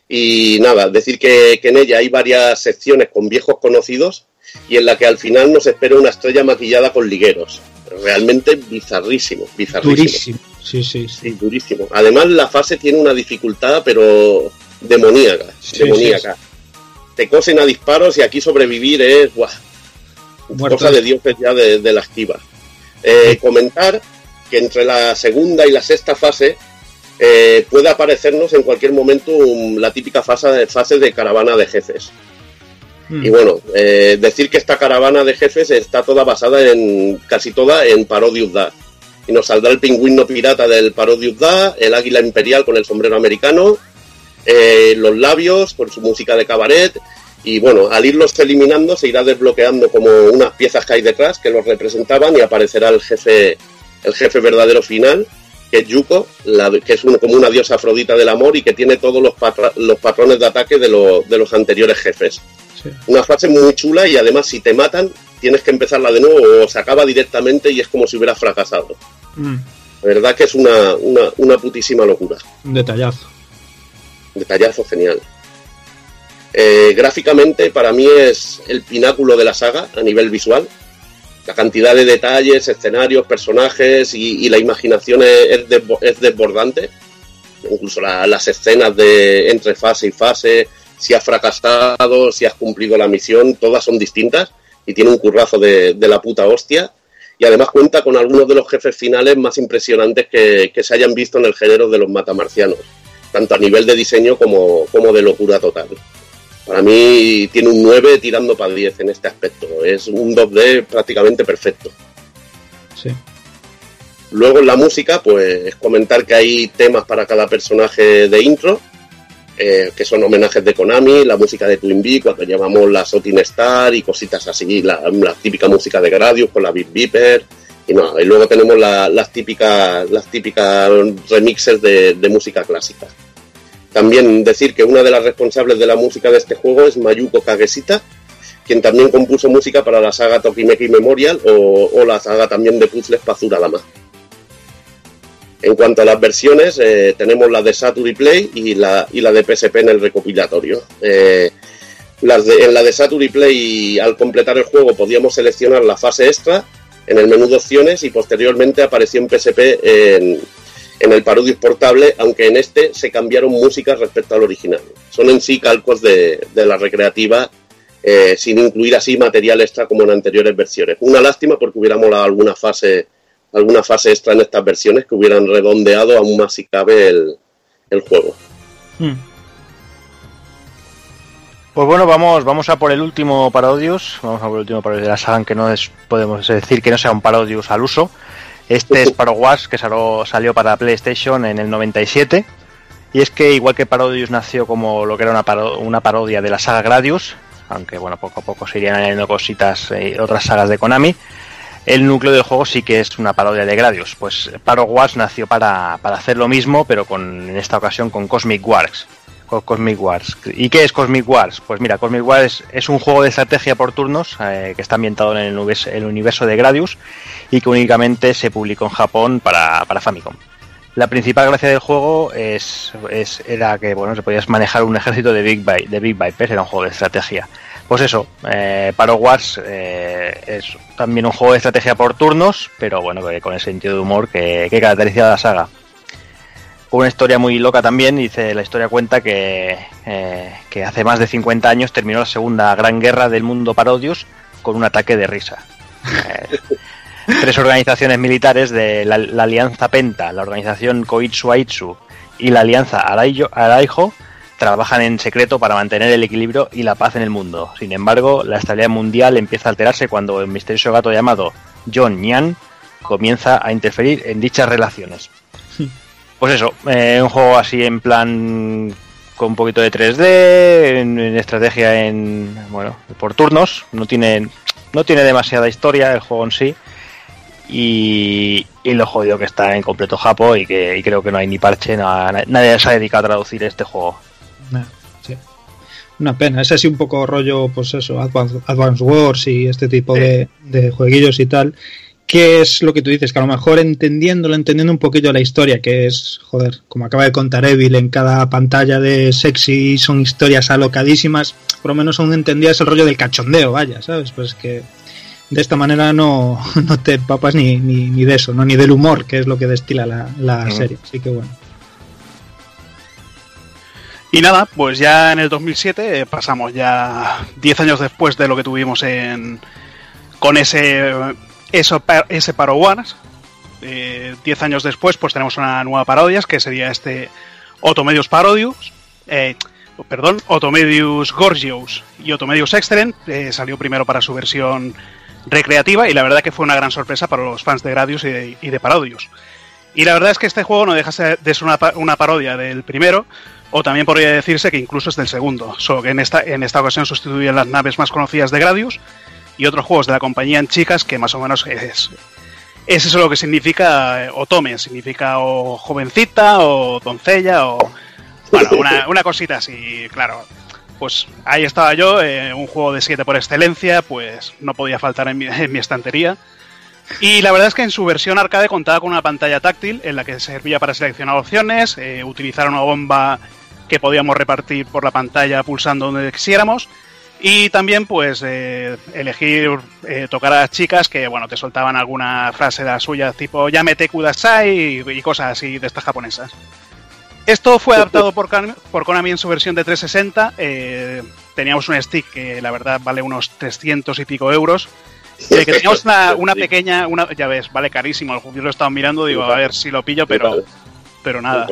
Y nada, decir que, que en ella hay varias secciones con viejos conocidos y en la que al final nos espera una estrella maquillada con ligueros. Realmente bizarrísimo, bizarrísimo. Durísimo. Sí, sí, sí. Durísimo. Además, la fase tiene una dificultad, pero demoníaca. Sí, demoníaca. Te cosen a disparos y aquí sobrevivir es. Muerto cosa de dioses ya de, de la esquiva. Eh, comentar que entre la segunda y la sexta fase eh, puede aparecernos en cualquier momento la típica fase, fase de caravana de jefes. Mm. Y bueno, eh, decir que esta caravana de jefes está toda basada en, casi toda en Parodius Da. Y nos saldrá el pingüino pirata del Parodius Da, el águila imperial con el sombrero americano, eh, los labios con su música de cabaret. Y bueno, al irlos eliminando se irá desbloqueando como unas piezas que hay detrás que los representaban y aparecerá el jefe, el jefe verdadero final, que es Yuko, la- que es como una diosa afrodita del amor y que tiene todos los, los patrones de ataque de, lo- de los anteriores jefes una fase muy chula y además si te matan tienes que empezarla de nuevo o se acaba directamente y es como si hubieras fracasado. Mm. La verdad que es una, una, una putísima locura. Un detallazo. Detallazo genial. Eh, gráficamente para mí es el pináculo de la saga a nivel visual. La cantidad de detalles, escenarios, personajes y, y la imaginación es, es desbo- es desbordante. Incluso la- las escenas de entre fase y fase, si has fracasado, si has cumplido la misión, todas son distintas y tiene un currazo de, de la puta hostia. Y además cuenta con algunos de los jefes finales más impresionantes que, que se hayan visto en el género de los matamarcianos, tanto a nivel de diseño como, como de locura total. Para mí tiene un 9 tirando para 10 en este aspecto. Es un 2D prácticamente perfecto. Sí. Luego en la música, pues comentar que hay temas para cada personaje de intro, eh, que son homenajes de Konami, la música de Twin Peaks, cuando llamamos la Sotin Star y cositas así, la, la típica música de Gradius con la Beat Viper. Y, no, y luego tenemos la- las típicas las típicas remixes de, música clásica. También decir que una de las responsables de la música de este juego es Mayuko Kagesita, quien también compuso música para la saga Tokimeki Memorial o, la saga también de puzzles Pazura. En cuanto a las versiones, eh, tenemos la de Saturday Play y la, y la de PSP en el recopilatorio. Eh, las de- en la de Saturday Play, al completar el juego, podíamos seleccionar la fase extra en el menú de opciones y posteriormente apareció en PSP en, en el Parodius portable, aunque en este se cambiaron músicas respecto al original. Son en sí calcos de, de la recreativa, eh, sin incluir así material extra como en anteriores versiones. Una lástima porque hubiera molado alguna fase, alguna fase extra en estas versiones que hubieran redondeado aún más si cabe el, el juego. Pues bueno, vamos, vamos a por el último Parodius. Vamos a por el último Parodius de la saga, que no es, podemos decir que no sea un Parodius al uso. Este es Paro Wars, que salió, salió para PlayStation en el 97. Y es que igual que Parodius nació como lo que era una, paro- una parodia de la saga Gradius, aunque bueno, poco a poco se irían añadiendo cositas y otras sagas de Konami, el núcleo del juego sí que es una parodia de Gradius. Pues Paro Wars nació para, para hacer lo mismo, pero con, en esta ocasión con Cosmic Wars. Co- Cosmic Wars. ¿Y qué es Cosmic Wars? Pues mira, Cosmic Wars es un juego de estrategia por turnos eh, que está ambientado en el universo, de Gradius y que únicamente se publicó en Japón para, para Famicom. La principal gracia del juego es, era que bueno, se podías manejar un ejército de Big, de Big Vipers, era un juego de estrategia. Pues eso, eh, Paro Wars eh, es también un juego de estrategia por turnos, pero bueno, con el sentido de humor que, caracteriza a la saga. Una historia muy loca también, dice la historia cuenta que, eh, que hace más de 50 años terminó la segunda gran guerra del mundo Parodius con un ataque de risa. Eh, tres organizaciones militares de la, Alianza Penta, la organización Koitsu Aitsu y la Alianza Araijo trabajan en secreto para mantener el equilibrio y la paz en el mundo. Sin embargo, la estabilidad mundial empieza a alterarse cuando el misterioso gato llamado John Nyan comienza a interferir en dichas relaciones. Pues eso, eh, un juego así en plan con un poquito de 3D, en, en estrategia en bueno, por turnos, no tiene no tiene demasiada historia el juego en sí y, y lo jodido que está en completo japo y que y creo que no hay ni parche, no- nadie se ha dedicado a traducir este juego. Una pena, es así un poco rollo, pues eso, Advance, Advance Wars y este tipo de, de jueguillos y tal. Que es lo que tú dices? Que a lo mejor entendiéndolo, entendiendo un poquito la historia, que es, joder, como acaba de contar Evil, en cada pantalla de sexy son historias alocadísimas, por lo menos aún entendías el rollo del cachondeo, vaya, ¿sabes? Pues que de esta manera no, no te empapas ni, ni, ni de eso, ¿no? ni del humor, que es lo que destila la, la serie. Así que bueno. Y nada, pues ya en el 2007 eh, pasamos ya 10 años después de lo que tuvimos en con ese eso, ese Paro. Eh, 10 años después pues tenemos una nueva parodia que sería este Otomedius Parodius. eh, perdón, Otomedius Gorgios y Otomedius Excellent. eh, salió primero para su versión recreativa y la verdad que fue una gran sorpresa para los fans de Gradius y de, y Parodius. Y la verdad es que este juego no deja de ser una, una parodia del primero, o también podría decirse que incluso es del segundo, solo que en esta, en esta ocasión sustituyen las naves más conocidas de Gradius y otros juegos de la compañía en chicas que más o menos es, es eso lo que significa eh, Otome, significa o jovencita o doncella o bueno, una, una cosita así, claro. Pues ahí estaba yo, eh, un juego de 7 por excelencia, pues no podía faltar en mi, en mi estantería. Y la verdad es que en su versión arcade contaba con una pantalla táctil en la que servía para seleccionar opciones, eh, utilizar una bomba que podíamos repartir por la pantalla pulsando donde quisiéramos y también pues eh, elegir eh, tocar a las chicas que bueno te soltaban alguna frase de la suya tipo llámete kudasai y, y cosas así de estas japonesas. Esto fue adaptado por, por Konami en su versión de 360. eh, teníamos un stick que la verdad vale unos 300 y pico euros. Eh, que teníamos una, una pequeña, una, ya ves, vale carísimo. Yo lo he estado mirando, digo, a ver si lo pillo, pero, pero nada.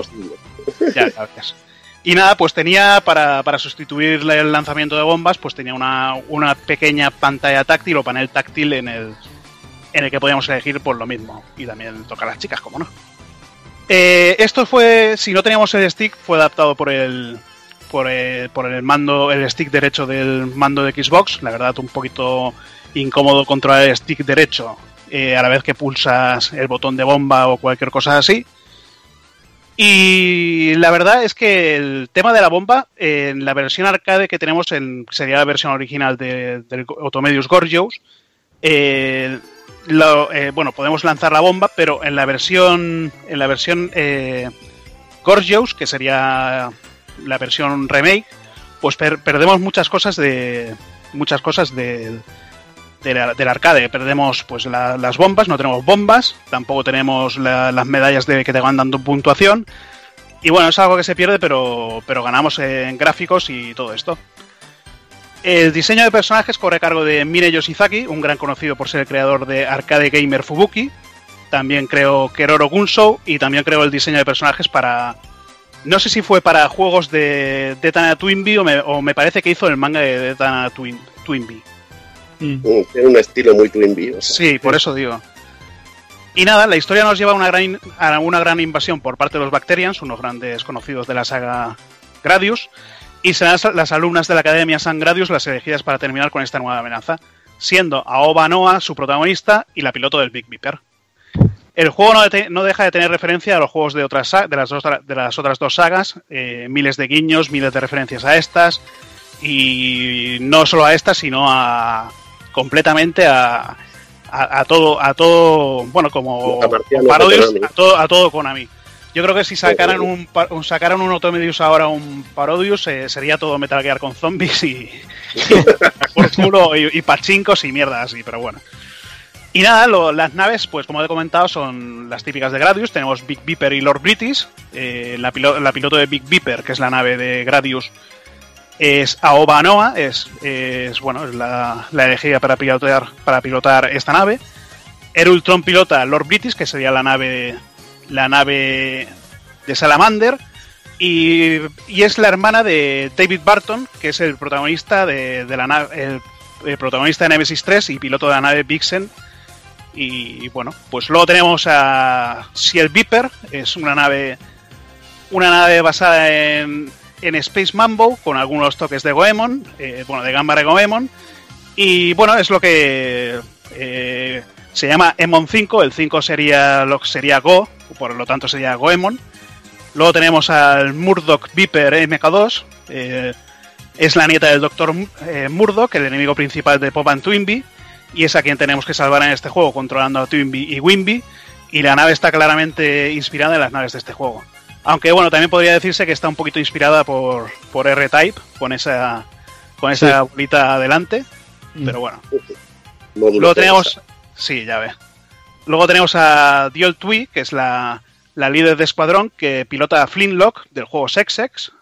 Ya, ya ves. Y nada, pues tenía para, para sustituir el lanzamiento de bombas, pues tenía una, una pequeña pantalla táctil o panel táctil en el, en el que podíamos elegir por lo mismo. Y también toca a las chicas, como no. Eh, esto fue, si no teníamos el stick, fue adaptado por el, por el, por el mando, el stick derecho del mando de Xbox. La verdad, un poquito incómodo controlar el stick derecho eh, a la vez que pulsas el botón de bomba o cualquier cosa así. Y la verdad es que el tema de la bomba, en la versión arcade que tenemos, en, sería la versión original de, del Automedius Gorgeous, eh, eh, bueno, podemos lanzar la bomba, pero en la versión, en la versión eh, Gorgeous, que sería la versión remake, pues per- perdemos muchas cosas de muchas cosas de, de del arcade. Perdemos pues la- las bombas, no tenemos bombas, tampoco tenemos la- las medallas de que te van dando puntuación. Y bueno, es algo que se pierde, pero, pero ganamos en gráficos y todo esto. El diseño de personajes corre cargo de Mine Yoshizaki, un gran conocido por ser el creador de Arcade Gamer Fubuki. También creó Keroro Gunsou y también creó el diseño de personajes para. No sé si fue para juegos de Detana Twinbee o me, o me parece que hizo el manga de Detana Twin, Twinbee. Mm, Tiene un estilo muy Twin Peaks. Sí, por eso digo. Y nada, la historia nos lleva a una gran, a una gran invasión por parte de los Bacterians, unos grandes conocidos de la saga Gradius, y serán las- alumnas de la Academia San Gradius las elegidas para terminar con esta nueva amenaza, siendo Aoba Noa su protagonista y la piloto del Big Beeper. El juego no, no deja de tener referencia a los juegos de, otras, de, las, dos- de las otras dos sagas, eh, miles de guiños, miles de referencias a estas, y no solo a estas, sino a completamente a, a, a todo, a todo, bueno, como Konami. a todo, a todo Konami. Yo creo que si sacaran un, un- sacaran un Automedius ahora, un Parodius, eh, sería todo Metal Gear con zombies y, por culo y, y pachincos y mierda así, pero bueno. Y nada, lo- las naves, pues como he comentado, son las típicas de Gradius. Tenemos Big Beeper y Lord British. Eh, la, pilo- la piloto de Big Beeper, que es la nave de Gradius, es Aoba Noa, es, es, bueno, es la, la elegida para pilotar, para pilotar esta nave. Erultron pilota Lord British, que sería la nave, la nave de Salamander. Y, y es la hermana de David Barton, que es el protagonista de, de la nave, el, el protagonista de Nemesis 3 y piloto de la nave Vixen. Y, bueno, pues luego tenemos a Ciel Viper, es una nave una nave basada en, en Space Mambo, con algunos toques de Goemon, eh, bueno, de Gambara Goemon. Y bueno, es lo que eh, se llama Emon 5, el 5 sería lo sería Go, por lo tanto sería Goemon. Luego tenemos al Murdoch Viper MK2, eh, es la nieta del Dr. Murdoch, el enemigo principal de Pop and Twinbee, y es a quien tenemos que salvar en este juego, controlando a Twinbee y Wimby, y la nave está claramente inspirada en las naves de este juego. Aunque bueno, también podría decirse que está un poquito inspirada por, por R-Type, con esa, con esa bolita adelante, pero bueno. Luego tenemos. Sí, ya ve. Luego tenemos a Diol Tui, que es la, la líder de escuadrón que pilota a Flintlock del juego Sexex.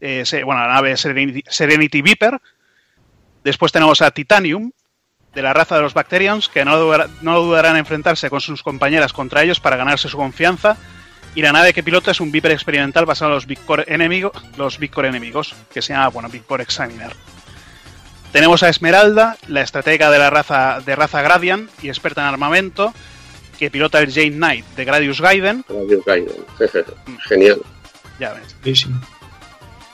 Eh, bueno, la nave Serenity, Serenity Viper. Después tenemos a Titanium, de la raza de los Bacterians, que no, dudar- no dudarán en enfrentarse con sus compañeras contra ellos para ganarse su confianza. Y la nave que pilota es un Viper experimental basado en los Big Core, enemigo- los Big Core enemigos, que se llama, bueno, Big Core Examiner. Tenemos a Esmeralda, la estratega de la raza de raza Gradian y experta en armamento, que pilota el Jane Knight de Gradius Gaiden. Radio Gaiden. Genial. Ya ves.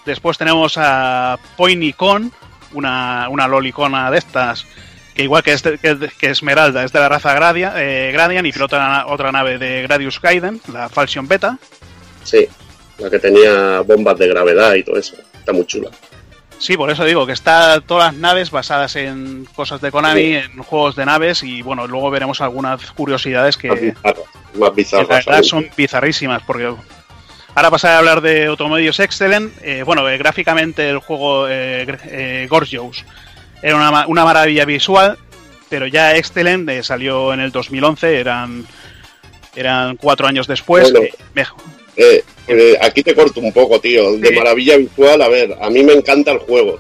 Después tenemos a Poiny Con, una, una lolicona de estas, que igual que, este- que, que Esmeralda es de la raza Gradia, eh, Gradian y pilota otra nave de Gradius Gaiden, la Falsion Beta. Sí, la que tenía bombas de gravedad y todo eso. Está muy chula. Sí, por eso digo que está todas las naves basadas en cosas de Konami, Sí. en juegos de naves y bueno, luego veremos algunas curiosidades que, Más bizarras. Más que bizarras. la verdad son bizarrísimas porque ahora pasar a hablar de Automedios Excellent, eh, bueno, eh, gráficamente el juego eh, eh, Gorgeous era una, una maravilla visual, pero ya Excellent eh, salió en el 2011, eran eran cuatro años después. Bueno. eh. Eh, eh, aquí te corto un poco, tío. De maravilla visual, a ver, a mí me encanta el juego.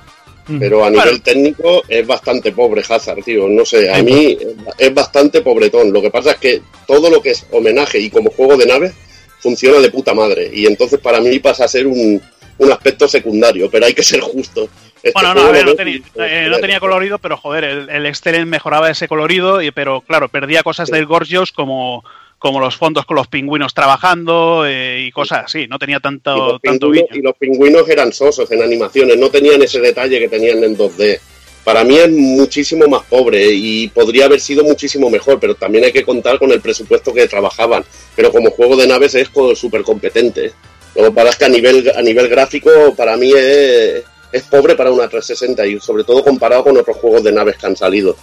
Pero a nivel técnico es bastante pobre Hazard, tío. No sé, a mí es bastante pobretón. Lo que pasa es que todo lo que es homenaje y como juego de naves funciona de puta madre. Y entonces para mí pasa a ser un, un aspecto secundario, pero hay que ser justo. Este Bueno, no, a ver, lo no tenía, y- eh, no tenía colorido, pero joder, el, el Excellent mejoraba ese colorido, y, pero claro, perdía cosas del Gorgios como, como los fondos con los pingüinos trabajando eh, y cosas así. No tenía y tanto, los, tanto pingüinos, y los pingüinos eran sosos en animaciones, no tenían ese detalle que tenían en 2D. Para mí es muchísimo más pobre y podría haber sido muchísimo mejor, pero también hay que contar con el presupuesto que trabajaban. Pero como juego de naves es súper competente. Luego para es que a nivel, a nivel gráfico para mí es, es pobre para una 360 y sobre todo comparado con otros juegos de naves que han salido.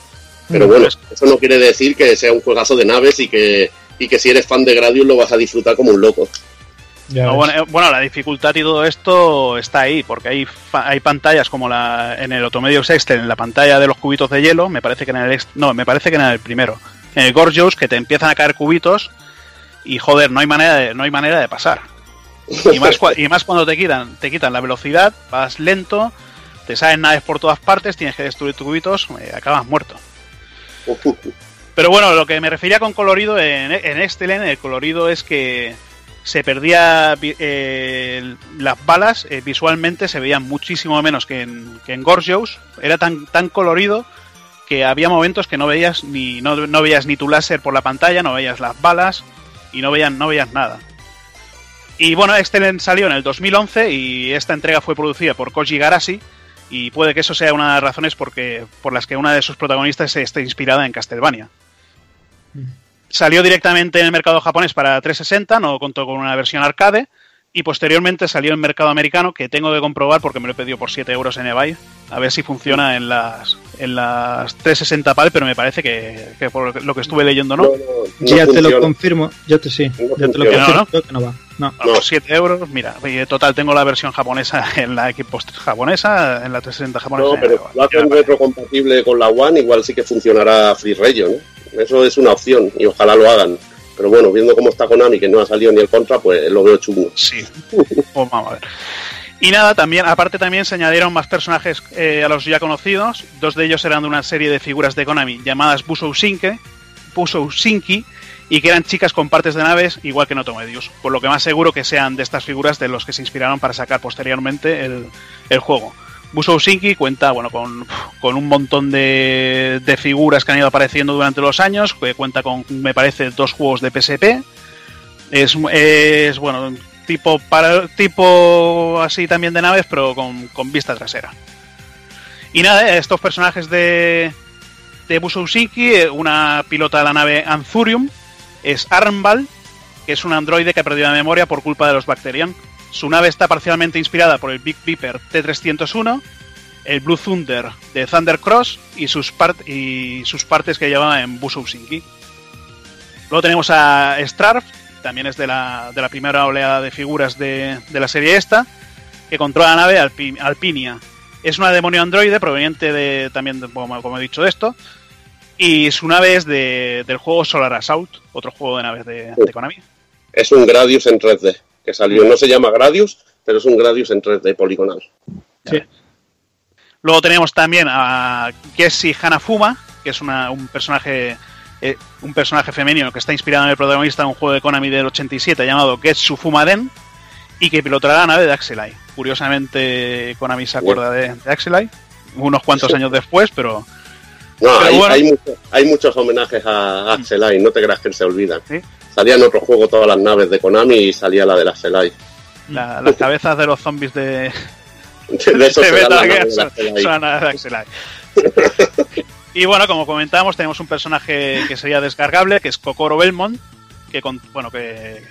Pero bueno, eso no quiere decir que sea un juegazo de naves y que, y que si eres fan de Gradius lo vas a disfrutar como un loco. No, bueno, eh, bueno, la dificultad y todo esto está ahí, porque hay, fa- hay pantallas como la en el Automedios Excel, en la pantalla de los cubitos de hielo, me parece que en el ex- no, me parece que en el primero, en el Gorgeous, que te empiezan a caer cubitos y joder, no hay manera de, no hay manera de pasar. Y más, y más cuando te quitan, te quitan la velocidad, vas lento, te salen naves por todas partes, tienes que destruir tus cubitos, eh, acabas muerto. Pero bueno, lo que me refería con colorido en, en Excellent, el colorido es que se perdía eh, las balas, eh, visualmente se veían muchísimo menos que en, que en Gorgeous. Era tan, tan colorido que había momentos que no veías ni no, no veías ni tu láser por la pantalla, no veías las balas y no veías, no veías nada. Y bueno, Excellent salió en el 2011 y esta entrega fue producida por Koji Garashi y puede que eso sea una de las razones porque, por las que una de sus protagonistas esté inspirada en Castlevania. Salió directamente en el mercado japonés para 360, no contó con una versión arcade, y posteriormente salió en mercado americano, que tengo que comprobar porque me lo he pedido por 7 euros en eBay, a ver si funciona en las, en las 360 PAL, pero me parece que, que por lo que estuve leyendo no. ya te lo confirmo, yo te sí, ya te lo funciona. confirmo No, no. creo que no va. No. A los 7 euros, mira, en total tengo la versión japonesa en la Xbox japonesa, en la 360 japonesa. No, pero lo hacen retrocompatible con la One, igual sí que funcionará Free Region. ¿eh? Eso es una opción y ojalá lo hagan. Pero bueno, viendo cómo está Konami, que no ha salido ni el contra, pues lo veo chungo. Sí. Pues vamos a ver. Y nada, también, aparte también se añadieron más personajes eh, a los ya conocidos. Dos de ellos eran de una serie de figuras de Konami llamadas Busou Shinki, y que eran chicas con partes de naves, igual que en Otomedius. Por lo que más seguro que sean de estas figuras de los que se inspiraron para sacar posteriormente el juego. Busou Shinki cuenta bueno, con, con un montón de, de figuras que han ido apareciendo durante los años, que cuenta con, me parece, dos juegos de PSP. Es, es bueno, tipo para tipo así también de naves, pero con, con vista trasera. Y nada, estos personajes de, de Busou Shinki, eh, una pilota de la nave Anthurium, es Armbal, que es un androide que ha perdido la memoria por culpa de los Bacterian. Su nave está parcialmente inspirada por el Big Beeper T-301, el Blue Thunder de Thunder Cross y sus, part- y sus partes que llevaba en Busou Shinki. Luego tenemos a Strarf, también es de la, de la primera oleada de figuras de, de la serie esta, que controla la nave Alpi- Alpinia. Es una demonio androide proveniente de, también, de- como, como he dicho, de esto. Y su nave es de, del juego Solar Assault, otro juego de naves de, de Konami. Es un Gradius en 3D, que salió. No se llama Gradius, pero es un Gradius en 3D poligonal. Luego tenemos también a Gessi Hanafuma, que es una- un personaje eh, un personaje femenino que está inspirado en el protagonista de un juego de Konami del 87 llamado Getsu Fumaden y que pilotará la nave de Axelai. Curiosamente Konami se acuerda de, de Axelai unos cuantos años después, pero No, hay, bueno. hay, mucho- hay muchos homenajes a Axelai, no te creas que se olvidan. Salía en otro juego todas las naves de Konami y salía la de la Axelai. la- las cabezas de los zombies de, De eso de la nave de la. Y bueno, como comentábamos, tenemos un personaje que sería descargable, que es Kokoro Belmont, que con- bueno, que,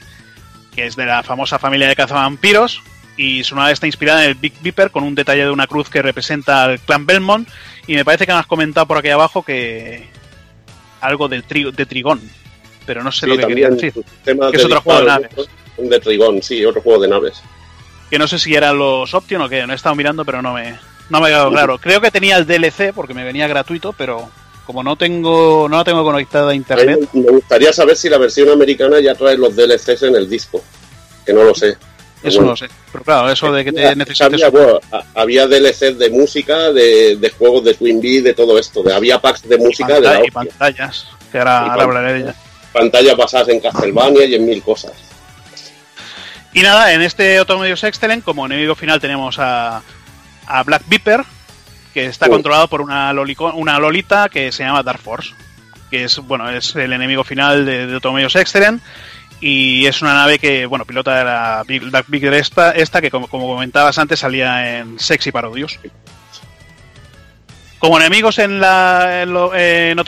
que es de la famosa familia de cazavampiros, y su nave está inspirada en el Big Beeper con un detalle de una cruz que representa al clan Belmont, y me parece que me has comentado por aquí abajo que algo de, tri- de Trigón, pero no sé Sí, lo que quería decir. Que es otro juego de naves. Un de Trigón, sí, otro juego de naves. que no sé si eran los Option o qué, no he estado mirando, pero no me, no me ha quedado claro. Creo que tenía el DLC porque me venía gratuito, pero como no tengo no la tengo conectada a internet, me gustaría saber si la versión americana ya trae los DLCs en el disco, que no lo sé. Eso Bueno. no lo sé. Pero claro, eso de que te necesites había, bueno, había DLCs de música, de, de juegos de Twin Bee, de todo esto. De, había packs de música de la y pantallas, que ahora, ahora hablaré de ellas. pantallas basadas en Castlevania y en mil cosas. Y nada, en este Automedios Excellent, como enemigo final tenemos a, a Black Viper, que está controlado por una, lolico- una lolita que se llama Dark Force, que es bueno es el enemigo final de, de Automeus Exteren y es una nave que bueno pilota la Big, la Big esta, esta que como, como comentabas antes salía en Sexy Parodius. Como enemigos en, la, en, lo- en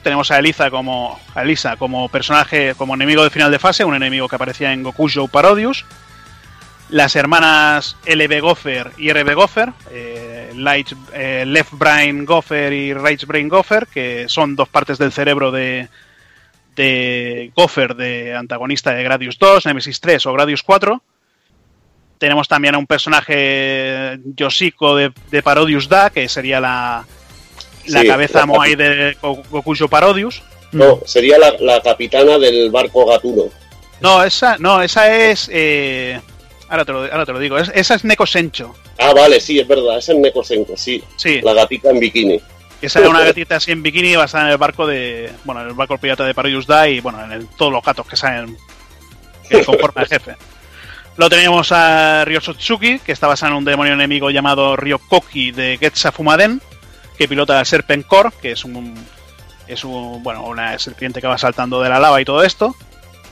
tenemos a Elisa como Elisa como personaje como enemigo de final de fase, un enemigo que aparecía en Goku Show Parodius. Las hermanas LB Gopher y RB Gopher, eh, Light- eh, Left Brain Gopher y Right Brain Gopher, que son dos partes del cerebro de, de Gopher, de antagonista de Gradius 2, Nemesis 3 o Gradius 4. Tenemos también a un personaje Yoshiko de, de Parodius Da, que sería la, la Sí, cabeza la Moai de Go- Gokujo Parodius. No, sería la, la capitana del barco Gatuno. No, esa, no, esa es. eh, ahora, te lo, ahora te lo digo. es- esa es Neko Sencho. Ah, vale, sí, es verdad, es el Nekosenko, sí. Sí. La gatita en bikini. Esa era una gatita así en bikini basada en el barco de. Bueno, en el barco pirata de Parodius Da y bueno, en todos los gatos que salen que conforman el jefe. Lo teníamos a Ryosotsuki, que está basado en un demonio enemigo llamado Ryokoki de Getsa Fumaden, que pilota el Serpent Core, que es un. Es un, bueno, una serpiente que va saltando de la lava y todo esto.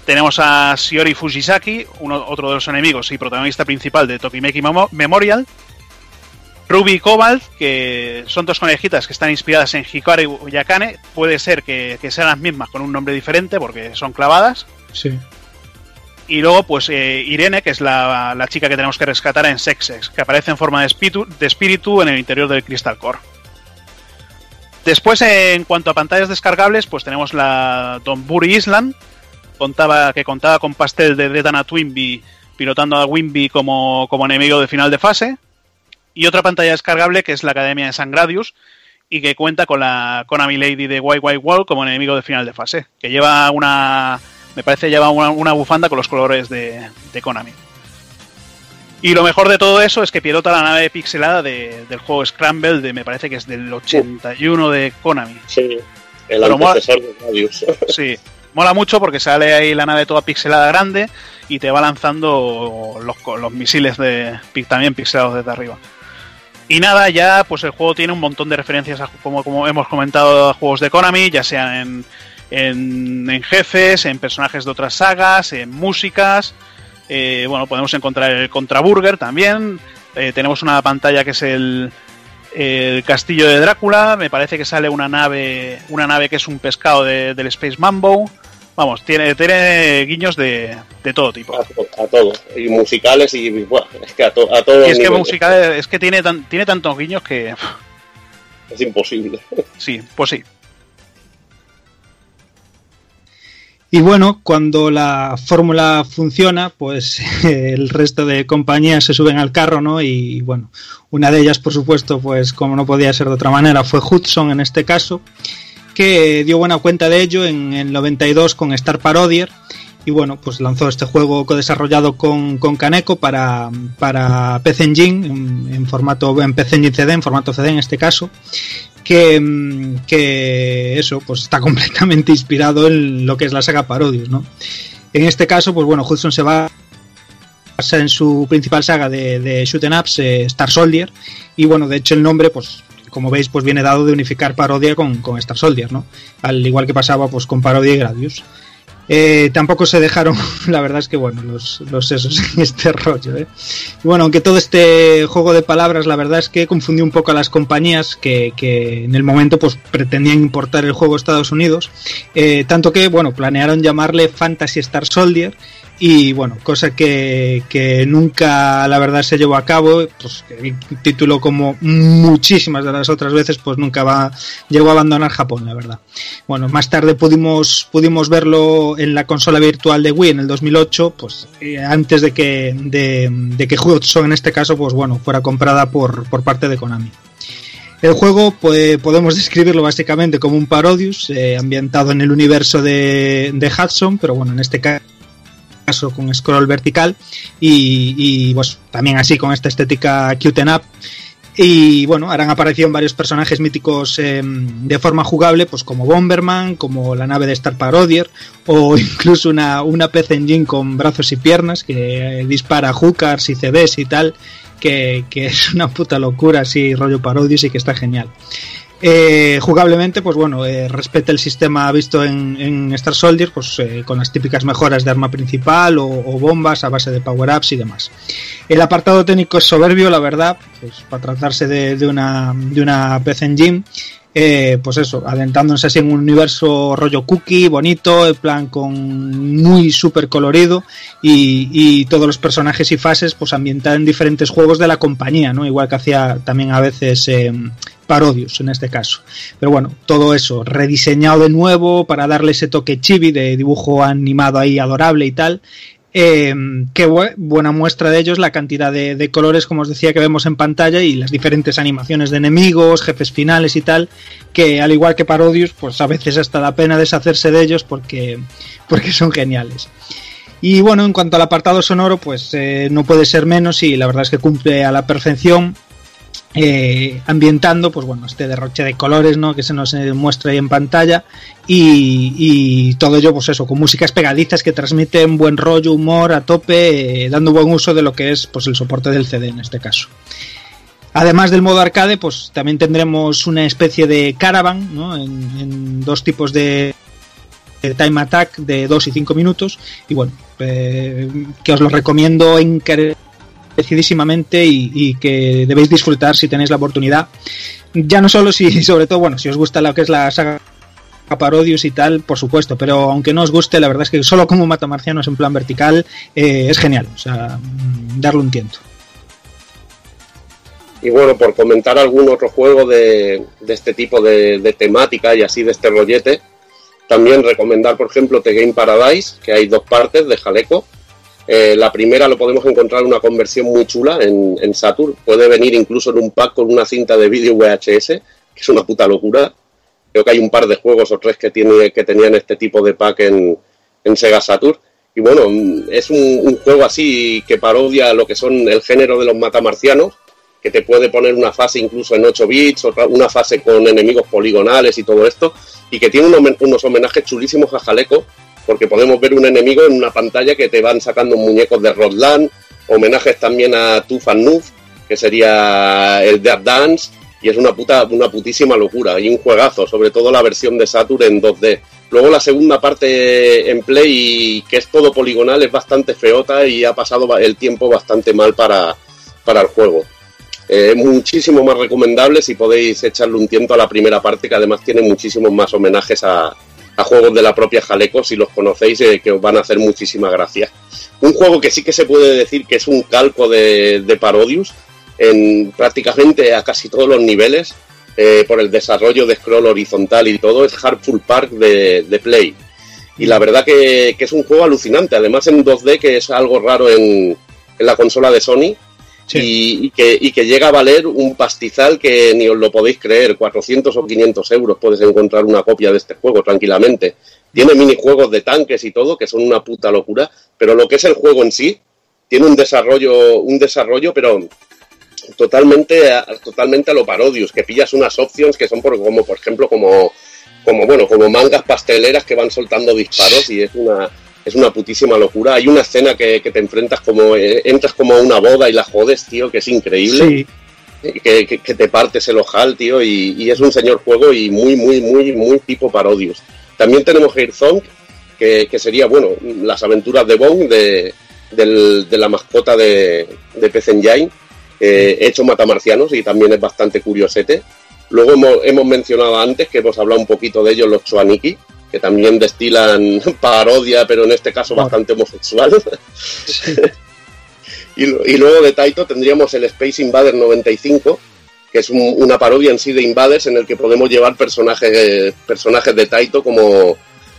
Tenemos a Shiori Fujisaki, uno, otro de los enemigos y protagonista principal de Tokimeki Memo- Memorial. Ruby y Cobalt, que son dos conejitas que están inspiradas en Hikaru y Akane. Puede ser que, que sean las mismas con un nombre diferente porque son clavadas. Sí. Y luego, pues eh, Irene, que es la, la chica que tenemos que rescatar en Sexex, que aparece en forma de espíritu, de espíritu en el interior del Crystal Core. Después, eh, en cuanto a pantallas descargables, pues tenemos la Donburi Island, contaba, que contaba con pastel de Detana Twinbee, pilotando a Wimby como, como enemigo de final de fase. Y otra pantalla descargable que es la Academia de Sangradius y que cuenta con la Konami Lady de White White Wall como enemigo de final de fase, que lleva una, me parece lleva una, una bufanda con los colores de, de Konami. Y lo mejor de todo eso es que pilota la nave pixelada de- del juego Scramble, de, me parece que es del 81 de Konami. Sí, el Pero mola- antecesor de Radius. Sí, mola mucho porque sale ahí la nave toda pixelada grande y te va lanzando los, los misiles de también pixelados desde arriba. Y nada, ya pues el juego tiene un montón de referencias, a, como, como hemos comentado, a juegos de Konami, ya sean en, en, jefes, en personajes de otras sagas, en músicas. Eh, bueno, podemos encontrar el Contra Burger también. Eh, tenemos una pantalla que es el, el castillo de Drácula. Me parece que sale una nave, una nave que es un pescado de- del Space Mambo. Vamos, tiene, tiene guiños de, de todo tipo. A, to- a todo. Y musicales y, bueno, es que a, to- a todos Y es que música es que tiene tan- tiene tantos guiños que Es imposible. sí, pues sí. Y bueno, cuando la fórmula funciona, pues el resto de compañías se suben al carro, ¿no? Y bueno, una de ellas, por supuesto, pues como no podía ser de otra manera, fue Hudson en este caso, que dio buena cuenta de ello en el 92 con Star Parodier. Y bueno, pues lanzó este juego co-desarrollado con, con Kaneko para, para PC Engine, en, formato, en PC Engine CD, en formato CD en este caso que, que eso pues está completamente inspirado en lo que es la saga Parodius, ¿no? En este caso, pues bueno, Hudson se va en su principal saga de, de shoot 'em ups, eh, Star Soldier, y bueno, de hecho el nombre, pues como veis, pues viene dado de unificar parodia con, con Star Soldier, ¿no? Al igual que pasaba pues con Parodia y Gradius. Eh, tampoco se dejaron, la verdad es que bueno, los, los sesos en este rollo. ¿eh? Bueno, aunque todo este juego de palabras, la verdad es que confundió un poco a las compañías que, que en el momento pues pretendían importar el juego a Estados Unidos, eh, tanto que bueno, planearon llamarle Fantasy Star Soldier y bueno, cosa que, que nunca la verdad se llevó a cabo, pues el título como muchísimas de las otras veces pues nunca va, llegó a abandonar Japón, la verdad. Bueno, más tarde pudimos, pudimos verlo en la consola virtual de Wii en el 2008, pues eh, antes de que, de, que Hudson en este caso pues bueno, fuera comprada por, por parte de Konami. El juego pues, podemos describirlo básicamente como un Parodius eh, ambientado en el universo de, de Hudson, pero bueno, en este caso caso con scroll vertical y, y, pues también así con esta estética cute up Y bueno, harán aparición varios personajes míticos eh, de forma jugable, pues como Bomberman, como la nave de Star Parodier, o incluso una, una PC Engine con brazos y piernas que eh, dispara hookers y CDs y tal, que, que es una puta locura así, rollo Parodius y que está genial. Eh, jugablemente, pues bueno, eh, respeta el sistema visto en, en Star Soldier, pues eh, con las típicas mejoras de arma principal o, bombas a base de power-ups y demás. El apartado técnico es soberbio, la verdad, pues para tratarse de, una, de una Engine. Eh, pues eso, adentrándose así en un universo rollo cookie, bonito, en plan con muy súper colorido y, todos los personajes y fases pues ambientados en diferentes juegos de la compañía, ¿no? Igual que hacía también a veces eh, Parodius en este caso. Pero bueno, todo eso rediseñado de nuevo para darle ese toque chibi de dibujo animado ahí adorable y tal. Eh, qué bu buena muestra de ellos la cantidad de, de, colores, como os decía, que vemos en pantalla y las diferentes animaciones de enemigos, jefes finales y tal, que al igual que Parodius, pues a veces hasta da pena deshacerse de ellos porque, porque son geniales. Y bueno, en cuanto al apartado sonoro, pues eh, no puede ser menos y la verdad es que cumple a la perfección. Eh, ambientando pues bueno este derroche de colores no que se nos eh, muestra ahí en pantalla y, todo ello pues eso con músicas pegadizas que transmiten buen rollo humor a tope eh, dando buen uso de lo que es pues el soporte del CD en este caso Además del modo arcade, pues también tendremos una especie de caravan, ¿no? en, dos tipos de, time attack de 2 y 5 minutos. Y bueno, que os lo recomiendo encarecidísimamente y, que debéis disfrutar si tenéis la oportunidad. Ya no solo si, sobre todo, bueno, si os gusta lo que es la saga Parodius y tal, por supuesto, pero aunque no os guste, la verdad es que solo como mata marcianos en plan vertical eh, es genial, o sea, darle un tiento. Y bueno, por comentar algún otro juego de, de este tipo de, de, temática y así de este rollete, también recomendar, por ejemplo, The Game Paradise, que hay dos partes de Jaleco. Eh, la primera lo podemos encontrar en una conversión muy chula en, en, Saturn. Puede venir incluso en un pack con una cinta de vídeo VHS, que es una puta locura. Creo que hay un par de juegos o tres que, tiene, que tenían este tipo de pack en, en Sega Saturn. Y bueno, es un, juego así que parodia lo que son el género de los matamarcianos, que te puede poner una fase incluso en 8 bits, otra, una fase con enemigos poligonales y todo esto, y que tiene unos homenajes chulísimos a Jaleco, porque podemos ver un enemigo en una pantalla que te van sacando muñecos de Rodland, homenajes también a and Noof, que sería el Dead Dance, y es una puta, una putísima locura, y un juegazo, sobre todo la versión de Saturn en 2D. Luego la segunda parte en Play, que es todo poligonal, es bastante feota y ha pasado el tiempo bastante mal para, para el juego. Eh, muchísimo más recomendable si podéis echarle un tiento a la primera parte, que además tiene muchísimos más homenajes a, a juegos de la propia Jaleco, si los conocéis, eh, que os van a hacer muchísima gracia. Un juego que sí que se puede decir que es un calco de, Parodius en prácticamente a casi todos los niveles, eh, por el desarrollo de scroll horizontal y todo, es Heartful Park de, de Play. Y la verdad que, que, es un juego alucinante, además en 2D, que es algo raro en, en la consola de Sony, Y, y, que, y, que, llega a valer un pastizal que ni os lo podéis creer, 400 o 500 euros puedes encontrar una copia de este juego tranquilamente. Tiene minijuegos de tanques y todo que son una puta locura, pero lo que es el juego en sí tiene un desarrollo, un desarrollo, pero totalmente, totalmente a lo parodios, que pillas unas options que son por, como por ejemplo como, como bueno, como mangas pasteleras que van soltando disparos y es una es una putísima locura. Hay una escena que, que te enfrentas como, eh, entras como a una boda y la jodes, tío, que es increíble. Sí. Que, que, que, te partes el ojal, tío, y, y, es un señor juego y muy, muy, muy, muy tipo parodios. También tenemos Herzong, que, que sería, bueno, las aventuras de Bong, de, del, de la mascota de, de Pez Engine, eh, hecho matamarcianos y también es bastante curiosete. Luego hemos, hemos mencionado antes que hemos hablado un poquito de ellos, los Chuaniki, que también destilan parodia, pero en este caso bastante homosexual. Sí. y, y, luego de Taito tendríamos el Space Invader 95, que es un, una parodia en sí de Invaders en el que podemos llevar personajes, personajes de Taito como,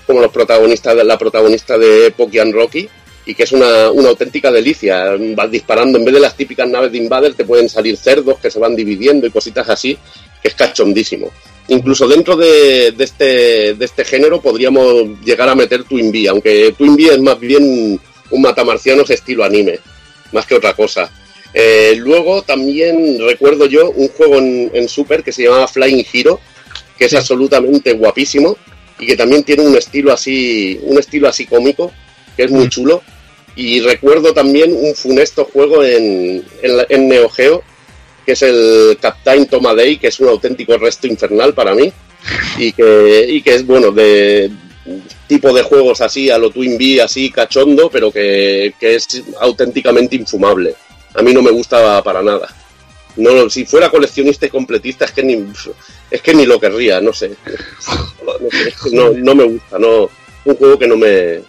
como los protagonistas de la protagonista de Pokian Rocky y que es una, una, auténtica delicia. Vas disparando, en vez de las típicas naves de Invader, te pueden salir cerdos que se van dividiendo y cositas así, que es cachondísimo incluso dentro de, de, este, de este género podríamos llegar a meter Twin Bee, aunque Twin Bee es más bien un matamarcianos estilo anime, más que otra cosa. Eh, luego también recuerdo yo un juego en, en Super que se llamaba Flying Hero, que es absolutamente guapísimo y que también tiene un estilo así, un estilo así cómico, que es muy chulo. Y recuerdo también un funesto juego en, en Neo Geo, que es el Captain Tomaday, que es un auténtico resto infernal para mí. Y que, y que es bueno de tipo de juegos así, a lo Twin Bee, así cachondo, pero que, que es auténticamente infumable. A mí no me gusta para nada. No, si fuera coleccionista y completista es que ni es que ni lo querría, no sé. No, sé, no, no me gusta, no un juego que no me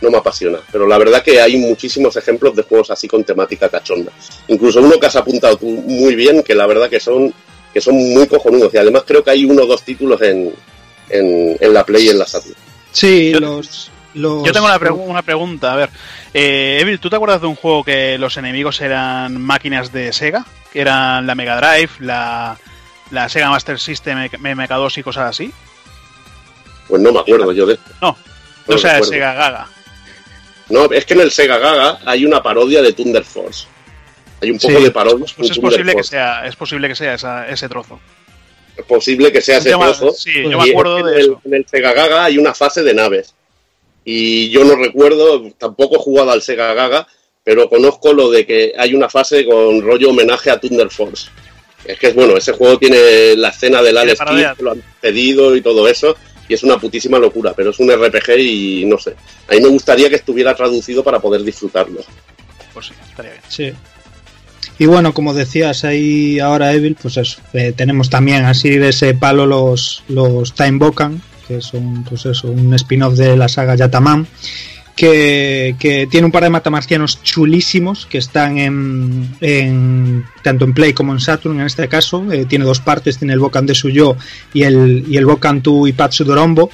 no me apasiona. Pero la verdad que hay muchísimos ejemplos de juegos así con temática cachonda. Incluso uno que has apuntado tú muy bien, que la verdad que son que son muy cojonudos. Y además creo que hay uno o dos títulos en, en, en la Play y en la Saturn. Sí, los, los- Yo tengo una, pregu- una pregunta, a ver. Eh, Evil, ¿tú te acuerdas de un juego que los enemigos eran máquinas de Sega? Que eran la Mega Drive, la, la Sega Master System, MK2 y cosas así. Pues no me acuerdo yo de esto. No, No o sea. Sega Gaga. No, es que en el Sega Gaga hay una parodia de Thunder Force. Hay un poco Sí, de parodia Pues es posible que sea, es posible que sea esa- ese trozo. Es posible que sea ese Yo me- trozo. sí, yo me acuerdo de en el, eso. En el Sega Gaga hay una fase de naves. Y yo no recuerdo, tampoco he jugado al Sega Gaga, pero conozco lo de que hay una fase con rollo homenaje a Thunder Force. Es que es bueno, ese juego tiene la escena del Alex. Kidd, que lo han pedido y todo eso, y es una putísima locura, pero es un RPG y no sé. A mí me gustaría que estuviera traducido para poder disfrutarlo. Pues sí, estaría bien. Sí. Y bueno, como decías ahí ahora, Evil, pues eso. eh, tenemos también así de ese palo los, los Time Bokan, que son pues eso, un spin-off de la saga Yataman, que, tiene un par de matamarcianos chulísimos que están en, tanto en Play como en Saturn en este caso. Eh, tiene dos partes, tiene el Bokan de Suyo y el, y el Bokan Tu Ipatsu Dorombo,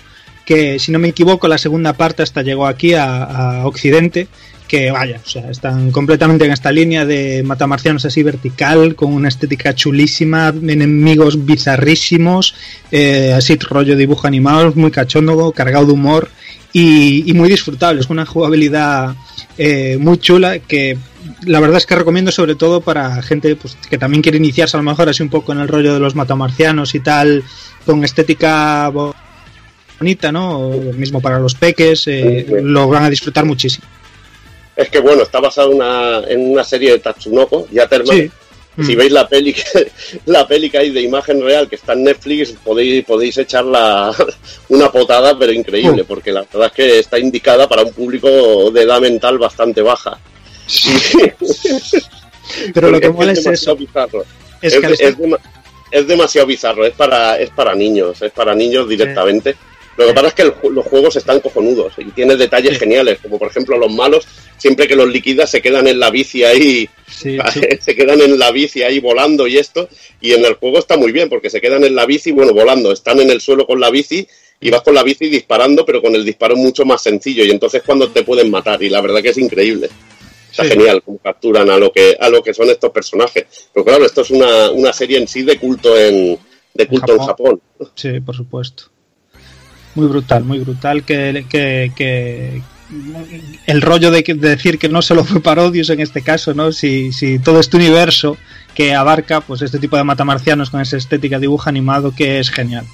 que si no me equivoco la segunda parte hasta llegó aquí a Occidente que vaya, o sea, están completamente en esta línea de matamarcianos así vertical, con una estética chulísima, enemigos bizarrísimos, eh, así rollo dibujo animado, muy cachondo, cargado de humor y, y muy disfrutable, es una jugabilidad eh, muy chula que la verdad es que recomiendo sobre todo para gente pues, que también quiere iniciarse a lo mejor así un poco en el rollo de los matamarcianos y tal, con estética bo- bonita, ¿no? O mismo para los peques, eh, lo van a disfrutar muchísimo. Es que bueno, está basado una- en una serie de Tatsunoko, Yaterman. Sí. Si Mm. veis la peli, que- la peli que hay de imagen real que está en Netflix, podéis, podéis echar la- una potada, pero increíble, Uh. porque la verdad es que está indicada para un público de edad mental bastante baja. Pero lo que mola es eso. bizarro. Es Es, que es demasiado bizarro, es para, es para niños, es para niños directamente. Lo que pasa es que el los juegos están cojonudos y tiene detalles geniales, como por ejemplo los malos, siempre que los liquidas se quedan en la bici ahí, Sí, se quedan en la bici ahí volando y esto, y en el juego está muy bien porque se quedan en la bici, bueno, volando, están en el suelo con la bici y vas con la bici disparando, pero con el disparo mucho más sencillo y entonces cuando te pueden matar y la verdad que es increíble. Está genial cómo capturan a lo que a lo que son estos personajes. Pero claro, esto es una, una serie en sí de culto en de culto en Japón. Sí, por supuesto. Muy brutal, muy brutal que, que, el rollo de, que- de decir que no solo fue parodios en este caso, ¿no? Si, si todo este universo que abarca pues este tipo de matamarcianos con esa estética de dibujo animado que es genial.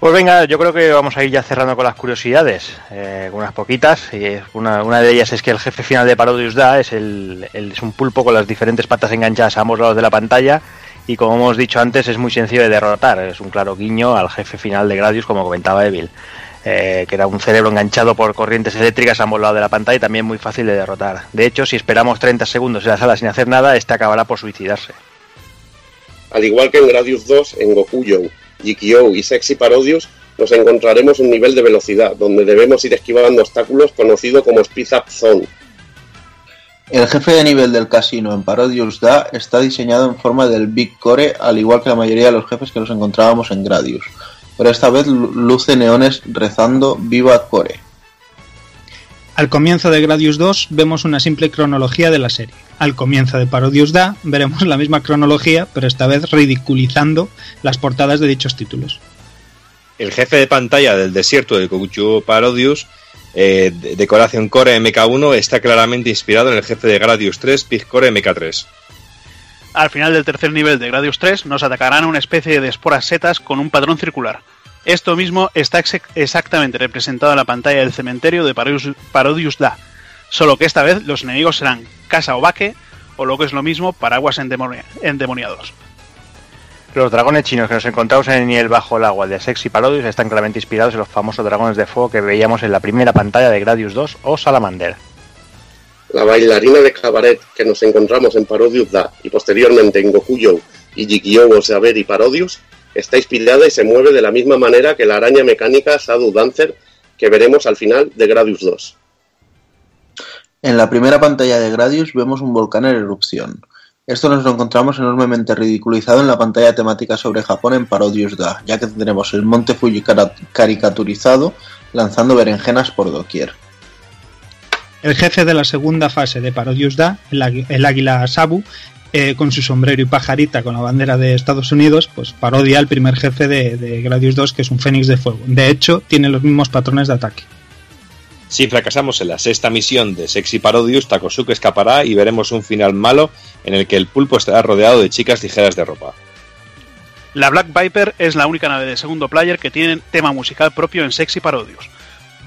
Pues venga, yo creo que vamos a ir ya cerrando con las curiosidades, eh, unas poquitas. Y una, una de ellas es que el jefe final de Parodius Da es, el, el- es un pulpo con las diferentes patas enganchadas a ambos lados de la pantalla. Y como hemos dicho antes, es muy sencillo de derrotar. Es un claro guiño al jefe final de Gradius, como comentaba Evil, eh, que era un cerebro enganchado por corrientes eléctricas a ambos lados de la pantalla y también muy fácil de derrotar. De hecho, si esperamos 30 segundos en la sala sin hacer nada, este acabará por suicidarse. Al igual que en Gradius 2, en Gokuyo, Jikyo y Sexy Parodius, nos encontraremos un nivel de velocidad, donde debemos ir esquivando obstáculos conocido como Speed Up Zone. El jefe de nivel del casino en Parodius Da está diseñado en forma del Big Core, al igual que la mayoría de los jefes que nos encontrábamos en Gradius. Pero esta vez lu- luce neones rezando Viva Core. Al comienzo de Gradius 2 vemos una simple cronología de la serie. Al comienzo de Parodius Da veremos la misma cronología, pero esta vez ridiculizando las portadas de dichos títulos. El jefe de pantalla del desierto de Kokuchu Parodius eh, de- Decoration Core MK1 está claramente inspirado en el jefe de Gradius 3, Pig Core MK3. Al final del tercer nivel de Gradius 3 nos atacarán una especie de esporas setas con un patrón circular. Esto mismo está ex- exactamente representado en la pantalla del cementerio de Parodius, Da, solo que esta vez los enemigos serán Casa o Baque, o lo que es lo mismo, paraguas endemoni- endemoniados. Los dragones chinos que nos encontramos en el nivel bajo el agua de Sexy Parodius están claramente inspirados en los famosos dragones de fuego que veíamos en la primera pantalla de Gradius 2 o Salamander. La bailarina de cabaret que nos encontramos en Parodius Da y posteriormente en Gokuyo y Jikyo Saber y Parodius está inspirada y se mueve de la misma manera que la araña mecánica Shadow Dancer que veremos al final de Gradius 2. En la primera pantalla de Gradius vemos un volcán en erupción. Esto nos lo encontramos enormemente ridiculizado en la pantalla temática sobre Japón en Parodius Da, ya que tendremos el monte Fuji caricaturizado lanzando berenjenas por doquier. El jefe de la segunda fase de Parodius Da, el águila Sabu, eh, con su sombrero y pajarita con la bandera de Estados Unidos, pues parodia al primer jefe de, de Gradius 2, que es un fénix de fuego. De hecho, tiene los mismos patrones de ataque. Si fracasamos en la sexta misión de Sexy Parodius, Takosuke escapará y veremos un final malo en el que el pulpo estará rodeado de chicas ligeras de ropa. La Black Viper es la única nave de segundo player que tiene tema musical propio en Sexy Parodius.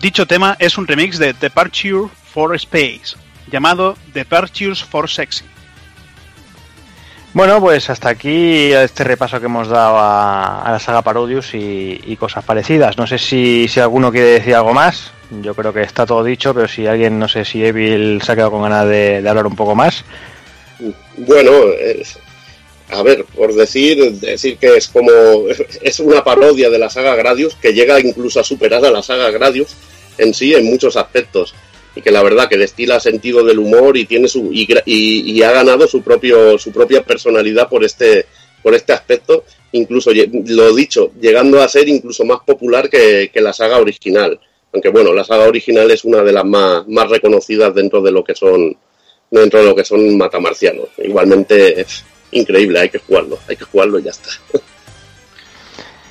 Dicho tema es un remix de Departure for Space, llamado Departures for Sexy. Bueno, pues hasta aquí este repaso que hemos dado a, a la saga Parodius y, y cosas parecidas. No sé si, si alguno quiere decir algo más. Yo creo que está todo dicho, pero si alguien, no sé si Evil se ha quedado con ganas de, hablar un poco más. Bueno, a ver, por decir, decir que es como es una parodia de la saga Gradius que llega incluso a superar a la saga Gradius en sí en muchos aspectos. Y que la verdad que destila sentido del humor y tiene su y, ha ganado su propio su propia personalidad por este por este aspecto. Incluso lo dicho llegando a ser incluso más popular que la saga original aunque bueno la saga original es una de las más más reconocidas dentro de lo que son dentro de lo que son matamarcianos. Igualmente es increíble, hay que jugarlo, hay que jugarlo y ya está.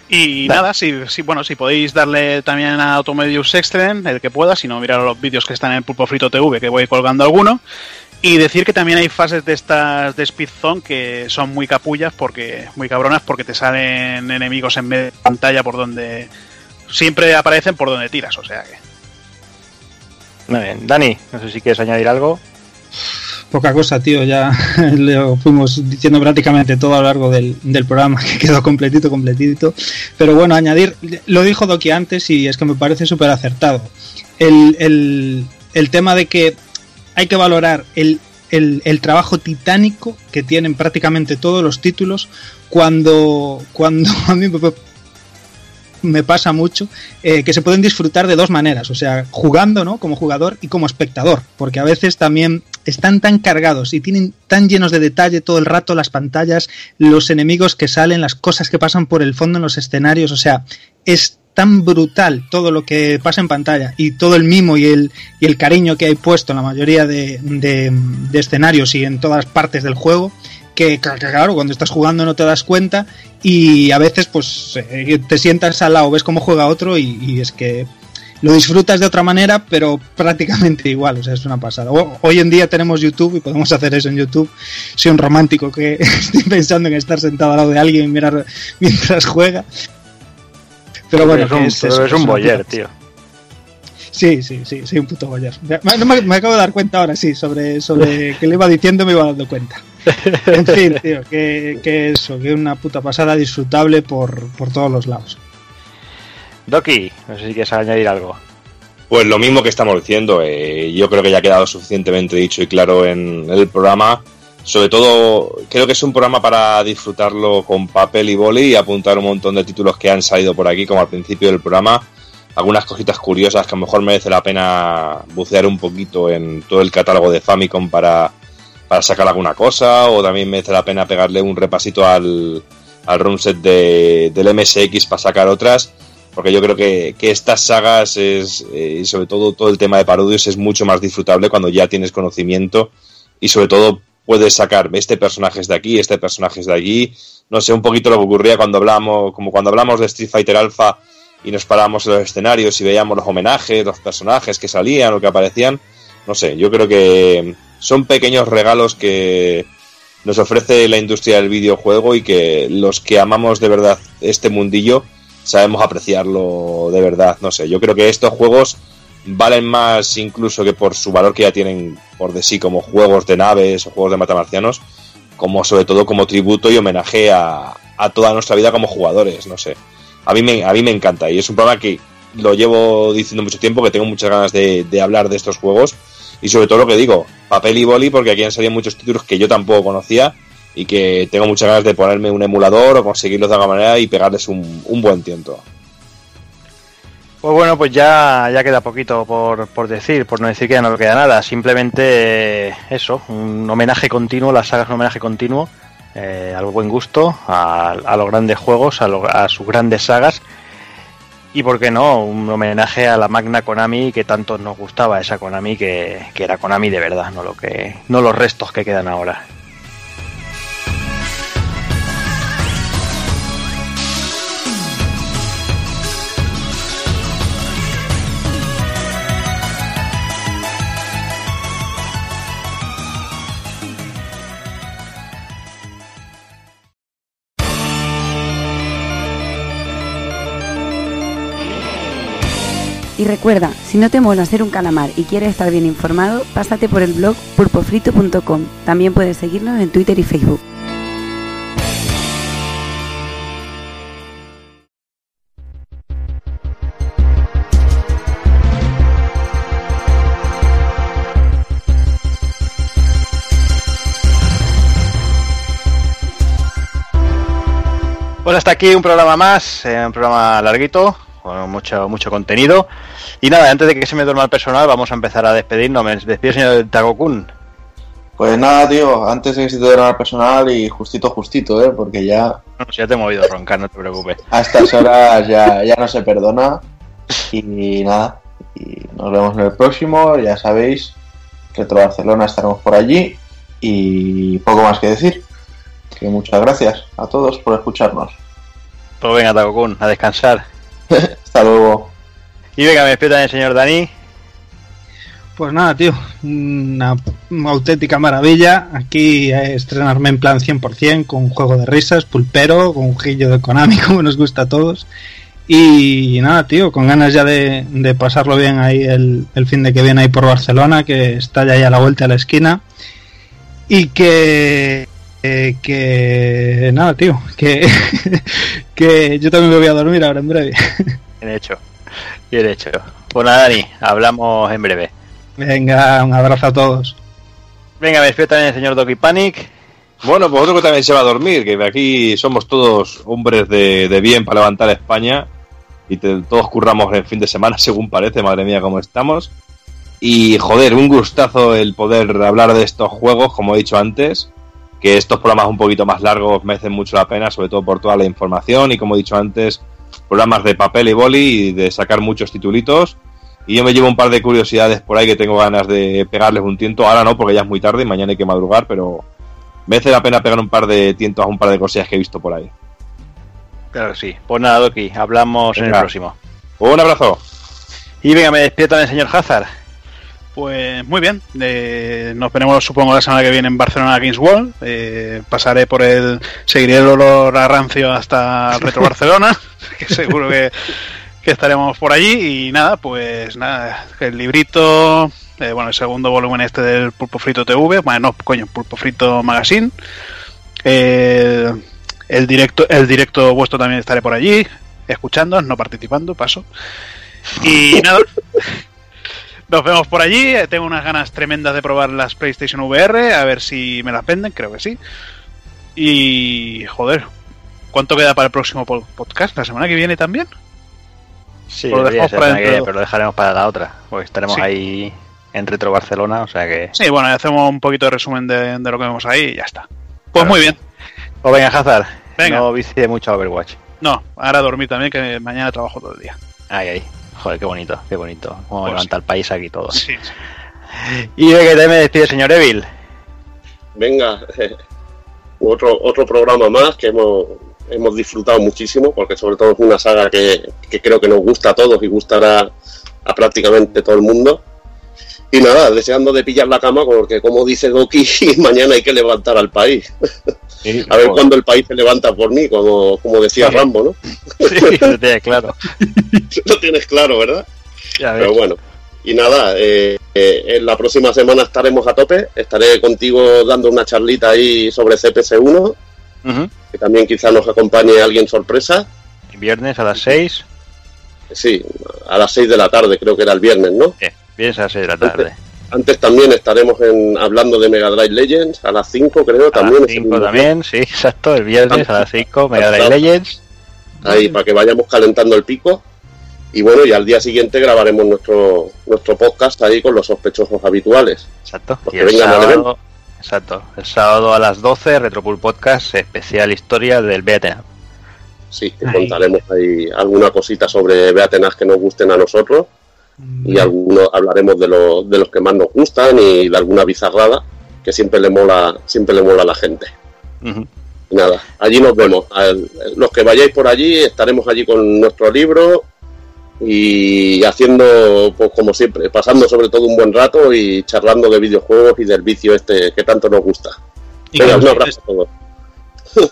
Y nada, si, si, bueno, si podéis darle también a Automedius Excellent, el que pueda, si no, mirar los vídeos que están en Pulpo Frito TV, que voy colgando alguno. Y decir que también hay fases de estas de Speed Zone que son muy capullas, porque muy cabronas, porque te salen enemigos en medio de pantalla por donde. Siempre aparecen por donde tiras, o sea que. Muy bien. Dani, no sé si quieres añadir algo. Poca cosa, tío, ya lo fuimos diciendo prácticamente todo a lo largo del, del programa, que quedó completito, completito. Pero bueno, añadir, lo dijo Doki antes y es que me parece súper acertado. El, el, el tema de que hay que valorar el, el, el trabajo titánico que tienen prácticamente todos los títulos cuando, cuando a mí me, pasa mucho eh, que se pueden disfrutar de dos maneras, o sea, jugando, ¿no? Como jugador y como espectador, porque a veces también están tan cargados y tienen tan llenos de detalle todo el rato las pantallas, los enemigos que salen, las cosas que pasan por el fondo en los escenarios, o sea, es tan brutal todo lo que pasa en pantalla y todo el mimo y el, y el cariño que hay puesto en la mayoría de, de, de escenarios y en todas partes del juego que claro, cuando estás jugando no te das cuenta y a veces pues eh, te sientas al lado, ves cómo juega otro y, y, es que lo disfrutas de otra manera, pero prácticamente igual, o sea, es una pasada. Hoy en día tenemos YouTube y podemos hacer eso en YouTube. Soy un romántico que estoy pensando en estar sentado al lado de alguien y mirar mientras juega. Pero bueno, es un, es, pero eso, es un boyer, tío. Sí, sí, sí, soy un puto boyer. Me, me- me acabo de dar cuenta ahora, sí, sobre, sobre que le iba diciendo me iba dando cuenta. En fin, tío, que, que eso, que una puta pasada disfrutable por, por todos los lados. Doki, no sé si quieres añadir algo. Pues lo mismo que estamos diciendo, eh, yo creo que ya ha quedado suficientemente dicho y claro en el programa. Sobre todo, creo que es un programa para disfrutarlo con papel y boli y apuntar un montón de títulos que han salido por aquí, como al principio del programa. Algunas cositas curiosas que a lo mejor merece la pena bucear un poquito en todo el catálogo de Famicom para, para sacar alguna cosa, o también merece la pena pegarle un repasito al, al room set de, del MSX para sacar otras porque yo creo que, que estas sagas es, eh, y sobre todo todo el tema de parodios es mucho más disfrutable cuando ya tienes conocimiento y sobre todo puedes sacar este personaje es de aquí, este personaje es de allí, no sé, un poquito lo que ocurría cuando hablamos, como cuando hablamos de Street Fighter Alpha y nos parábamos en los escenarios y veíamos los homenajes, los personajes que salían o que aparecían. No sé, yo creo que son pequeños regalos que nos ofrece la industria del videojuego y que los que amamos de verdad este mundillo sabemos apreciarlo de verdad. No sé, yo creo que estos juegos valen más incluso que por su valor que ya tienen por de sí como juegos de naves o juegos de matamarcianos, como sobre todo como tributo y homenaje a, a toda nuestra vida como jugadores, no sé. A mí, me, a mí me encanta y es un programa que lo llevo diciendo mucho tiempo, que tengo muchas ganas de, de hablar de estos juegos y sobre todo lo que digo, papel y boli, porque aquí han salido muchos títulos que yo tampoco conocía y que tengo muchas ganas de ponerme un emulador o conseguirlos de alguna manera y pegarles un, un buen tiento. Pues bueno, pues ya, ya queda poquito por, por decir, por no decir que ya no queda nada. Simplemente eh, eso, un homenaje continuo, la saga es un homenaje continuo eh, al buen gusto, a, a los grandes juegos, a, a sus grandes sagas. Y por qué no, un homenaje a la magna Konami que tanto nos gustaba, esa Konami que, que era Konami de verdad, no lo que, no los restos que quedan ahora. Y recuerda, si no te mola ser un calamar y quieres estar bien informado, pásate por el blog pulpofrito.com. También puedes seguirnos en Twitter y Facebook. Pues hasta aquí un programa más, eh, un programa larguito, con mucho, mucho contenido. Y nada, antes de que se me duerma el personal, vamos a empezar a despedirnos. Me despido, señor Tagokun. Pues nada, tío, antes de que se te duerma el personal y justito, justito, ¿eh? Porque ya No, ya te he movido roncar, no te preocupes. a estas horas ya, ya no se perdona. Y nada, y nos vemos en el próximo, ya sabéis, Retro Barcelona estaremos por allí y poco más que decir. Que muchas gracias a todos por escucharnos. Pues venga, Tagokun, a descansar. Hasta luego. Y venga, me despido también, señor Dani. Pues nada, tío, una, auténtica maravilla. Aquí estrenarme en plan 100% con un juego de risas, pulpero, con un gillo de Konami, como nos gusta a todos. Y nada, tío, con ganas ya de, de pasarlo bien ahí el, el fin de que viene ahí por Barcelona, que está ya ahí a la vuelta de la esquina. Y que. Eh, que. Nada, tío, que. que yo también me voy a dormir ahora en breve. Bien hecho, bien hecho. Pues nada, Dani, hablamos en breve. Venga, un abrazo a todos. Venga, me despido también el señor Doki Panic. Bueno, pues otro que también se va a dormir, que aquí somos todos hombres de, de bien para levantar España y te- todos curramos el fin de semana, según parece, madre mía, cómo estamos. Y joder, un gustazo el poder hablar de estos juegos, como he dicho antes, que estos programas un poquito más largos merecen mucho la pena, sobre todo por toda la información y como he dicho antes, programas de papel y boli y de sacar muchos titulitos. Y yo me llevo un par de curiosidades por ahí que tengo ganas de pegarles un tiento. Ahora no, porque ya es muy tarde y mañana hay que madrugar, pero merece la pena pegar un par de tientos a un par de cosillas que he visto por ahí. Claro que sí. Pues nada, Doki, hablamos en el próximo. Un abrazo. Y venga, me despido también el señor Hazard. Pues muy bien, eh, nos veremos supongo la semana que viene en Barcelona Games World. Eh, pasaré por el, seguiré el olor a rancio hasta Retro Barcelona, que seguro que, que estaremos por allí. Y nada, pues nada, el librito, eh, bueno, el segundo volumen este del Pulpo Frito TV, bueno, no, coño, Pulpo Frito Magazine. Eh, el directo, el directo vuestro también estaré por allí, escuchando, no participando, paso. Y nada. Nos vemos por allí. eh, Tengo unas ganas tremendas de probar las PlayStation VR. A ver si me las venden, creo que sí. Y joder, ¿cuánto queda para el próximo po- podcast? ¿La semana que viene también? Sí, Lo dejamos para la semana que viene, pero lo dejaremos para la otra. Porque estaremos Sí. ahí en Retro Barcelona, o sea que. Sí, bueno, hacemos un poquito de resumen de, de lo que vemos ahí y ya está. Pues muy bien. Pues venga, Hazard. Venga. No vicie mucho a Overwatch. No, ahora a dormir también, que mañana trabajo todo el día. Ay, ay. Joder, qué bonito, qué bonito. Cómo Pues levanta el país aquí todo. Sí. Y venga, que también me despide, señor Evil. Venga, otro, otro programa más que hemos, hemos disfrutado muchísimo, porque sobre todo es una saga que, que creo que nos gusta a todos y gustará a prácticamente todo el mundo. Y nada, deseando de pillar la cama, porque como dice Doki, mañana hay que levantar al país. a ver cuándo el país se levanta por mí, como, como decía Sí. Rambo, ¿no? Sí, lo tienes claro. Lo tienes claro, ¿verdad? Ya ves. Pero bueno, y nada, eh, eh, en la próxima semana estaremos a tope. Estaré contigo dando una charlita ahí sobre CPC1, Ujú. que también quizá nos acompañe alguien sorpresa. Viernes a las 6. Sí, a las 6 de la tarde, creo que era el viernes, ¿no? Viernes a las 6 de la tarde. Antes también estaremos en, hablando de Mega Drive Legends, a las 5 creo, A también. las ese 5 mismo día. también, sí, exacto. El viernes a las 5, Mega Drive. Legends. Ahí, para que vayamos calentando el pico. Y bueno, y al día siguiente grabaremos nuestro, nuestro podcast ahí con los sospechosos habituales. Exacto. Los Y que el vengan al evento. sábado, exacto. El sábado a las 12, Retropool Podcast, especial historia del Beaten. Sí, que contaremos ahí alguna cosita sobre Beatenas que nos gusten a nosotros y algunos hablaremos de, lo- de los que más nos gustan y de alguna bizarrada que siempre le mola, siempre le mola a la gente. Nada, allí nos vemos. Los que vayáis por allí estaremos allí con nuestro libro y haciendo, pues como siempre, pasando sobre todo un buen rato y charlando de videojuegos y del vicio este que tanto nos gusta. Y Venga, un abrazo a todos.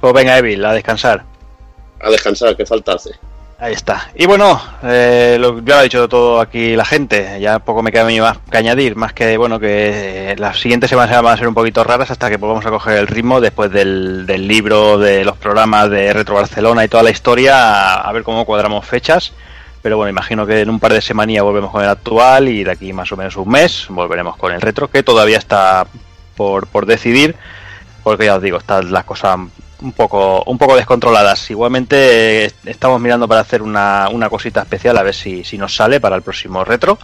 Pues venga, Evil, a descansar. A descansar, que falta hace. Ahí está. Y bueno, eh, lo, ya lo ha dicho todo aquí la gente. Ya poco me queda más que añadir. Más que, bueno, que eh, las siguientes semanas van a ser un poquito raras hasta que volvamos a coger el ritmo después del, del libro, de los programas de Retro Barcelona y toda la historia. A, a ver cómo cuadramos fechas. Pero bueno, imagino que en un par de semanas volvemos con el actual y de aquí más o menos un mes volveremos con el retro, que todavía está por, por decidir. Porque ya os digo, están las cosas un poco, un poco descontroladas. Igualmente eh, estamos mirando para hacer una, una cosita especial a ver si, si nos sale para el próximo retro.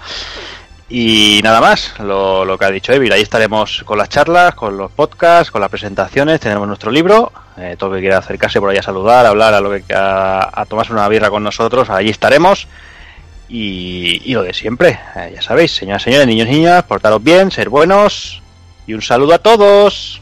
Y nada más, lo, lo que ha dicho Evil, ahí estaremos con las charlas, con los podcasts, con las presentaciones, tenemos nuestro libro, eh, todo el que quiera acercarse por ahí a saludar, a hablar, a lo que a, tomarse una birra con nosotros, allí estaremos. Y, y lo de siempre, eh, ya sabéis, señoras, señores, niños, niñas, portaros bien, ser buenos y un saludo a todos.